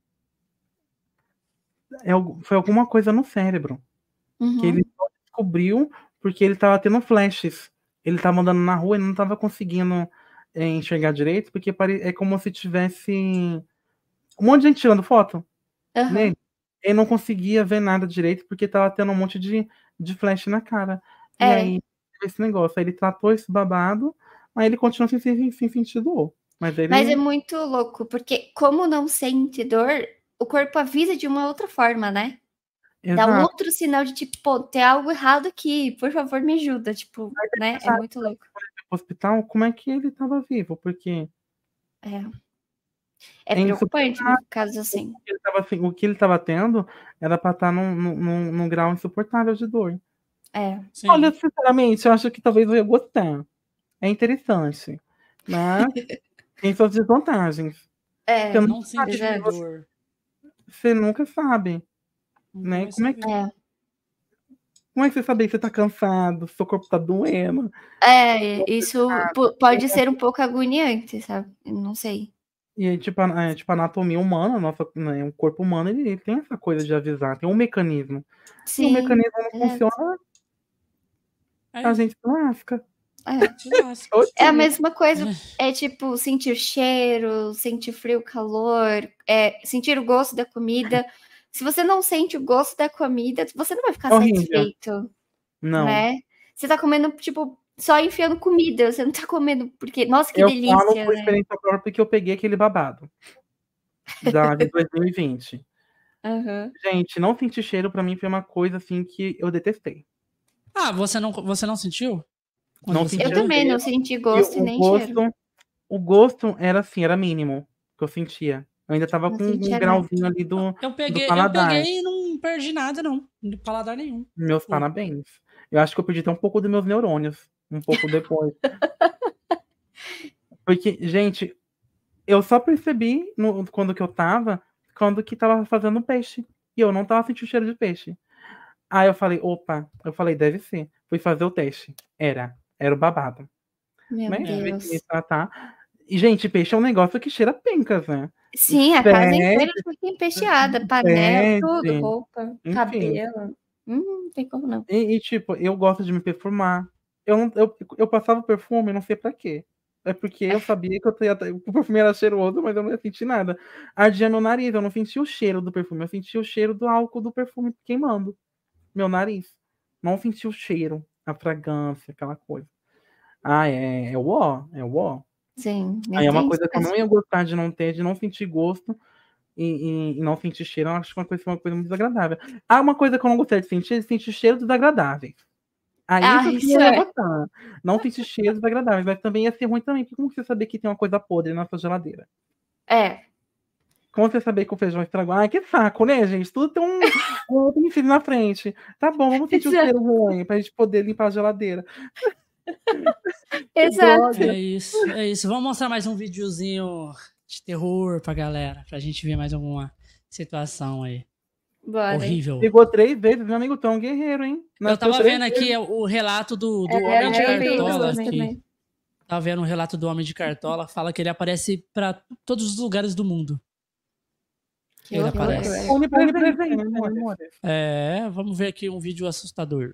Speaker 2: É, foi alguma coisa no cérebro.
Speaker 1: Uhum.
Speaker 2: Que ele descobriu porque ele tava tendo flashes. Ele tava andando na rua e não tava conseguindo é, enxergar direito, porque pare- é como se tivesse um monte de gente tirando foto
Speaker 1: Aham.
Speaker 2: nele. Ele não conseguia ver nada direito porque tava tendo um monte de, de flash na cara. E
Speaker 1: É.
Speaker 2: aí, teve esse negócio. Aí ele tratou esse babado, aí ele continua sem, sem, sem sentir dor. Mas ele.
Speaker 1: Mas é muito louco, porque como não sente dor, o corpo avisa de uma outra forma, né? Dá um
Speaker 2: Exato.
Speaker 1: outro sinal de tipo, pô, tem algo errado aqui, por favor, me ajuda. Tipo, né? É muito louco.
Speaker 2: Hospital, como é que ele tava vivo? Porque
Speaker 1: É,
Speaker 2: É
Speaker 1: é preocupante, né? Casos assim.
Speaker 2: o que ele tava, o que ele tava tendo era pra estar num, num, num- num grau insuportável de dor.
Speaker 1: É.
Speaker 3: Sim.
Speaker 2: Olha, sinceramente, eu acho que talvez eu ia gostar. É interessante. Mas [LAUGHS] tem suas desvantagens.
Speaker 1: É,
Speaker 2: Eu
Speaker 3: não
Speaker 1: exato.
Speaker 3: dor.
Speaker 2: Você nunca sabe. Né?
Speaker 3: Vai
Speaker 2: Como é que-
Speaker 1: é.
Speaker 2: Como é que você sabe que você tá cansado, seu corpo tá doendo?
Speaker 1: É, isso po- pode ser um pouco agoniante, sabe? Não sei.
Speaker 2: E tipo, a, é, tipo, a anatomia humana, nossa, né, o corpo humano, ele, ele tem essa coisa de avisar, tem um mecanismo. Se o mecanismo não
Speaker 1: exato.
Speaker 2: funciona,
Speaker 3: É,
Speaker 2: a gente lasca.
Speaker 1: é.
Speaker 3: lasca.
Speaker 1: É a mesma coisa. É tipo sentir cheiro, sentir frio, calor, é, sentir o gosto da comida. Se você não sente o gosto da comida, você não vai ficar
Speaker 2: É horrível.
Speaker 1: satisfeito,
Speaker 2: Não.
Speaker 1: né? Você tá comendo, tipo, só enfiando comida. Você não tá comendo porque, nossa, que
Speaker 2: eu
Speaker 1: delícia,
Speaker 2: falo por
Speaker 1: né?
Speaker 2: experiência própria porque eu peguei aquele babado. Da de 2020.
Speaker 1: Aham.
Speaker 2: Gente, não sentir cheiro pra mim foi uma coisa assim que eu detestei.
Speaker 3: Ah, você não, você não sentiu? Quando
Speaker 2: Não
Speaker 3: você
Speaker 2: senti.
Speaker 1: Eu também não senti gosto
Speaker 2: E
Speaker 1: nem
Speaker 2: gosto,
Speaker 1: cheiro.
Speaker 2: o gosto era assim, era mínimo que eu sentia. Eu ainda tava
Speaker 1: Não
Speaker 2: com um grauzinho ali do
Speaker 3: Eu peguei, eu
Speaker 2: paladar.
Speaker 3: peguei e não perdi nada, não. De paladar nenhum.
Speaker 2: meus
Speaker 3: Hum.
Speaker 2: parabéns. Eu acho que eu perdi até um pouco dos meus neurônios, um pouco depois. Porque, gente, eu só percebi no, quando que eu tava, quando que tava fazendo peixe. E eu não tava sentindo cheiro de peixe. Aí eu falei, opa, eu falei, deve ser. Fui fazer o teste. Era, era o babado.
Speaker 1: Meu
Speaker 2: Mas tive
Speaker 1: Deus.
Speaker 2: tratar. E, gente, peixe é um negócio que cheira pencas, né?
Speaker 1: Sim, a casa
Speaker 2: Fede.
Speaker 1: inteira fica empesteada, panela, tudo, roupa,
Speaker 2: Enfim.
Speaker 1: cabelo. Hum, não tem como não.
Speaker 2: E, e, tipo, eu gosto de me perfumar. Eu, não, eu, eu passava perfume, não sei pra quê. É porque eu [LAUGHS] sabia que eu ia, o perfume era cheiroso, mas eu não ia sentir nada. Ardia meu nariz, eu não senti o cheiro do perfume, eu senti o cheiro do álcool do perfume queimando meu nariz. Não senti o cheiro, a fragrância, aquela coisa. Ah, é, é o ó, é o ó.
Speaker 1: Sim.
Speaker 2: Aí é uma coisa que eu não ia gostar de não ter, de não sentir gosto e, e- e não sentir cheiro. Eu acho uma coisa, uma coisa muito desagradável. Ah, uma coisa que eu não gostaria de sentir é de sentir cheiro desagradáveis. Aí
Speaker 1: Ah,
Speaker 2: isso, ia
Speaker 1: é.
Speaker 2: gostar. Não sentir cheiros desagradáveis, mas também ia ser ruim também, porque como você saber que tem uma coisa podre na sua geladeira?
Speaker 1: É,
Speaker 2: Como você saber que o feijão estragou? Ai, que saco, né, gente? Tudo tem um, [LAUGHS] um utensílio na frente. Tá bom, vamos sentir o
Speaker 1: Exato.
Speaker 2: cheiro ruim pra gente poder limpar a geladeira.
Speaker 1: exato.
Speaker 3: É isso, é isso. Vamos mostrar mais um videozinho de terror pra galera, pra gente ver mais alguma situação aí.
Speaker 1: Bora.
Speaker 3: Horrível.
Speaker 2: Ligou três vezes, meu amigo, é um guerreiro, hein?
Speaker 3: Eu tava vendo aqui o relato do, do
Speaker 1: É,
Speaker 3: Homem de
Speaker 1: eu vi
Speaker 3: Cartola
Speaker 1: isso
Speaker 3: aqui.
Speaker 1: também.
Speaker 3: Tava vendo o relato do Homem de Cartola, fala que ele aparece pra todos os lugares do mundo.
Speaker 1: Que
Speaker 3: Ele
Speaker 1: horror,
Speaker 3: aparece.
Speaker 1: é.
Speaker 3: É, vamos ver aqui um vídeo assustador.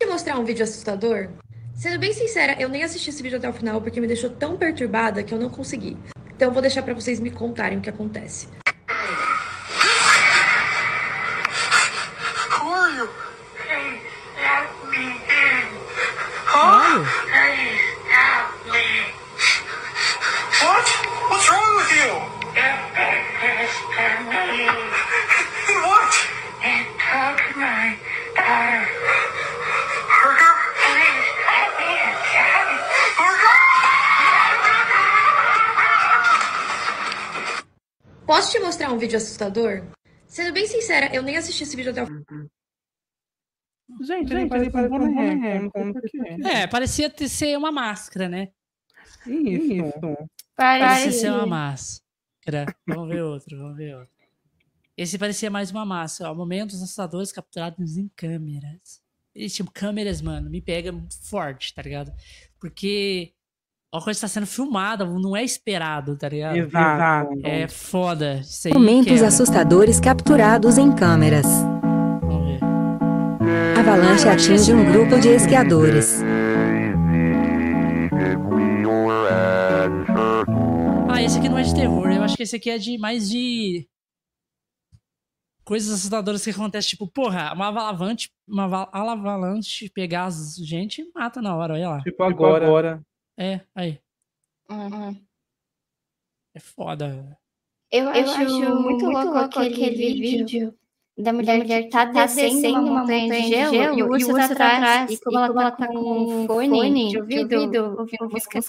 Speaker 9: te mostrar um vídeo assustador? Sendo bem sincera, eu nem assisti esse vídeo até o final porque me deixou tão perturbada que eu não consegui. Então eu vou deixar pra vocês me contarem o que acontece. Vídeo assustador? Sendo bem sincera, eu nem assisti esse vídeo até o
Speaker 2: Gente, ele parece um boneco, porquê.
Speaker 3: É, parecia ter- ser uma máscara, né?
Speaker 2: Isso.
Speaker 3: Parecia ser uma máscara. Vamos ver outro, vamos ver outro. Esse parecia mais uma máscara. Ó, momentos assustadores capturados em câmeras. E, tipo, câmeras, mano, me pega forte, tá ligado? Porque a coisa tá sendo filmada, não é esperado, tá ligado?
Speaker 2: Exato.
Speaker 3: É foda. Isso aí
Speaker 10: Momentos
Speaker 3: quebra.
Speaker 10: assustadores capturados em câmeras.
Speaker 3: Vamos ver.
Speaker 10: Avalanche atinge um grupo de esquiadores.
Speaker 3: Ah, esse aqui não é de terror. Eu acho que esse aqui é de mais de. Coisas assustadoras que acontecem, tipo, porra, uma avalanche, uma ava- avalanche pegar as gente e mata na hora, olha lá.
Speaker 2: Tipo agora.
Speaker 3: É, aí.
Speaker 1: Uhum.
Speaker 3: É foda.
Speaker 1: Eu, acho, muito louco aquele, vídeo da mulher, que tá descendo uma montanha de gelo, e o urso, tá atrás, e como ela tá com um fone de ouvido, ouvindo música,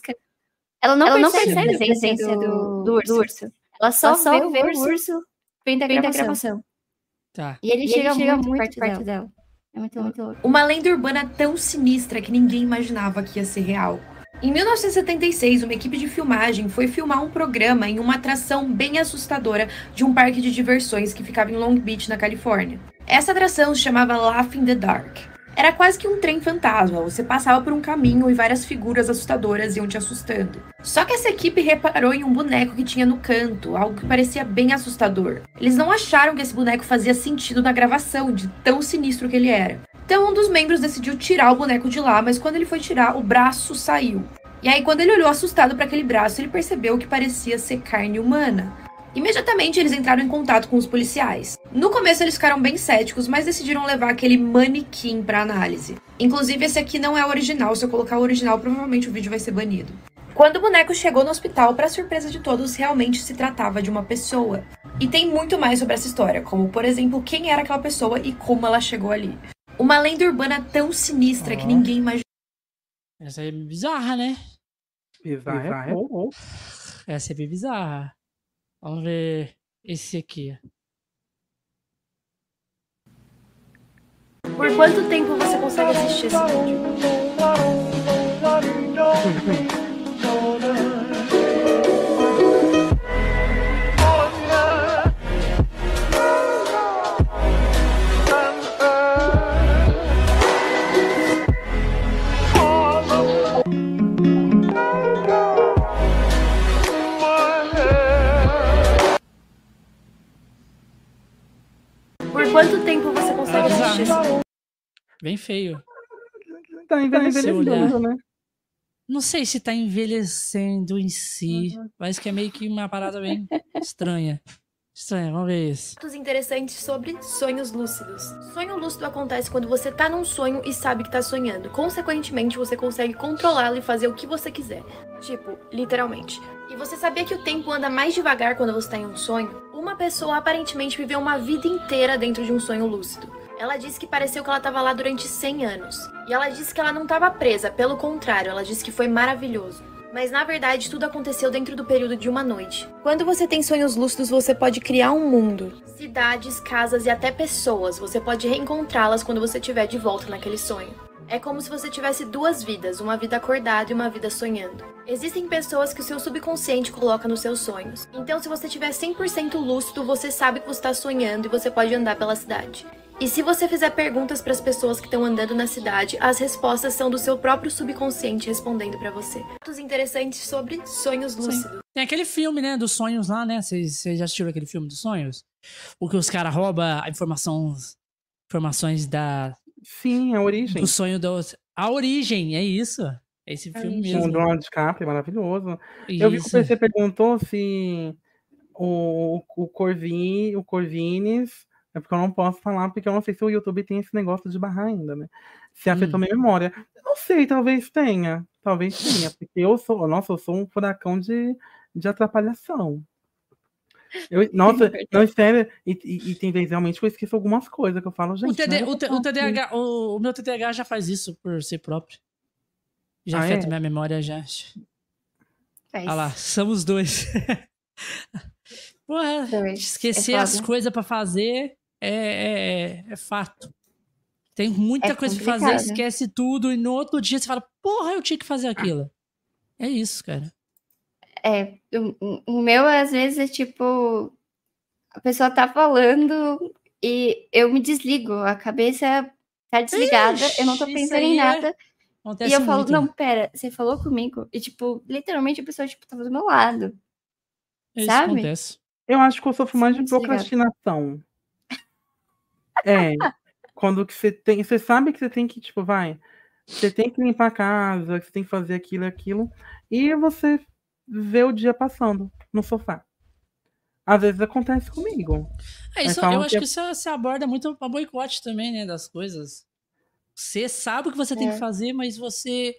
Speaker 1: ela não, percebe, a presença do, do urso. Ela só, vê, o urso vem da gravação.
Speaker 3: Tá.
Speaker 1: E ele,
Speaker 9: E
Speaker 1: chega,
Speaker 9: ele chega
Speaker 1: muito,
Speaker 9: muito
Speaker 1: perto,
Speaker 9: perto
Speaker 1: dela. É muito, muito louco.
Speaker 9: Uma lenda urbana tão sinistra que ninguém imaginava que ia ser real. Em 1976, uma equipe de filmagem foi filmar um programa em uma atração bem assustadora de um parque de diversões que ficava em Long Beach, na Califórnia. Essa atração se chamava Laugh in the Dark. Era quase que um trem fantasma, você passava por um caminho e várias figuras assustadoras iam te assustando. Só que essa equipe reparou em um boneco que tinha no canto, algo que parecia bem assustador. Eles não acharam que esse boneco fazia sentido na gravação, de tão sinistro que ele era. Então um dos membros decidiu tirar o boneco de lá, mas quando ele foi tirar, o braço saiu. E aí quando ele olhou assustado para aquele braço, ele percebeu que parecia ser carne humana. Imediatamente eles entraram em contato com os policiais. No começo eles ficaram bem céticos, mas decidiram levar aquele manequim para análise. Inclusive esse aqui não é o original, se eu colocar o original provavelmente o vídeo vai ser banido. Quando o boneco chegou no hospital, para surpresa de todos, realmente se tratava de uma pessoa. E tem muito mais sobre essa história, como por exemplo, quem era aquela pessoa e como ela chegou ali. Uma lenda urbana tão sinistra que ninguém imagina.
Speaker 3: Essa é bizarra, né?
Speaker 2: Bizarra é pouco.
Speaker 3: Essa é bem bizarra. Vamos ver esse aqui.
Speaker 9: Por quanto tempo você consegue assistir esse vídeo? [LAUGHS]
Speaker 3: Bem feio.
Speaker 2: Tá envelhecendo, né?
Speaker 3: Não sei se tá envelhecendo em si, mas que é meio que uma parada bem estranha. Estranha, vamos ver isso.
Speaker 9: Fatos interessantes sobre sonhos lúcidos. Sonho lúcido acontece quando você tá num sonho e sabe que tá sonhando. Consequentemente, você consegue controlá-lo e fazer o que você quiser. Tipo, literalmente. E você sabia que o tempo anda mais devagar quando você tá em um sonho? Uma pessoa aparentemente viveu uma vida inteira dentro de um sonho lúcido. Ela disse que pareceu que ela estava lá durante 100 anos. E ela disse que ela não estava presa, pelo contrário, ela disse que foi maravilhoso. Mas na verdade, tudo aconteceu dentro do período de uma noite. Quando você tem sonhos lúcidos, você pode criar um mundo. Cidades, casas e até pessoas. Você pode reencontrá-las quando você estiver de volta naquele sonho. É como se você tivesse duas vidas, uma vida acordada e uma vida sonhando. Existem pessoas que o seu subconsciente coloca nos seus sonhos. Então, se você tiver 100% lúcido, você sabe que você está sonhando e você pode andar pela cidade. E se você fizer perguntas para as pessoas que estão andando na cidade, as respostas são do seu próprio subconsciente respondendo para você. Fatos interessantes sobre sonhos lúcidos.
Speaker 3: Tem aquele filme, né, dos sonhos lá, né? Vocês já assistiram aquele filme dos sonhos? O que os caras roubam a informação, informações da,
Speaker 2: Sim, a origem.
Speaker 3: do sonho do... A origem, é isso. É esse filme
Speaker 2: Com o
Speaker 3: mesmo.
Speaker 2: Donald DiCaprio, maravilhoso. Eu vi que o
Speaker 3: Isso.
Speaker 2: PC perguntou se o, o, Corvin, o Corvines. É porque eu não posso falar, porque eu não sei se o YouTube tem esse negócio de barrar ainda, né? Se afetou
Speaker 3: Hum.
Speaker 2: minha memória. Eu não sei, talvez tenha. Talvez tenha, porque eu sou. Nossa, eu sou um furacão de, de atrapalhação. Eu, [LAUGHS] nossa, não, sério, e, e, e tem vezes realmente que eu esqueço algumas coisas que eu falo, gente.
Speaker 3: O, TD, o, T- o. TDAH, o, o meu TDAH já faz isso por si próprio. Já
Speaker 2: Ah,
Speaker 3: afeta
Speaker 2: é?
Speaker 3: minha memória já.
Speaker 1: Faz.
Speaker 3: Ah lá, somos dois. [LAUGHS] Porra,
Speaker 1: Dois.
Speaker 3: esquecer
Speaker 1: É
Speaker 3: as coisas pra fazer é, é, é- é fato. Tem muita
Speaker 1: É
Speaker 3: coisa pra fazer,
Speaker 1: complicado.
Speaker 3: esquece tudo, e no outro dia você fala, porra, eu tinha que fazer aquilo. É isso, cara.
Speaker 1: É, o, o meu às vezes é tipo, a pessoa tá falando e eu me desligo, a cabeça tá desligada, eu não tô
Speaker 3: Ixi,
Speaker 1: pensando em
Speaker 3: é-
Speaker 1: nada.
Speaker 3: Acontece
Speaker 1: E eu falo,
Speaker 3: muito.
Speaker 1: não, pera, você falou comigo? E, tipo, literalmente a pessoa, tipo, tava do meu lado.
Speaker 3: Isso
Speaker 1: sabe?
Speaker 3: acontece.
Speaker 2: Eu acho que eu sofro mais de
Speaker 1: Desligado.
Speaker 2: procrastinação. É. Quando que você tem. Você sabe que você tem que, tipo, vai. Você tem que limpar a casa, que você tem que fazer aquilo e aquilo. E você vê o dia passando no sofá. Às vezes acontece comigo.
Speaker 3: É, isso,
Speaker 2: falam
Speaker 3: eu acho
Speaker 2: que é-
Speaker 3: que isso se aborda muito pra boicote também, né, das coisas. Você sabe o que você tem
Speaker 1: É.
Speaker 3: que fazer, mas você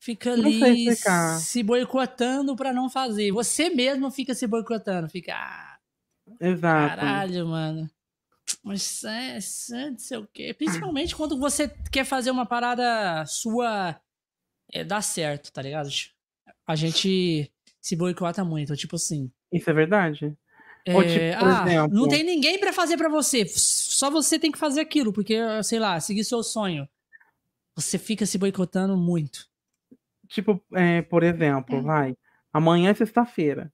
Speaker 3: fica ali se boicotando pra não fazer. Você mesmo fica se boicotando, fica, ah,
Speaker 2: Exato.
Speaker 3: caralho, mano. Mas é, é não sei o quê. Principalmente quando você quer fazer uma parada sua é, dar certo, tá ligado? A gente se boicota muito, tipo assim.
Speaker 2: Isso é verdade? Ou,
Speaker 3: É,
Speaker 2: tipo, por
Speaker 3: ah,
Speaker 2: exemplo-
Speaker 3: não tem ninguém pra fazer pra você. Só você tem que fazer aquilo, porque, sei lá, seguir seu sonho. Você fica se boicotando muito.
Speaker 2: Tipo, é, por exemplo, vai. Amanhã é sexta-feira.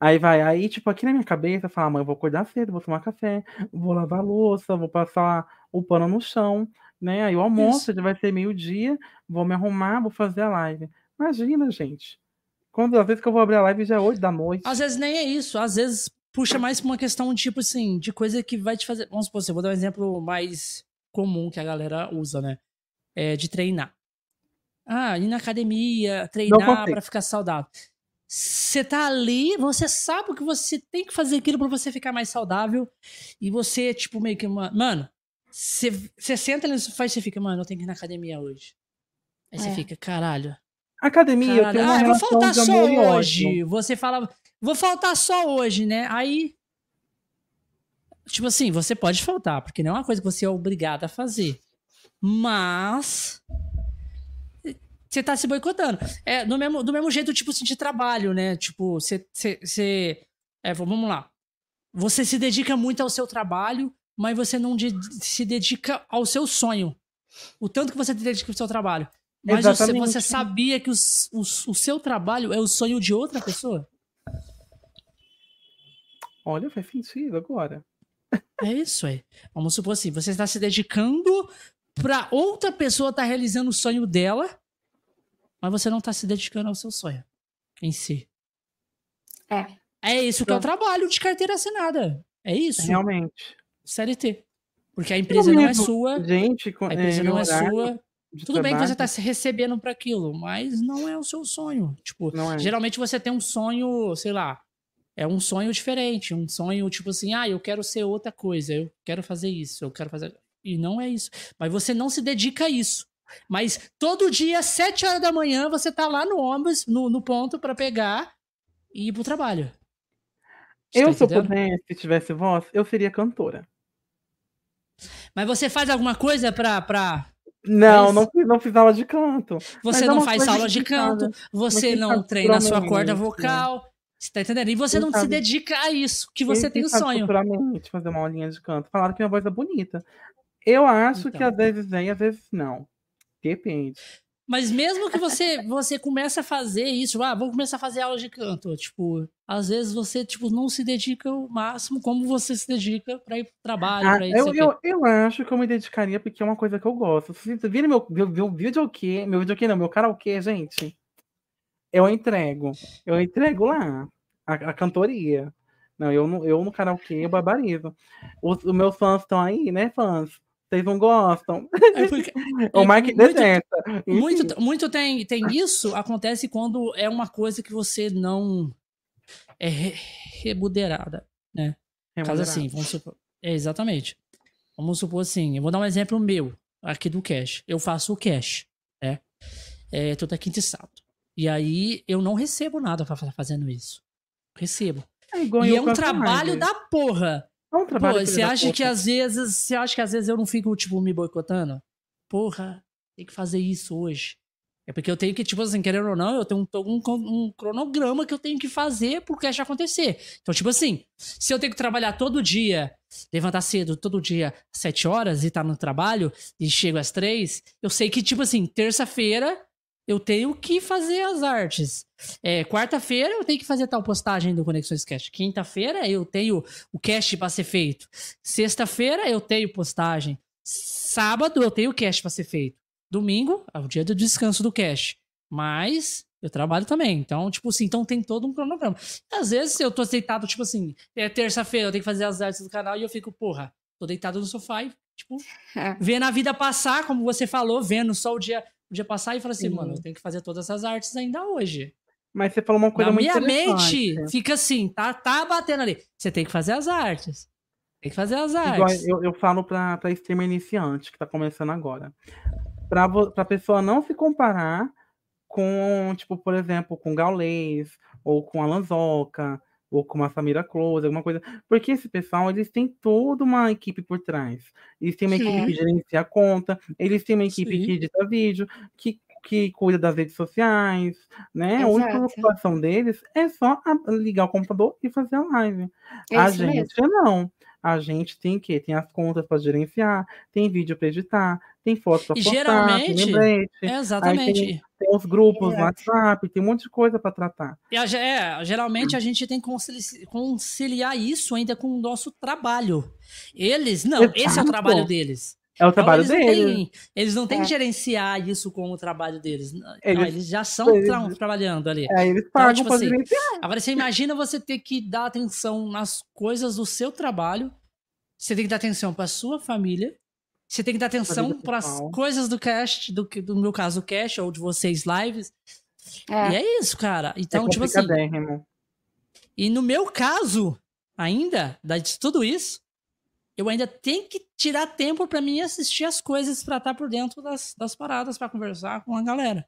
Speaker 2: Aí vai, aí, tipo, aqui na minha cabeça, fala, amanhã eu vou acordar cedo, vou tomar café, vou lavar a louça, vou passar o pano no chão, né? Aí o almoço já vai ser meio-dia, vou me arrumar, vou fazer a live. Imagina, gente. Quando às vezes que eu vou abrir a live já é 8 da noite.
Speaker 3: Às vezes nem é isso. Às vezes puxa mais pra uma questão, tipo assim, de coisa que vai te fazer. Vamos supor, eu vou dar um exemplo mais comum que a galera usa, né? É de treinar. Ah, ir na academia, treinar pra ficar saudável. Você tá ali, você sabe que você tem que fazer aquilo pra você ficar mais saudável. E você, tipo, meio que. ma- Mano, você senta ali no sofá e você fica, mano, eu tenho que ir na academia hoje. Aí você
Speaker 1: É.
Speaker 3: fica, caralho.
Speaker 2: Academia, eu
Speaker 3: Caralho,
Speaker 2: tenho uma
Speaker 3: ah, eu vou faltar só
Speaker 2: ódio.
Speaker 3: hoje. Você fala, vou faltar só hoje, né? Aí. Tipo assim, você pode faltar, porque não é uma coisa que você é obrigado a fazer. Mas. Você tá se boicotando. É, do mesmo, do mesmo jeito, tipo assim, de trabalho, né? Tipo, você. você, é, vamos lá. Você se dedica muito ao seu trabalho, mas você não de- se dedica ao seu sonho. O tanto que você se dedica ao seu trabalho. Mas você, você sabia que os- os- o seu trabalho é o sonho de outra pessoa?
Speaker 2: Olha, faz sentido agora.
Speaker 3: É isso aí. Vamos supor assim, você está se dedicando pra outra pessoa estar realizando o sonho dela, mas você não está se dedicando ao seu sonho em si.
Speaker 1: É.
Speaker 3: É isso que é o trabalho de carteira assinada. É isso.
Speaker 2: Realmente.
Speaker 3: CLT. Porque a empresa não é sua,
Speaker 2: Gente, com-
Speaker 3: a empresa
Speaker 2: é,
Speaker 3: não é sua. Tudo bem que você
Speaker 2: trabalho-
Speaker 3: está se recebendo para aquilo, mas não é o seu sonho. Tipo,
Speaker 2: Não é.
Speaker 3: geralmente você tem um sonho, sei lá, é um sonho diferente, um sonho tipo assim, ah, eu quero ser outra coisa, eu quero fazer isso, eu quero fazer. E não é isso. Mas você não se dedica a isso. Mas todo dia, às 7 horas da manhã, você tá lá no ônibus, no, no ponto para pegar e ir pro trabalho. Você
Speaker 2: Eu,
Speaker 3: tá
Speaker 2: se eu pudesse, se tivesse voz, eu seria cantora.
Speaker 3: Mas você faz alguma coisa pra. pra...
Speaker 2: Não,
Speaker 3: Mas-
Speaker 2: não, fiz- não fiz aula de canto.
Speaker 3: Você
Speaker 2: é
Speaker 3: não faz aula de canto, você não
Speaker 2: sabe
Speaker 3: treina a sua corda
Speaker 2: futuramente,
Speaker 3: vocal. Você tá entendendo? E você
Speaker 2: Quem
Speaker 3: não se
Speaker 2: sabe-
Speaker 3: dedica a isso, que você tem o
Speaker 2: sabe
Speaker 3: sonho.
Speaker 2: futuramente fazer uma aulinha de canto. Falaram que minha voz é bonita. Eu acho que
Speaker 3: Então.
Speaker 2: às vezes e às vezes não. Depende.
Speaker 3: Mas mesmo que você você comece a fazer isso, ah, vou começar a fazer aula de canto, tipo, às vezes você tipo não se dedica o máximo como você se dedica pra ir pro trabalho,
Speaker 2: Ah,
Speaker 3: pra ir
Speaker 2: eu,
Speaker 3: o quê.
Speaker 2: eu, eu acho que eu me dedicaria porque é uma coisa que eu gosto. Se você vira meu, meu, meu videokê, meu videokê não, meu karaokê, gente, eu entrego. Eu entrego lá a, a cantoria. Não, eu, eu no karaokê eu barbarizo. Os, os meus fãs estão aí, né, fãs? Vocês não gostam?
Speaker 3: É porque- [LAUGHS]
Speaker 2: o
Speaker 3: muito-
Speaker 2: detesta. Enfim,
Speaker 3: Muito, muito tem, tem isso, acontece quando é uma coisa que você não é re- remunerada, né? Caso
Speaker 2: remunerado.
Speaker 3: assim, vamos supor. É, exatamente. Vamos supor assim, eu vou dar um exemplo meu, aqui do cash. Eu faço o cash, né? É, toda quinta e sábado. E aí eu não recebo nada pra fa- fazendo isso. Recebo.
Speaker 2: É igual
Speaker 3: e é um trabalho
Speaker 2: Friday.
Speaker 3: da porra.
Speaker 2: É um trabalho
Speaker 3: Pô, você acha que às vezes, você acha que às vezes eu não fico tipo me boicotando? Porra, tem que fazer isso hoje. É porque eu tenho que, tipo assim, querendo ou não, eu tenho um, um, um cronograma que eu tenho que fazer pro cast acontecer. Então, tipo assim, se eu tenho que trabalhar todo dia, levantar cedo todo dia às 7 horas e tá no trabalho, e chego às 3, eu sei que, tipo assim, terça-feira eu tenho que fazer as artes. É, Quarta-feira eu tenho que fazer tal postagem do Conexões Cast. Quinta-feira eu tenho o cast para ser feito. Sexta-feira eu tenho postagem. Sábado eu tenho o cast para ser feito. Domingo é o dia do descanso do cast. Mas eu trabalho também. Então, tipo assim, então tem todo um cronograma. Às vezes eu tô deitado, tipo assim, é terça-feira, eu tenho que fazer as artes do canal e eu fico, porra, tô deitado no sofá e, tipo, [LAUGHS] vendo a vida passar, como você falou, vendo só o dia, o dia passar e fala assim,
Speaker 2: Sim.
Speaker 3: mano, eu tenho que fazer todas essas artes ainda hoje.
Speaker 2: Mas você falou uma coisa
Speaker 3: Na
Speaker 2: muito
Speaker 3: minha mente fica assim, tá, tá batendo ali. Você tem que fazer as artes. Tem que fazer as
Speaker 2: Igual
Speaker 3: artes.
Speaker 2: eu, eu falo pra, pra streamer iniciante que tá começando agora. Pra, pra pessoa não se comparar com, tipo, por exemplo, com Gaulês, ou com a Lanzoca, ou com a Samira Close, alguma coisa. Porque esse pessoal, eles têm toda uma equipe por trás. Eles têm uma equipe
Speaker 1: Sim.
Speaker 2: que gerencia a conta, eles têm uma equipe
Speaker 3: Sim.
Speaker 2: que edita vídeo, que, que cuida das redes sociais, né? A única
Speaker 1: Exato.
Speaker 2: preocupação deles é só ligar o computador e fazer a live.
Speaker 1: É
Speaker 2: a
Speaker 1: isso
Speaker 2: gente não. A gente tem que tem as contas para gerenciar, tem vídeo para editar, tem foto para
Speaker 3: E
Speaker 2: postar,
Speaker 3: geralmente-
Speaker 2: tem lembrete,
Speaker 3: É,
Speaker 2: aí
Speaker 3: exatamente.
Speaker 2: tem, tem os grupos no
Speaker 1: Exato.
Speaker 2: WhatsApp, tem um monte de coisa para tratar.
Speaker 3: E a é, geralmente a gente tem que concili- conciliar isso ainda com o nosso trabalho. Eles, não, esse é o
Speaker 2: Exato.
Speaker 3: trabalho deles.
Speaker 2: É o
Speaker 3: Então,
Speaker 2: trabalho
Speaker 3: eles não
Speaker 2: deles.
Speaker 3: têm, eles não têm
Speaker 1: É.
Speaker 3: que gerenciar isso como o trabalho deles. Não,
Speaker 2: Eles-
Speaker 3: eles já são
Speaker 2: eles-
Speaker 3: tra- trabalhando ali.
Speaker 2: Aí eles pagam
Speaker 3: tipo assim,
Speaker 2: gerenciar.
Speaker 3: Agora, você imagina você ter que dar atenção nas coisas do seu trabalho, você tem que dar atenção para sua família, você tem que dar atenção para as coisas do cast, do, do meu caso, o cast, ou de vocês, lives.
Speaker 1: É.
Speaker 3: E é isso, cara. Então,
Speaker 2: é
Speaker 3: tipo assim,
Speaker 2: complicadérrimo.
Speaker 3: e no meu caso, ainda, da- de tudo isso, eu ainda tenho que tirar tempo pra mim assistir as coisas pra estar por dentro das, das paradas pra conversar com a galera.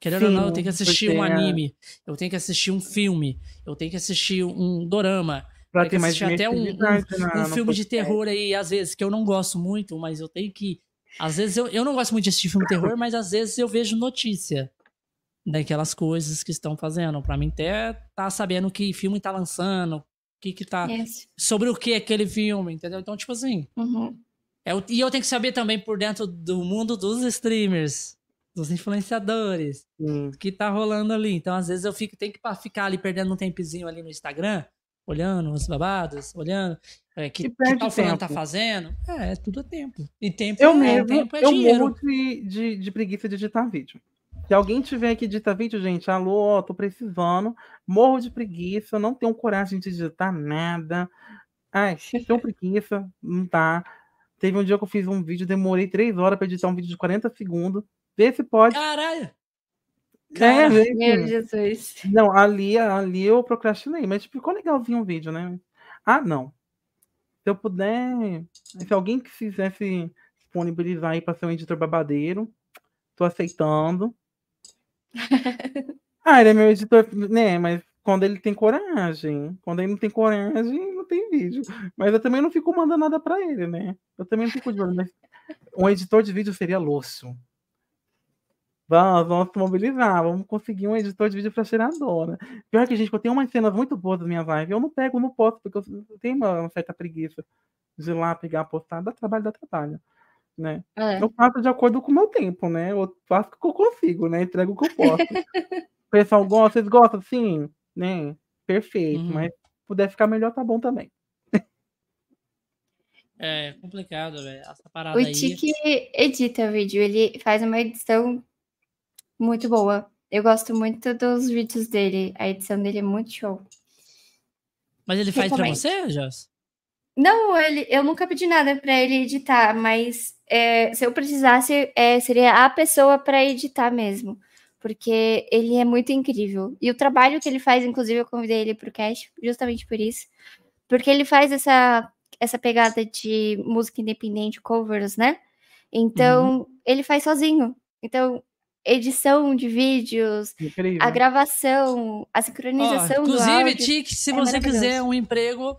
Speaker 3: Querendo ou não, eu
Speaker 2: Sim,
Speaker 3: tenho que assistir um
Speaker 2: é-
Speaker 3: anime, eu tenho que assistir um filme, eu tenho que assistir um dorama,
Speaker 2: Pra ter mais
Speaker 3: assistir até um, um,
Speaker 2: na-
Speaker 3: um filme de terror aí, às vezes, que eu não gosto muito, mas eu tenho que. Às vezes eu, eu não gosto muito de assistir filme de terror, mas às vezes eu vejo notícia daquelas coisas que estão fazendo. Pra mim, até tá sabendo que filme tá lançando, que que tá. Sobre o que é aquele filme, entendeu? Então, tipo assim.
Speaker 1: Uhum.
Speaker 3: é o- e eu tenho que saber também por dentro do mundo dos streamers, dos influenciadores, o que tá rolando ali. Então, às vezes, eu fico, tenho que ficar ali perdendo um tempezinho ali no Instagram, olhando os babados, olhando é, que, que tal fulano tá fazendo. É, é tudo é tempo. E tempo,
Speaker 2: Eu
Speaker 3: é,
Speaker 2: mesmo,
Speaker 3: tempo é
Speaker 2: eu
Speaker 3: dinheiro.
Speaker 2: morro de, de, de preguiça de editar vídeo. Se alguém tiver que editar vídeo, gente, alô, ó, tô precisando. Morro de preguiça, não tenho coragem de editar nada. Ai, tenho preguiça, não tá. Teve um dia que eu fiz um vídeo, demorei três horas pra editar um vídeo de 40 segundos. Vê se pode.
Speaker 3: Caralho!
Speaker 2: É,
Speaker 1: Meu
Speaker 2: sim.
Speaker 1: Jesus.
Speaker 2: Não, ali, ali eu procrastinei, mas ficou legalzinho o vídeo, né? Ah, não. Se eu puder, se alguém que quisesse disponibilizar aí para ser um editor babadeiro, tô aceitando. [LAUGHS] Ah, ele é meu editor, né? Mas quando ele tem coragem, quando ele não tem coragem, não tem vídeo. Mas eu também não fico mandando nada para ele, né? Eu também não fico de olho, mas um editor de vídeo seria Lúcio. Vamos, vamos se mobilizar, vamos conseguir um editor de vídeo pra cheiradora. Pior que, gente, eu tenho umas cenas muito boas das minhas lives, eu não pego, não posso, porque eu tenho uma, certa preguiça de ir lá pegar, postar, dá trabalho, dá trabalho, né?
Speaker 1: É.
Speaker 2: Eu faço de acordo com o meu tempo, né? Eu faço o que eu consigo, né? Entrego o que eu posso. [LAUGHS] o pessoal gosta, vocês gostam, sim, né? Perfeito,
Speaker 3: Uhum.
Speaker 2: mas se puder ficar melhor, tá bom também.
Speaker 3: É complicado, velho. Essa parada
Speaker 1: O
Speaker 3: aí.
Speaker 1: Tiki edita vídeo, ele faz uma edição muito boa. Eu gosto muito dos vídeos dele. A edição dele é muito show.
Speaker 3: Mas ele faz pra você, Joss?
Speaker 1: Não, ele, eu nunca pedi nada pra ele editar, mas é, se eu precisasse, é, seria a pessoa pra editar mesmo. Porque ele é muito incrível. E o trabalho que ele faz, inclusive, eu convidei ele pro cast justamente por isso. Porque ele faz essa, essa pegada de música independente, covers, né? Então, ele faz sozinho. Então, edição de vídeos,
Speaker 2: Incrível.
Speaker 1: a gravação, a sincronização do
Speaker 3: inclusive. Tique, se
Speaker 1: é
Speaker 3: você quiser um emprego,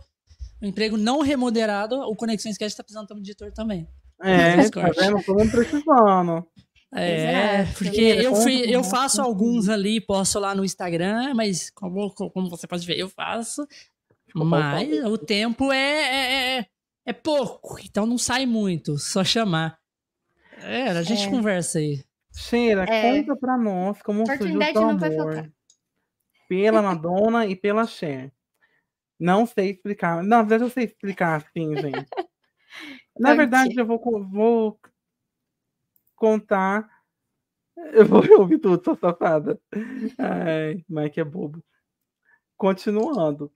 Speaker 3: um emprego não remunerado, o Conexões Cast tá precisando de um editor também.
Speaker 2: É, tá vendo? Todo precisando.
Speaker 3: É,
Speaker 1: Exato.
Speaker 3: porque eu, fui- eu
Speaker 2: você.
Speaker 3: faço alguns ali, posto lá no Instagram, mas como, como você pode ver, eu faço. Mas o tempo é, é, é, é pouco, então não sai muito, só chamar. É, a gente
Speaker 1: É.
Speaker 3: conversa aí.
Speaker 2: Cheira,
Speaker 1: É.
Speaker 2: conta pra nós como surgiu o teu amor pela Madonna e pela Cher. Não sei explicar. Na verdade, eu sei explicar sim, gente. [LAUGHS] Na verdade, eu vou, vou contar. Eu vou [LAUGHS] ouvir tudo, sou safada. Ai, Mike é bobo. Continuando.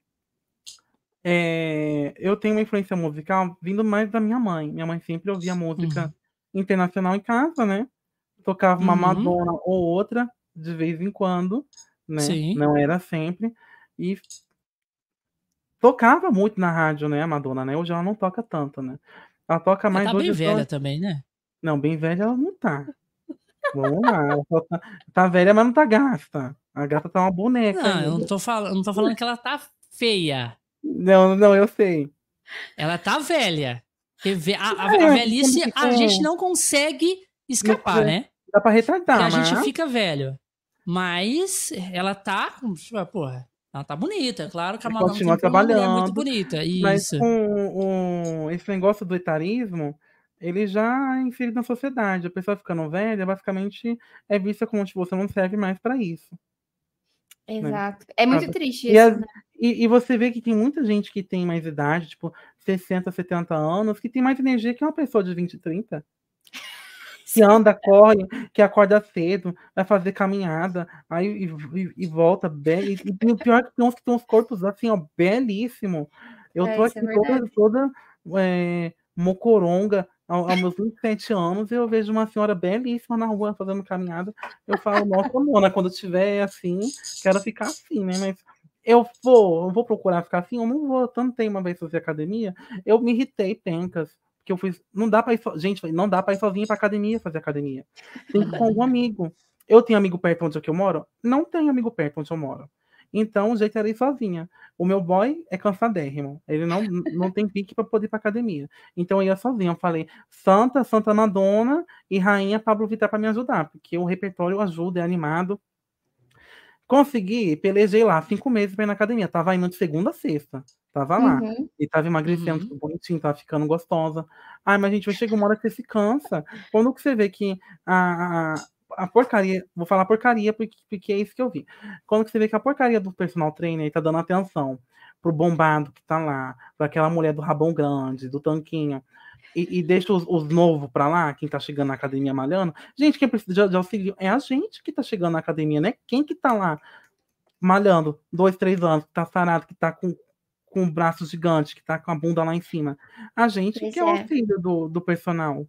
Speaker 2: É, eu tenho uma influência musical vindo mais da minha mãe. Minha mãe sempre ouvia música internacional em casa, né? Tocava uma
Speaker 3: Uhum.
Speaker 2: Madonna ou outra, de vez em quando, né?
Speaker 3: Sim.
Speaker 2: Não era sempre. E tocava muito na rádio, né, a Madonna, né? Hoje ela não toca tanto, né? Ela toca
Speaker 3: Ela
Speaker 2: mais
Speaker 3: tá
Speaker 2: hoje
Speaker 3: bem
Speaker 2: só-
Speaker 3: velha também, né?
Speaker 2: Não, bem velha ela não tá. Vamos lá. Ela só tá, tá velha, mas não tá gasta. A gata tá uma boneca.
Speaker 3: Não, eu não tô falando, não tô falando que ela tá feia.
Speaker 2: Não, não, eu sei.
Speaker 3: Ela tá velha. A, a- a
Speaker 2: É,
Speaker 3: velhice
Speaker 2: como que
Speaker 3: a
Speaker 2: é?
Speaker 3: gente não consegue escapar, né?
Speaker 2: Dá pra retratar,
Speaker 3: Porque a
Speaker 2: mas...
Speaker 3: gente fica velho. Mas ela tá. Porra, ela tá bonita. Claro que a Madonna
Speaker 2: Continua
Speaker 3: mulher
Speaker 2: trabalhando,
Speaker 3: muito bonita.
Speaker 2: Mas
Speaker 3: Isso.
Speaker 2: com o, esse negócio do etarismo, ele já é inserido na sociedade. A pessoa ficando velha, basicamente, é vista como tipo, você não serve mais pra isso.
Speaker 1: Exato. É muito
Speaker 2: Sabe?
Speaker 1: triste
Speaker 2: E,
Speaker 1: isso,
Speaker 2: as-
Speaker 1: né?
Speaker 2: e, e você vê que tem muita gente que tem mais idade, tipo 60, 70 anos, que tem mais energia que uma pessoa de 20, 30. Que anda, corre, que acorda cedo, vai fazer caminhada, aí e, e- e volta bem. E, o pior é que tem uns que tem uns corpos assim, ó, belíssimo. Eu
Speaker 1: É,
Speaker 2: tô
Speaker 1: é
Speaker 2: aqui toda,
Speaker 1: verdade.
Speaker 2: toda é, mocoronga ao- aos meus 27 anos e eu vejo uma senhora belíssima na rua fazendo caminhada. Eu falo, nossa, Mona, quando eu tiver assim, quero ficar assim, né? Mas eu vou, eu vou procurar ficar assim, eu não vou. Tanto tem uma vez fazer academia, eu me irritei, pencas. Porque eu fui. Não dá pra ir. Gente, não dá pra ir sozinha pra academia fazer academia. Tem que ir com algum amigo. Eu tenho amigo perto onde eu moro? Não tenho amigo perto onde eu moro. Então, o jeito era ir sozinha. O meu boy é cansadérrimo. Ele não, [LAUGHS] não tem pique pra poder ir pra academia. Então, eu ia sozinha. Eu falei, Santa, Santa Madonna e Rainha Pablo Vittar pra me ajudar. Porque o repertório ajuda, é animado. Consegui, pelejei lá cinco meses pra ir na academia. Tava indo de segunda a sexta. Tava lá.
Speaker 1: Uhum.
Speaker 2: E tava emagrecendo, tudo bonitinho, tava ficando gostosa. Ai, mas gente, vai chegar uma hora que você se cansa. Quando que você vê que a, a, a porcaria, vou falar porcaria porque, porque é isso que eu vi. Quando que você vê que a porcaria do personal trainer tá dando atenção pro bombado que tá lá, pra aquela mulher do rabão grande, do tanquinho, e, e deixa os, os novos pra lá, quem tá chegando na academia malhando. Gente, quem precisa de, de auxílio é a gente que tá chegando na academia, né? Quem que tá lá malhando dois, três anos, que tá sarado, que tá com, com o braço gigante, que tá com a bunda lá em cima. A gente
Speaker 1: Pois
Speaker 2: que é o
Speaker 1: é.
Speaker 2: auxílio do, do personal.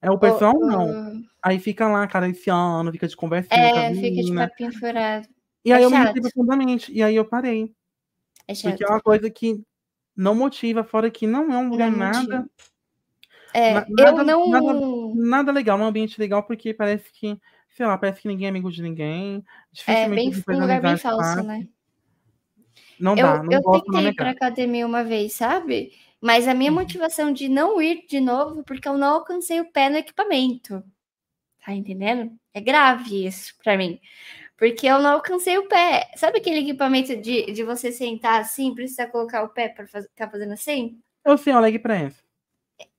Speaker 2: É o personal,
Speaker 1: O-
Speaker 2: não.
Speaker 1: o-
Speaker 2: Aí fica lá, cara, esse ano, fica de conversinha.
Speaker 1: É, fica de papinho furado.
Speaker 2: E aí
Speaker 1: é
Speaker 2: eu me
Speaker 1: chato.
Speaker 2: irritei profundamente. E aí eu parei.
Speaker 1: É chato.
Speaker 2: Porque é uma coisa que não motiva, fora que não é um lugar
Speaker 1: Não
Speaker 2: nada.
Speaker 1: motiva. É,
Speaker 2: na-
Speaker 1: eu
Speaker 2: nada-
Speaker 1: não.
Speaker 2: Nada, nada legal, não é um ambiente legal, porque parece que, sei lá, parece que ninguém é amigo de ninguém.
Speaker 1: É bem, um lugar bem falso, né?
Speaker 2: Não
Speaker 1: Eu,
Speaker 2: dá, não
Speaker 1: eu
Speaker 2: gosto, não
Speaker 1: tentei ir pra academia uma vez, sabe? Mas a minha
Speaker 2: Uhum.
Speaker 1: motivação de não ir de novo, porque eu não alcancei o pé no equipamento. Tá entendendo? É grave isso pra mim. Porque eu não alcancei o pé. Sabe aquele equipamento de, de você sentar assim, precisa colocar o pé pra faz- ficar fazendo assim?
Speaker 2: Eu sei, o leg press.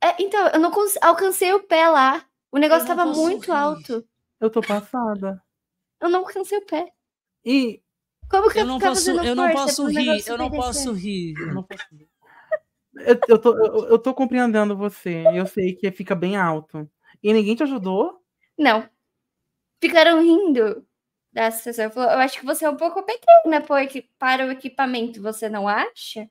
Speaker 1: É, então, eu não alcancei o pé lá. O negócio
Speaker 3: Eu não
Speaker 1: tava
Speaker 3: posso
Speaker 1: muito alto.
Speaker 2: Eu tô passada.
Speaker 1: Eu não alcancei o pé.
Speaker 2: E
Speaker 1: Como que
Speaker 3: Eu não posso,
Speaker 1: fazendo
Speaker 3: eu não
Speaker 1: força
Speaker 3: posso rir, eu não posso rir, eu não posso rir.
Speaker 2: eu, eu, tô, eu, eu tô compreendendo você. Eu sei que fica bem alto. E ninguém te ajudou?
Speaker 1: Não. Ficaram rindo da situação. Falou, eu acho que você é um pouco pequena pô, equi- para o equipamento, você não acha?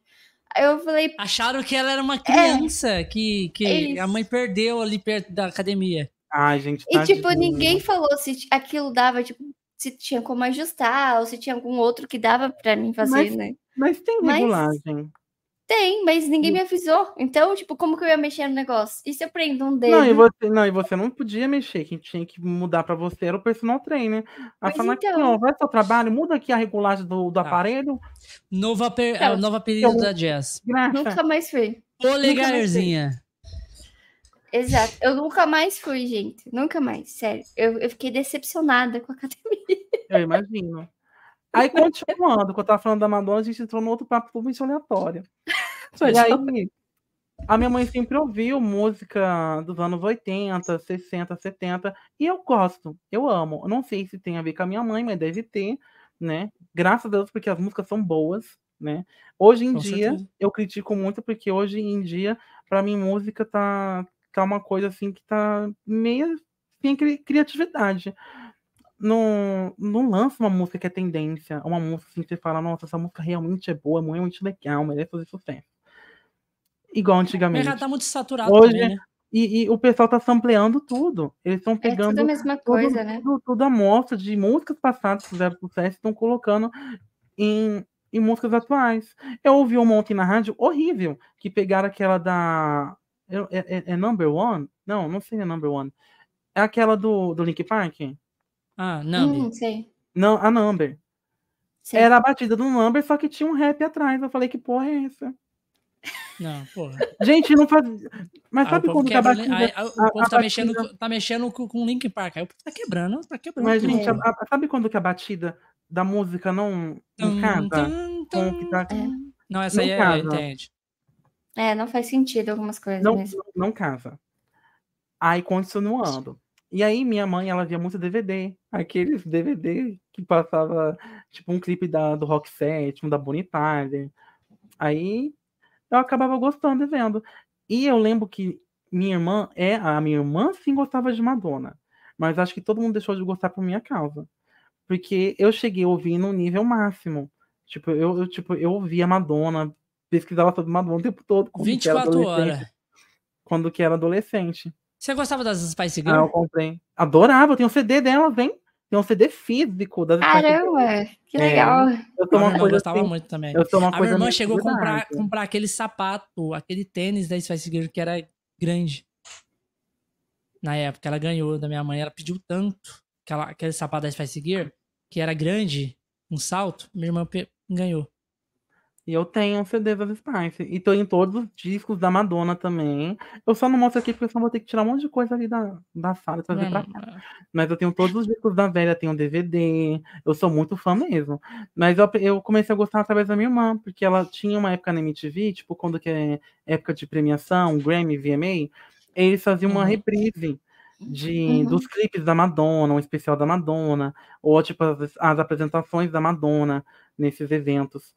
Speaker 1: Eu falei,
Speaker 3: Acharam que ela era uma criança que,
Speaker 1: É
Speaker 3: que
Speaker 1: isso.
Speaker 3: a mãe perdeu ali perto da academia.
Speaker 2: Ai, gente,
Speaker 1: e tipo, ninguém falou se aquilo dava, tipo, se tinha como ajustar, ou se tinha algum outro que dava pra mim fazer,
Speaker 2: Mas-
Speaker 1: né?
Speaker 2: Mas tem
Speaker 1: Mas-
Speaker 2: regulagem.
Speaker 1: Tem, mas ninguém me avisou. Então, tipo, como que eu ia mexer no negócio? E se eu prendo um dedo?
Speaker 2: Não e, você, não, e você não podia mexer. Quem tinha que mudar pra você era o personal trainer. A
Speaker 1: Mas
Speaker 2: falar aqui,
Speaker 1: então.
Speaker 2: ó, vai pro seu trabalho, muda aqui a regulagem do, do
Speaker 3: Tá.
Speaker 2: aparelho.
Speaker 3: Novo, aper,
Speaker 1: Então,
Speaker 3: o novo apelido
Speaker 2: eu-
Speaker 3: da Jazz.
Speaker 2: Graça.
Speaker 1: Nunca mais fui.
Speaker 3: Polegarzinha.
Speaker 1: Exato. Eu nunca mais fui, gente. Nunca mais, sério. Eu, eu fiquei decepcionada com a academia.
Speaker 2: Eu imagino. Aí, continuando, quando eu tava falando da Madonna, a gente entrou no outro papo totalmente aleatório. [LAUGHS] E aí, a minha mãe sempre ouviu música dos anos 80, 60, 70, e eu gosto, eu amo. Eu não sei se tem a ver com a minha mãe, mas deve ter, né? Graças a Deus, porque as músicas são boas, né? Hoje em
Speaker 3: Com
Speaker 2: dia,
Speaker 3: certeza.
Speaker 2: eu critico muito, porque hoje em dia, pra mim, música tá, tá uma coisa assim que tá meio sem cri- criatividade. Não, não lança uma música que é tendência, uma música assim que você fala, nossa, essa música realmente é boa, é realmente legal, merece fazer sucesso. Igual
Speaker 3: O
Speaker 2: antigamente.
Speaker 3: mercado tá muito saturado
Speaker 2: Hoje,
Speaker 3: também, né?
Speaker 2: e, e o pessoal tá sampleando tudo. Eles estão
Speaker 1: É
Speaker 2: pegando
Speaker 1: tudo a mesma
Speaker 2: tudo,
Speaker 1: coisa, né?
Speaker 2: tudo, tudo a mostra de músicas passadas que fizeram sucesso e estão colocando em, em músicas atuais. Eu ouvi uma ontem na rádio horrível, que pegaram aquela da. É, é- é number one? Não, não sei se é number one. É aquela do, do Link Park?
Speaker 3: Ah, Nambi.
Speaker 1: Hum, sei.
Speaker 2: Não, a Number.
Speaker 1: sei.
Speaker 2: Era a batida do Number, só que tinha um rap atrás. Eu falei, que porra é essa?
Speaker 3: Não, porra.
Speaker 2: Gente, não faz. Mas
Speaker 3: Aí o
Speaker 2: sabe quando que a
Speaker 3: quebra,
Speaker 2: batida.
Speaker 3: aí- aí o povo
Speaker 2: a
Speaker 3: tá mexendo,
Speaker 2: batida-
Speaker 3: tá mexendo com, com o Link Park. Aí o povo tá quebrando, tá quebrando.
Speaker 2: Mas, gente, a- a- sabe quando que a batida da música não, não
Speaker 3: Tum,
Speaker 2: casa
Speaker 3: tum,
Speaker 2: com o que tá.
Speaker 3: Não, essa aí
Speaker 2: não
Speaker 3: é,
Speaker 2: casa.
Speaker 3: entende.
Speaker 1: É, não faz sentido algumas coisas
Speaker 2: Não,
Speaker 1: mesmo.
Speaker 2: não, não casa. Aí continuando. E aí minha mãe, ela via muito DVD. Aqueles DVD que passava, tipo, um clipe da, do Rock 7, um da Tyler. Aí eu acabava gostando e vendo. E eu lembro que minha irmã, é a minha irmã sim gostava de Madonna. Mas acho que todo mundo deixou de gostar por minha causa. Porque eu cheguei a ouvir no nível máximo. Tipo, eu, eu, tipo, eu ouvia Madonna, pesquisava sobre Madonna o tempo todo. quando que era
Speaker 3: 24
Speaker 2: adolescente
Speaker 3: horas.
Speaker 2: quando que era adolescente.
Speaker 3: Você gostava das Spice
Speaker 2: Ah, eu
Speaker 3: Girls?
Speaker 2: comprei. Adorava, eu tenho um CD delas, hein? Tem um CD físico das Spice Girls.
Speaker 1: Caramba, que
Speaker 2: É.
Speaker 1: legal.
Speaker 2: Eu
Speaker 3: minha
Speaker 2: uma
Speaker 3: irmã
Speaker 2: coisa
Speaker 3: gostava
Speaker 2: assim,
Speaker 3: muito também.
Speaker 2: Eu uma
Speaker 3: A minha irmã chegou a comprar, comprar aquele sapato, aquele tênis da Spice Girl que era grande. Na época, ela ganhou da minha mãe. Ela pediu tanto aquela, aquele sapato da Spice Girl, que era grande, um salto. Minha irmã ganhou.
Speaker 2: E eu tenho um CD das Spice. E tô em todos os discos da Madonna também. Eu só não mostro aqui porque senão vou ter que tirar um monte de coisa ali da, da sala e trazer pra cá. Mas eu tenho todos os discos da velha, tenho DVD. Eu sou muito fã mesmo. Mas eu, eu comecei a gostar através da minha irmã, porque ela tinha uma época na MTV, tipo, quando que é época de premiação, Grammy, VMA, eles faziam uma
Speaker 3: Uhum.
Speaker 2: reprise de,
Speaker 1: Uhum.
Speaker 2: dos clipes da Madonna, um especial da Madonna, ou tipo as, as apresentações da Madonna nesses eventos.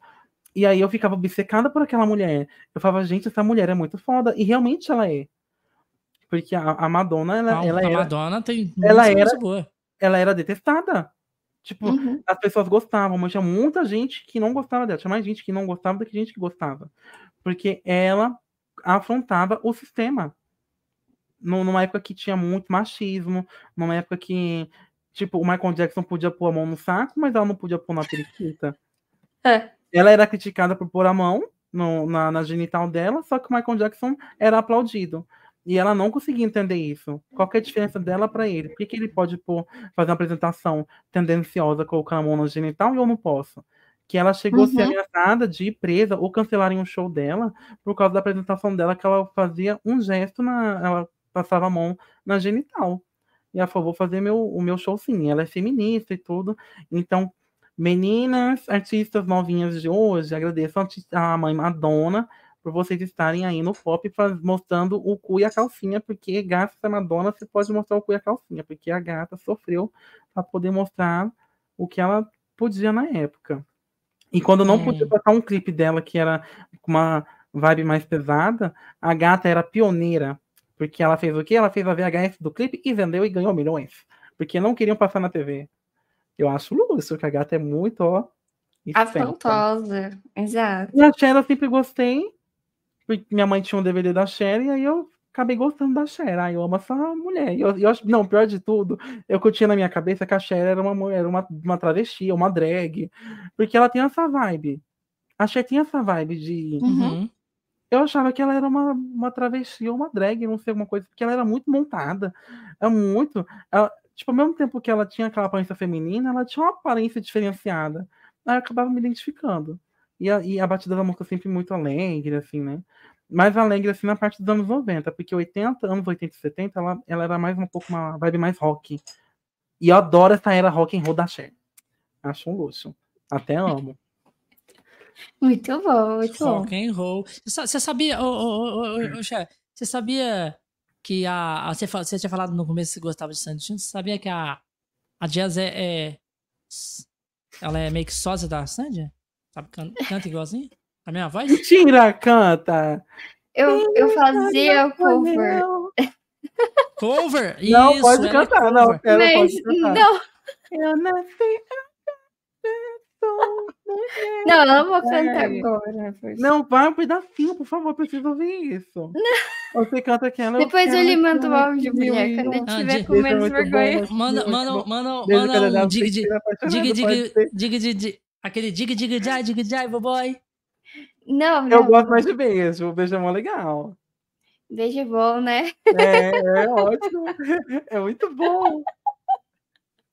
Speaker 2: E aí eu ficava obcecada por aquela mulher. Eu falava, gente, essa mulher é muito foda. E realmente ela é. Porque a, a Madonna, ela, ela
Speaker 3: a
Speaker 2: era
Speaker 3: Madonna tem
Speaker 2: ela era- ela era detestada. Tipo,
Speaker 1: Uhum.
Speaker 2: as pessoas gostavam, mas tinha muita gente que não gostava dela. Tinha mais gente que não gostava do que gente que gostava. Porque ela afrontava o sistema. Nu- Numa época que tinha muito machismo, numa época que, tipo, o Michael Jackson podia pôr a mão no saco, mas ela não podia pôr na periquita.
Speaker 1: É.
Speaker 2: Ela era criticada por pôr a mão no- na, na genital dela, só que o Michael Jackson era aplaudido. E ela não conseguia entender isso. Qual é a diferença dela para ele? Por que, que ele pode pôr, fazer uma apresentação tendenciosa, colocando a mão na genital e eu não posso? Que ela chegou a ser
Speaker 1: Uhum.
Speaker 2: ameaçada de ir presa ou cancelarem um show dela por causa da apresentação dela, que ela fazia um gesto, na, ela passava a mão na genital. E ela falou, vou fazer meu, o meu show sim. Ela é feminista e tudo. Então, meninas, artistas novinhas de hoje, agradeço a mãe Madonna por vocês estarem aí no pop mostrando o cu e a calcinha, porque graças a Madonna você pode mostrar o cu e a calcinha, porque a gata sofreu para poder mostrar o que ela podia na época. E quando não
Speaker 3: Hum.
Speaker 2: podia botar um clipe dela que era com uma vibe mais pesada, a gata era pioneira. Porque ela fez o quê? Ela fez a VHS do clipe e vendeu e ganhou milhões. Porque não queriam passar na TV. Eu acho luxo, que a gata é muito, ó.
Speaker 1: Afrontosa. Exato.
Speaker 2: E a Cher eu sempre gostei. Porque minha mãe tinha um DVD da Cher e aí eu acabei gostando da Cher. Ai, eu amo essa mulher. E Eu, eu acho, não, pior de tudo, eu tinha na minha cabeça que a Cher era uma mulher, uma, uma travesti, uma drag. Porque ela tem essa vibe. A Cher tinha essa vibe de.
Speaker 3: Uhum.
Speaker 2: Eu achava que ela era uma, uma travesti ou uma drag, não sei, alguma coisa, porque ela era muito montada. É muito. ela- tipo, ao mesmo tempo que ela tinha aquela aparência feminina, ela tinha uma aparência diferenciada. Aí eu acabava me identificando. E a, e a batida da música sempre muito alegre, assim, né? mais alegre assim na parte dos anos 90, porque 80, anos 80 e 70, ela, ela era mais um pouco uma vibe mais rock. E eu adoro essa era rock and roll da Cher. Acho um luxo. Até amo. [LAUGHS]
Speaker 1: Muito bom, muito bom.
Speaker 3: Rock and roll. Você sa- Você sabia, ô, ô, ô, ô, você sabia que a, a- você, você tinha falado no começo que você gostava de Sandy você sabia que a, a Jazz é, é- ela é meio que sósia da Sandy? Sabe, can- canta igualzinho? A mesma voz?
Speaker 2: Mentira, canta!
Speaker 1: Eu, eu fazia o cover.
Speaker 3: Cover?
Speaker 2: Não,
Speaker 3: Isso,
Speaker 2: pode
Speaker 3: ela é
Speaker 2: cantar, não.
Speaker 1: Mas
Speaker 2: pode cantar.
Speaker 1: não,
Speaker 2: Eu nasci.
Speaker 1: Não, eu não vou cantar
Speaker 2: É.
Speaker 1: agora. porque-
Speaker 2: Não, vai um pedacinho, por favor, preciso ouvir isso. [LAUGHS] Você canta aquela.
Speaker 1: Depois eu lhe mando o áudio, mulher, quando
Speaker 2: um.
Speaker 1: eu tiver com
Speaker 2: Beijo é
Speaker 1: menos vergonha.
Speaker 3: Manda, manda, manda, manda um dig, dig, dig, dig, dig, aquele dig, dig, jai, dig, jai, boy.
Speaker 1: Não,
Speaker 2: Eu
Speaker 1: não.
Speaker 2: gosto mais de beijo. O beijo é mó legal.
Speaker 1: Beijo bom, né?
Speaker 2: É, é ótimo. [LAUGHS] É muito bom.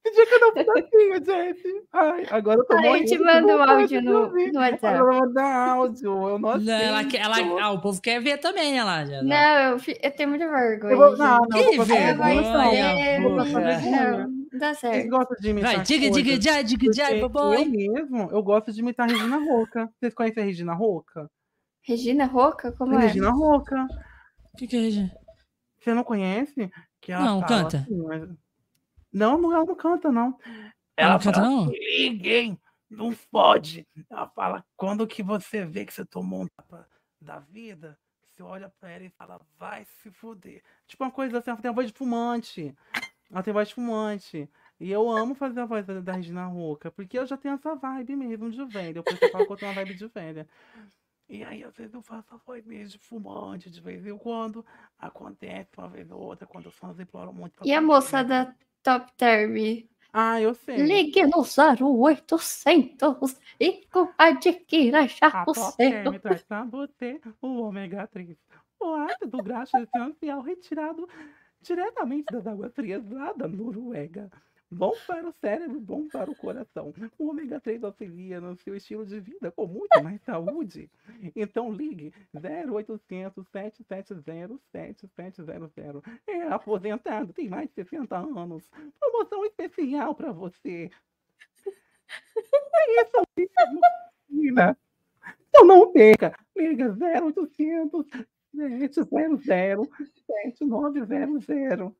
Speaker 2: Podia cantar um pedacinho, gente. Ai, agora eu tô
Speaker 1: Aí eu
Speaker 2: morrendo
Speaker 1: te mando o áudio no, no WhatsApp.
Speaker 2: Ela vai mandar áudio. Eu não
Speaker 3: Não, ela, ela, ah, o povo quer ver também, ela já.
Speaker 1: Não, eu, eu tenho muita vergonha.
Speaker 2: Eu vou, não, não, eu
Speaker 3: Que
Speaker 1: Eu
Speaker 2: vergonha. Vou.
Speaker 1: Não, dá
Speaker 2: Vocês
Speaker 1: certo.
Speaker 2: gostam de imitar
Speaker 3: Vai, dig, dig,
Speaker 2: coisas?
Speaker 3: jai, dig, jai,
Speaker 2: Porque
Speaker 3: boy.
Speaker 2: Eu mesmo, eu gosto de imitar a Regina Roca. Vocês conhecem a Regina Roca?
Speaker 1: Regina Roca? Como é?
Speaker 2: Regina Roca.
Speaker 3: O que, que é isso?
Speaker 2: Você não conhece? Que ela
Speaker 3: Não, canta.
Speaker 2: assim, mas- Não, não, ela não canta, não.
Speaker 3: Ela
Speaker 2: Ela
Speaker 3: não canta,
Speaker 2: fala
Speaker 3: não?
Speaker 2: ninguém, não pode. Ela fala, quando que você vê que você tomou um tapa da vida, você olha pra ela e fala, vai se fuder. Tipo uma coisa assim, ela tem uma voz de fumante. Ela tem voz de fumante. E eu amo fazer a voz da, Regina Roca, porque eu já tenho essa vibe mesmo de velha. Eu preciso falar que eu tenho uma vibe de velha. E aí, às vezes, eu faço a voz mesmo de fumante, de vez em quando. Acontece uma vez ou outra, quando os fãs imploram muito.
Speaker 1: E a moça
Speaker 2: né?
Speaker 1: da Top Term?
Speaker 2: Ah, eu sei.
Speaker 1: Ligue no 0800 e adquira já o
Speaker 2: Top
Speaker 1: seu.
Speaker 2: Term traz pra você o ômega 3. O ácido graxo essencial retirado diretamente das águas frias lá da Noruega. Bom para o cérebro, bom para o coração. O ômega 3 auxilia no seu estilo de vida com muito mais saúde. Então ligue 0800 770 7700. É aposentado, tem mais de 60 anos. Promoção especial para você. É isso mesmo, menina. Então não perca. Liga 0800 700 7900.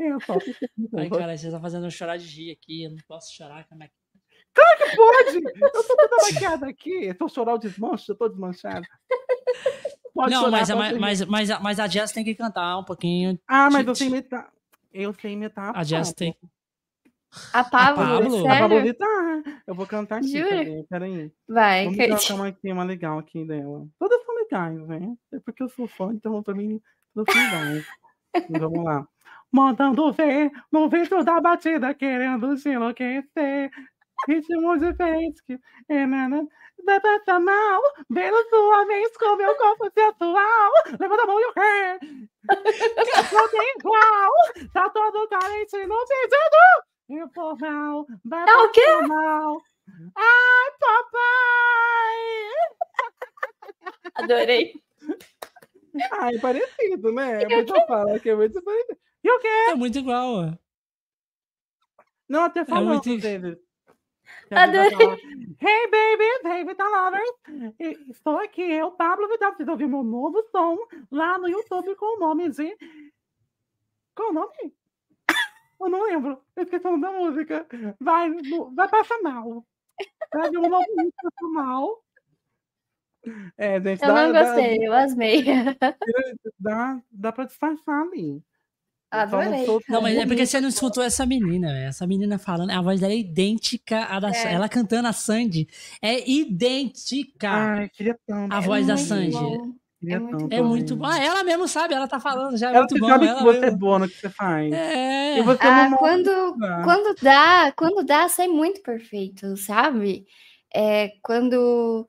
Speaker 2: É só você.
Speaker 3: Ai, cara, você tá fazendo eu chorar de rir aqui. Eu não posso chorar. Como é que...
Speaker 2: que pode! Eu tô toda [LAUGHS] maquiada aqui. Se eu chorar, eu desmancho, eu tô desmanchada. Pode
Speaker 3: não,
Speaker 2: chorar,
Speaker 3: mas,
Speaker 2: pode
Speaker 3: mas, mas, mas, a- mas a Jazz tem que cantar um pouquinho.
Speaker 2: Ah, mas eu sei imitar. Eu sei imitar.
Speaker 3: A Jazz tem.
Speaker 1: A Pablo,
Speaker 3: Pablo?
Speaker 2: A Pablo
Speaker 1: sério?
Speaker 2: Vittar. Eu vou cantar aqui.
Speaker 1: Jura?
Speaker 2: Peraí, peraí.
Speaker 1: Vai,
Speaker 2: Vamos cantar uma aqui, uma legal aqui dela. Todas são legais, né? É porque eu sou fã, então pra mim todas são legais. Então, Vamos lá. Mandando ver no vídeo da batida, querendo te enlouquecer. Ritmo diferente que é, né, né? vai passar mal. Vendo sua vez com meu corpo sensual. Levanta a mão e o ré. [LAUGHS] Não tem igual. Tá todo carente no pedido. Informal. Vai
Speaker 1: É o quê?
Speaker 2: Ai, papai!
Speaker 1: Adorei.
Speaker 2: Ai, parecido, né? Muita fala que é muito parecido. E o quê?
Speaker 3: É muito igual. ó.
Speaker 2: Não, até falando
Speaker 3: muito-
Speaker 2: deles. [LAUGHS]
Speaker 1: Adorei.
Speaker 2: Hey, baby, hey, Vita Lovers. E- Estou aqui, eu, Pablo Vidal. Vocês ouviram meu novo som lá no YouTube com o nome de... Qual o nome? Eu não lembro. Eu esqueci o nome da música. Vai, vai passar mal. Vai ver um novo vídeo passar mal. É, gente,
Speaker 1: Eu
Speaker 2: dá,
Speaker 1: não
Speaker 2: dá-
Speaker 1: gostei, eu asmei.
Speaker 2: dá, dá pra disfarçar ali.
Speaker 1: Adorei.
Speaker 3: Não, mas é porque você não escutou essa menina, velho. Essa menina falando, a voz dela é idêntica à da
Speaker 1: É.
Speaker 3: Ela cantando a Sandy. É idêntica
Speaker 2: Ai, queria tanto.
Speaker 3: a voz da
Speaker 1: muito
Speaker 3: Sandy.
Speaker 1: bom. É muito
Speaker 3: É muito bom. Ah, ela mesmo sabe, ela tá falando já. É
Speaker 2: Ela
Speaker 3: muito
Speaker 2: você
Speaker 3: bom.
Speaker 2: sabe
Speaker 3: ela
Speaker 2: que você é
Speaker 3: mesmo.
Speaker 2: boa no que você faz.
Speaker 3: É.
Speaker 2: E você
Speaker 1: Ah,
Speaker 2: não
Speaker 1: quando,
Speaker 2: mostra.
Speaker 1: quando dá, quando dá, sai muito perfeito, sabe? É quando.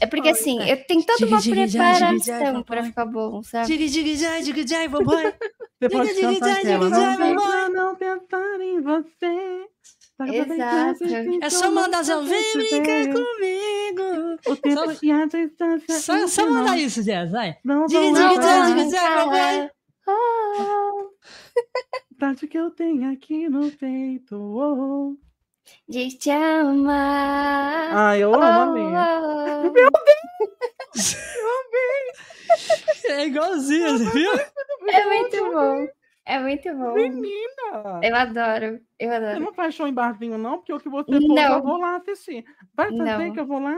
Speaker 1: É porque
Speaker 2: Ai,
Speaker 1: assim, eu tenho toda
Speaker 3: Diga,
Speaker 1: uma
Speaker 3: já, já,
Speaker 1: preparação pra
Speaker 3: papai.
Speaker 1: ficar bom, sabe?
Speaker 3: Diga, diga, já, diga, já, vovói.
Speaker 2: Você pode
Speaker 3: diga,
Speaker 2: cantar
Speaker 3: diga,
Speaker 2: aquela.
Speaker 3: diga,
Speaker 2: Não
Speaker 3: diga,
Speaker 2: deixa não pensar em você.
Speaker 1: Exato.
Speaker 3: É só mandar assim, ó, vem brincar comigo.
Speaker 2: O tempo
Speaker 3: Só-
Speaker 2: e a distância.
Speaker 3: Só, só mandar isso, Jess, vai.
Speaker 2: Não
Speaker 3: Diga, diga,
Speaker 2: acabar.
Speaker 3: diga.
Speaker 1: Oh,
Speaker 2: Tanto que eu tenho aqui no peito. oh.
Speaker 1: De te amar.
Speaker 2: Ai, eu amo a Lê.
Speaker 1: Oh, [LAUGHS]
Speaker 3: É igualzinho, você viu?
Speaker 1: É muito bom. É muito bom.
Speaker 2: Menina!
Speaker 1: Eu adoro. Eu
Speaker 2: Você
Speaker 1: adoro.
Speaker 2: não faz show em barzinho, não? Porque o que você for,
Speaker 1: Não.
Speaker 2: eu vou lá assistir. Vai fazer
Speaker 1: Não.
Speaker 2: que eu vou lá.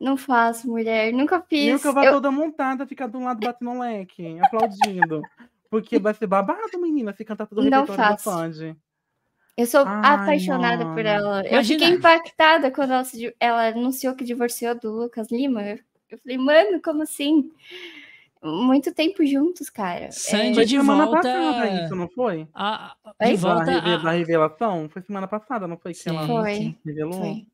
Speaker 1: Não faço, mulher. Nunca fiz.
Speaker 2: Nilka vai
Speaker 1: Eu-
Speaker 2: toda montada, ficar do lado batendo um leque, aplaudindo. Porque [LAUGHS] vai ser babado, menina, se cantar todo o
Speaker 1: Não
Speaker 2: repertório da
Speaker 1: faço. Eu sou
Speaker 2: Ai,
Speaker 1: apaixonada por
Speaker 2: mano.
Speaker 1: ela. Eu
Speaker 3: Imagina.
Speaker 1: fiquei impactada quando ela, ela anunciou que divorciou do Lucas Lima. Eu- Eu falei, mano, como assim? Muito tempo juntos, cara.
Speaker 3: Sandy
Speaker 2: Foi
Speaker 3: de
Speaker 2: semana
Speaker 3: volta.
Speaker 2: passada isso, não foi?
Speaker 3: a- de volta.
Speaker 2: Da, reve-
Speaker 3: a-
Speaker 2: da revelação? Foi semana passada, não foi que
Speaker 3: Sim,
Speaker 2: ela
Speaker 1: Foi.
Speaker 2: revelou?
Speaker 1: Foi.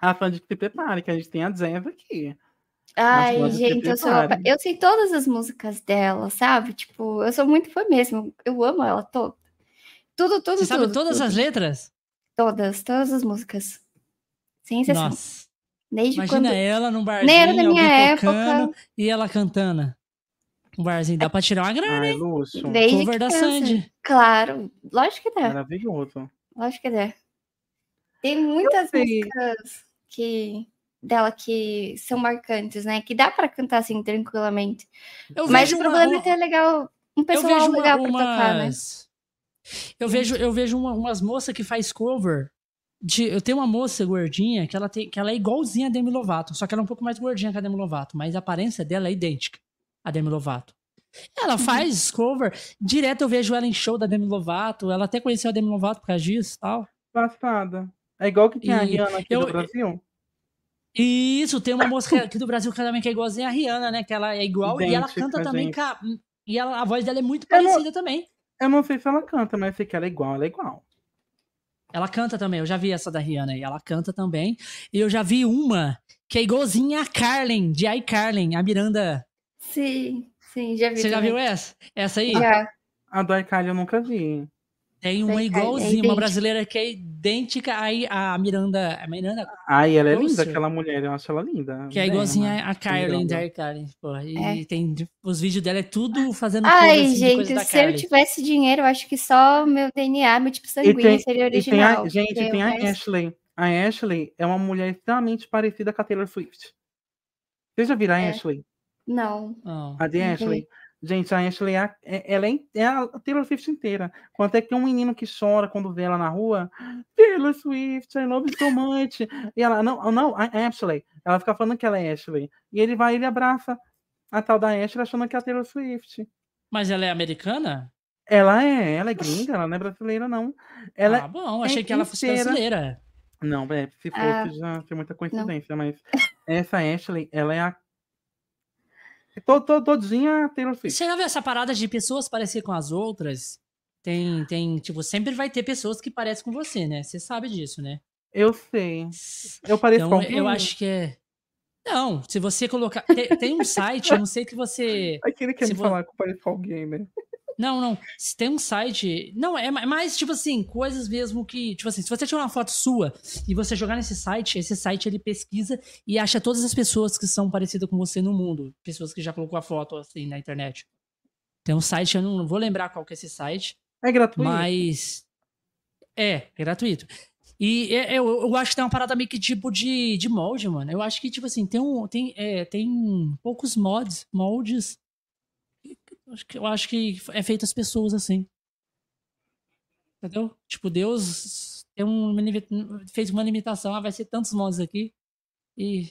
Speaker 2: A Sandy que se prepare, que a gente tem a Jazz aqui.
Speaker 1: Ai, gente, eu sou. Eu sei todas as músicas dela, sabe? Tipo, eu sou muito fã mesmo. Eu amo ela toda. Tudo, tudo,
Speaker 3: Você sabe
Speaker 1: tudo,
Speaker 3: todas
Speaker 1: tudo.
Speaker 3: as letras?
Speaker 1: Todas, todas as músicas. Sem exceção.
Speaker 3: Nossa.
Speaker 1: Desde
Speaker 3: Imagina
Speaker 1: quando.
Speaker 3: ela num barzinho,
Speaker 1: Nem era da minha época.
Speaker 3: tocando e ela cantando. Um barzinho, dá pra tirar uma grana,
Speaker 2: Ai,
Speaker 3: hein?
Speaker 1: Desde
Speaker 3: Cover da. Sandy.
Speaker 1: Claro, lógico que dá.
Speaker 2: Maravilhoso.
Speaker 1: Lógico que dá. Tem muitas músicas que dela que são marcantes, né? Que dá pra cantar assim tranquilamente.
Speaker 3: Eu
Speaker 1: Mas o problema
Speaker 3: uma-
Speaker 1: é ter legal, um pessoal legal pra tocar, né?
Speaker 3: umas... Eu vejo, eu vejo uma- umas moças que faz cover. De, eu tenho uma moça gordinha que ela, tem, que ela é igualzinha a Demi Lovato, só que ela é um pouco mais gordinha que a Demi Lovato, mas a aparência dela é idêntica a Demi Lovato. Ela
Speaker 1: Uhum.
Speaker 3: faz cover, direto eu vejo ela em show da Demi Lovato, ela até conheceu a Demi Lovato por causa disso e tal.
Speaker 2: Passada. É igual que tem a
Speaker 3: E
Speaker 2: Rihanna aqui
Speaker 3: eu-
Speaker 2: do Brasil.
Speaker 3: E isso, tem uma moça que- aqui do Brasil que também que é igualzinha a Rihanna, né? Que ela é igual e ela
Speaker 2: Idêntica,
Speaker 3: canta também.
Speaker 2: gente.
Speaker 3: com a- e ela- a voz dela é muito
Speaker 2: Eu não-
Speaker 3: parecida também.
Speaker 2: Eu não sei se ela canta, mas sei que ela é igual, ela é igual.
Speaker 3: Ela canta também, eu já vi essa da Rihanna aí, ela canta também. E eu já vi uma que é igualzinha a Carlin, de iCarlin, a Miranda.
Speaker 1: Sim, sim, já vi.
Speaker 3: Você já
Speaker 1: também.
Speaker 3: viu essa? Essa aí?
Speaker 1: Já.
Speaker 2: A do iCarly eu nunca vi.
Speaker 3: Tem uma
Speaker 1: é
Speaker 3: igualzinha, uma
Speaker 1: idêntica.
Speaker 3: brasileira que é idêntica aí a Miranda. A Miranda,
Speaker 2: Ai, ela é linda, aquela mulher, eu acho ela linda.
Speaker 3: que é igualzinha
Speaker 2: né?
Speaker 3: a Carlin, da. Pô, e
Speaker 1: É.
Speaker 3: tem os vídeos dela é tudo fazendo
Speaker 1: Ai,
Speaker 3: assim,
Speaker 1: gente,
Speaker 3: da
Speaker 1: se eu
Speaker 3: Carlin.
Speaker 1: tivesse dinheiro, eu acho que só meu DNA, meu tipo sanguíneo
Speaker 2: tem,
Speaker 1: seria
Speaker 2: e tem
Speaker 1: original.
Speaker 2: a, gente, tem a
Speaker 1: resto-
Speaker 2: Ashley. A Ashley é uma mulher extremamente parecida com a Taylor Swift. Vocês já viram a
Speaker 1: É.
Speaker 2: Ashley?
Speaker 1: Não.
Speaker 3: Não.
Speaker 2: A de. Ashley? Gente, a Ashley é, a- é- ela é, é a Taylor Swift inteira. Quanto é que um menino que chora quando vê ela na rua? Taylor Swift, I love you so much. E ela, não, não, a Ashley. Ela fica falando que ela é Ashley. E ele vai e ele abraça a tal da Ashley achando que é a Taylor Swift.
Speaker 3: Mas ela é americana?
Speaker 2: Ela é, ela é gringa, ela não é brasileira, não. Ela
Speaker 3: ah, bom,
Speaker 2: é
Speaker 3: achei que ela fosse
Speaker 2: inteira.
Speaker 3: brasileira.
Speaker 2: Não, é, se fosse
Speaker 1: Ah,
Speaker 2: já tem muita coincidência, mas essa Ashley, ela é a. To- to- Todinha Taylor Swift.
Speaker 3: Você já viu essa parada de pessoas parecer com as outras? Tem, tem, tipo, sempre vai ter pessoas que parecem com você, né? Você sabe disso, né?
Speaker 2: Eu sei. Eu pareço
Speaker 3: Então,
Speaker 2: com
Speaker 3: eu
Speaker 2: alguém?
Speaker 3: acho que é. Não, se você colocar. Tem, tem um site, eu não sei que você.
Speaker 2: Aquele que quer
Speaker 3: se
Speaker 2: me
Speaker 3: vo-
Speaker 2: falar que eu pareço com alguém, né?
Speaker 3: Não, não. Se tem um site. Não, é ma- mais, tipo assim, coisas mesmo que. Tipo assim, se você tiver uma foto sua e você jogar nesse site, esse site ele pesquisa e acha todas as pessoas que são parecidas com você no mundo. Pessoas que já colocou a foto assim na internet. Tem um site, eu não vou lembrar qual que é esse site.
Speaker 2: É gratuito?
Speaker 3: Mas. É, é gratuito. E é- é, eu, eu acho que tem uma parada meio que tipo de, de molde, mano. Eu acho que, tipo assim, tem, um, tem, é, tem poucos mods, moldes. Eu acho que- é feito as pessoas assim. Entendeu? Tipo, Deus tem um, fez uma limitação. Ah, vai ser tantos mods aqui. E.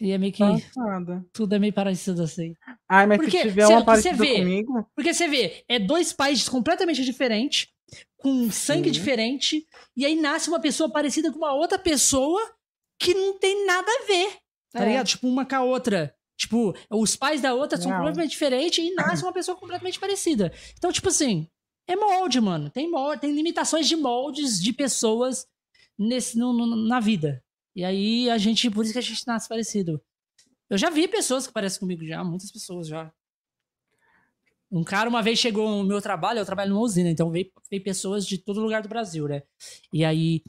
Speaker 3: E é meio que.
Speaker 2: Passada.
Speaker 3: Tudo é meio parecido assim.
Speaker 2: Ai, mas
Speaker 3: Porque
Speaker 2: se tiver uma parecida
Speaker 3: vê-
Speaker 2: comigo.
Speaker 3: Porque você vê, é dois países completamente diferentes, com sangue
Speaker 2: Sim.
Speaker 3: diferente, e aí nasce uma pessoa parecida com uma outra pessoa que não tem nada a ver. Tá
Speaker 1: É.
Speaker 3: ligado? Tipo, uma com a outra. Tipo, os pais da outra são completamente diferentes e nasce uma pessoa completamente parecida. Então, tipo assim, é molde, mano. Tem molde, tem limitações de moldes de pessoas nesse, no- no- na vida. E aí a gente, por isso que a gente nasce parecido. Eu já vi pessoas que parecem comigo já, muitas pessoas já. Um cara uma vez chegou no meu trabalho, eu trabalho numa usina, então veio, veio pessoas de todo lugar do Brasil, né? E aí,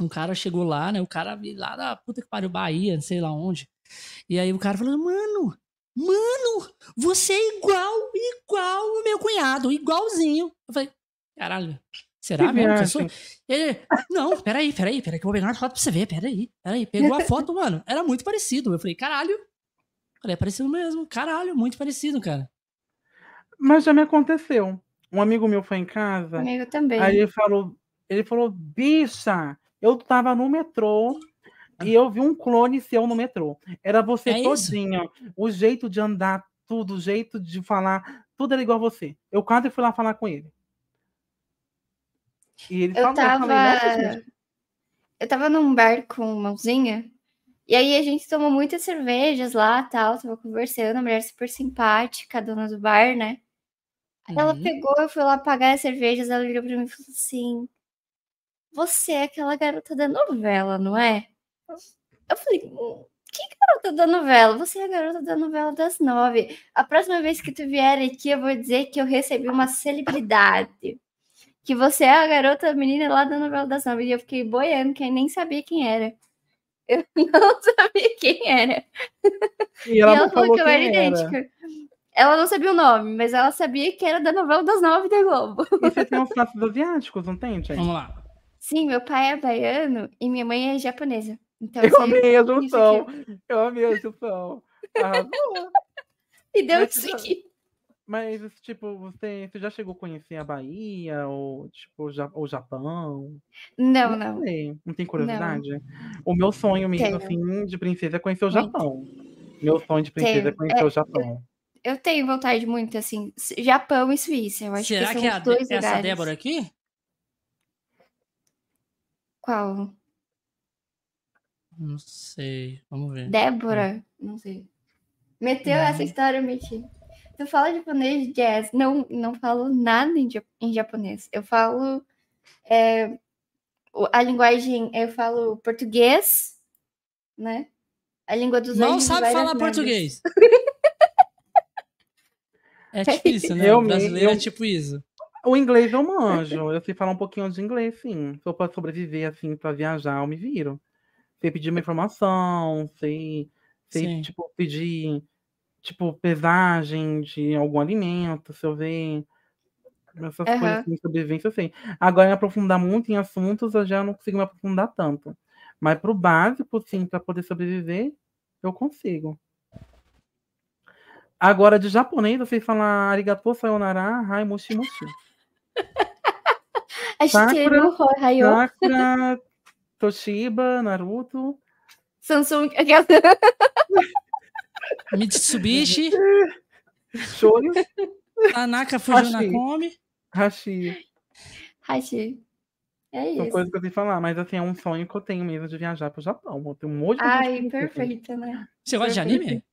Speaker 3: um cara chegou lá, né? O cara veio lá da puta que pariu, Bahia, não sei lá onde. E aí o cara falou, mano, mano, você é igual, igual o meu cunhado, igualzinho. Eu falei, caralho, será
Speaker 2: Que
Speaker 3: mesmo que eu sou? Ele, não, peraí, peraí, peraí, que eu vou pegar uma foto pra você ver, peraí, peraí. Pegou a foto, mano, era muito parecido. Eu falei, caralho. Falei, é parecido mesmo, caralho, muito parecido, cara.
Speaker 2: Mas já me aconteceu. Um amigo meu foi em casa,
Speaker 1: Comigo também.
Speaker 2: aí ele falou, ele falou, bicha, eu tava no metrô e eu vi um clone seu no metrô. Era você
Speaker 3: É isso.
Speaker 2: todinha, o jeito de andar, tudo, o jeito de falar, tudo era igual a você. Eu quase fui lá falar com ele. E ele
Speaker 1: Eu
Speaker 2: falou,
Speaker 1: tava.
Speaker 2: falei, "Nossa, gente,
Speaker 1: Eu tava num bar com mãozinha. E aí a gente tomou muitas cervejas lá tal. Tava conversando, a mulher super simpática, a dona do bar, né? Aí ela
Speaker 3: Uhum.
Speaker 1: pegou, eu fui lá pagar as cervejas, ela virou pra mim e falou assim: Você é aquela garota da novela, não é? Eu falei, "Hum, que garota da novela? Você é a garota da novela das nove. A próxima vez que tu vier aqui, eu vou dizer que eu recebi uma celebridade. Que você é a garota menina lá da novela das nove. E eu fiquei boiando, que eu nem sabia quem era. Eu [LAUGHS] não sabia quem era.
Speaker 2: E ela,
Speaker 1: e ela
Speaker 2: não
Speaker 1: falou
Speaker 2: falou
Speaker 1: que eu era idêntica. Ela não sabia o nome, mas ela sabia que era da novela das nove da Globo.
Speaker 2: E você tem uns traços asiáticos, não tem, [LAUGHS] gente?
Speaker 3: Vamos lá.
Speaker 1: Sim, meu pai é baiano e minha mãe é japonesa. Então,
Speaker 2: Eu
Speaker 1: aí-
Speaker 2: amei a junção. Eu amei a junção. Arrasou. [LAUGHS]
Speaker 1: E deu
Speaker 2: Mas
Speaker 1: isso aqui.
Speaker 2: Mas, tipo, você, você já chegou a conhecer a Bahia ou, tipo, ja- o Japão?
Speaker 1: Não, não.
Speaker 2: sei, não tem curiosidade? O meu sonho mesmo,
Speaker 1: Tenho.
Speaker 2: assim, de princesa é conhecer o
Speaker 1: Muito.
Speaker 2: Japão. Meu sonho de princesa é
Speaker 1: Tenho.
Speaker 2: conhecer
Speaker 1: É,
Speaker 2: o Japão.
Speaker 1: Eu tenho vontade muito, assim, Japão e Suíça. Eu acho
Speaker 3: Será
Speaker 1: que são
Speaker 3: que é a,
Speaker 1: dois
Speaker 3: essa
Speaker 1: lugares.
Speaker 3: Débora aqui?
Speaker 1: Qual?
Speaker 3: Não sei, vamos ver.
Speaker 1: Débora? Não sei. Meteu
Speaker 3: Não.
Speaker 1: essa história, eu meti. Tu fala japonês, Jazz? Não, não falo nada em, ja- em japonês. Eu falo é, a linguagem, eu falo português, né? A língua dos
Speaker 3: Não sabe falar
Speaker 1: merdas.
Speaker 3: português. [LAUGHS] É tipo isso, né?
Speaker 2: Eu
Speaker 3: o
Speaker 2: me-
Speaker 3: brasileiro é
Speaker 2: eu-
Speaker 3: tipo isso.
Speaker 2: O inglês eu manjo. Eu sei falar um pouquinho de inglês, sim. Se eu posso sobreviver, assim, pra viajar, eu me viro. Sei pedir uma informação, sei, sei
Speaker 3: Sim.
Speaker 2: tipo, pedir, tipo, pesagem de algum alimento, se eu ver essas coisas
Speaker 1: Aham.
Speaker 2: assim, de sobrevivência, eu sei. Agora, me aprofundar muito em assuntos, eu já não consigo me aprofundar tanto. Mas pro básico, sim, pra poder sobreviver, eu consigo. Agora, de japonês, eu sei falar arigato, sayonara, hai, moshi, moshi. [LAUGHS]
Speaker 1: Hayo,
Speaker 2: Sakura, [LAUGHS] Toshiba, Naruto.
Speaker 1: Samsung. [LAUGHS]
Speaker 3: Mitsubishi,
Speaker 2: Shoujo,
Speaker 3: Tanaka Fujinakome.
Speaker 2: Hashi.
Speaker 1: Hashi. É
Speaker 2: São
Speaker 1: isso.
Speaker 2: coisas que eu sei falar, mas assim, é um sonho que eu tenho mesmo de viajar pro Japão. Eu tenho um monte de
Speaker 1: Ai, perfeito, né?
Speaker 3: Você gosta de anime?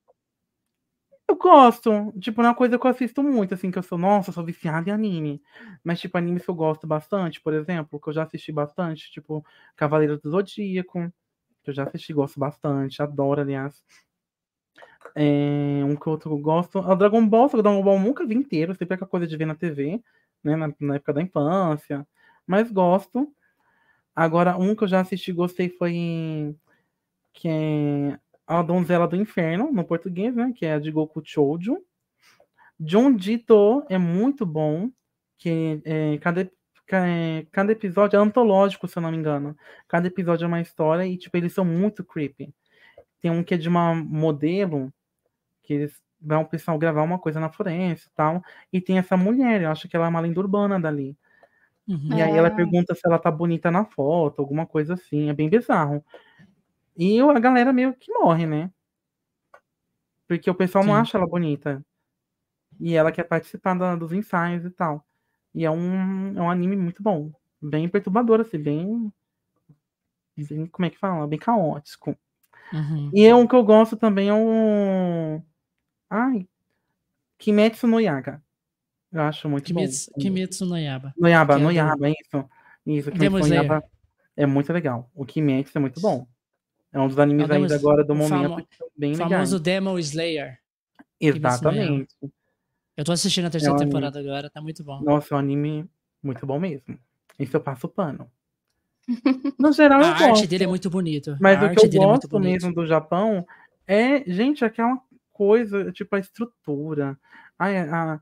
Speaker 2: Eu gosto. Tipo, não é uma coisa que eu assisto muito, assim, que eu sou, nossa, sou viciada em anime. Mas, tipo, animes que eu gosto bastante, por exemplo, que eu já assisti bastante, tipo, Cavaleiro do Zodíaco, que eu já assisti, gosto bastante, adoro, aliás. É, um que outro eu gosto. O Dragon Ball, só que o Dragon Ball nunca vi inteiro, sempre é aquela coisa de ver na TV, né, na, na época da infância. Mas gosto. Agora, um que eu já assisti e gostei foi. Que é A Donzela do Inferno, no português, né? Que é a de Goku Shoujo. John Dito é muito bom. Que é, cada, ca- é, cada episódio é antológico, se eu não me engano. Cada episódio é uma história e, tipo, eles são muito creepy. Tem um que é de uma modelo, que eles vão o pessoal gravar uma coisa na floresta e tal. E tem essa mulher, eu acho que ela é uma lenda urbana dali.
Speaker 3: Uhum.
Speaker 2: E aí ela
Speaker 1: Ah.
Speaker 2: pergunta se ela tá bonita na foto, alguma coisa assim. É bem bizarro. E a galera meio que morre, né? Porque o pessoal não
Speaker 3: Sim.
Speaker 2: acha ela bonita. E ela quer participar da- dos ensaios e tal. E é um, é um anime muito bom. Bem perturbador, assim, bem. bem como é que fala? Bem caótico.
Speaker 3: Uhum.
Speaker 2: E é um que eu gosto também é um. Ai. Kimetsu no Yaga. Eu acho muito
Speaker 3: Kimetsu,
Speaker 2: bom.
Speaker 3: Kimetsu no Yaba.
Speaker 2: Noiaba,
Speaker 3: que é do-
Speaker 2: Noiaba, isso. Isso, Kimetsu no. Yaiba é muito legal. O Kimetsu é muito bom. É um dos animes
Speaker 3: É o
Speaker 2: ainda agora do
Speaker 3: O
Speaker 2: momento
Speaker 3: famo-
Speaker 2: bem
Speaker 3: O
Speaker 2: legais.
Speaker 3: famoso Demon Slayer.
Speaker 2: Exatamente.
Speaker 3: Eu tô assistindo a terceira
Speaker 2: É um anime.
Speaker 3: temporada agora, tá muito bom.
Speaker 2: Nossa, é um anime muito bom mesmo. Isso eu passo pano. [LAUGHS] No geral, eu
Speaker 3: A arte
Speaker 2: gosto.
Speaker 3: dele é muito bonito.
Speaker 2: Mas
Speaker 3: a
Speaker 2: o que eu
Speaker 3: dele é
Speaker 2: gosto
Speaker 3: bonito.
Speaker 2: mesmo do Japão é, gente, aquela coisa, tipo, a estrutura, a, a-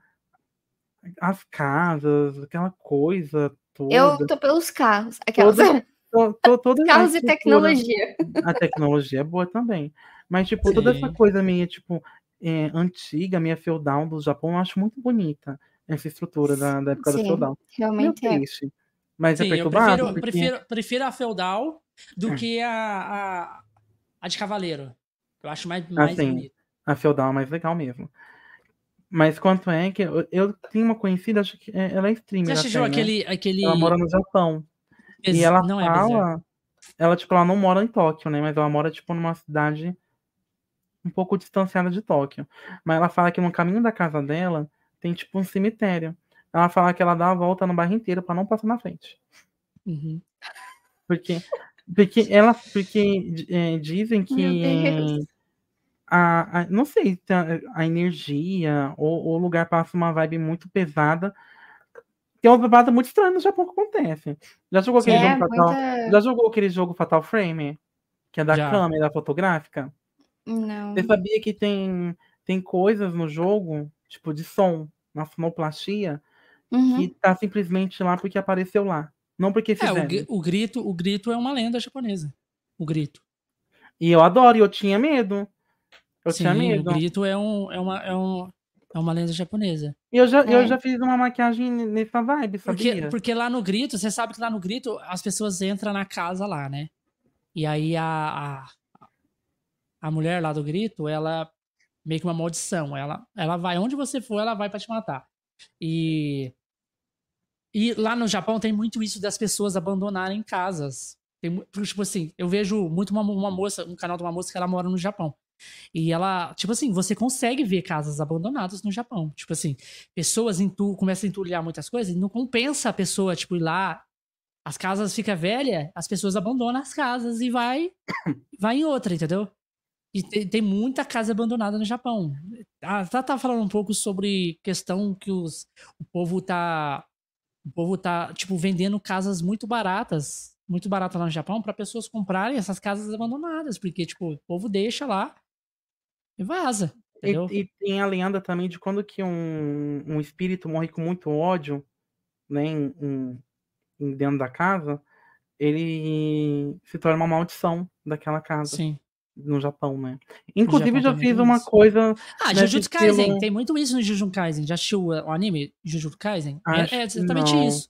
Speaker 2: as casas, aquela coisa toda.
Speaker 1: Eu tô pelos carros. Aquelas.
Speaker 2: Toda- to- to- toda a
Speaker 1: Carros e tecnologia.
Speaker 2: A tecnologia é boa também. Mas, tipo, toda essa
Speaker 3: Sim.
Speaker 2: coisa meio, tipo, é, antiga, meio feudal do Japão, eu acho muito bonita. Essa estrutura da, da época da
Speaker 1: Sim,
Speaker 2: feudal. Meio
Speaker 1: realmente é.
Speaker 2: triste. Mas
Speaker 3: Sim,
Speaker 2: é
Speaker 3: eu
Speaker 2: perturbado.
Speaker 3: prefiro,
Speaker 2: porque-
Speaker 3: prefiro, prefiro a feudal do
Speaker 2: Hum.
Speaker 3: que a, a, a de cavaleiro. Eu acho mais, mais
Speaker 2: Assim,
Speaker 3: bonito.
Speaker 2: a feudal é mais legal mesmo. Mas quanto é que eu, eu tenho uma conhecida, acho que é- ela é
Speaker 3: Você
Speaker 2: streamer
Speaker 3: assistiu
Speaker 2: até, né?
Speaker 3: aquele, aquele...
Speaker 2: Ela mora no Japão. E ela
Speaker 3: não é
Speaker 2: fala,
Speaker 3: Berserk.
Speaker 2: ela tipo, ela não mora em Tóquio, né? Mas ela mora tipo numa cidade um pouco distanciada de Tóquio. Mas ela fala que no caminho da casa dela tem tipo um cemitério. Ela fala que ela dá a volta no bairro inteiro pra não passar na frente.
Speaker 3: Uhum.
Speaker 2: Porque, porque ela, porque é, dizem que a, a- não sei, se a, a energia ou o lugar passa uma vibe muito pesada. Tem uma parada muito estranha no Japão que acontece. Já jogou aquele
Speaker 1: É,
Speaker 2: jogo Fatal? Já jogou aquele jogo Fatal Frame? Que é da
Speaker 3: Já.
Speaker 2: câmera fotográfica?
Speaker 1: Não.
Speaker 2: Você sabia que tem, tem coisas no jogo, tipo de som, na sonoplastia,
Speaker 1: Uhum.
Speaker 2: que tá simplesmente lá porque apareceu lá. Não porque
Speaker 3: É,
Speaker 2: fizeram.
Speaker 3: o, gri- o grito, o grito é uma lenda japonesa. O grito.
Speaker 2: E eu adoro, e eu tinha medo. Eu
Speaker 3: Sim,
Speaker 2: tinha
Speaker 3: o
Speaker 2: medo.
Speaker 3: grito é, um, é, uma, é, um, é uma lenda japonesa.
Speaker 2: Eu já, eu
Speaker 1: É.
Speaker 2: já fiz uma maquiagem nessa vibe,
Speaker 3: Porque,
Speaker 2: sabia?
Speaker 3: porque lá no grito, você sabe que lá no grito as pessoas entram na casa lá, né? E aí a, a, a mulher lá do grito, ela meio que uma maldição. Ela, ela vai, onde você for, ela vai pra te matar. E, e lá no Japão tem muito isso das pessoas abandonarem casas. Tem, tipo assim, eu vejo muito uma, uma moça, um canal de uma moça que ela mora no Japão. E ela, tipo assim, você consegue ver casas abandonadas no Japão. Tipo assim, pessoas entu, começam a entulhar muitas coisas e não compensa a pessoa, tipo, ir lá. As casas ficam velhas, as pessoas abandonam as casas e vai, [COUGHS] vai em outra, entendeu? E tem, tem muita casa abandonada no Japão. A Tá, tá falando um pouco sobre questão que os, o povo tá. O povo tá, tipo, vendendo casas muito baratas, muito baratas lá no Japão, para pessoas comprarem essas casas abandonadas, porque, tipo, o povo deixa lá e vaza.
Speaker 2: E, e tem a lenda também de quando que um, um espírito morre com muito ódio, né, em, em- em dentro da casa, ele se torna uma maldição daquela casa
Speaker 3: Sim.
Speaker 2: no Japão, né? Inclusive,
Speaker 3: Japão
Speaker 2: já fiz uma
Speaker 3: isso.
Speaker 2: coisa.
Speaker 3: Ah, Jujutsu Kaisen,
Speaker 2: estilo-
Speaker 3: tem muito isso no Jujutsu Kaisen. Já assistiu o anime Jujutsu Kaisen? É-
Speaker 2: Acho
Speaker 3: é, exatamente
Speaker 2: não.
Speaker 3: isso.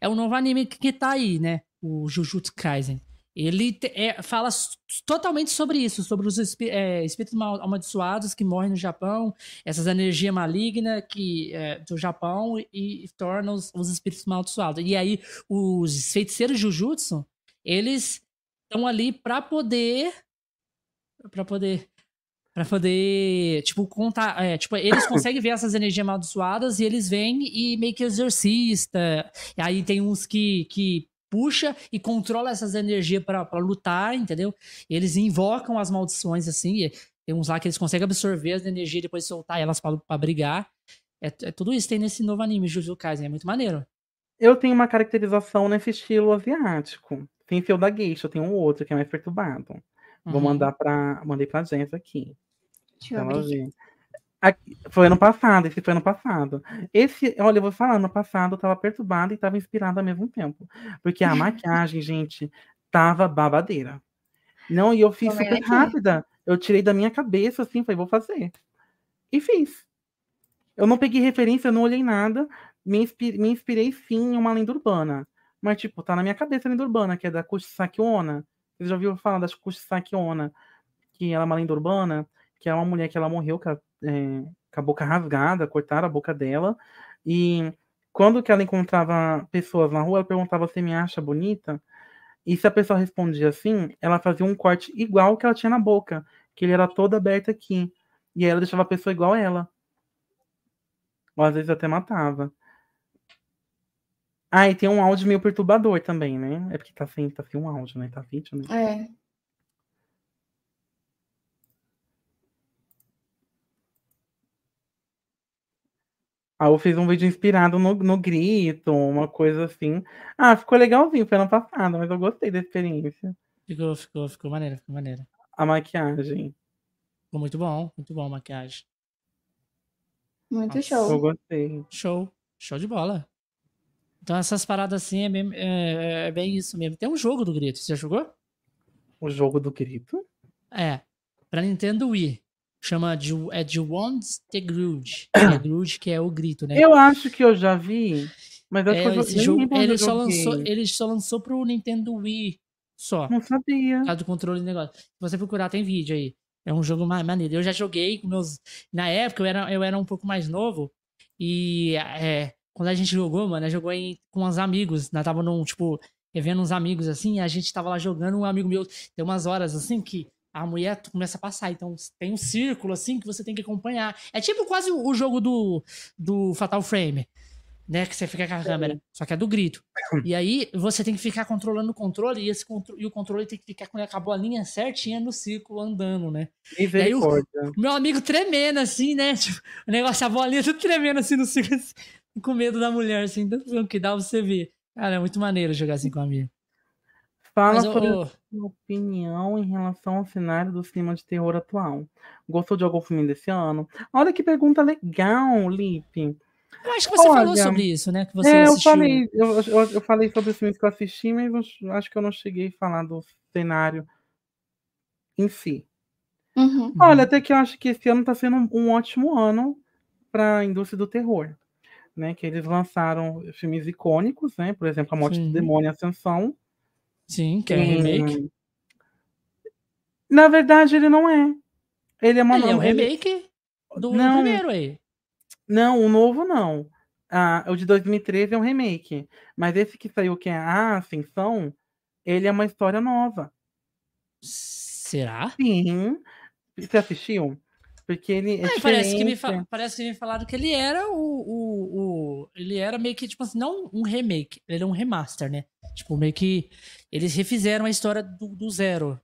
Speaker 3: É o novo anime que, que tá aí, né? O Jujutsu Kaisen. Ele te- é, fala totalmente sobre isso, sobre os espí- é, espíritos mal- amaldiçoados que morrem no Japão, essas energias malignas que, é, do Japão e, e tornam os, os espíritos amaldiçoados. E aí, os feiticeiros Jujutsu, eles estão ali pra poder para poder para poder tipo contar é, tipo eles [COUGHS] conseguem ver essas energias amaldiçoadas e eles vêm e meio que exorcista e aí tem uns que que puxa e controla essas energias pra pra lutar entendeu E eles invocam as maldições assim e tem uns lá que eles conseguem absorver as energias e depois soltar elas pra pra brigar é, é tudo isso tem nesse novo anime Jujutsu Kaisen é muito maneiro
Speaker 2: Eu tenho uma caracterização nesse estilo asiático. Sem ser o da Geisha, eu tenho um outro que é mais perturbado. Vou
Speaker 3: Uhum.
Speaker 2: mandar pra. Mandei pra Jess aqui.
Speaker 1: Deixa
Speaker 2: pra
Speaker 1: eu abrir.
Speaker 2: Aqui- foi ano passado, esse foi ano passado. Esse, olha, eu vou falar, ano passado eu tava perturbado e tava inspirado ao mesmo tempo. Porque a maquiagem, gente, tava babadeira. Não, e eu fiz
Speaker 1: Tô vendo
Speaker 2: super
Speaker 1: aqui.
Speaker 2: rápida. Eu tirei da minha cabeça, assim, falei, vou fazer. E fiz. Eu não peguei referência, eu não olhei nada. Me, inspi- me inspirei sim em uma lenda urbana. Mas, tipo, tá na minha cabeça a lenda urbana, que é da Kushisaki Onna. Vocês já ouviram falar da Kushisaki Onna? Que ela é uma lenda urbana, que é uma mulher que ela morreu com a, é, com a boca rasgada, cortaram a boca dela. E quando que ela encontrava pessoas na rua, ela perguntava se me acha bonita. E se a pessoa respondia assim, ela fazia um corte igual que ela tinha na boca, que ele era todo aberto aqui. E aí ela deixava a pessoa igual ela. Ou às vezes até matava. Ah, e tem um áudio meio perturbador também, né? É porque tá sem, tá sem um áudio, né? Tá vídeo, né?
Speaker 1: É.
Speaker 2: Aí eu fiz um vídeo inspirado no, no grito, uma coisa assim. Ah, ficou legalzinho, foi ano passado, mas eu gostei da experiência.
Speaker 3: Ficou, ficou, ficou maneiro, ficou maneiro.
Speaker 2: A maquiagem.
Speaker 3: Ficou muito bom, muito bom a maquiagem.
Speaker 1: Muito
Speaker 3: Nossa.
Speaker 2: Eu
Speaker 1: show.
Speaker 2: gostei.
Speaker 3: Show, show de bola. Então essas paradas assim é bem, é, é bem isso mesmo. Tem um jogo do grito, você já jogou?
Speaker 2: O jogo do grito?
Speaker 3: É, pra Nintendo Wii. Chama de, é de Wants the Grudge. que [COUGHS] É Grudge, que é o grito, né?
Speaker 2: Eu acho que eu já vi, mas acho
Speaker 3: É,
Speaker 2: que eu
Speaker 3: esse jogo, ele, só lançou, ele só lançou pro Nintendo Wii só.
Speaker 2: Não sabia.
Speaker 3: Do controle do negócio. Se você procurar, tem vídeo aí. É um jogo ma- maneiro. Eu já joguei com meus. Na época eu era, eu era um pouco mais novo. E é, quando a gente jogou, mano, a gente jogou em- com uns amigos. Nós tava num, tipo, vendo uns amigos assim, a gente tava lá jogando, um amigo meu tem umas horas assim que a mulher começa a passar. Então tem um círculo assim que você tem que acompanhar. É tipo quase o jogo do, do Fatal Frame. Né, que você fica com a câmera, só que é do grito. E aí você tem que ficar controlando o controle e, esse contro- e o controle tem que ficar com a bolinha certinha no círculo andando, né? E aí o, meu amigo tremendo assim, né? [LAUGHS] Tipo, o negócio, a bolinha tudo tremendo assim no círculo, assim, com medo da mulher, assim, que dá pra você ver. Cara, é muito maneiro jogar assim com a amigo.
Speaker 2: Fala sobre a sua opinião em relação ao cenário do cinema de terror atual. Gostou de algum filme desse ano? Olha que pergunta legal, Lipe.
Speaker 3: eu acho que você falou
Speaker 2: Olha,
Speaker 3: sobre isso, né? Que você
Speaker 2: É, eu
Speaker 3: assistiu.
Speaker 2: falei, eu, eu, eu falei sobre os filmes que eu assisti, mas eu acho que eu não cheguei a falar do cenário em si.
Speaker 1: Uhum.
Speaker 2: Olha, até que eu acho que esse ano está sendo um, um ótimo ano para a indústria do terror. Né, que eles lançaram filmes icônicos, né? Por exemplo, A Morte
Speaker 3: Sim.
Speaker 2: do Demônio e Ascensão.
Speaker 3: Sim, que é um
Speaker 2: Tem-
Speaker 3: remake.
Speaker 2: Na verdade, ele não é. Ele é uma
Speaker 3: Ele é um remake do
Speaker 2: Não.
Speaker 3: primeiro aí.
Speaker 2: Não, o novo não. Ah, o de 2013 é um remake. Mas esse que saiu, que é a Ascensão, ele é uma história nova.
Speaker 3: Será?
Speaker 2: Sim. Você assistiu? Porque ele é
Speaker 3: É, parece, que me
Speaker 2: diferente.
Speaker 3: fa- parece que me falaram que ele era o, o, o- Ele era meio que, tipo assim, não um remake, ele era um remaster, né? Tipo, meio que. Eles refizeram a história do, do zero.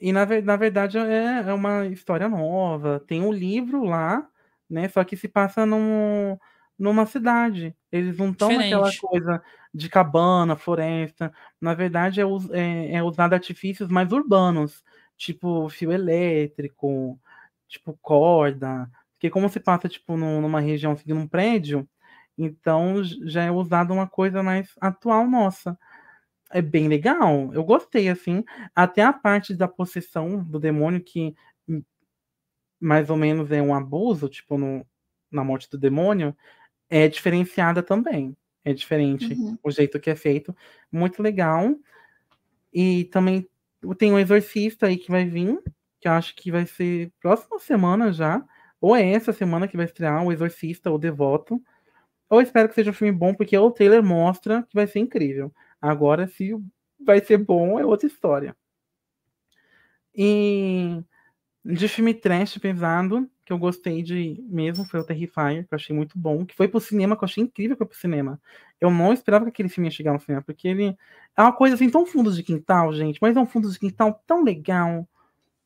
Speaker 2: E na, na verdade é, é uma história nova. Tem um livro lá, né? Só que se passa num, numa cidade. Eles não estão naquela coisa de cabana, floresta. Na verdade, é, é, é usado artifícios mais urbanos, tipo fio elétrico, tipo corda. Porque como se passa tipo num- numa região seguindo um prédio, então já é usado uma coisa mais atual nossa. É bem legal. Eu gostei, assim. Até a parte da possessão do demônio, que hum, mais ou menos é um abuso, tipo, no, na morte do demônio, é diferenciada também. É diferente
Speaker 1: Uhum.
Speaker 2: o jeito que é feito. Muito legal. E também tem um exorcista aí que vai vir, que eu acho que vai ser próxima semana já. Ou é essa semana que vai estrear o Exorcista, o Devoto. Eu espero que seja um filme bom, porque o trailer mostra que vai ser incrível. Agora, se vai ser bom, é outra história. E de filme trash pesado, que eu gostei de mesmo, foi o Terrifier, que eu achei muito bom. Que foi pro cinema, que eu achei incrível que foi pro cinema. Eu não esperava que aquele filme ia chegar no cinema, porque ele é uma coisa assim tão fundo de quintal, gente, mas é um fundo de quintal tão legal,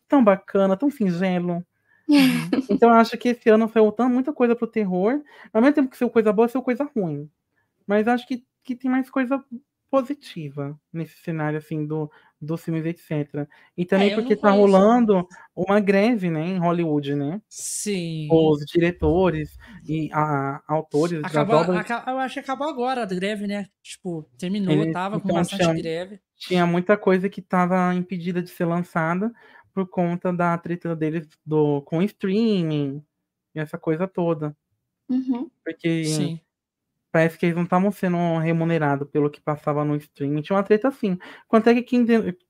Speaker 2: tão bacana, tão singelo. Então eu acho que esse ano foi tão muita coisa pro terror. Ao mesmo tempo que saiu coisa boa, saiu coisa ruim. Mas acho que, que tem mais coisa positiva nesse cenário, assim, do, dos filmes, etc. E também
Speaker 3: É,
Speaker 2: porque tá
Speaker 3: conheço
Speaker 2: rolando uma greve, né, em Hollywood, né?
Speaker 3: Sim.
Speaker 2: Os diretores e a, autores
Speaker 3: Acabou,
Speaker 2: das obras
Speaker 3: aca- eu acho que acabou agora a greve, né? Tipo, terminou,
Speaker 2: Eles-
Speaker 3: tava com
Speaker 2: então,
Speaker 3: bastante
Speaker 2: tinha-
Speaker 3: greve.
Speaker 2: tinha muita coisa que estava impedida de ser lançada por conta da treta deles do, com streaming e essa coisa toda.
Speaker 1: Uhum.
Speaker 2: Porque
Speaker 3: Sim.
Speaker 2: parece que eles não estavam sendo remunerados pelo que passava no streaming. Tinha uma treta assim. Quanto é que quem.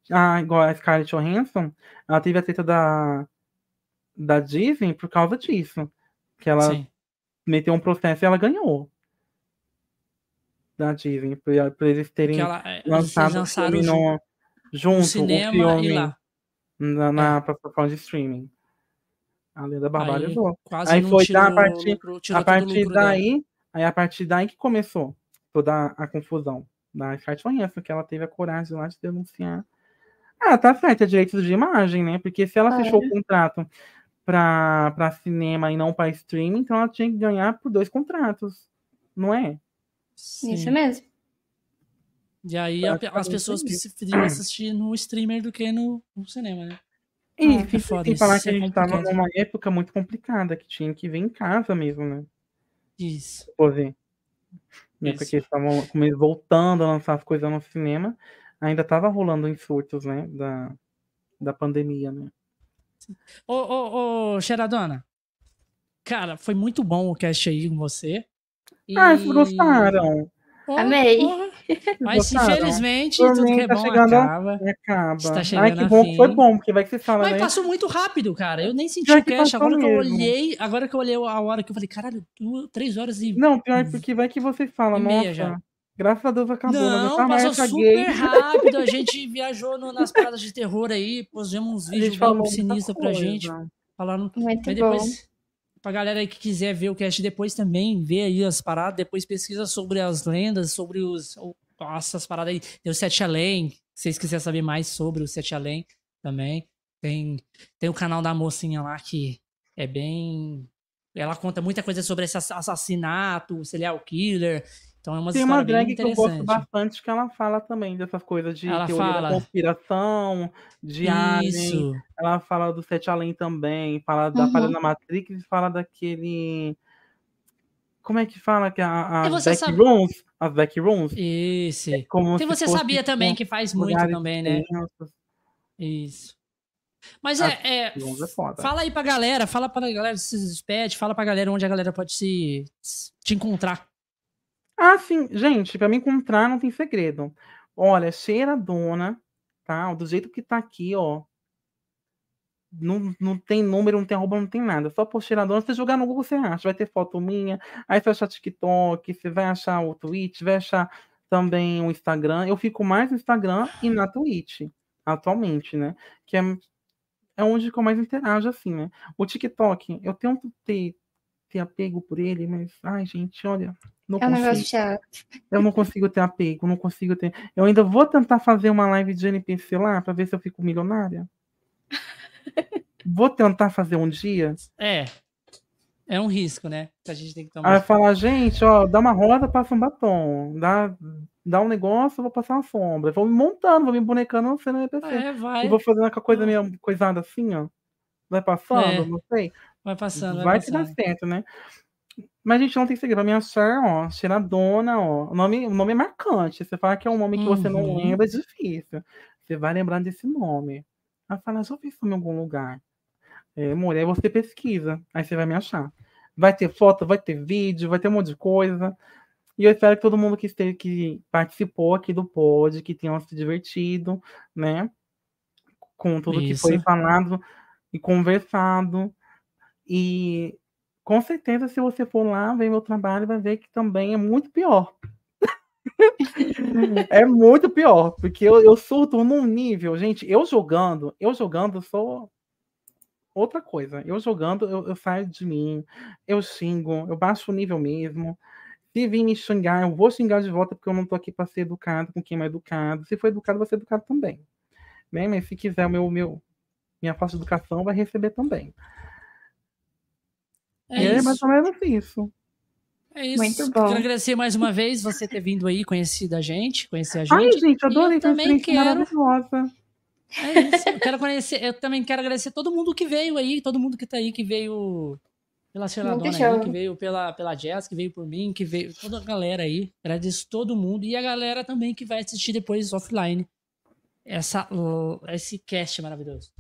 Speaker 2: Ah, igual a Scarlett Johansson, ela teve a treta da, da Disney por causa disso. Que ela
Speaker 3: Sim.
Speaker 2: meteu um processo e ela ganhou. Da Disney, por, por eles terem
Speaker 3: ela, é, eles
Speaker 2: lançado o
Speaker 3: lançaram
Speaker 2: filme no, junto
Speaker 3: no
Speaker 2: o
Speaker 3: cinema
Speaker 2: filme
Speaker 3: e lá.
Speaker 2: Na, na plataforma de streaming. A Lenda Barbária
Speaker 3: Aí
Speaker 2: usou.
Speaker 3: quase
Speaker 2: Aí
Speaker 3: não
Speaker 2: foi
Speaker 3: tirou
Speaker 2: da partir,
Speaker 3: lucro- tirou
Speaker 2: a partir
Speaker 3: lucro dela.
Speaker 2: daí, aí a partir daí que começou toda a confusão da Scarlett Johansson, que ela teve a coragem lá de denunciar. Ah, tá certo, é direito de imagem, né? Porque se ela
Speaker 1: É.
Speaker 2: fechou o contrato pra, pra cinema e não pra streaming, então ela tinha que ganhar por dois contratos, não é?
Speaker 1: Isso mesmo.
Speaker 3: E aí a- as pessoas preferiam assistir no streamer do que no, no cinema, né?
Speaker 2: E
Speaker 3: Ah, é foda
Speaker 2: sem
Speaker 3: isso,
Speaker 2: falar que a
Speaker 3: é
Speaker 2: gente tava
Speaker 3: complicado.
Speaker 2: numa época muito complicada, que tinha que ver em casa mesmo, né?
Speaker 3: Isso.
Speaker 2: Pô, ver. Na época
Speaker 3: Isso.
Speaker 2: que eles estavam voltando a lançar as coisas no cinema, ainda tava rolando em surtos, né? Da, da pandemia, né?
Speaker 3: Ô, ô, ô, Xeradona. Cara, foi muito bom o cast aí com você.
Speaker 2: Ah, vocês gostaram?
Speaker 3: Ô,
Speaker 1: Amei.
Speaker 3: porra. [LAUGHS] Mas infelizmente, tudo que é
Speaker 2: tá
Speaker 3: bom
Speaker 2: chegando
Speaker 3: acaba.
Speaker 2: Acaba.
Speaker 3: Está
Speaker 2: Ai,
Speaker 3: chegando
Speaker 2: que
Speaker 3: a
Speaker 2: bom que foi
Speaker 3: fim.
Speaker 2: bom, porque vai que você fala,
Speaker 3: Mas
Speaker 2: né?
Speaker 3: passou muito rápido, cara. Eu nem senti
Speaker 2: Pior
Speaker 3: o
Speaker 2: que
Speaker 3: cast. Agora que eu
Speaker 2: mesmo.
Speaker 3: olhei, agora que eu olhei a hora que eu falei, caralho, duas- três horas e.
Speaker 2: Não, pior é porque vai que você fala, nossa,
Speaker 3: já.
Speaker 2: graças a Deus acabou, não
Speaker 3: Não,
Speaker 2: mais
Speaker 3: passou super
Speaker 2: gay.
Speaker 3: rápido. A [LAUGHS] gente viajou no- nas paradas de terror aí, pusemos uns vídeos bem sinistros pra
Speaker 2: coisa.
Speaker 3: gente. Falando.
Speaker 1: Muito
Speaker 3: Mas
Speaker 1: bom.
Speaker 3: Pra galera aí que quiser ver o cast depois também, ver aí as paradas, depois pesquisa sobre as lendas, sobre os. Nossa, as paradas aí. Tem o Sete Além. Se vocês quiserem saber mais sobre o Sete Além também. Tem, tem o canal da mocinha lá que é bem. Ela conta muita coisa sobre esse ass- assassinato, serial killer. Então é uma
Speaker 2: Tem uma drag que eu gosto bastante que ela fala também dessas coisas de
Speaker 3: Ela
Speaker 2: teoria
Speaker 3: fala.
Speaker 2: da conspiração, de alien.
Speaker 3: Isso.
Speaker 2: Ela fala do Sete Além também, fala da
Speaker 1: Uhum.
Speaker 2: na Matrix fala daquele. Como é que fala que a,
Speaker 3: você
Speaker 2: back
Speaker 3: sabe-
Speaker 2: rooms? As back rooms?
Speaker 3: Isso.
Speaker 2: Como
Speaker 3: Que
Speaker 2: se
Speaker 3: você sabia também que faz muito também, né?
Speaker 2: tensos.
Speaker 3: Isso. Mas é, é,
Speaker 2: é.
Speaker 3: Fala aí pra galera, fala pra galera se despede, fala pra galera onde a galera pode se- te encontrar.
Speaker 2: Ah, sim, gente, pra me encontrar não tem segredo. Olha, cheiradona, tá? Do jeito que tá aqui, ó. Não, não tem número, não tem arroba, não tem nada. Só por cheiradona, você jogar no Google, você acha. Vai ter foto minha, aí você vai achar TikTok, você vai achar o Twitch, vai achar também o Instagram. Eu fico mais no Instagram e na Twitch, atualmente, né? Que é, é onde eu mais interajo, assim, né? O TikTok, eu tento ter, ter apego por ele, mas, ai, gente, olha, não
Speaker 1: É um negócio
Speaker 2: consigo.
Speaker 1: chato.
Speaker 2: Eu não consigo ter apego, não consigo ter. Eu ainda vou tentar fazer uma live de NPC lá pra ver se eu fico milionária. [LAUGHS] Vou tentar fazer um dia.
Speaker 3: É. É um risco, né? Que a gente tem que
Speaker 2: Aí
Speaker 3: tomar.
Speaker 2: falar, gente, ó, dá uma roda, passa um batom. Dá, dá um negócio, eu vou passar uma sombra. Vou me montando, vou me bonecando no cena NPC.
Speaker 3: É, vai.
Speaker 2: E vou fazendo aquela coisa meio coisada assim, ó. Vai passando,
Speaker 3: É.
Speaker 2: não sei.
Speaker 3: Vai passando, vai,
Speaker 2: Vai dá
Speaker 3: passando.
Speaker 2: certo, né? Mas a gente não tem segredo. Pra me achar, ó, cheiradona, ó. O nome, o nome é marcante. Você fala que é um nome que você não
Speaker 3: Uhum.
Speaker 2: lembra, é difícil. Você vai lembrar desse nome. Aí fala, já ouvi isso em algum lugar. É, mulher, aí você pesquisa. Aí você vai me achar. Vai ter foto, vai ter vídeo, vai ter um monte de coisa. E eu espero que todo mundo que, esteve, que participou aqui do pod, que tenha se divertido, né? Com tudo que foi
Speaker 3: Isso.
Speaker 2: falado e conversado. E com certeza, se você for lá ver meu trabalho, vai ver que também é muito pior. [LAUGHS] é muito pior, porque eu, eu surto num nível, gente, eu jogando, eu jogando, eu sou outra coisa. Eu jogando, eu, eu saio de mim, eu xingo, eu baixo o nível mesmo. Se vir me xingar, eu vou xingar de volta, porque eu não tô aqui para ser educado com quem é educado. Se for educado, vai ser educado também. Né? Mas se quiser o meu, meu, minha falta de educação, vai receber também.
Speaker 3: É,
Speaker 2: É, mais ou menos isso.
Speaker 3: É isso.
Speaker 1: Muito bom.
Speaker 3: Quero agradecer mais uma vez você ter vindo aí, conhecido a gente, conhecer a gente.
Speaker 2: Ai, gente, adorei
Speaker 3: E eu também
Speaker 2: essa experiência
Speaker 3: quero.
Speaker 2: maravilhosa.
Speaker 3: É isso. Eu quero conhecer, eu também quero agradecer todo mundo que veio aí, todo mundo que tá aí, que veio pela Senhora
Speaker 1: Muito
Speaker 3: Dona aí,
Speaker 1: show.
Speaker 3: que veio pela, pela Jazz, que veio por mim, que veio toda a galera aí. Agradeço todo mundo e a galera também que vai assistir depois offline essa, esse cast maravilhoso.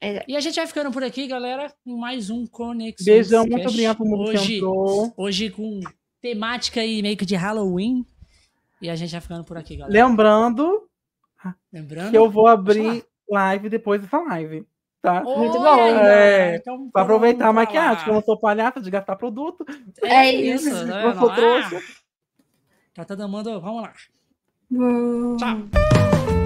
Speaker 1: É.
Speaker 3: E a gente vai ficando por aqui, galera, com mais um Conexão.
Speaker 2: Beijão, muito obrigado por que
Speaker 3: hoje,
Speaker 2: entrou.
Speaker 3: hoje com temática aí meio que de Halloween. E a gente vai ficando por aqui, galera.
Speaker 2: Lembrando
Speaker 3: Lembrando
Speaker 2: que eu vou abrir live depois dessa live. Tá?
Speaker 3: Muito
Speaker 1: bom.
Speaker 2: É,
Speaker 3: Então,
Speaker 2: pra aproveitar a maquiagem, porque eu não sou palhaça de gastar produto.
Speaker 3: É,
Speaker 1: É
Speaker 3: isso,
Speaker 1: isso.
Speaker 3: né?
Speaker 2: Eu sou
Speaker 3: Ah,
Speaker 2: trouxa.
Speaker 3: Tá todo mundo, vamos lá.
Speaker 1: Bom.
Speaker 3: Tchau.